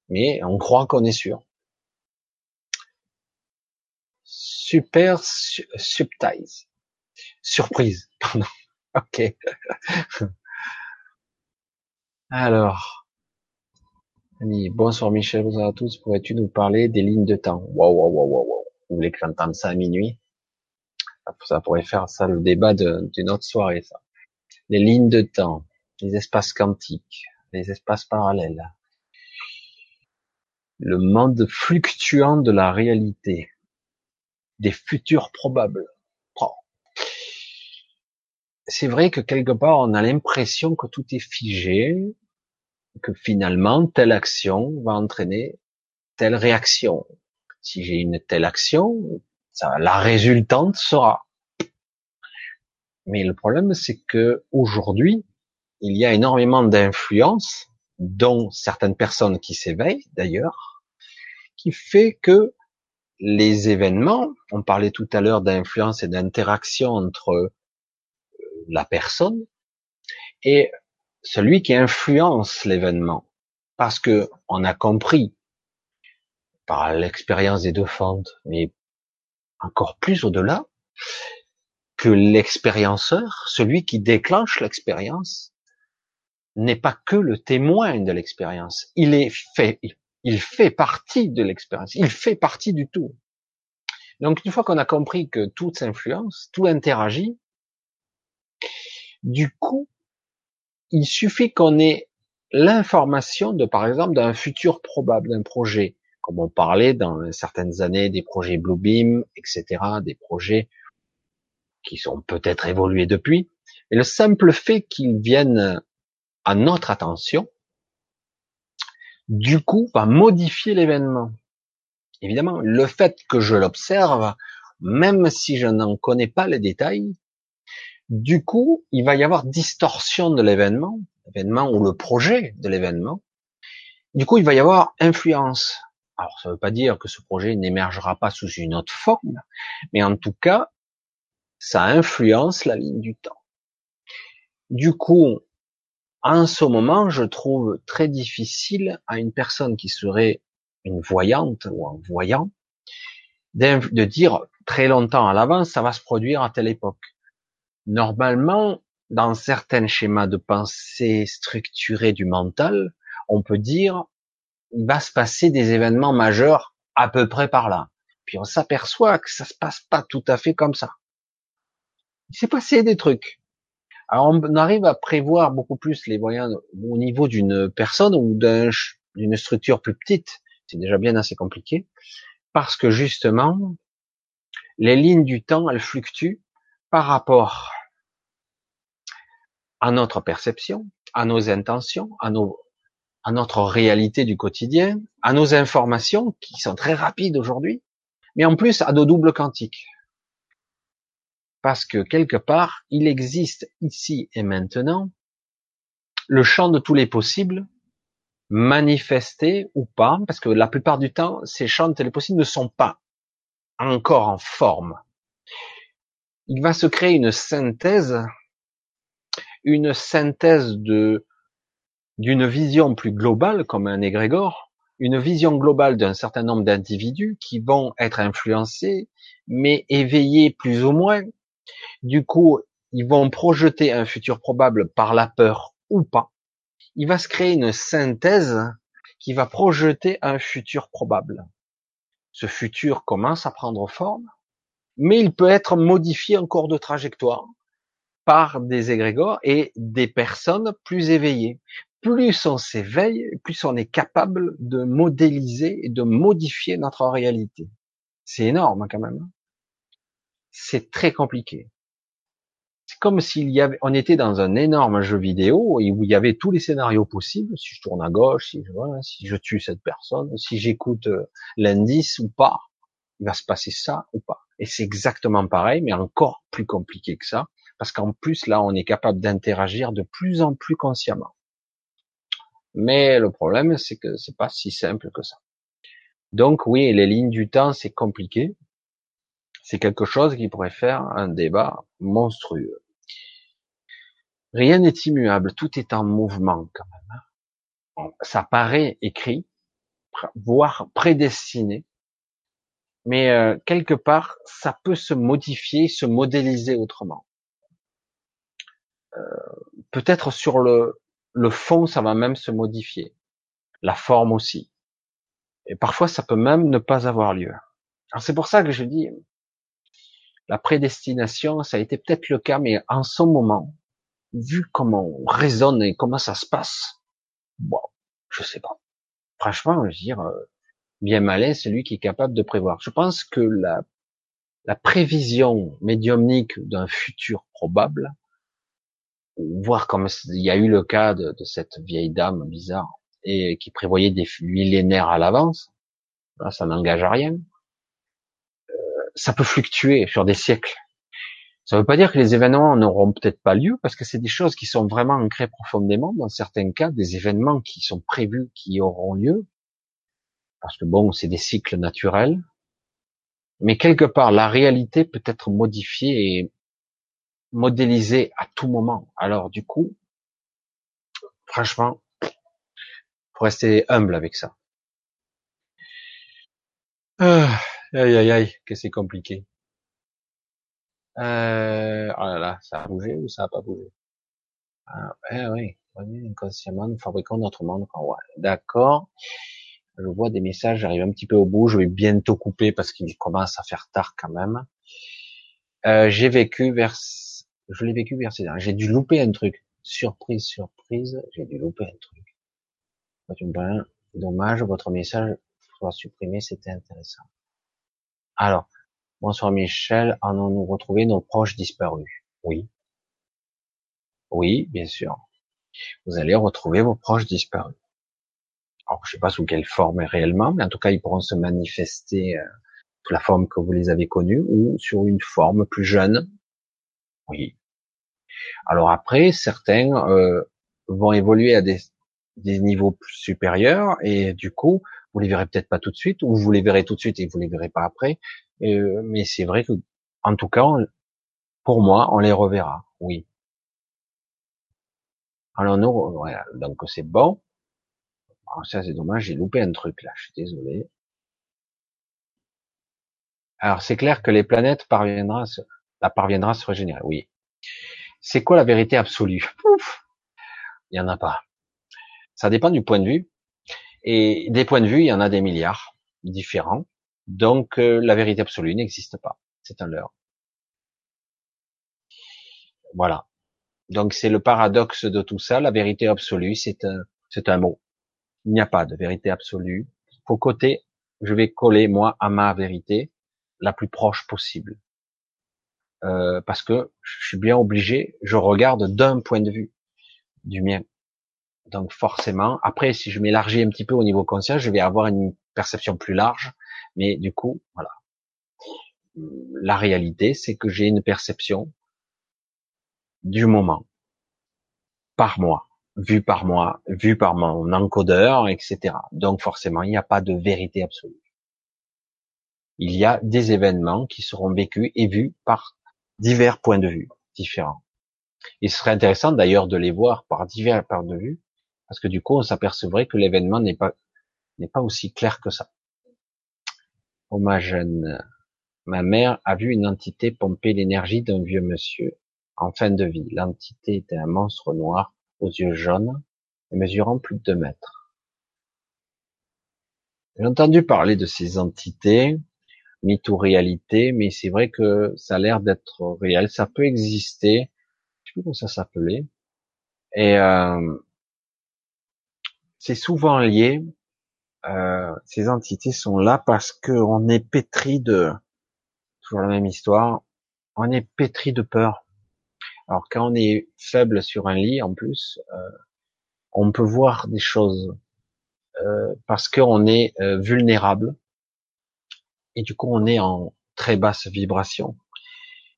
mais on croit qu'on est sûr. Super subtile. Surprise, <laughs> pardon. Ok. Alors, bonsoir Michel, bonsoir à tous. Pourrais-tu nous parler des lignes de temps? Waouh, waouh, waouh, waouh. Vous voulez que j'entende ça à minuit? Ça pourrait faire ça le débat d'une autre soirée, ça. Les lignes de temps, les espaces quantiques, les espaces parallèles, le monde fluctuant de la réalité, des futurs probables c'est vrai que quelque part, on a l'impression que tout est figé, que finalement, telle action va entraîner telle réaction. Si j'ai une telle action, la résultante sera. Mais le problème, c'est que aujourd'hui, il y a énormément d'influences, dont certaines personnes qui s'éveillent d'ailleurs, qui fait que les événements, on parlait tout à l'heure d'influence et d'interaction entre la personne et celui qui influence l'événement. Parce que on a compris par l'expérience des deux fentes, mais encore plus au-delà, que l'expérienceur, celui qui déclenche l'expérience, n'est pas que le témoin de l'expérience. Il est fait, il fait partie de l'expérience. Il fait partie du tout. Donc, une fois qu'on a compris que tout s'influence, tout interagit, du coup, il suffit qu'on ait l'information de, par exemple, d'un futur probable, d'un projet, comme on parlait dans certaines années des projets Bluebeam, etc., des projets qui sont peut-être évolués depuis. Et le simple fait qu'ils viennent à notre attention, du coup, va modifier l'événement. Évidemment, le fait que je l'observe, même si je n'en connais pas les détails, du coup, il va y avoir distorsion de l'événement, l'événement ou le projet de l'événement. Du coup, il va y avoir influence. Alors, ça ne veut pas dire que ce projet n'émergera pas sous une autre forme, mais en tout cas, ça influence la ligne du temps. Du coup, en ce moment, je trouve très difficile à une personne qui serait une voyante ou un voyant de dire très longtemps à l'avance, ça va se produire à telle époque. Normalement, dans certains schémas de pensée structurés du mental, on peut dire, il va se passer des événements majeurs à peu près par là. Puis on s'aperçoit que ça se passe pas tout à fait comme ça. Il s'est passé des trucs. Alors on arrive à prévoir beaucoup plus les voyants au niveau d'une personne ou d'une structure plus petite. C'est déjà bien assez compliqué. Parce que justement, les lignes du temps, elles fluctuent par rapport à notre perception, à nos intentions, à nos, à notre réalité du quotidien, à nos informations qui sont très rapides aujourd'hui, mais en plus à nos doubles quantiques parce que quelque part, il existe ici et maintenant le champ de tous les possibles, manifestés ou pas, parce que la plupart du temps, ces champs de tous les possibles ne sont pas encore en forme. Il va se créer une synthèse, une synthèse de d'une vision plus globale, comme un égrégore, une vision globale d'un certain nombre d'individus qui vont être influencés, mais éveillés plus ou moins, du coup, ils vont projeter un futur probable par la peur ou pas. Il va se créer une synthèse qui va projeter un futur probable. Ce futur commence à prendre forme, mais il peut être modifié en cours de trajectoire par des égrégores et des personnes plus éveillées. Plus on s'éveille, plus on est capable de modéliser et de modifier notre réalité. C'est énorme quand même. C'est très compliqué comme s'il y avait, on était dans un énorme jeu vidéo où il y avait tous les scénarios possibles. Si je tourne à gauche, si je, si je tue cette personne, si j'écoute euh, l'indice ou pas, il va se passer ça ou pas. Et c'est exactement pareil, mais encore plus compliqué que ça, parce qu'en plus là, on est capable d'interagir de plus en plus consciemment. Mais le problème, c'est que c'est pas si simple que ça. Donc oui, les lignes du temps, c'est compliqué. C'est quelque chose qui pourrait faire un débat monstrueux. Rien n'est immuable, tout est en mouvement quand même. Hein. Ça paraît écrit, voire prédestiné, mais euh, quelque part, ça peut se modifier, se modéliser autrement. Euh, peut-être sur le, le fond, ça va même se modifier, la forme aussi. Et parfois, ça peut même ne pas avoir lieu. Alors c'est pour ça que je dis, la prédestination, ça a été peut-être le cas, mais en ce moment, vu comment on raisonne et comment ça se passe, bon, je sais pas. Franchement, je veux dire, euh, bien malin celui qui est capable de prévoir. Je pense que la, la prévision médiumnique d'un futur probable, voir comme il y a eu le cas de, cette vieille dame bizarre et qui prévoyait des millénaires à l'avance, ça n'engage à rien. Euh, ça peut fluctuer sur des siècles. Ça ne veut pas dire que les événements n'auront peut-être pas lieu, parce que c'est des choses qui sont vraiment ancrées profondément, dans certains cas, des événements qui sont prévus, qui auront lieu, parce que bon, c'est des cycles naturels, mais quelque part, la réalité peut être modifiée et modélisée à tout moment. Alors du coup, franchement, faut rester humble avec ça. Ah, aïe aïe aïe, que c'est compliqué. Euh, oh là là, ça a bougé ou ça a pas bougé? Ah, eh oui. inconsciemment, nous fabriquons notre monde. D'accord. Je vois des messages, j'arrive un petit peu au bout, je vais bientôt couper parce qu'il commence à faire tard quand même. Euh, j'ai vécu vers, je l'ai vécu ces J'ai dû louper un truc. Surprise, surprise, j'ai dû louper un truc. Dommage, votre message soit supprimé, c'était intéressant. Alors, bonsoir Michel, allons-nous retrouver nos proches disparus? Oui. Oui, bien sûr. Vous allez retrouver vos proches disparus. Alors, je sais pas sous quelle forme réellement, mais en tout cas, ils pourront se manifester euh, sous la forme que vous les avez connus ou sur une forme plus jeune. Oui. Alors après, certains euh, vont évoluer à des, niveaux plus supérieurs et du coup, vous les verrez peut-être pas tout de suite ou vous les verrez tout de suite et vous les verrez pas après. Euh, mais c'est vrai que, en tout cas, pour moi, on les reverra. Oui. Alors nous, voilà, donc c'est bon. Alors ça c'est dommage, j'ai loupé un truc là, je suis désolé. Alors c'est clair que les planètes parviendront parviendra à se régénérer, oui. C'est quoi la vérité absolue? Pouf Il y en a pas. Ça dépend du point de vue. Et des points de vue, il y en a des milliards différents. Donc euh, la vérité absolue n'existe pas. C'est un leurre. Voilà. Donc c'est le paradoxe de tout ça. La vérité absolue, c'est un, c'est un mot. Il n'y a pas de vérité absolue. Faut côté, je vais coller moi à ma vérité la plus proche possible. Euh, parce que je suis bien obligé, je regarde d'un point de vue du mien. Donc forcément, après, si je m'élargis un petit peu au niveau conscient, je vais avoir une perception plus large. Mais du coup, voilà. La réalité, c'est que j'ai une perception du moment, par moi vu par moi, vu par mon encodeur, etc. Donc forcément, il n'y a pas de vérité absolue. Il y a des événements qui seront vécus et vus par divers points de vue différents. Il serait intéressant d'ailleurs de les voir par divers points de vue, parce que du coup, on s'apercevrait que l'événement n'est pas n'est pas aussi clair que ça. Oh ma jeune, ma mère a vu une entité pomper l'énergie d'un vieux monsieur en fin de vie. L'entité était un monstre noir aux yeux jaunes et mesurant plus de deux mètres. J'ai entendu parler de ces entités, mythe ou réalité, mais c'est vrai que ça a l'air d'être réel. Ça peut exister. Je sais comment ça s'appelait. Et euh, c'est souvent lié. Euh, ces entités sont là parce qu'on est pétri de toujours la même histoire. On est pétri de peur. Alors quand on est faible sur un lit, en plus, euh, on peut voir des choses euh, parce qu'on est euh, vulnérable et du coup on est en très basse vibration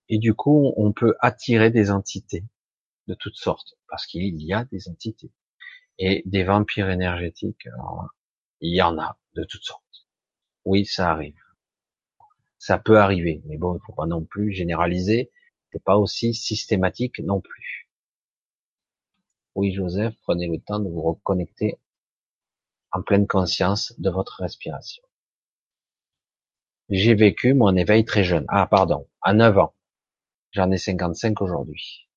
et du coup on peut attirer des entités de toutes sortes parce qu'il y a des entités et des vampires énergétiques. il y en a de toutes sortes. Oui, ça arrive. Ça peut arriver, mais bon, il faut pas non plus généraliser c'est pas aussi systématique non plus. Oui, Joseph, prenez le temps de vous reconnecter en pleine conscience de votre respiration. J'ai vécu mon éveil très jeune. Ah, pardon, à 9 ans. J'en ai 55 aujourd'hui.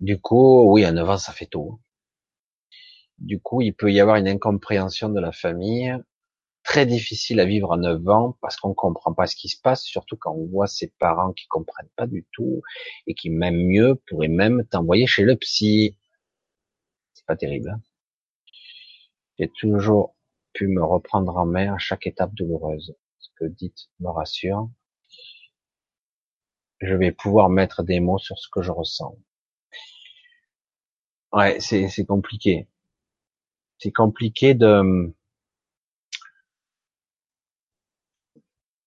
Du coup, oui, à 9 ans, ça fait tôt. Du coup, il peut y avoir une incompréhension de la famille, très difficile à vivre à 9 ans parce qu'on comprend pas ce qui se passe, surtout quand on voit ses parents qui comprennent pas du tout et qui même mieux pourraient même t'envoyer chez le psy. C'est pas terrible. Hein J'ai toujours pu me reprendre en main à chaque étape douloureuse. Que dites me rassure. Je vais pouvoir mettre des mots sur ce que je ressens. Ouais, c'est compliqué. C'est compliqué de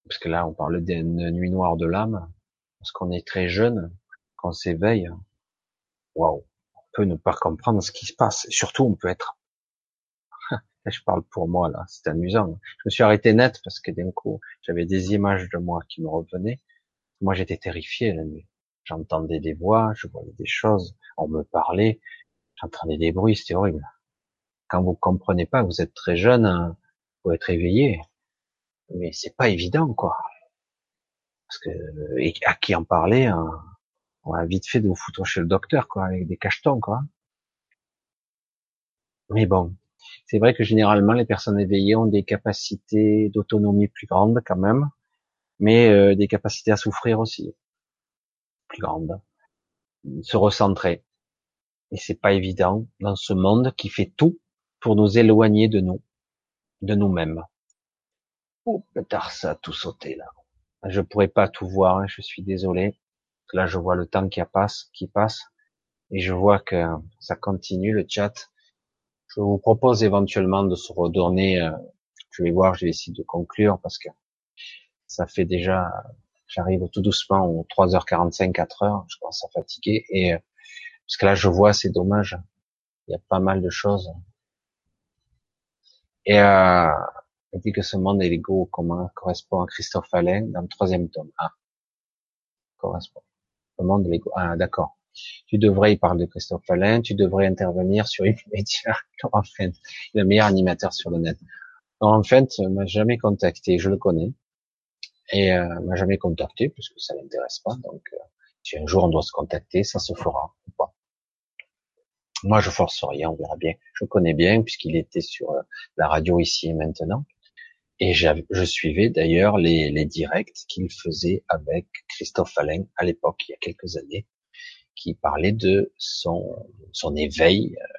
parce que là on parle d'une nuit noire de l'âme, parce qu'on est très jeune, qu'on s'éveille, waouh, on peut ne pas comprendre ce qui se passe. surtout, on peut être, je parle pour moi là, c'est amusant. Je me suis arrêté net parce que d'un coup j'avais des images de moi qui me revenaient. Moi j'étais terrifié la nuit. J'entendais des voix, je voyais des choses, on me parlait, j'entendais des bruits, c'était horrible. Quand vous comprenez pas, vous êtes très jeune, hein, vous être éveillé, mais c'est pas évident, quoi. Parce que et à qui en parler, hein, on a vite fait de vous foutre chez le docteur, quoi, avec des cachetons, quoi. Mais bon, c'est vrai que généralement les personnes éveillées ont des capacités d'autonomie plus grandes quand même, mais euh, des capacités à souffrir aussi plus grandes, se recentrer. Et c'est pas évident dans ce monde qui fait tout pour nous éloigner de nous, de nous-mêmes. Oh, pétard, ça a tout sauté là. Je pourrais pas tout voir, hein, je suis désolé. Là, je vois le temps qui passe, qui passe, et je vois que ça continue le chat. Je vous propose éventuellement de se redonner. Euh, je vais voir, je vais essayer de conclure parce que ça fait déjà, j'arrive tout doucement aux 3h45, 4h. Je commence à fatiguer et euh, parce que là, je vois, c'est dommage. Il y a pas mal de choses. Et euh, dit que ce monde est l'ego commun correspond à Christophe Alain dans le troisième tome. Ah, correspond. Le monde de l'ego. Ah, d'accord. Tu devrais, il parle de Christophe Alain, tu devrais intervenir sur une <laughs> média. En fait, le meilleur animateur sur le net. En fait, m'a jamais contacté, je le connais, et euh, m'a jamais contacté puisque ça l'intéresse pas. Donc, euh, si un jour on doit se contacter, ça se fera ou pas. Moi, je force rien, on verra bien. Je connais bien puisqu'il était sur euh, la radio ici et maintenant. Et je suivais d'ailleurs les, les directs qu'il faisait avec Christophe Alain à l'époque, il y a quelques années, qui parlait de son, son éveil. Euh,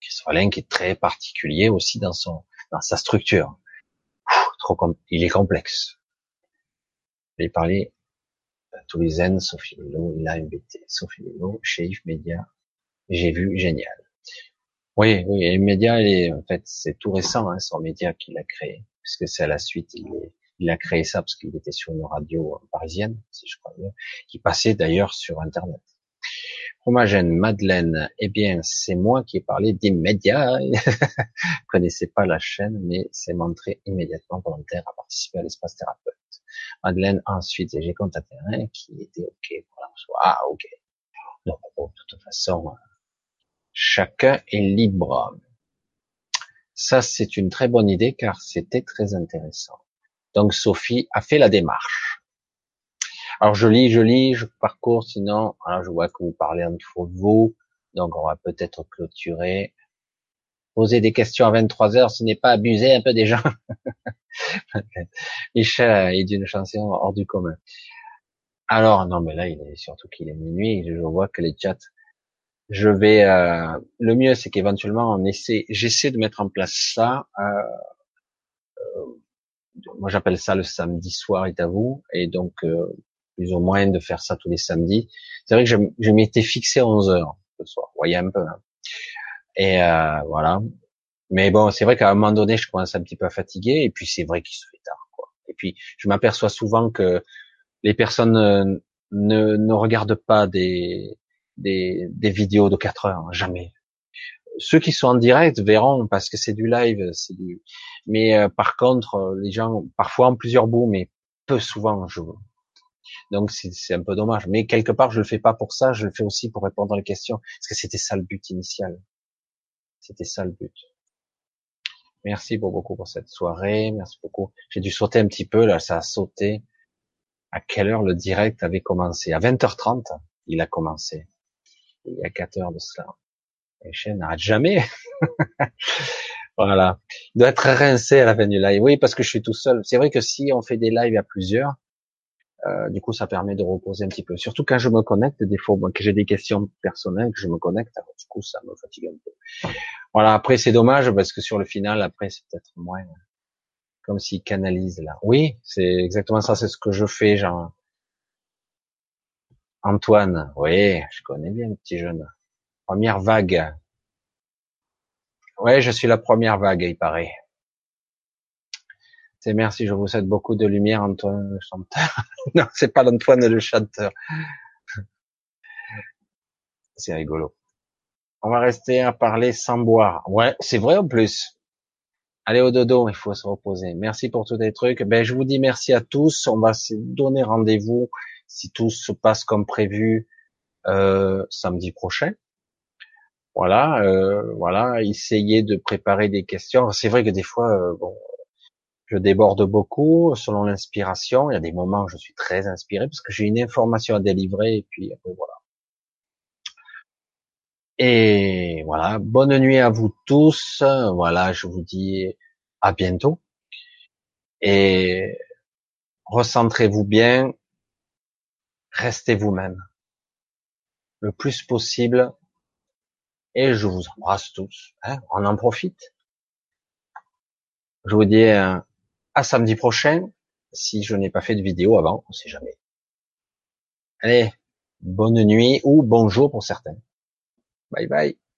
Christophe Alain qui est très particulier aussi dans son dans sa structure. trop il est complexe. Il parlait à tous les zen, Sophie Lilo, il a invité Sophie Lilo chez Yves Media. J'ai vu génial. Oui, oui, et Média, est, en fait, c'est tout récent, hein, son média qu'il a créé, puisque c'est à la suite, il, est, il a créé ça parce qu'il était sur une radio parisienne, si je crois bien, qui passait d'ailleurs sur Internet. Fromagène, Madeleine, eh bien, c'est moi qui ai parlé d'immédiat. <laughs> Je connaissais pas la chaîne, mais c'est montré immédiatement volontaire à participer à l'espace thérapeute. Madeleine, ensuite, j'ai contacté un qui était OK pour la Ah, OK. Donc, de toute façon, Chacun est libre. Ça, c'est une très bonne idée car c'était très intéressant. Donc Sophie a fait la démarche. Alors je lis, je lis, je parcours, sinon, alors je vois que vous parlez entre vous, donc on va peut-être clôturer. Poser des questions à 23 heures, ce n'est pas abuser un peu des gens. <laughs> Michel est d'une chanson hors du commun. Alors, non, mais là, il est surtout qu'il est minuit, je vois que les chats je vais euh, le mieux c'est qu'éventuellement on essaie j'essaie de mettre en place ça euh, euh, moi j'appelle ça le samedi soir est à vous et donc plus ou moins de faire ça tous les samedis c'est vrai que je, je m'étais fixé à 11 heures ce soir vous voyez un peu hein. et voilà mais bon c'est vrai qu'à un moment donné je commence un petit peu à fatiguer et puis c'est vrai qu'il se fait tard quoi et puis je m'aperçois souvent que les personnes ne, ne regardent pas des des, des vidéos de 4 heures, hein, jamais. Ceux qui sont en direct verront parce que c'est du live, c'est du. Mais euh, par contre, euh, les gens, parfois en plusieurs bouts, mais peu souvent, je. Donc c'est un peu dommage. Mais quelque part, je le fais pas pour ça, je le fais aussi pour répondre aux questions, parce que c'était ça le but initial. C'était ça le but. Merci beaucoup pour cette soirée. Merci beaucoup. J'ai dû sauter un petit peu, là, ça a sauté. À quelle heure le direct avait commencé? À 20h30, il a commencé il y a 4 heures de cela. Les chaînes n'arrêtent jamais. <laughs> voilà. Il doit être rincé à la fin du live. Oui, parce que je suis tout seul. C'est vrai que si on fait des lives à plusieurs, euh, du coup, ça permet de reposer un petit peu. Surtout quand je me connecte, des fois, que j'ai des questions personnelles, que je me connecte, du coup, ça me fatigue un peu. Voilà. Après, c'est dommage parce que sur le final, après, c'est peut-être moins comme s'il canalise là. Oui, c'est exactement ça. C'est ce que je fais, genre Antoine, oui, je connais bien le petit jeune. Première vague. Oui, je suis la première vague, il paraît. C'est merci, je vous souhaite beaucoup de lumière, Antoine le chanteur. <laughs> non, c'est pas l'Antoine le chanteur. <laughs> c'est rigolo. On va rester à parler sans boire. Ouais, c'est vrai en plus. Allez au dodo, il faut se reposer. Merci pour tous les trucs. Ben, je vous dis merci à tous. On va se donner rendez-vous si tout se passe comme prévu euh, samedi prochain. Voilà, euh, voilà, essayez de préparer des questions. C'est vrai que des fois, euh, bon, je déborde beaucoup selon l'inspiration. Il y a des moments où je suis très inspiré parce que j'ai une information à délivrer et puis voilà. Et voilà, bonne nuit à vous tous. Voilà, je vous dis à bientôt. Et recentrez-vous bien, restez vous-même le plus possible. Et je vous embrasse tous. Hein, on en profite. Je vous dis à samedi prochain. Si je n'ai pas fait de vidéo avant, on sait jamais. Allez, bonne nuit ou bonjour pour certains. Bye bye.